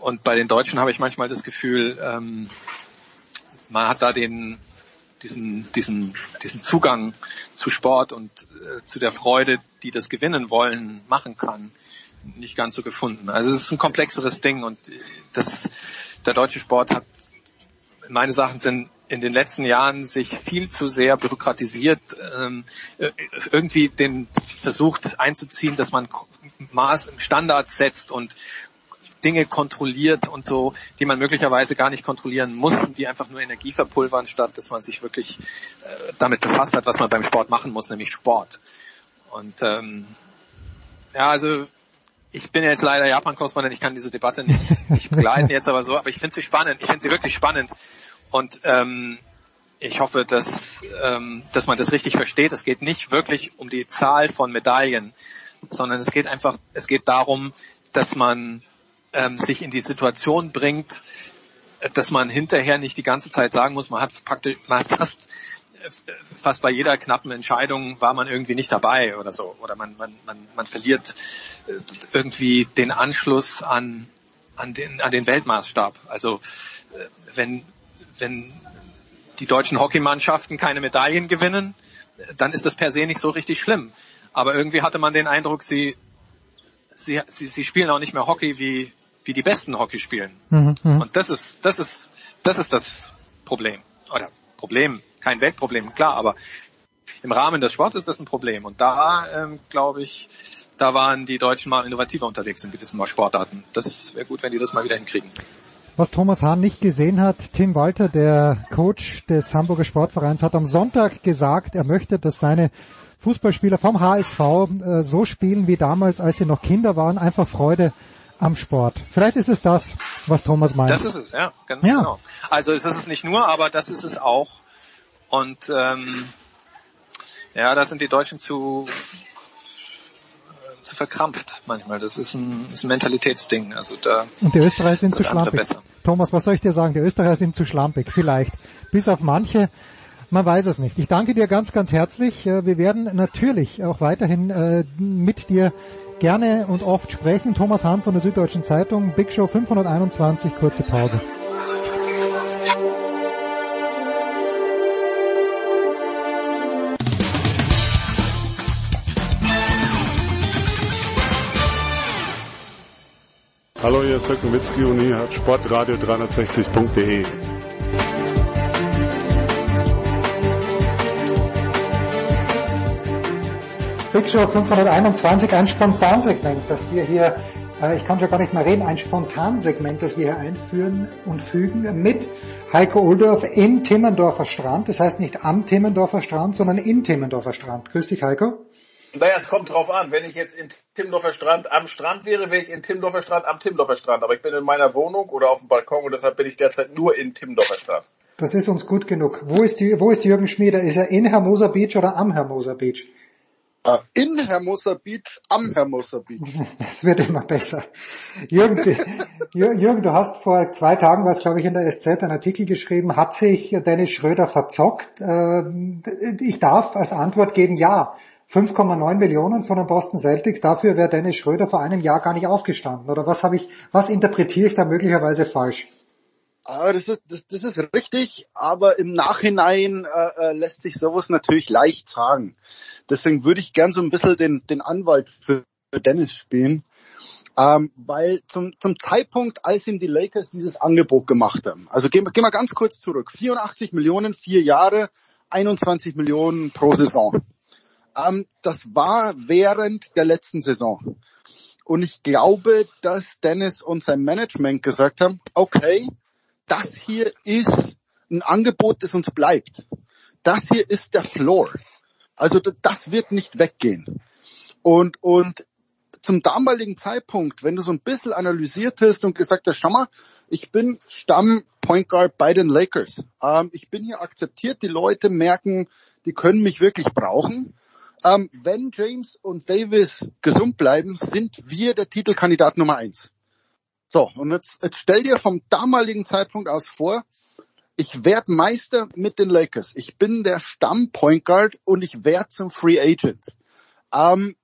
Und bei den Deutschen habe ich manchmal das Gefühl, ähm, man hat da den, diesen, diesen, diesen Zugang zu Sport und äh, zu der Freude, die das Gewinnen wollen, machen kann, nicht ganz so gefunden. Also es ist ein komplexeres Ding und das, der deutsche Sport hat, meine Sachen sind in den letzten Jahren sich viel zu sehr bürokratisiert, ähm, irgendwie den versucht einzuziehen, dass man Maß, Standards setzt und Dinge kontrolliert und so, die man möglicherweise gar nicht kontrollieren muss, die einfach nur Energie verpulvern, statt dass man sich wirklich äh, damit befasst hat, was man beim Sport machen muss, nämlich Sport. Und ähm, ja, also ich bin jetzt leider Japan-Korrespondent, ich kann diese Debatte nicht, nicht begleiten jetzt aber so, aber ich finde sie spannend, ich finde sie wirklich spannend und ähm, ich hoffe, dass, ähm, dass man das richtig versteht. Es geht nicht wirklich um die Zahl von Medaillen, sondern es geht einfach, es geht darum, dass man ähm, sich in die Situation bringt, dass man hinterher nicht die ganze Zeit sagen muss, man hat praktisch, man hat fast fast bei jeder knappen Entscheidung war man irgendwie nicht dabei oder so oder man man man, man verliert äh, irgendwie den Anschluss an an den an den Weltmaßstab. Also äh, wenn wenn die deutschen Hockeymannschaften keine Medaillen gewinnen, dann ist das per se nicht so richtig schlimm. Aber irgendwie hatte man den Eindruck, sie sie sie, sie spielen auch nicht mehr Hockey wie wie die besten Hockey spielen. Mhm, mhm, und das ist, das ist, das ist das Problem. Oder Problem, kein Weltproblem, klar, aber im Rahmen des Sports ist das ein Problem. Und da, ähm, glaube ich, da waren die Deutschen mal innovativer unterwegs in gewissen Sportarten. Das wäre gut, wenn die das mal wieder hinkriegen. Was Thomas Hahn nicht gesehen hat, Tim Walter, der Coach des Hamburger Sportvereins, hat am Sonntag gesagt, er möchte, dass seine Fußballspieler vom HSV äh, so spielen wie damals, als sie noch Kinder waren, einfach Freude am Sport. Vielleicht ist es das, was Thomas meint. Das ist es, ja, genau. Ja. Also es ist es nicht nur, aber das ist es auch. Und ähm, ja, da sind die Deutschen zu zu verkrampft manchmal. Das ist ein, ist ein Mentalitätsding. Also da Und die Österreicher sind zu schlampig. Thomas, was soll ich dir sagen? Die Österreicher sind zu schlampig, vielleicht. Bis auf manche. Man weiß es nicht. Ich danke dir ganz, ganz herzlich. Äh, wir werden natürlich auch weiterhin äh, mit dir gerne und oft sprechen. Thomas Hahn von der Süddeutschen Zeitung, Big Show 521, kurze Pause. Hallo, hier ist Dirk Nowitzki und hier hat Sportradio 360.de. Big Show 521, ein Spontansegment, das wir hier, äh, ich kann schon gar nicht mehr reden, ein Spontansegment, das wir hier einführen und fügen mit Heiko Oldorf in Timmendorfer Strand. Das heißt nicht am Timmendorfer Strand, sondern in Timmendorfer Strand. Grüß dich, Heiko. Naja, es kommt drauf an. Wenn ich jetzt in Timmendorfer Strand am Strand wäre, wäre ich in Timmendorfer Strand am Timmendorfer Strand. Aber ich bin in meiner Wohnung oder auf dem Balkon und deshalb bin ich derzeit nur in Timmendorfer Strand. Das ist uns gut genug. Wo ist, die, wo ist Jürgen Schmieder? Ist er in Hermosa Beach oder am Hermosa Beach? Ah, in Hermosa Beach, am Hermosa Beach. Das wird immer besser. Jürgen, Jürgen, du hast vor zwei Tagen, was glaube ich in der SZ, einen Artikel geschrieben, hat sich Dennis Schröder verzockt? Ähm, ich darf als Antwort geben, ja. 5,9 Millionen von den Boston Celtics, dafür wäre Dennis Schröder vor einem Jahr gar nicht aufgestanden. Oder was habe ich, was interpretiere ich da möglicherweise falsch? Ah, das ist, das, das ist richtig, aber im Nachhinein äh, äh lässt sich sowas natürlich leicht sagen. Deswegen würde ich gern so ein bisschen den, den Anwalt für Dennis spielen. Ähm, weil zum, zum Zeitpunkt, als ihm die Lakers dieses Angebot gemacht haben, also gehen, gehen wir ganz kurz zurück, 84 Millionen, vier Jahre, 21 Millionen pro Saison. Ähm, das war während der letzten Saison. Und ich glaube, dass Dennis und sein Management gesagt haben, okay, das hier ist ein Angebot, das uns bleibt. Das hier ist der Floor. Also das wird nicht weggehen. Und, und zum damaligen Zeitpunkt, wenn du so ein bisschen analysiert hast und gesagt hast, schau mal, ich bin Stamm Point Guard bei den Lakers. Ähm, ich bin hier akzeptiert, die Leute merken, die können mich wirklich brauchen. Ähm, wenn James und Davis gesund bleiben, sind wir der Titelkandidat Nummer eins. So, und jetzt, jetzt stell dir vom damaligen Zeitpunkt aus vor, ich werde Meister mit den Lakers. Ich bin der Stamm Point Guard und ich werde zum Free Agent. Ähm,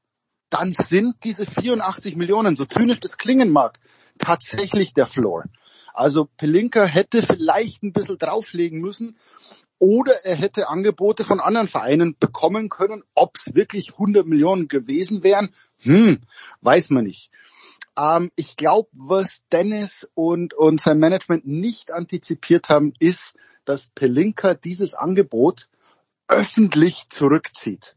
dann sind diese 84 Millionen, so zynisch das klingen mag, tatsächlich der Floor. Also Pelinka hätte vielleicht ein bisschen drauflegen müssen oder er hätte Angebote von anderen Vereinen bekommen können. Ob es wirklich 100 Millionen gewesen wären, hm, weiß man nicht. Ähm, ich glaube, was Dennis und, und sein Management nicht antizipiert haben, ist, dass Pelinka dieses Angebot öffentlich zurückzieht.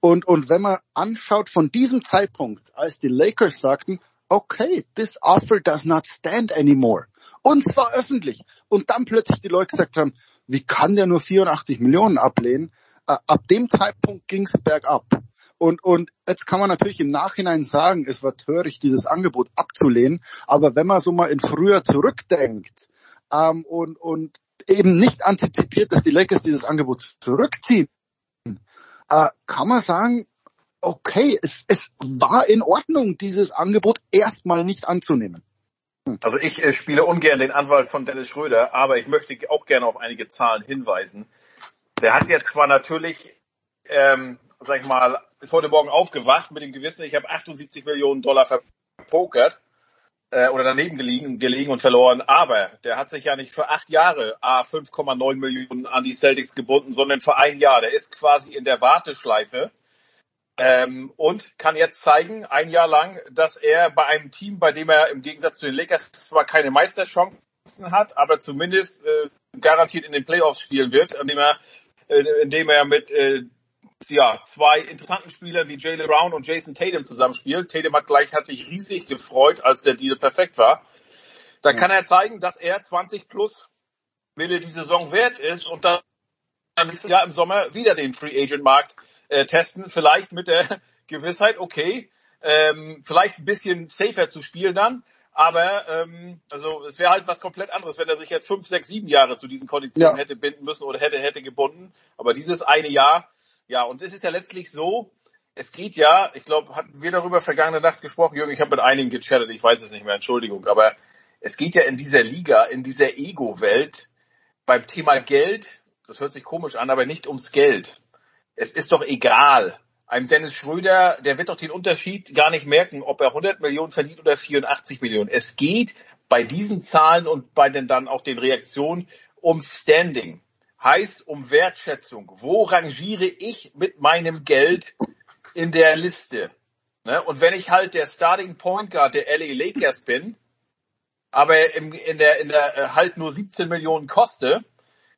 Und, und wenn man anschaut von diesem Zeitpunkt, als die Lakers sagten, okay, this offer does not stand anymore. Und zwar öffentlich. Und dann plötzlich die Leute gesagt haben, wie kann der nur 84 Millionen ablehnen? Äh, ab dem Zeitpunkt ging's bergab. Und, und jetzt kann man natürlich im Nachhinein sagen, es war töricht, dieses Angebot abzulehnen. Aber wenn man so mal in früher zurückdenkt ähm, und, und eben nicht antizipiert, dass die Lakers dieses Angebot zurückziehen, äh, kann man sagen, okay, es, es war in Ordnung, dieses Angebot erstmal nicht anzunehmen. Also ich äh, spiele ungern den Anwalt von Dennis Schröder, aber ich möchte auch gerne auf einige Zahlen hinweisen. Der hat jetzt zwar natürlich, ähm, sag ich mal, ist heute Morgen aufgewacht mit dem Gewissen, ich habe 78 Millionen Dollar verpokert äh, oder daneben gelegen, gelegen und verloren, aber der hat sich ja nicht für acht Jahre A 5,9 Millionen an die Celtics gebunden, sondern für ein Jahr. Der ist quasi in der Warteschleife ähm, und kann jetzt zeigen, ein Jahr lang, dass er bei einem Team, bei dem er im Gegensatz zu den Lakers zwar keine Meisterchancen hat, aber zumindest äh, garantiert in den Playoffs spielen wird, indem er, äh, indem er mit äh, ja, zwei interessanten Spielern wie Jalen Brown und Jason Tatum zusammenspielt. Tatum hat gleich, hat sich riesig gefreut, als der Deal perfekt war. Da kann er zeigen, dass er 20 plus Wille die Saison wert ist und dann nächstes Jahr im Sommer wieder den Free Agent Markt äh, testen, vielleicht mit der Gewissheit, okay, ähm, vielleicht ein bisschen safer zu spielen dann, aber ähm, also es wäre halt was komplett anderes, wenn er sich jetzt fünf, sechs, sieben Jahre zu diesen Konditionen ja. hätte binden müssen oder hätte hätte gebunden. Aber dieses eine Jahr, ja, und es ist ja letztlich so, es geht ja, ich glaube, hatten wir darüber vergangene Nacht gesprochen, Jürgen, ich habe mit einigen gechattet, ich weiß es nicht mehr, Entschuldigung, aber es geht ja in dieser Liga, in dieser Ego-Welt beim Thema Geld, das hört sich komisch an, aber nicht ums Geld es ist doch egal. Einem Dennis Schröder, der wird doch den Unterschied gar nicht merken, ob er 100 Millionen verdient oder 84 Millionen. Es geht bei diesen Zahlen und bei den dann auch den Reaktionen um Standing. Heißt um Wertschätzung. Wo rangiere ich mit meinem Geld in der Liste? Ne? Und wenn ich halt der Starting Point Guard der LA Lakers bin, aber im, in der, in der äh, halt nur 17 Millionen koste,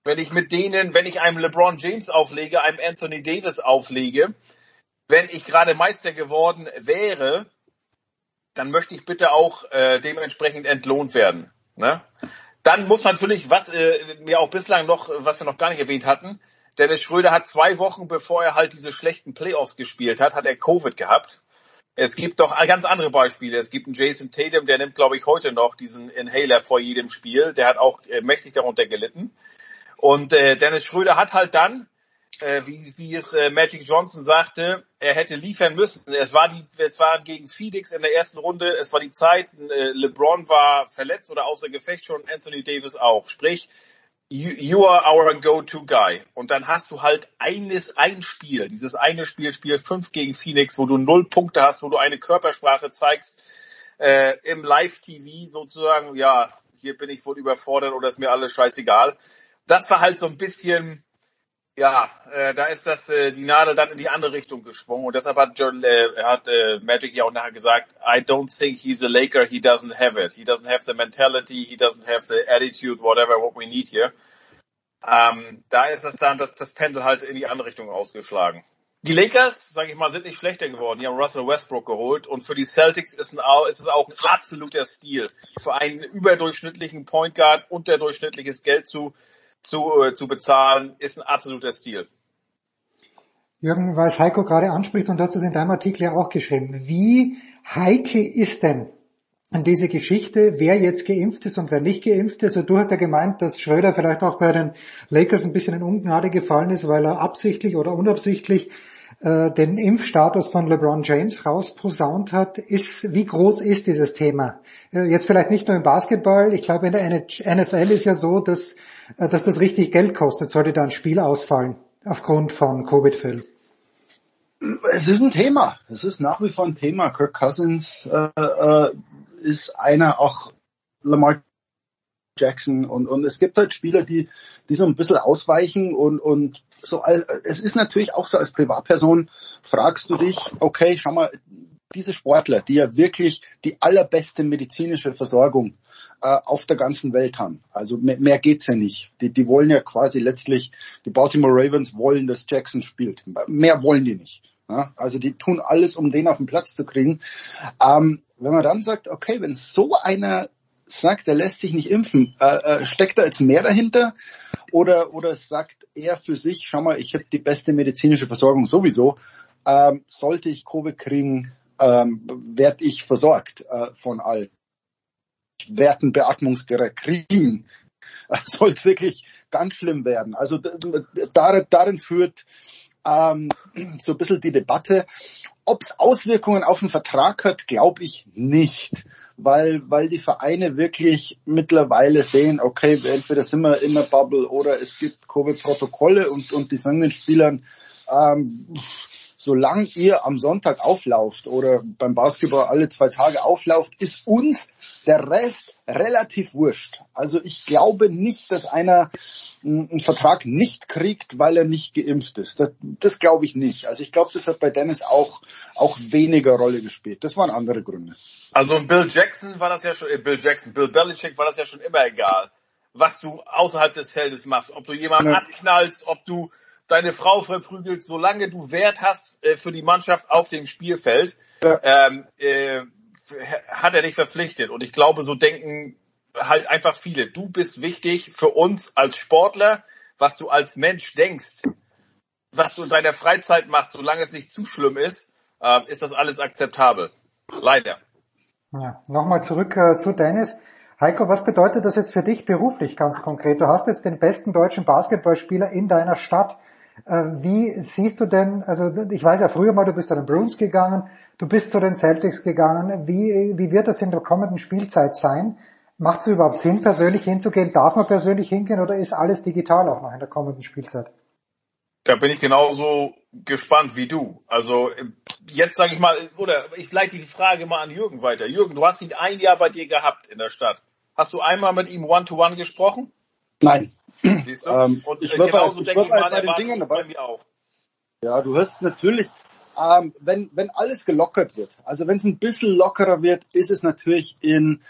wenn ich mit denen, wenn ich einem LeBron James auflege, einem Anthony Davis auflege, wenn ich gerade Meister geworden wäre, dann möchte ich bitte auch äh, dementsprechend entlohnt werden. Ne? Dann muss natürlich, was äh, mir auch bislang noch, was wir noch gar nicht erwähnt hatten, Dennis Schröder hat zwei Wochen, bevor er halt diese schlechten Playoffs gespielt hat, hat er Covid gehabt. Es gibt doch ganz andere Beispiele. Es gibt einen Jason Tatum, der nimmt, glaube ich, heute noch diesen Inhaler vor jedem Spiel. Der hat auch äh, mächtig darunter gelitten. Und äh, Dennis Schröder hat halt dann, äh, wie, wie es äh, Magic Johnson sagte, er hätte liefern müssen. Es war die, es war gegen Phoenix in der ersten Runde, es war die Zeit, äh, LeBron war verletzt oder außer Gefecht schon, Anthony Davis auch. Sprich, you, you are our go-to guy. Und dann hast du halt eines, ein Spiel, dieses eine Spiel, Spiel 5 gegen Phoenix, wo du null Punkte hast, wo du eine Körpersprache zeigst, äh, im Live-TV sozusagen, ja, hier bin ich wohl überfordert oder ist mir alles scheißegal das war halt so ein bisschen, ja, äh, da ist das äh, die Nadel dann in die andere Richtung geschwungen und deshalb hat John, äh, hat äh, Magic ja auch nachher gesagt, I don't think he's a Laker, he doesn't have it, he doesn't have the mentality, he doesn't have the attitude, whatever what we need here. Ähm, da ist das dann das, das Pendel halt in die andere Richtung ausgeschlagen. Die Lakers, sage ich mal, sind nicht schlechter geworden. Die haben Russell Westbrook geholt und für die Celtics ist, ein, ist es auch ein absoluter Stil, für einen überdurchschnittlichen Point Guard unterdurchschnittliches Geld zu zu, äh, zu bezahlen, ist ein absoluter Stil. Jürgen, weil es Heiko gerade anspricht und du hast es in deinem Artikel ja auch geschrieben. Wie heikel ist denn diese Geschichte, wer jetzt geimpft ist und wer nicht geimpft ist? Also du hast ja gemeint, dass Schröder vielleicht auch bei den Lakers ein bisschen in Ungnade gefallen ist, weil er absichtlich oder unabsichtlich äh, den Impfstatus von LeBron James rausposaunt hat. Ist, wie groß ist dieses Thema? Äh, jetzt vielleicht nicht nur im Basketball. Ich glaube, in der NFL ist ja so, dass äh, dass das richtig Geld kostet, sollte da ein Spiel ausfallen aufgrund von Covid-Phil? Es ist ein Thema. Es ist nach wie vor ein Thema. Kirk Cousins äh, äh, ist einer, auch Lamar Jackson und, und es gibt halt Spieler, die, die so ein bisschen ausweichen und, und so, es ist natürlich auch so als Privatperson, fragst du dich, okay, schau mal, diese Sportler, die ja wirklich die allerbeste medizinische Versorgung äh, auf der ganzen Welt haben. Also mehr, mehr geht's ja nicht. Die, die wollen ja quasi letztlich, die Baltimore Ravens wollen, dass Jackson spielt. Mehr wollen die nicht. Ja? Also die tun alles, um den auf den Platz zu kriegen. Ähm, wenn man dann sagt, okay, wenn so einer sagt, der lässt sich nicht impfen, äh, äh, steckt da jetzt mehr dahinter? Oder, oder sagt er für sich, schau mal, ich habe die beste medizinische Versorgung sowieso, ähm, sollte ich Covid kriegen, ähm, werde ich versorgt äh, von all. Ich werde ein Beatmungsgerät kriegen. Sollte wirklich ganz schlimm werden. Also darin, darin führt ähm, so ein bisschen die Debatte. Ob es Auswirkungen auf den Vertrag hat, glaube ich nicht, weil, weil die Vereine wirklich mittlerweile sehen, okay, entweder sind wir in der Bubble oder es gibt Covid-Protokolle und, und die sagen den Spielern, ähm, solange ihr am Sonntag auflauft oder beim Basketball alle zwei Tage auflauft, ist uns der Rest relativ wurscht. Also ich glaube nicht, dass einer einen Vertrag nicht kriegt, weil er nicht geimpft ist. Das, das glaube ich nicht. Also ich glaube, das hat bei Dennis auch, auch weniger Rolle gespielt. Das waren andere Gründe. Also Bill Jackson war das ja schon, äh, Bill Jackson, Bill Belichick war das ja schon immer egal, was du außerhalb des Feldes machst. Ob du jemanden ja. abknallst, ob du deine Frau verprügelst, solange du Wert hast äh, für die Mannschaft auf dem Spielfeld, ja. ähm, äh, hat er dich verpflichtet. Und ich glaube, so denken halt einfach viele. Du bist wichtig für uns als Sportler, was du als Mensch denkst, was du in deiner Freizeit machst, solange es nicht zu schlimm ist, äh, ist das alles akzeptabel. Leider. Ja, Nochmal zurück äh, zu Dennis. Heiko, was bedeutet das jetzt für dich beruflich ganz konkret? Du hast jetzt den besten deutschen Basketballspieler in deiner Stadt. Äh, wie siehst du denn, also ich weiß ja früher mal, du bist zu den Bruins gegangen, du bist zu den Celtics gegangen. Wie, wie wird das in der kommenden Spielzeit sein? Macht es überhaupt Sinn, persönlich hinzugehen? Darf man persönlich hingehen oder ist alles digital auch noch in der kommenden Spielzeit? Da bin ich genauso gespannt wie du. Also jetzt sage ich mal, oder ich leite die Frage mal an Jürgen weiter. Jürgen, du hast ihn ein Jahr bei dir gehabt in der Stadt. Hast du einmal mit ihm One-to-One -one gesprochen? Nein. Siehst du? Ähm, und ich würde genauso denke ich mal, bei den Dingen dabei. Bei auch. Ja, du hast natürlich, ähm, wenn, wenn alles gelockert wird, also wenn es ein bisschen lockerer wird, ist es natürlich in,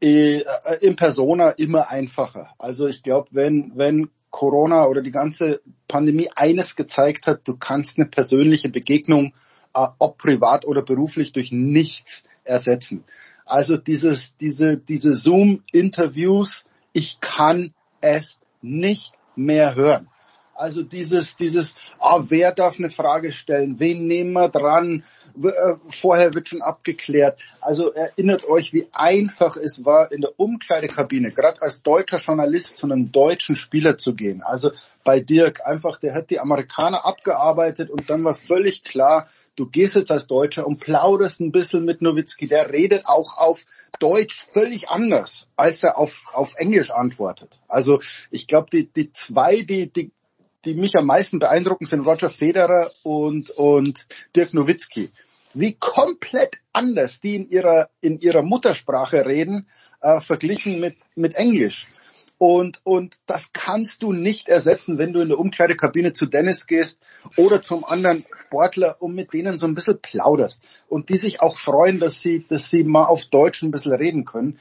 äh, in Persona immer einfacher. Also ich glaube, wenn, wenn Corona oder die ganze Pandemie eines gezeigt hat, du kannst eine persönliche Begegnung, äh, ob privat oder beruflich, durch nichts ersetzen. Also dieses, diese, diese Zoom-Interviews, ich kann es nicht mehr hören. Also dieses, dieses, ah, wer darf eine Frage stellen? Wen nehmen wir dran? Äh, vorher wird schon abgeklärt. Also erinnert euch, wie einfach es war, in der Umkleidekabine, gerade als deutscher Journalist zu einem deutschen Spieler zu gehen. Also bei Dirk einfach, der hat die Amerikaner abgearbeitet und dann war völlig klar, du gehst jetzt als Deutscher und plauderst ein bisschen mit Nowitzki. Der redet auch auf Deutsch völlig anders, als er auf, auf Englisch antwortet. Also ich glaube, die, die zwei, die, die die mich am meisten beeindrucken, sind Roger Federer und, und Dirk Nowitzki. Wie komplett anders die in ihrer, in ihrer Muttersprache reden, äh, verglichen mit, mit Englisch. Und, und das kannst du nicht ersetzen, wenn du in der Umkleidekabine zu Dennis gehst oder zum anderen Sportler und mit denen so ein bisschen plauderst und die sich auch freuen, dass sie, dass sie mal auf Deutsch ein bisschen reden können.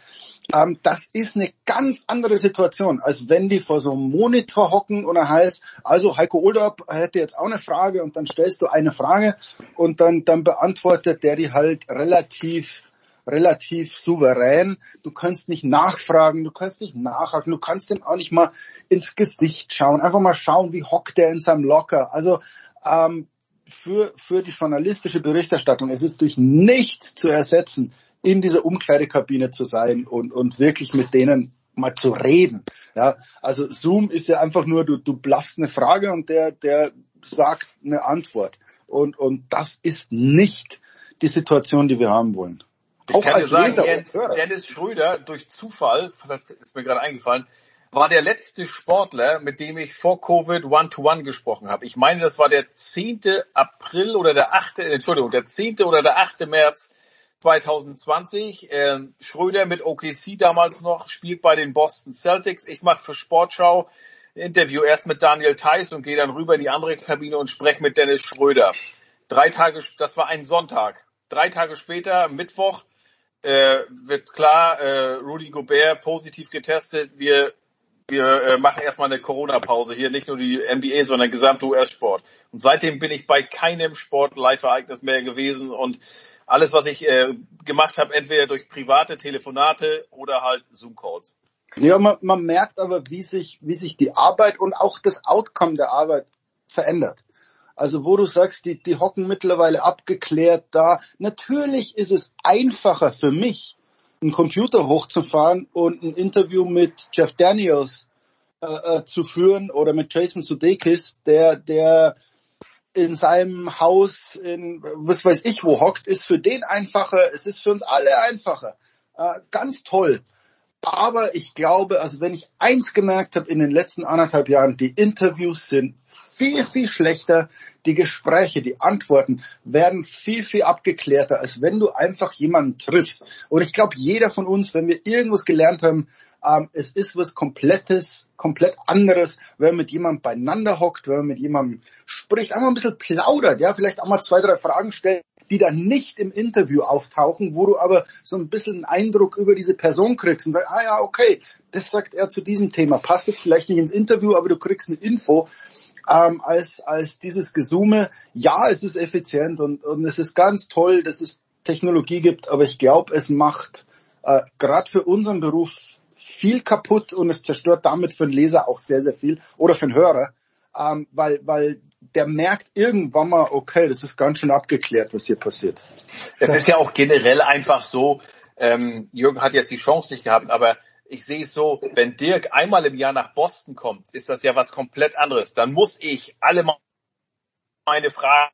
Ähm, das ist eine ganz andere Situation, als wenn die vor so einem Monitor hocken und er heißt, also Heiko Olderb hätte jetzt auch eine Frage und dann stellst du eine Frage und dann, dann beantwortet der die halt relativ relativ souverän. Du kannst nicht nachfragen, du kannst nicht nachhaken, du kannst dem auch nicht mal ins Gesicht schauen. Einfach mal schauen, wie hockt der in seinem Locker. Also ähm, für, für die journalistische Berichterstattung, es ist durch nichts zu ersetzen, in dieser Umkleidekabine zu sein und, und wirklich mit denen mal zu reden. Ja, also Zoom ist ja einfach nur, du, du blaffst eine Frage und der, der sagt eine Antwort. Und, und das ist nicht die Situation, die wir haben wollen. Ich auch kann dir sagen, Jens, Dennis Schröder durch Zufall, das ist mir gerade eingefallen, war der letzte Sportler, mit dem ich vor Covid One-to-One -one gesprochen habe. Ich meine, das war der 10. April oder der 8. Entschuldigung, der 10. oder der 8. März 2020. Äh, Schröder mit OKC damals noch, spielt bei den Boston Celtics. Ich mache für Sportschau ein Interview erst mit Daniel Theiss und gehe dann rüber in die andere Kabine und spreche mit Dennis Schröder. Drei Tage, das war ein Sonntag. Drei Tage später, Mittwoch, äh, wird klar, äh, Rudy Gobert positiv getestet. Wir wir äh, machen erstmal eine Corona-Pause hier, nicht nur die NBA, sondern gesamte US-Sport. Und seitdem bin ich bei keinem Sport-Live-Ereignis mehr gewesen und alles, was ich äh, gemacht habe, entweder durch private Telefonate oder halt Zoom-Calls. Ja, man, man merkt aber, wie sich, wie sich die Arbeit und auch das Outcome der Arbeit verändert. Also wo du sagst, die, die hocken mittlerweile abgeklärt da. Natürlich ist es einfacher für mich, einen Computer hochzufahren und ein Interview mit Jeff Daniels äh, äh, zu führen oder mit Jason Sudeikis, der, der in seinem Haus in was weiß ich wo hockt, ist für den einfacher, es ist für uns alle einfacher. Äh, ganz toll. Aber ich glaube, also wenn ich eins gemerkt habe in den letzten anderthalb Jahren, die Interviews sind viel, viel schlechter. Die Gespräche, die Antworten werden viel, viel abgeklärter, als wenn du einfach jemanden triffst. Und ich glaube, jeder von uns, wenn wir irgendwas gelernt haben, ähm, es ist was komplettes, komplett anderes, wenn man mit jemandem beieinander hockt, wenn man mit jemandem spricht, einmal ein bisschen plaudert, ja, vielleicht auch mal zwei, drei Fragen stellt, die dann nicht im Interview auftauchen, wo du aber so ein bisschen einen Eindruck über diese Person kriegst und sagst, ah ja, okay, das sagt er zu diesem Thema, passt jetzt vielleicht nicht ins Interview, aber du kriegst eine Info ähm, als, als dieses Gesume. Ja, es ist effizient und, und es ist ganz toll, dass es Technologie gibt, aber ich glaube, es macht äh, gerade für unseren Beruf viel kaputt und es zerstört damit für den Leser auch sehr, sehr viel oder für den Hörer, ähm, weil, weil der merkt irgendwann mal, okay, das ist ganz schön abgeklärt, was hier passiert. Es ist ja auch generell einfach so, ähm, Jürgen hat jetzt die Chance nicht gehabt, aber ich sehe es so, wenn Dirk einmal im Jahr nach Boston kommt, ist das ja was komplett anderes. Dann muss ich alle meine Fragen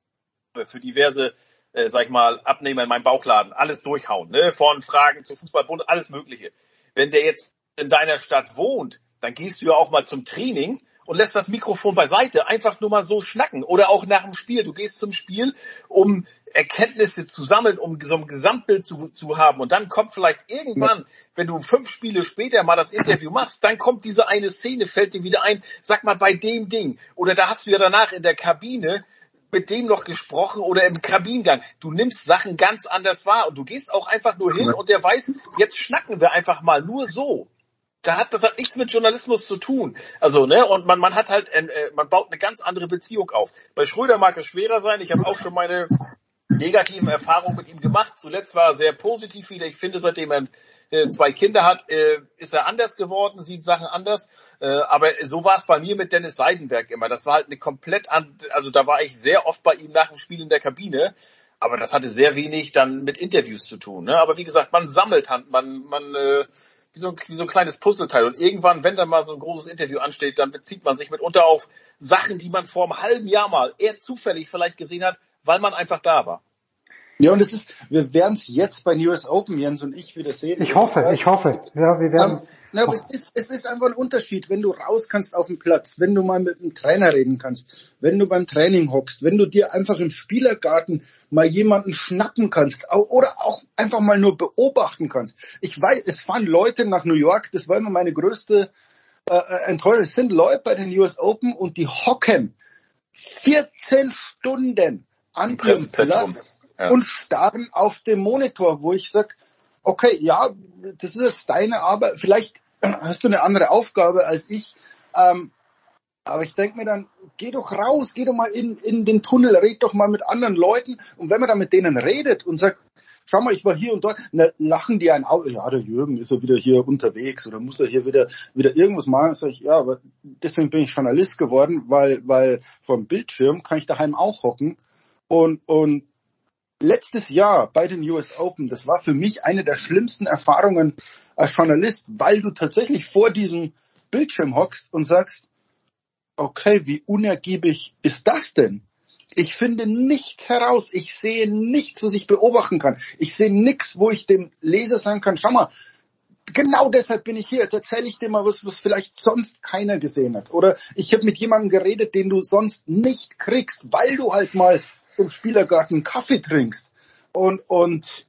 für diverse, äh, sag ich mal, Abnehmer in meinem Bauchladen, alles durchhauen, ne? Von Fragen zu Fußballbund, alles Mögliche. Wenn der jetzt in deiner Stadt wohnt, dann gehst du ja auch mal zum Training und lässt das Mikrofon beiseite, einfach nur mal so schnacken. Oder auch nach dem Spiel. Du gehst zum Spiel, um Erkenntnisse zu sammeln, um so ein Gesamtbild zu, zu haben. Und dann kommt vielleicht irgendwann, wenn du fünf Spiele später mal das Interview machst, dann kommt diese eine Szene, fällt dir wieder ein, sag mal bei dem Ding. Oder da hast du ja danach in der Kabine mit dem noch gesprochen oder im Kabinengang. Du nimmst Sachen ganz anders wahr und du gehst auch einfach nur hin und der weiß, jetzt schnacken wir einfach mal nur so da hat das hat nichts mit Journalismus zu tun. Also ne und man man hat halt äh, man baut eine ganz andere Beziehung auf. Bei Schröder mag es schwerer sein. Ich habe auch schon meine negativen Erfahrungen mit ihm gemacht. Zuletzt war er sehr positiv wieder. Ich finde, seitdem er äh, zwei Kinder hat, äh, ist er anders geworden, sieht Sachen anders. Äh, aber so war es bei mir mit Dennis Seidenberg immer. Das war halt eine komplett an, also da war ich sehr oft bei ihm nach dem Spiel in der Kabine. Aber das hatte sehr wenig dann mit Interviews zu tun. Ne? Aber wie gesagt, man sammelt Hand, man, man äh, wie so, ein, wie so ein kleines Puzzleteil. Und irgendwann, wenn dann mal so ein großes Interview ansteht, dann bezieht man sich mitunter auf Sachen, die man vor einem halben Jahr mal eher zufällig vielleicht gesehen hat, weil man einfach da war. Ja, und es ist, wir werden es jetzt bei US Open, Jens und ich, wieder sehen. Ich hoffe, ich hoffe. Ja, wir werden. Um, na, aber es ist, es ist einfach ein Unterschied, wenn du raus kannst auf den Platz, wenn du mal mit einem Trainer reden kannst, wenn du beim Training hockst, wenn du dir einfach im Spielergarten mal jemanden schnappen kannst oder auch einfach mal nur beobachten kannst. Ich weiß, es fahren Leute nach New York, das war immer meine größte äh, äh Enttäuschung. Es sind Leute bei den US Open und die hocken 14 Stunden an ihrem Platz ja. und starren auf dem Monitor, wo ich sag, okay, ja, das ist jetzt deine Arbeit, vielleicht hast du eine andere Aufgabe als ich, ähm, aber ich denke mir dann, geh doch raus, geh doch mal in, in den Tunnel, red doch mal mit anderen Leuten. Und wenn man dann mit denen redet und sagt, schau mal, ich war hier und dort, dann lachen die einen auf, ja, der Jürgen ist ja wieder hier unterwegs oder muss er hier wieder, wieder irgendwas machen, sag ich, ja, aber deswegen bin ich Journalist geworden, weil, weil vom Bildschirm kann ich daheim auch hocken und, und letztes Jahr bei den US Open, das war für mich eine der schlimmsten Erfahrungen als Journalist, weil du tatsächlich vor diesem Bildschirm hockst und sagst, okay, wie unergiebig ist das denn? Ich finde nichts heraus. Ich sehe nichts, was ich beobachten kann. Ich sehe nichts, wo ich dem Leser sagen kann, schau mal, genau deshalb bin ich hier. Jetzt erzähle ich dir mal was, was vielleicht sonst keiner gesehen hat. Oder ich habe mit jemandem geredet, den du sonst nicht kriegst, weil du halt mal im Spielergarten Kaffee trinkst. Und, und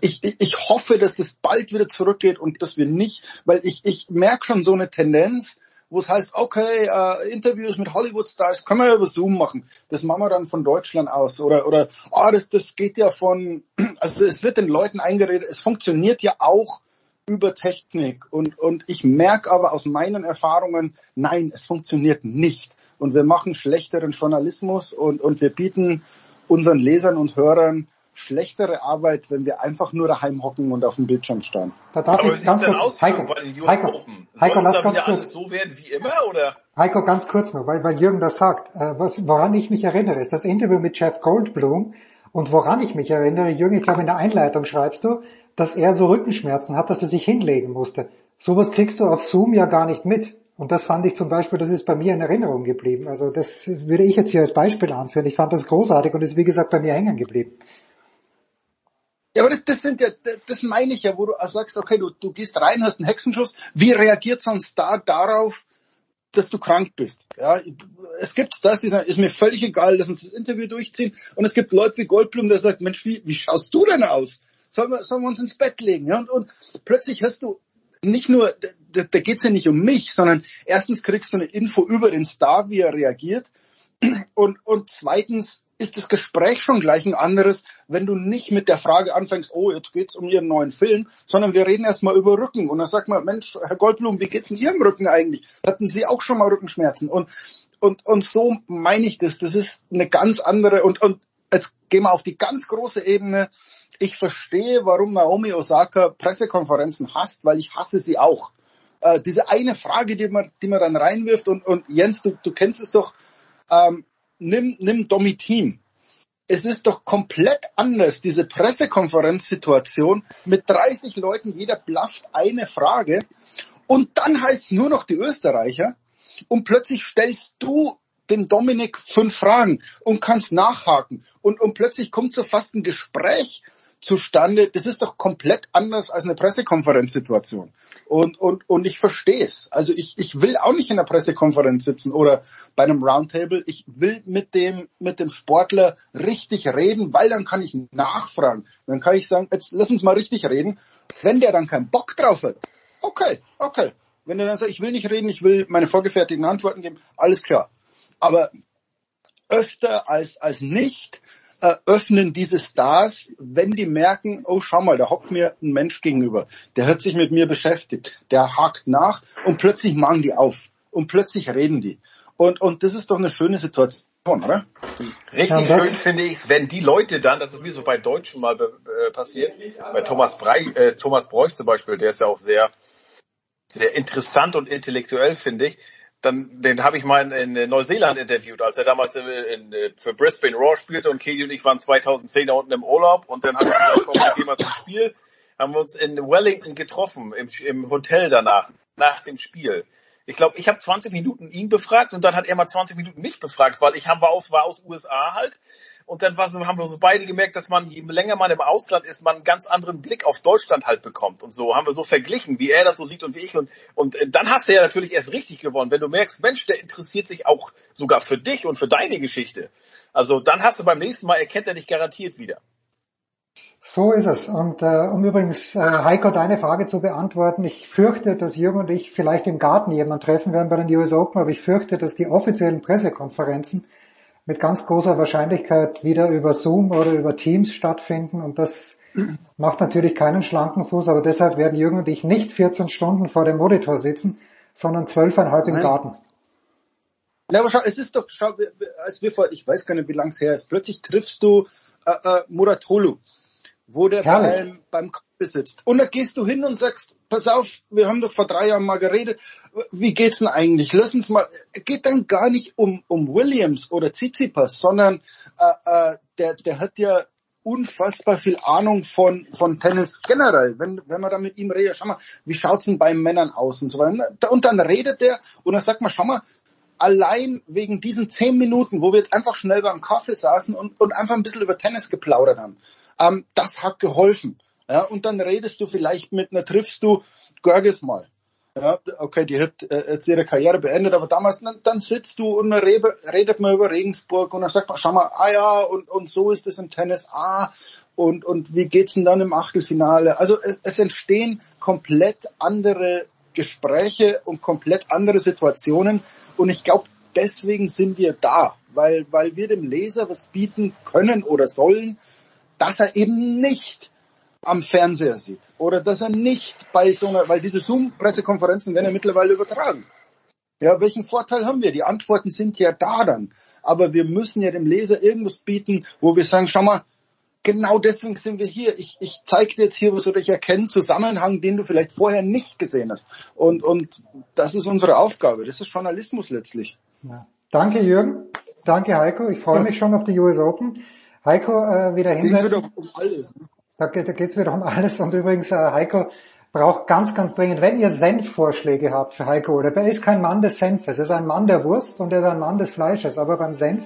ich, ich, hoffe, dass das bald wieder zurückgeht und dass wir nicht, weil ich, ich merke schon so eine Tendenz, wo es heißt, okay, äh, Interviews mit Hollywood-Stars können wir ja über Zoom machen. Das machen wir dann von Deutschland aus. Oder, oder ah, das, das geht ja von, also es wird den Leuten eingeredet, es funktioniert ja auch über Technik. Und, und ich merke aber aus meinen Erfahrungen, nein, es funktioniert nicht. Und wir machen schlechteren Journalismus und, und wir bieten unseren Lesern und Hörern schlechtere Arbeit, wenn wir einfach nur daheim hocken und auf dem Bildschirm starren. Da darf Aber ich ganz kurz, aus Heiko, bei den US Heiko, Open? Heiko, lass ganz kurz. so werden wie immer oder? Heiko, ganz kurz noch, weil, weil Jürgen das sagt. Äh, was, woran ich mich erinnere, ist das Interview mit Jeff Goldblum. Und woran ich mich erinnere, Jürgen, ich glaube in der Einleitung schreibst du, dass er so Rückenschmerzen hat, dass er sich hinlegen musste. Sowas kriegst du auf Zoom ja gar nicht mit. Und das fand ich zum Beispiel, das ist bei mir in Erinnerung geblieben. Also das würde ich jetzt hier als Beispiel anführen. Ich fand das großartig und ist wie gesagt bei mir hängen geblieben. Ja, aber das, das sind ja, das meine ich ja, wo du sagst, okay, du, du gehst rein, hast einen Hexenschuss. Wie reagiert so ein Star darauf, dass du krank bist? Ja, es gibt Stars, die sagen, ist mir völlig egal, lass uns das Interview durchziehen. Und es gibt Leute wie Goldblum, der sagt, Mensch, wie, wie schaust du denn aus? Sollen wir, sollen wir uns ins Bett legen? Ja, und, und plötzlich hast du nicht nur, da, da geht's ja nicht um mich, sondern erstens kriegst du eine Info über den Star, wie er reagiert. Und, und zweitens ist das Gespräch schon gleich ein anderes, wenn du nicht mit der Frage anfängst, oh, jetzt geht's um Ihren neuen Film, sondern wir reden erstmal über Rücken. Und dann sagt man, Mensch, Herr Goldblum, wie geht's in Ihrem Rücken eigentlich? Hatten Sie auch schon mal Rückenschmerzen? Und, und, und so meine ich das. Das ist eine ganz andere, und, und jetzt gehen wir auf die ganz große Ebene. Ich verstehe, warum Naomi Osaka Pressekonferenzen hasst, weil ich hasse sie auch. Äh, diese eine Frage, die man, die man dann reinwirft, und, und Jens, du, du kennst es doch, ähm, nimm, nimm Domitim. Es ist doch komplett anders, diese Pressekonferenzsituation mit 30 Leuten, jeder blafft eine Frage und dann heißt es nur noch die Österreicher und plötzlich stellst du dem Dominik fünf Fragen und kannst nachhaken und, und plötzlich kommt so fast ein Gespräch zustande. Das ist doch komplett anders als eine Pressekonferenzsituation. Und, und, und ich verstehe es. Also ich, ich will auch nicht in einer Pressekonferenz sitzen oder bei einem Roundtable. Ich will mit dem, mit dem Sportler richtig reden, weil dann kann ich nachfragen. Dann kann ich sagen, jetzt lass uns mal richtig reden. Wenn der dann keinen Bock drauf hat, okay, okay. Wenn der dann sagt, ich will nicht reden, ich will meine vorgefertigten Antworten geben, alles klar. Aber öfter als, als nicht öffnen diese Stars, wenn die merken, oh schau mal, da hockt mir ein Mensch gegenüber, der hat sich mit mir beschäftigt, der hakt nach und plötzlich machen die auf und plötzlich reden die. Und, und das ist doch eine schöne Situation, oder? Richtig Ja, schön finde ich es, wenn die Leute dann, das ist mir so bei Deutschen mal äh, passiert, bei Thomas, Brei, äh, Thomas Bräuch zum Beispiel, der ist ja auch sehr, sehr interessant und intellektuell, finde ich. Dann, den habe ich mal in, in Neuseeland interviewt, als er damals in, in, für Brisbane Raw spielte und Kelly und ich waren 2010 da unten im Urlaub und dann hat er gesagt, komm, wir zum Spiel. Haben wir uns in Wellington getroffen, im, im Hotel danach, nach dem Spiel. Ich glaube, ich habe 20 Minuten ihn befragt und dann hat er mal 20 Minuten mich befragt, weil ich hab, war, aus, war aus USA halt. Und dann war so, haben wir so beide gemerkt, dass man, je länger man im Ausland ist, man einen ganz anderen Blick auf Deutschland halt bekommt. Und so haben wir so verglichen, wie er das so sieht und wie ich. Und, und äh, dann hast du ja natürlich erst richtig gewonnen, wenn du merkst, Mensch, der interessiert sich auch sogar für dich und für deine Geschichte. Also dann hast du beim nächsten Mal, erkennt er dich garantiert wieder. So ist es. Und äh, um übrigens, äh, Heiko, deine Frage zu beantworten, ich fürchte, dass Jürgen und ich vielleicht im Garten jemanden treffen werden bei den US Open, aber ich fürchte, dass die offiziellen Pressekonferenzen mit ganz großer Wahrscheinlichkeit wieder über Zoom oder über Teams stattfinden und das macht natürlich keinen schlanken Fuß, aber deshalb werden Jürgen und ich nicht 14 Stunden vor dem Monitor sitzen, sondern zwölfeinhalb im Nein. Garten. Ja, aber schau, es ist doch, schau, als wir vor, ich weiß gar nicht, wie lang es her ist, plötzlich triffst du äh, äh, Muratolu, wo der Herrlich. beim, beim Kaffee sitzt. Und da gehst du hin und sagst, pass auf, wir haben doch vor drei Jahren mal geredet, wie geht's denn eigentlich? Lass uns mal, geht dann gar nicht um, um Williams oder Tsitsipas, sondern äh, äh, der, der hat ja unfassbar viel Ahnung von, von Tennis generell. Wenn, wenn man da mit ihm redet, schau mal, wie schaut's denn bei Männern aus und so weiter. Und dann redet der und dann sagt man, schau mal, allein wegen diesen zehn Minuten, wo wir jetzt einfach schnell beim Kaffee saßen und, und einfach ein bisschen über Tennis geplaudert haben, ähm, das hat geholfen. Ja, und dann redest du vielleicht mit einer, triffst du Görges mal. Ja, okay, die hat äh, jetzt ihre Karriere beendet, aber damals, dann, dann sitzt du und rede, redet man über Regensburg und dann sagt man, schau mal, ah ja, und, und so ist es im Tennis, ah, und, und wie geht's denn dann im Achtelfinale? Also es, es entstehen komplett andere Gespräche und komplett andere Situationen und ich glaube, deswegen sind wir da, weil, weil wir dem Leser was bieten können oder sollen, dass er eben nicht am Fernseher sieht oder dass er nicht bei so einer, weil diese Zoom-Pressekonferenzen werden ja mittlerweile übertragen. Ja, welchen Vorteil haben wir? Die Antworten sind ja da dann. Aber wir müssen ja dem Leser irgendwas bieten, wo wir sagen, schau mal, genau deswegen sind wir hier. Ich, ich zeige dir jetzt hier was oder ich erkenne Zusammenhang, den du vielleicht vorher nicht gesehen hast. Und, und das ist unsere Aufgabe. Das ist Journalismus letztlich. Ja. Danke Jürgen. Danke Heiko. Ich freue mich schon auf die US Open. Heiko, äh, wieder hinsetzen. Wieder um alles. Ne? Da, geht es wieder um alles. Und übrigens, äh, Heiko braucht ganz, ganz dringend, wenn ihr Senfvorschläge habt für Heiko, oder er ist kein Mann des Senfes, er ist ein Mann der Wurst und er ist ein Mann des Fleisches, aber beim Senf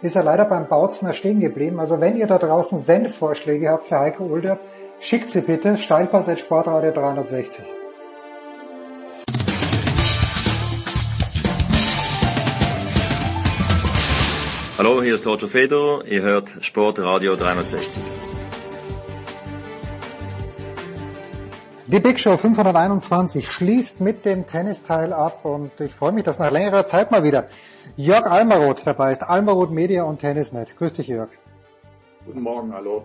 ist er leider beim Bautzner stehen geblieben. Also wenn ihr da draußen Senfvorschläge habt für Heiko Ulder, schickt sie bitte, Steilpass at Sportradio 360. Hallo, hier ist Roger Fedor, ihr hört Sportradio 360. Die Big Show 521 schließt mit dem Tennisteil ab und ich freue mich, dass nach längerer Zeit mal wieder Jörg Almaroth dabei ist. Almaroth Media und Tennisnet. Grüß dich, Jörg. Guten Morgen, hallo.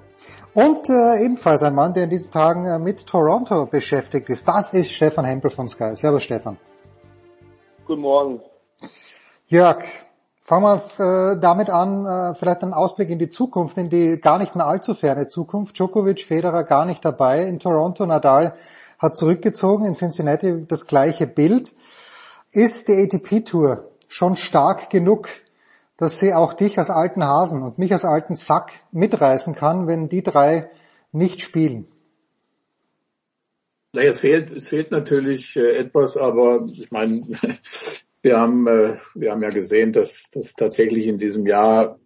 Und äh, ebenfalls ein Mann, der in diesen Tagen äh, mit Toronto beschäftigt ist. Das ist Stefan Hempel von Sky. Servus, Stefan. Guten Morgen. Jörg, fangen wir äh, damit an, äh, vielleicht einen Ausblick in die Zukunft, in die gar nicht mehr allzu ferne Zukunft. Djokovic, Federer gar nicht dabei in Toronto. Nadal hat zurückgezogen in Cincinnati das gleiche Bild. Ist die ATP-Tour schon stark genug, dass sie auch dich als alten Hasen und mich als alten Sack mitreißen kann, wenn die drei nicht spielen? Naja, es fehlt, es fehlt natürlich äh, etwas, aber ich meine, wir haben, äh, wir haben ja gesehen, dass, dass tatsächlich in diesem Jahr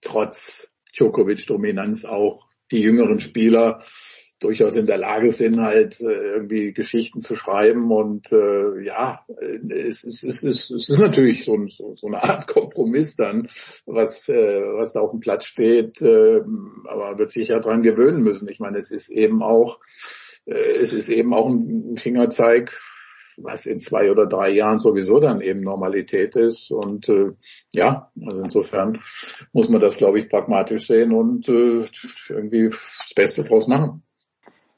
trotz Djokovic-Dominanz auch die jüngeren Spieler durchaus in der Lage sind, halt äh, irgendwie Geschichten zu schreiben. Und äh, ja, es, es, es, es, es ist natürlich so, so, so eine Art Kompromiss dann, was, äh, was da auf dem Platz steht. Äh, aber man wird sich ja dran gewöhnen müssen. Ich meine, es ist eben auch, äh, es ist eben auch ein Fingerzeig was in zwei oder drei Jahren sowieso dann eben Normalität ist. Und äh, ja, also insofern muss man das, glaube ich, pragmatisch sehen und äh, irgendwie das Beste draus machen.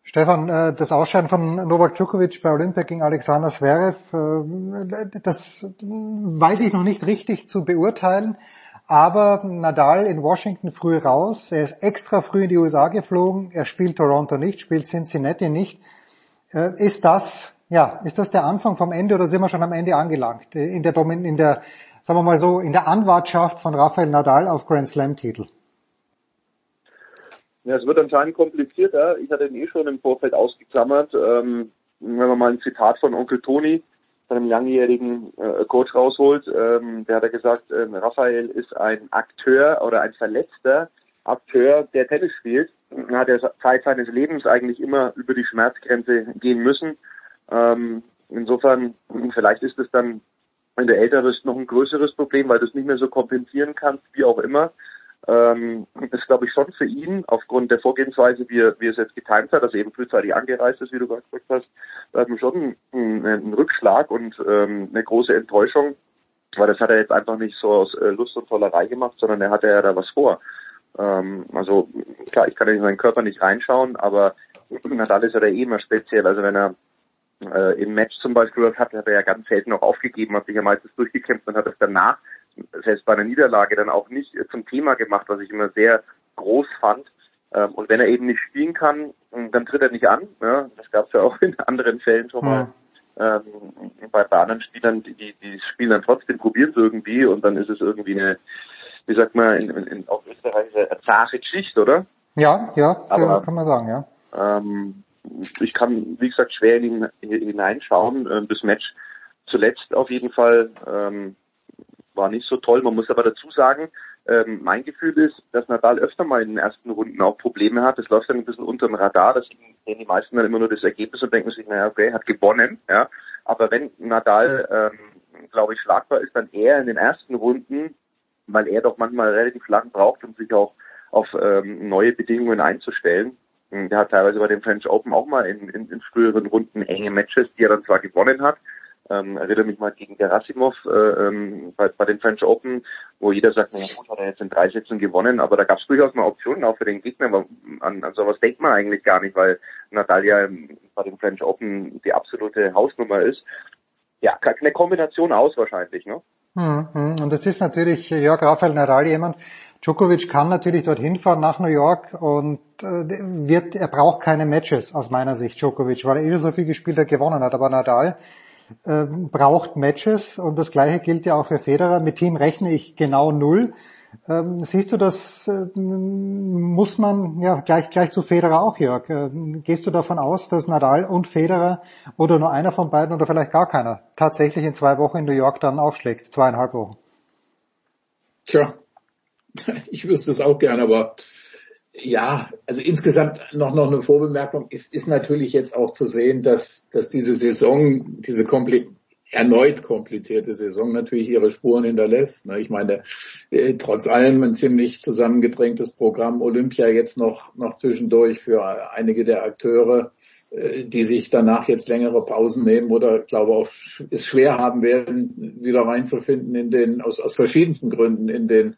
Stefan, äh, das Ausscheiden von Novak Djokovic bei Olympia gegen Alexander Zverev, äh, das weiß ich noch nicht richtig zu beurteilen. Aber Nadal in Washington früh raus, er ist extra früh in die USA geflogen, er spielt Toronto nicht, spielt Cincinnati nicht. Äh, ist das, ja, ist das der Anfang vom Ende oder sind wir schon am Ende angelangt? In der, in der, sagen wir mal so, in der Anwartschaft von Rafael Nadal auf Grand Slam Titel? Ja, es wird anscheinend komplizierter. Ich hatte ihn eh schon im Vorfeld ausgeklammert. Ähm, wenn man mal ein Zitat von Onkel Toni, seinem langjährigen äh, Coach rausholt, ähm, der hat ja gesagt, äh, Raphael ist ein Akteur oder ein verletzter Akteur, der Tennis spielt. Er hat ja Zeit seines Lebens eigentlich immer über die Schmerzgrenze gehen müssen. Ähm, insofern, vielleicht ist es dann, wenn du älter bist, noch ein größeres Problem, weil du es nicht mehr so kompensieren kannst, wie auch immer ähm, ist, glaube ich, schon für ihn aufgrund der Vorgehensweise, wie er, wie es jetzt getimt hat, dass er eben frühzeitig angereist ist, wie du gerade gesagt hast, ähm, schon ein, ein, Rückschlag und ähm, eine große Enttäuschung, weil das hat er jetzt einfach nicht so aus äh, Lust und Tollerei gemacht, sondern er hatte ja da was vor. Ähm, also klar, ich kann in seinen Körper nicht reinschauen, aber Nadal ist ja eh immer speziell. Also wenn er äh, im Match zum Beispiel hat, hat er ja ganz selten noch aufgegeben, hat sich ja meistens durchgekämpft und hat es danach selbst bei einer Niederlage dann auch nicht zum Thema gemacht, was ich immer sehr groß fand. Ähm, und wenn er eben nicht spielen kann, dann tritt er nicht an. Das gab es ja auch in anderen Fällen schon mal. Ähm, bei, bei anderen Spielern, die, die spielen dann trotzdem, probieren es irgendwie und dann ist es irgendwie eine, wie sagt man, in, in, auf Österreich eine zahre Geschichte, oder? Ja, ja, Aber, kann man sagen, ja. Ähm, ich kann, wie gesagt, schwer in ihn hineinschauen. Ähm, das Match zuletzt auf jeden Fall ähm, war nicht so toll. Man muss aber dazu sagen, ähm, mein Gefühl ist, dass Nadal öfter mal in den ersten Runden auch Probleme hat. Das läuft dann ein bisschen unter dem Radar. Das sehen die meisten dann immer nur das Ergebnis und denken sich, naja, okay, hat gewonnen. Ja. Aber wenn Nadal, ähm, glaube ich, schlagbar ist, dann eher in den ersten Runden, weil er doch manchmal relativ lang braucht, um sich auch auf ähm, neue Bedingungen einzustellen. Der hat teilweise bei den French Open auch mal in, in, in früheren Runden enge Matches, die er dann zwar gewonnen hat, ähm, erinnere mich mal gegen Gerasimov äh, ähm, bei, bei den French Open, wo jeder sagt, naja gut, hat er jetzt in drei Sätzen gewonnen, aber da gab es durchaus mal Optionen auch für den Gegner, aber an, an sowas denkt man eigentlich gar nicht, weil Nadal ja bei den French Open die absolute Hausnummer ist. Ja, eine Kombination aus wahrscheinlich, ne? Mhm. Und jetzt ist natürlich Jörg Rafael Nadal jemand, Djokovic kann natürlich dorthin fahren nach New York und äh, wird, er braucht keine Matches aus meiner Sicht, Djokovic, weil er eh so viel gespielt hat, gewonnen hat. Aber Nadal äh, braucht Matches und das gleiche gilt ja auch für Federer. Mit Team rechne ich genau null. Ähm, siehst du das, äh, muss man, ja, gleich, gleich zu Federer auch, Jörg. Äh, gehst du davon aus, dass Nadal und Federer oder nur einer von beiden oder vielleicht gar keiner tatsächlich in zwei Wochen in New York dann aufschlägt? Zweieinhalb Wochen. Tja, ich wüsste es auch gern, aber ja, also insgesamt noch noch eine Vorbemerkung ist, ist natürlich jetzt auch zu sehen, dass dass diese Saison, diese kompli erneut komplizierte Saison natürlich ihre Spuren hinterlässt. Ne? Ich meine, äh, trotz allem ein ziemlich zusammengedrängtes Programm Olympia jetzt noch noch zwischendurch für einige der Akteure, äh, die sich danach jetzt längere Pausen nehmen oder glaube auch es schwer haben werden, wieder reinzufinden in den aus aus verschiedensten Gründen in den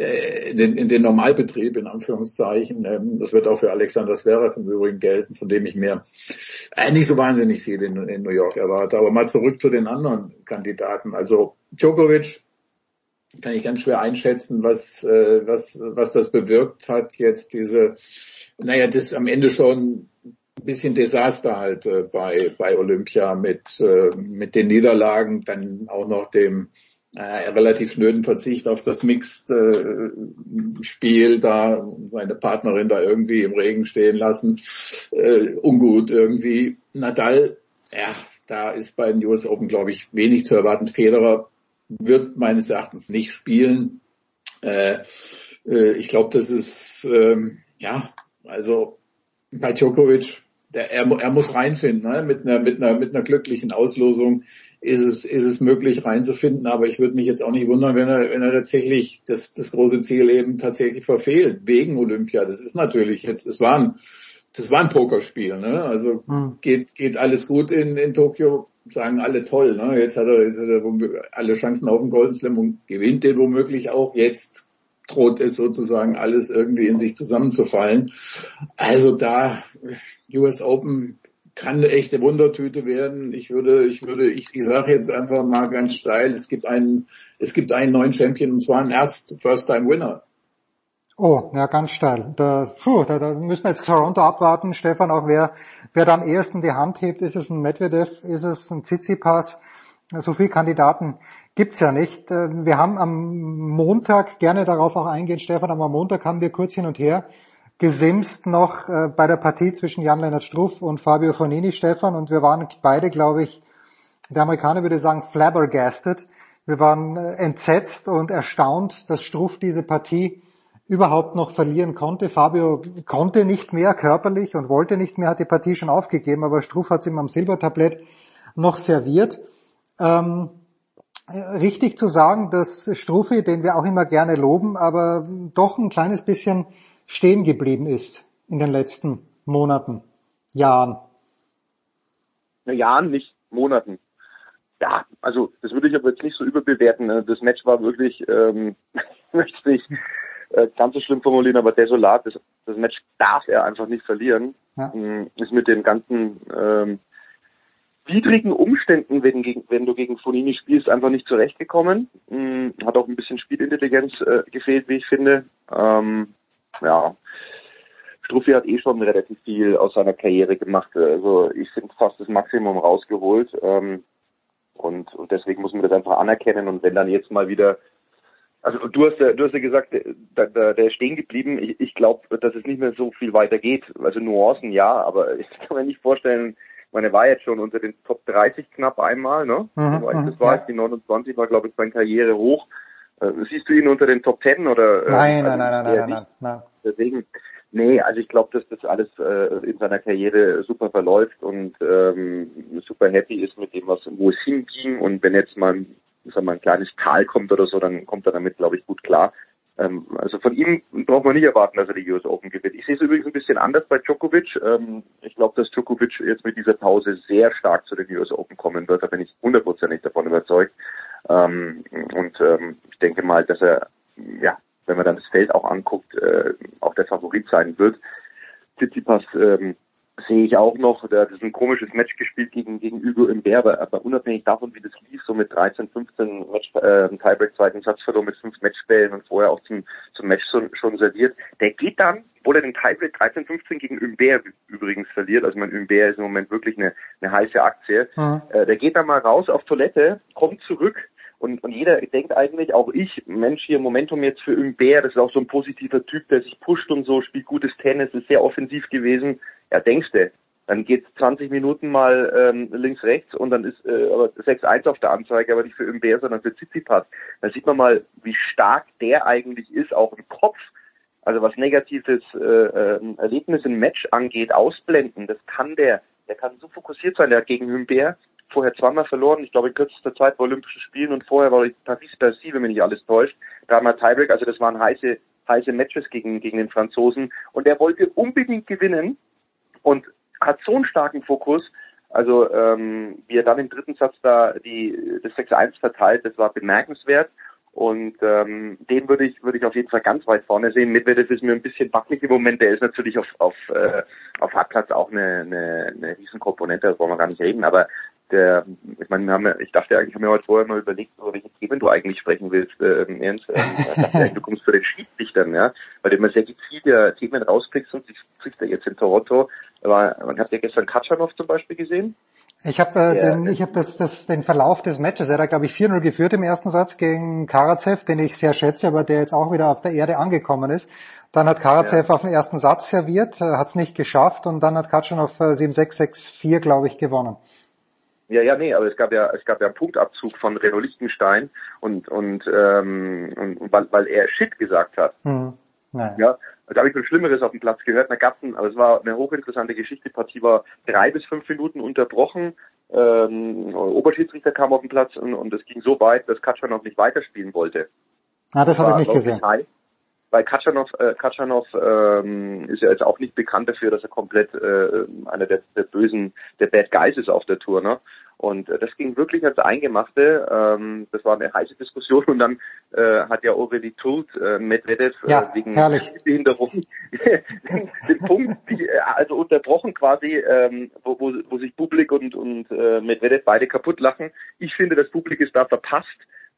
in den, in den Normalbetrieb, in Anführungszeichen. Ähm, das wird auch für Alexander Zverev im Übrigen gelten, von dem ich mir äh, nicht so wahnsinnig viel in, in New York erwarte. Aber mal zurück zu den anderen Kandidaten. Also Djokovic kann ich ganz schwer einschätzen, was, äh, was, was das bewirkt hat, jetzt diese, naja, das am Ende schon ein bisschen Desaster halt äh, bei, bei Olympia mit, äh, mit den Niederlagen, dann auch noch dem äh, relativ schnöden Verzicht auf das Mixed-Spiel, äh, da seine Partnerin da irgendwie im Regen stehen lassen, äh, ungut irgendwie. Nadal, ja, da ist bei den US Open, glaube ich, wenig zu erwarten. Federer wird meines Erachtens nicht spielen. Äh, äh, ich glaube, das ist, ähm, ja, also bei Djokovic, der, er, er muss reinfinden, ne? mit einer mit einer mit einer glücklichen Auslosung ist es, ist es möglich reinzufinden. Aber ich würde mich jetzt auch nicht wundern, wenn er, wenn er tatsächlich das, das große Ziel eben tatsächlich verfehlt, wegen Olympia. Das ist natürlich jetzt, es war ein, das war ein Pokerspiel, ne? Also hm. geht, geht alles gut in, in Tokio, sagen alle toll, ne? Jetzt hat er, jetzt hat er alle Chancen auf den Golden Slam und gewinnt den womöglich auch. Jetzt droht es sozusagen alles irgendwie in sich zusammenzufallen. Also da US Open kann eine echte Wundertüte werden. Ich würde, ich würde, ich, ich sage jetzt einfach mal ganz steil, es gibt einen, es gibt einen neuen Champion und zwar einen erst First-Time-Winner. Oh, ja, ganz steil. Da, puh, da, da müssen wir jetzt Toronto abwarten, Stefan, auch wer, wer da am ehesten die Hand hebt, ist es ein Medvedev, ist es ein Tsitsipas, so viele Kandidaten gibt's ja nicht. Äh, wir haben am Montag, gerne darauf auch eingehen, Stefan, aber am Montag haben wir kurz hin und her gesimst noch äh, bei der Partie zwischen Jan-Lennart Struff und Fabio Fonini, Stefan, und wir waren beide, glaube ich, der Amerikaner würde sagen flabbergasted. Wir waren äh, entsetzt und erstaunt, dass Struff diese Partie überhaupt noch verlieren konnte. Fabio konnte nicht mehr körperlich und wollte nicht mehr, hat die Partie schon aufgegeben, aber Struff hat es ihm am Silbertablett noch serviert. Ähm, richtig zu sagen, dass Struffi, den wir auch immer gerne loben, aber doch ein kleines bisschen stehen geblieben ist in den letzten Monaten, Jahren? Na, Jahren, nicht Monaten. Ja, also das würde ich aber jetzt nicht so überbewerten. Ne? Das Match war wirklich, ähm, möchte nicht äh, ganz so schlimm formulieren, aber desolat. Das, das Match darf er einfach nicht verlieren. Ja. Ähm, ist mit den ganzen ähm, widrigen Umständen, wenn, wenn du gegen Fonini spielst, einfach nicht zurechtgekommen. Ähm, hat auch ein bisschen Spielintelligenz äh, gefehlt, wie ich finde. Ähm, ja, Struffi hat eh schon relativ viel aus seiner Karriere gemacht. Also ich finde fast das Maximum rausgeholt. Ähm, und, und deswegen muss man das einfach anerkennen. Und wenn dann jetzt mal wieder, also du hast ja, du hast ja gesagt, der, der, der ist stehen geblieben. Ich, ich glaube, dass es nicht mehr so viel weiter geht. Also Nuancen ja, aber ich kann mir nicht vorstellen, meine war jetzt schon unter den Top 30 knapp einmal, ne? Mhm, das war ja. die 29 war glaube ich seine Karriere hoch. Äh, siehst du ihn unter den Top Ten oder? Äh, nein, also nein, nein, nein, nein, nein, nein. Deswegen, nee, also ich glaube, dass das alles äh, in seiner Karriere super verläuft und ähm, super happy ist mit dem, was wo es hinging und wenn jetzt mal, sag mal ein kleines Tal kommt oder so, dann kommt er damit, glaube ich, gut klar. Ähm, also von ihm braucht man nicht erwarten, dass er die US Open gewinnt. Ich sehe es übrigens ein bisschen anders bei Djokovic. Ähm, ich glaube, dass Djokovic jetzt mit dieser Pause sehr stark zu den US Open kommen wird. Da bin ich hundertprozentig davon überzeugt. Ähm, und ähm, ich denke mal, dass er, ja, wenn man dann das Feld auch anguckt, äh, auch der Favorit sein wird. Tsitsipas ähm, sehe ich auch noch, der hat ein komisches Match gespielt gegen, gegen Hugo im Berber, aber unabhängig davon, wie das lief, so mit 13, 15 Match, äh, Tiebreak zweiten Satz verloren mit fünf Matchbällen und vorher auch zum, zum Match so, schon serviert. Der geht dann, obwohl er den Tiebreak 13, 15 gegen Umber übrigens verliert, also mein Umber ist im Moment wirklich eine, eine heiße Aktie, Mhm. äh, der geht dann mal raus auf Toilette, kommt zurück und, und jeder denkt eigentlich, auch ich, Mensch, hier Momentum jetzt für Umber, das ist auch so ein positiver Typ, der sich pusht und so, spielt gutes Tennis, ist sehr offensiv gewesen. Ja, denkst du, dann geht's 20 Minuten mal ähm, links, rechts und dann ist äh, aber 6-1 auf der Anzeige, aber nicht für Umber, sondern für Tsitsipas. Da sieht man mal, wie stark der eigentlich ist, auch im Kopf. Also was negatives äh, äh, Erlebnis im Match angeht, ausblenden, das kann der. Der kann so fokussiert sein, der hat gegen Humbert vorher zweimal verloren, ich glaube in kürzester Zeit bei Olympischen Spielen und vorher war Paris-Bercy, wenn mich nicht alles täuscht, dreimal Tiebreak, also das waren heiße, heiße Matches gegen, gegen den Franzosen. Und er wollte unbedingt gewinnen und hat so einen starken Fokus, also ähm, wie er dann im dritten Satz da die das 6-1 verteilt, das war bemerkenswert. Und ähm, den würde ich würde ich auf jeden Fall ganz weit vorne sehen. Medvedev ist mir ein bisschen wackelig im Moment. Der ist natürlich auf auf äh, auf Hartplatz auch eine eine, eine Riesenkomponente, da wollen wir gar nicht reden. Aber der, ich meine, wir haben ja, ich dachte eigentlich, ich habe mir heute vorher mal überlegt, über welche Themen du eigentlich sprechen willst, äh, im Ernst. Ich dachte eigentlich, du kommst für den Schiedsrichtern, ja, weil du immer sehr gezielt ja Themen rauspickst und die kriegst du jetzt in Toronto. Aber man hat ja gestern Katschanov zum Beispiel gesehen. Ich habe äh, Ja. den, ich hab das, das, den Verlauf des Matches, er hat glaube ich 4-0 geführt im ersten Satz gegen Karatsev, den ich sehr schätze, aber der jetzt auch wieder auf der Erde angekommen ist. Dann hat Karatsev auf den ersten Satz serviert, hat es nicht geschafft und dann hat Katschanov äh, 7-6, 6-4 glaube ich gewonnen. Ja, ja, nee, aber es gab ja, es gab ja einen Punktabzug von Renato Lichtenstein und und, ähm, und, weil, weil er Shit gesagt hat. Hm. Naja. Ja, da habe ich schon Schlimmeres auf dem Platz gehört. Da gab's ein, aber es war eine hochinteressante Geschichte. Die Partie war drei bis fünf Minuten unterbrochen. Ähm, Oberschiedsrichter kam auf den Platz und, und es ging so weit, dass Katschanov nicht weiterspielen wollte. Ah, das habe ich nicht gesehen. heiß. Weil Katschanov, äh, Katschanov ähm, ist ja jetzt auch nicht bekannt dafür, dass er komplett äh, einer der, der bösen, der Bad Guys ist auf der Tour, ne? Und äh, das ging wirklich als Eingemachte. Ähm, das war eine heiße Diskussion und dann äh, hat ja Aurelie Tult äh, Medvedev Ja, äh, wegen. Behinderung den Punkt, die, äh, also unterbrochen quasi, ähm, wo, wo, wo sich Publik und, und äh, Medvedev beide kaputt lachen. Ich finde, das Publik ist da verpasst,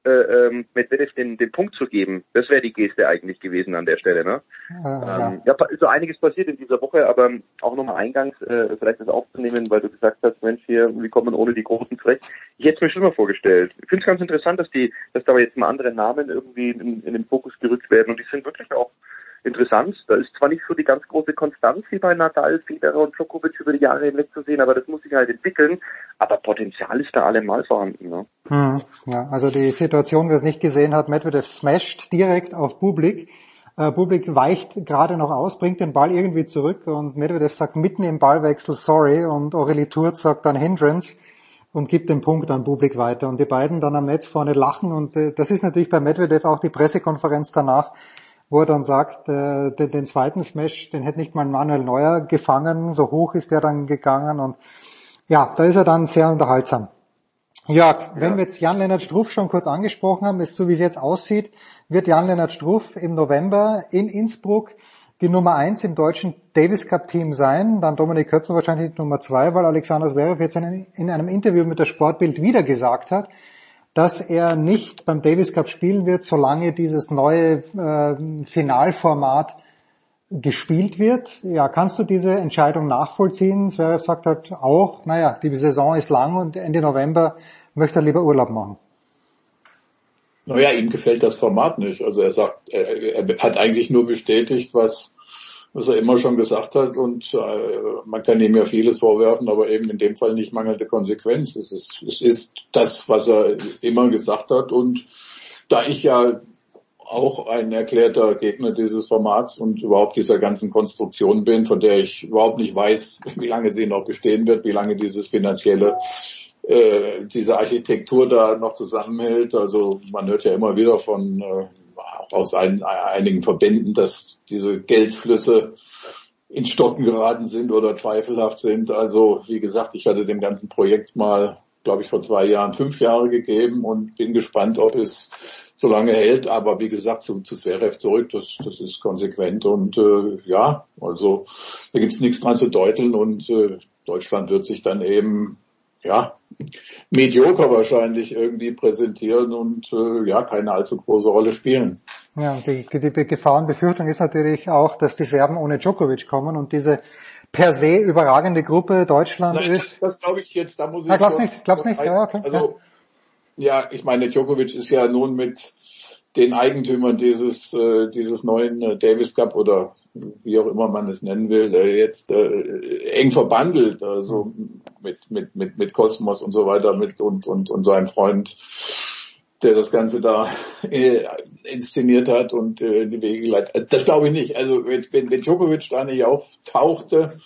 äh, ähm, Medvedev den, den Punkt zu geben. Das wäre die Geste eigentlich gewesen an der Stelle. Ne? Äh, ja. Ähm, ja, ist so einiges passiert in dieser Woche, aber auch nochmal eingangs äh, vielleicht das aufzunehmen, weil du gesagt hast, Mensch, hier, wir kommen ohne die Großen zurecht. Ich hätte es mir schon mal vorgestellt. Ich finde es ganz interessant, dass die, dass da jetzt mal andere Namen irgendwie in, in den Fokus gerückt werden und die sind wirklich auch interessant. Da ist zwar nicht so die ganz große Konstanz wie bei Nadal, Federer und Djokovic über die Jahre hinweg zu sehen, aber das muss sich halt entwickeln. Aber Potenzial ist da allemal vorhanden. Ne? Hm, ja, also die Situation, wer es nicht gesehen hat, Medvedev smasht direkt auf Bublik. Äh, Bublik weicht gerade noch aus, bringt den Ball irgendwie zurück und Medvedev sagt mitten im Ballwechsel sorry und Aurelie Turz sagt dann Hindrance und gibt den Punkt an Bublik weiter. Und die beiden dann am Netz vorne lachen und äh, das ist natürlich bei Medvedev auch die Pressekonferenz danach, wo er dann sagt, äh, den, den zweiten Smash, den hätte nicht mal Manuel Neuer gefangen, so hoch ist der dann gegangen und ja, da ist er dann sehr unterhaltsam. Jörg, wenn wir jetzt Jan-Lennart Struff schon kurz angesprochen haben, ist so wie es jetzt aussieht, wird Jan-Lennart Struff im November in Innsbruck die Nummer eins im deutschen Davis Cup Team sein, dann Dominik Köpfer wahrscheinlich die Nummer zwei, weil Alexander Zverev jetzt in in einem Interview mit der Sportbild wieder gesagt hat, dass er nicht beim Davis Cup spielen wird, solange dieses neue äh, Finalformat gespielt wird. Ja, kannst du diese Entscheidung nachvollziehen? Zverev sagt halt auch, naja, die Saison ist lang und Ende November möchte er lieber Urlaub machen. Naja, ihm gefällt das Format nicht. Also er sagt, er, er hat eigentlich nur bestätigt, was, was er immer schon gesagt hat und äh, man kann ihm ja vieles vorwerfen, aber eben in dem Fall nicht mangelnde Konsequenz. Es ist, es ist das, was er immer gesagt hat und da ich ja auch ein erklärter Gegner dieses Formats und überhaupt dieser ganzen Konstruktion bin, von der ich überhaupt nicht weiß, wie lange sie noch bestehen wird, wie lange dieses finanzielle äh, diese Architektur da noch zusammenhält. Also man hört ja immer wieder von äh, aus ein, einigen Verbänden, dass diese Geldflüsse in Stocken geraten sind oder zweifelhaft sind. Also wie gesagt, ich hatte dem ganzen Projekt mal, glaube ich, vor zwei Jahren fünf Jahre gegeben und bin gespannt, ob es so lange hält. Aber wie gesagt, zu, zu Zverev zurück, das, das ist konsequent und äh, ja, also da gibt's nichts dran zu deuteln und äh, Deutschland wird sich dann eben ja, medioker wahrscheinlich irgendwie präsentieren und äh, ja, keine allzu große Rolle spielen. Ja, die, die, die Gefahr und Befürchtung ist natürlich auch, dass die Serben ohne Djokovic kommen und diese per se überragende Gruppe Deutschland Nein, ist. Das, das glaube ich jetzt, da muss ich. Ja, glaub's nicht, glaub's nicht, ja, okay. Also, ja, ich meine, Djokovic ist ja nun mit den Eigentümern dieses, äh, dieses neuen äh, Davis Cup oder wie auch immer man es nennen will, äh, jetzt äh, eng verbandelt, also mit, mit, mit, mit Kosmos und so weiter, mit und, und, und seinem Freund, der das Ganze da äh, inszeniert hat und äh, in die Wege geleitet. Das glaube ich nicht. Also wenn, wenn Djokovic da nicht auftauchte,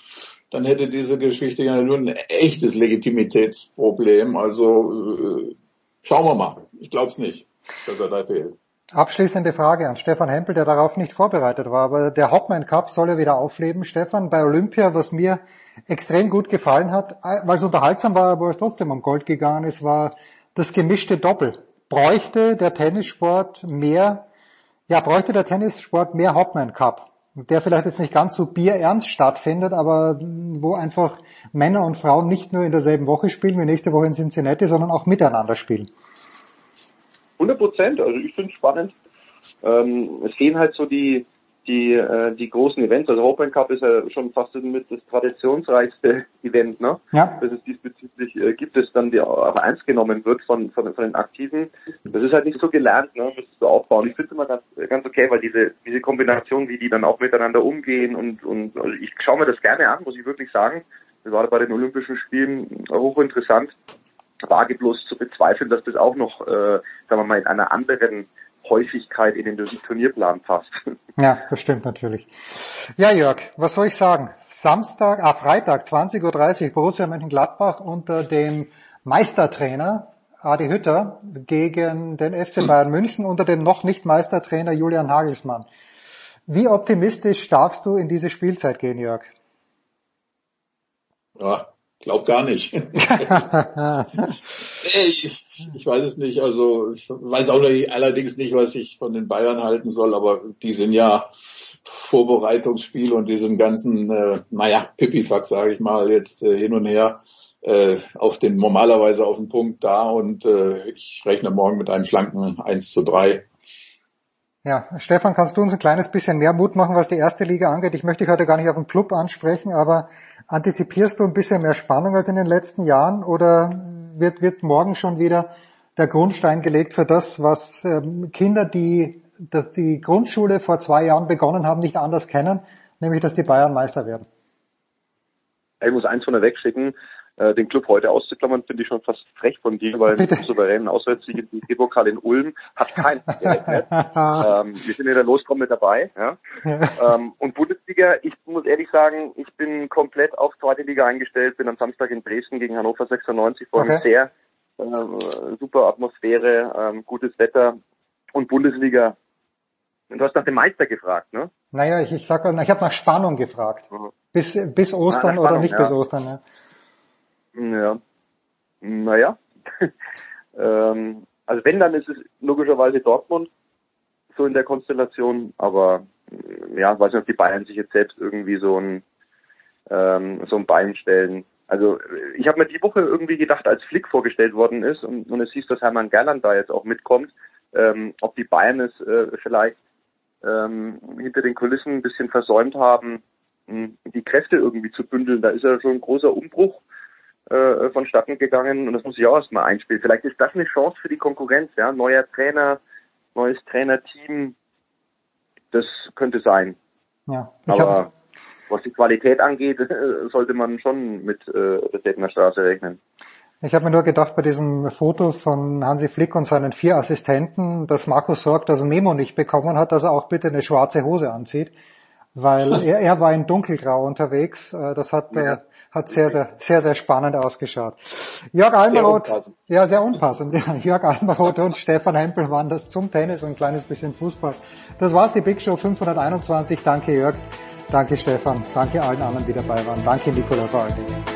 dann hätte diese Geschichte ja nur ein echtes Legitimitätsproblem. Also äh, schauen wir mal. Ich glaube es nicht, dass er da fehlt. Abschließende Frage an Stefan Hempel, der darauf nicht vorbereitet war. Aber der Hopman Cup soll ja wieder aufleben. Stefan, bei Olympia, was mir extrem gut gefallen hat, weil es unterhaltsam war, aber es trotzdem um Gold gegangen ist, war das gemischte Doppel. Bräuchte der Tennissport mehr, ja, bräuchte der Tennissport mehr Hopman Cup, der vielleicht jetzt nicht ganz so bierernst stattfindet, aber wo einfach Männer und Frauen nicht nur in derselben Woche spielen wie nächste Woche in Cincinnati, sondern auch miteinander spielen. 100 Prozent. Also ich finde es spannend. Ähm, es gehen halt so die die äh, die großen Events. Also Open Cup ist ja schon fast mit das traditionsreichste Event, ne? Ja. Das es diesbezüglich äh, gibt es dann, die auch ernst genommen wird von, von von den Aktiven. Das ist halt nicht so gelernt, ne? Müsstest du aufbauen. Ich finde es immer ganz ganz okay, weil diese diese Kombination, wie die dann auch miteinander umgehen und und also ich schaue mir das gerne an, muss ich wirklich sagen. Das war bei den Olympischen Spielen hochinteressant wage bloß zu bezweifeln, dass das auch noch, äh, sagen wir mal, in einer anderen Häufigkeit in den Turnierplan passt. Ja, das stimmt natürlich. Ja, Jörg, was soll ich sagen? Samstag, ah, Freitag, 20.30 Uhr, Borussia Mönchengladbach unter dem Meistertrainer Adi Hütter gegen den FC Bayern München unter dem noch nicht Meistertrainer Julian Hagelsmann. Wie optimistisch darfst du in diese Spielzeit gehen, Jörg? Ja, glaub gar nicht. ich, ich weiß es nicht. Also ich weiß auch nicht, allerdings nicht, was ich von den Bayern halten soll, aber die sind ja Vorbereitungsspiel und diesen ganzen, äh, naja, Pipifax, sage ich mal, jetzt äh, hin und her äh, auf den normalerweise auf den Punkt da und äh, ich rechne morgen mit einem schlanken 1 zu 3. Ja, Stefan, kannst du uns ein kleines bisschen mehr Mut machen, was die erste Liga angeht? Ich möchte dich heute gar nicht auf den Club ansprechen, aber antizipierst du ein bisschen mehr Spannung als in den letzten Jahren oder wird, wird morgen schon wieder der Grundstein gelegt für das, was ähm, Kinder, die dass die Grundschule vor zwei Jahren begonnen haben, nicht anders kennen, nämlich dass die Bayern Meister werden? Ich muss eins von der wegschicken. Äh, den Club heute auszuklammern, finde ich schon fast frech von dir, weil mit dem souveränen Auswärtssieg im DFB-Pokal in Ulm hat keiner gerechnet. ähm, wir sind in der Lostrommel mit dabei. Ja? ähm, und Bundesliga, ich muss ehrlich sagen, ich bin komplett auf zweite Liga eingestellt, bin am Samstag in Dresden gegen Hannover 96 vor okay. sehr äh, super Atmosphäre, ähm, gutes Wetter und Bundesliga. Und du hast nach dem Meister gefragt, ne? Naja, ich, ich sag, ich habe nach Spannung gefragt. Mhm. Bis, bis Ostern Na, Spannung, oder nicht ja. bis Ostern, ja. Ja. Naja. ähm, also wenn, dann ist es logischerweise Dortmund so in der Konstellation, aber ja, weiß nicht, ob die Bayern sich jetzt selbst irgendwie so ein ähm, so ein Bein stellen. Also ich habe mir die Woche irgendwie gedacht, als Flick vorgestellt worden ist und, und es hieß, dass Hermann Gerland da jetzt auch mitkommt, ähm, ob die Bayern es äh, vielleicht ähm, hinter den Kulissen ein bisschen versäumt haben, die Kräfte irgendwie zu bündeln. Da ist ja schon ein großer Umbruch äh, vonstatten gegangen und das muss ich auch erstmal einspielen. Vielleicht ist das eine Chance für die Konkurrenz, ja, neuer Trainer, neues Trainerteam, das könnte sein. Ja, aber was die Qualität angeht, sollte man schon mit äh, der Straße rechnen. Ich habe mir nur gedacht bei diesem Foto von Hansi Flick und seinen vier Assistenten, dass Markus sorgt, dass er Memo nicht bekommen hat, dass er auch bitte eine schwarze Hose anzieht. Weil er, er war in dunkelgrau unterwegs. Äh, Das hat, ja. äh, hat sehr, sehr, sehr, sehr spannend ausgeschaut. Jörg Almeroth, ja, sehr unpassend. Ja, Jörg Almeroth und Stefan Hempel waren das zum Tennis und ein kleines bisschen Fußball. Das war's, die Big Show 521. Danke Jörg, danke Stefan, danke allen anderen, die dabei waren. Danke Nikola allen Dingen.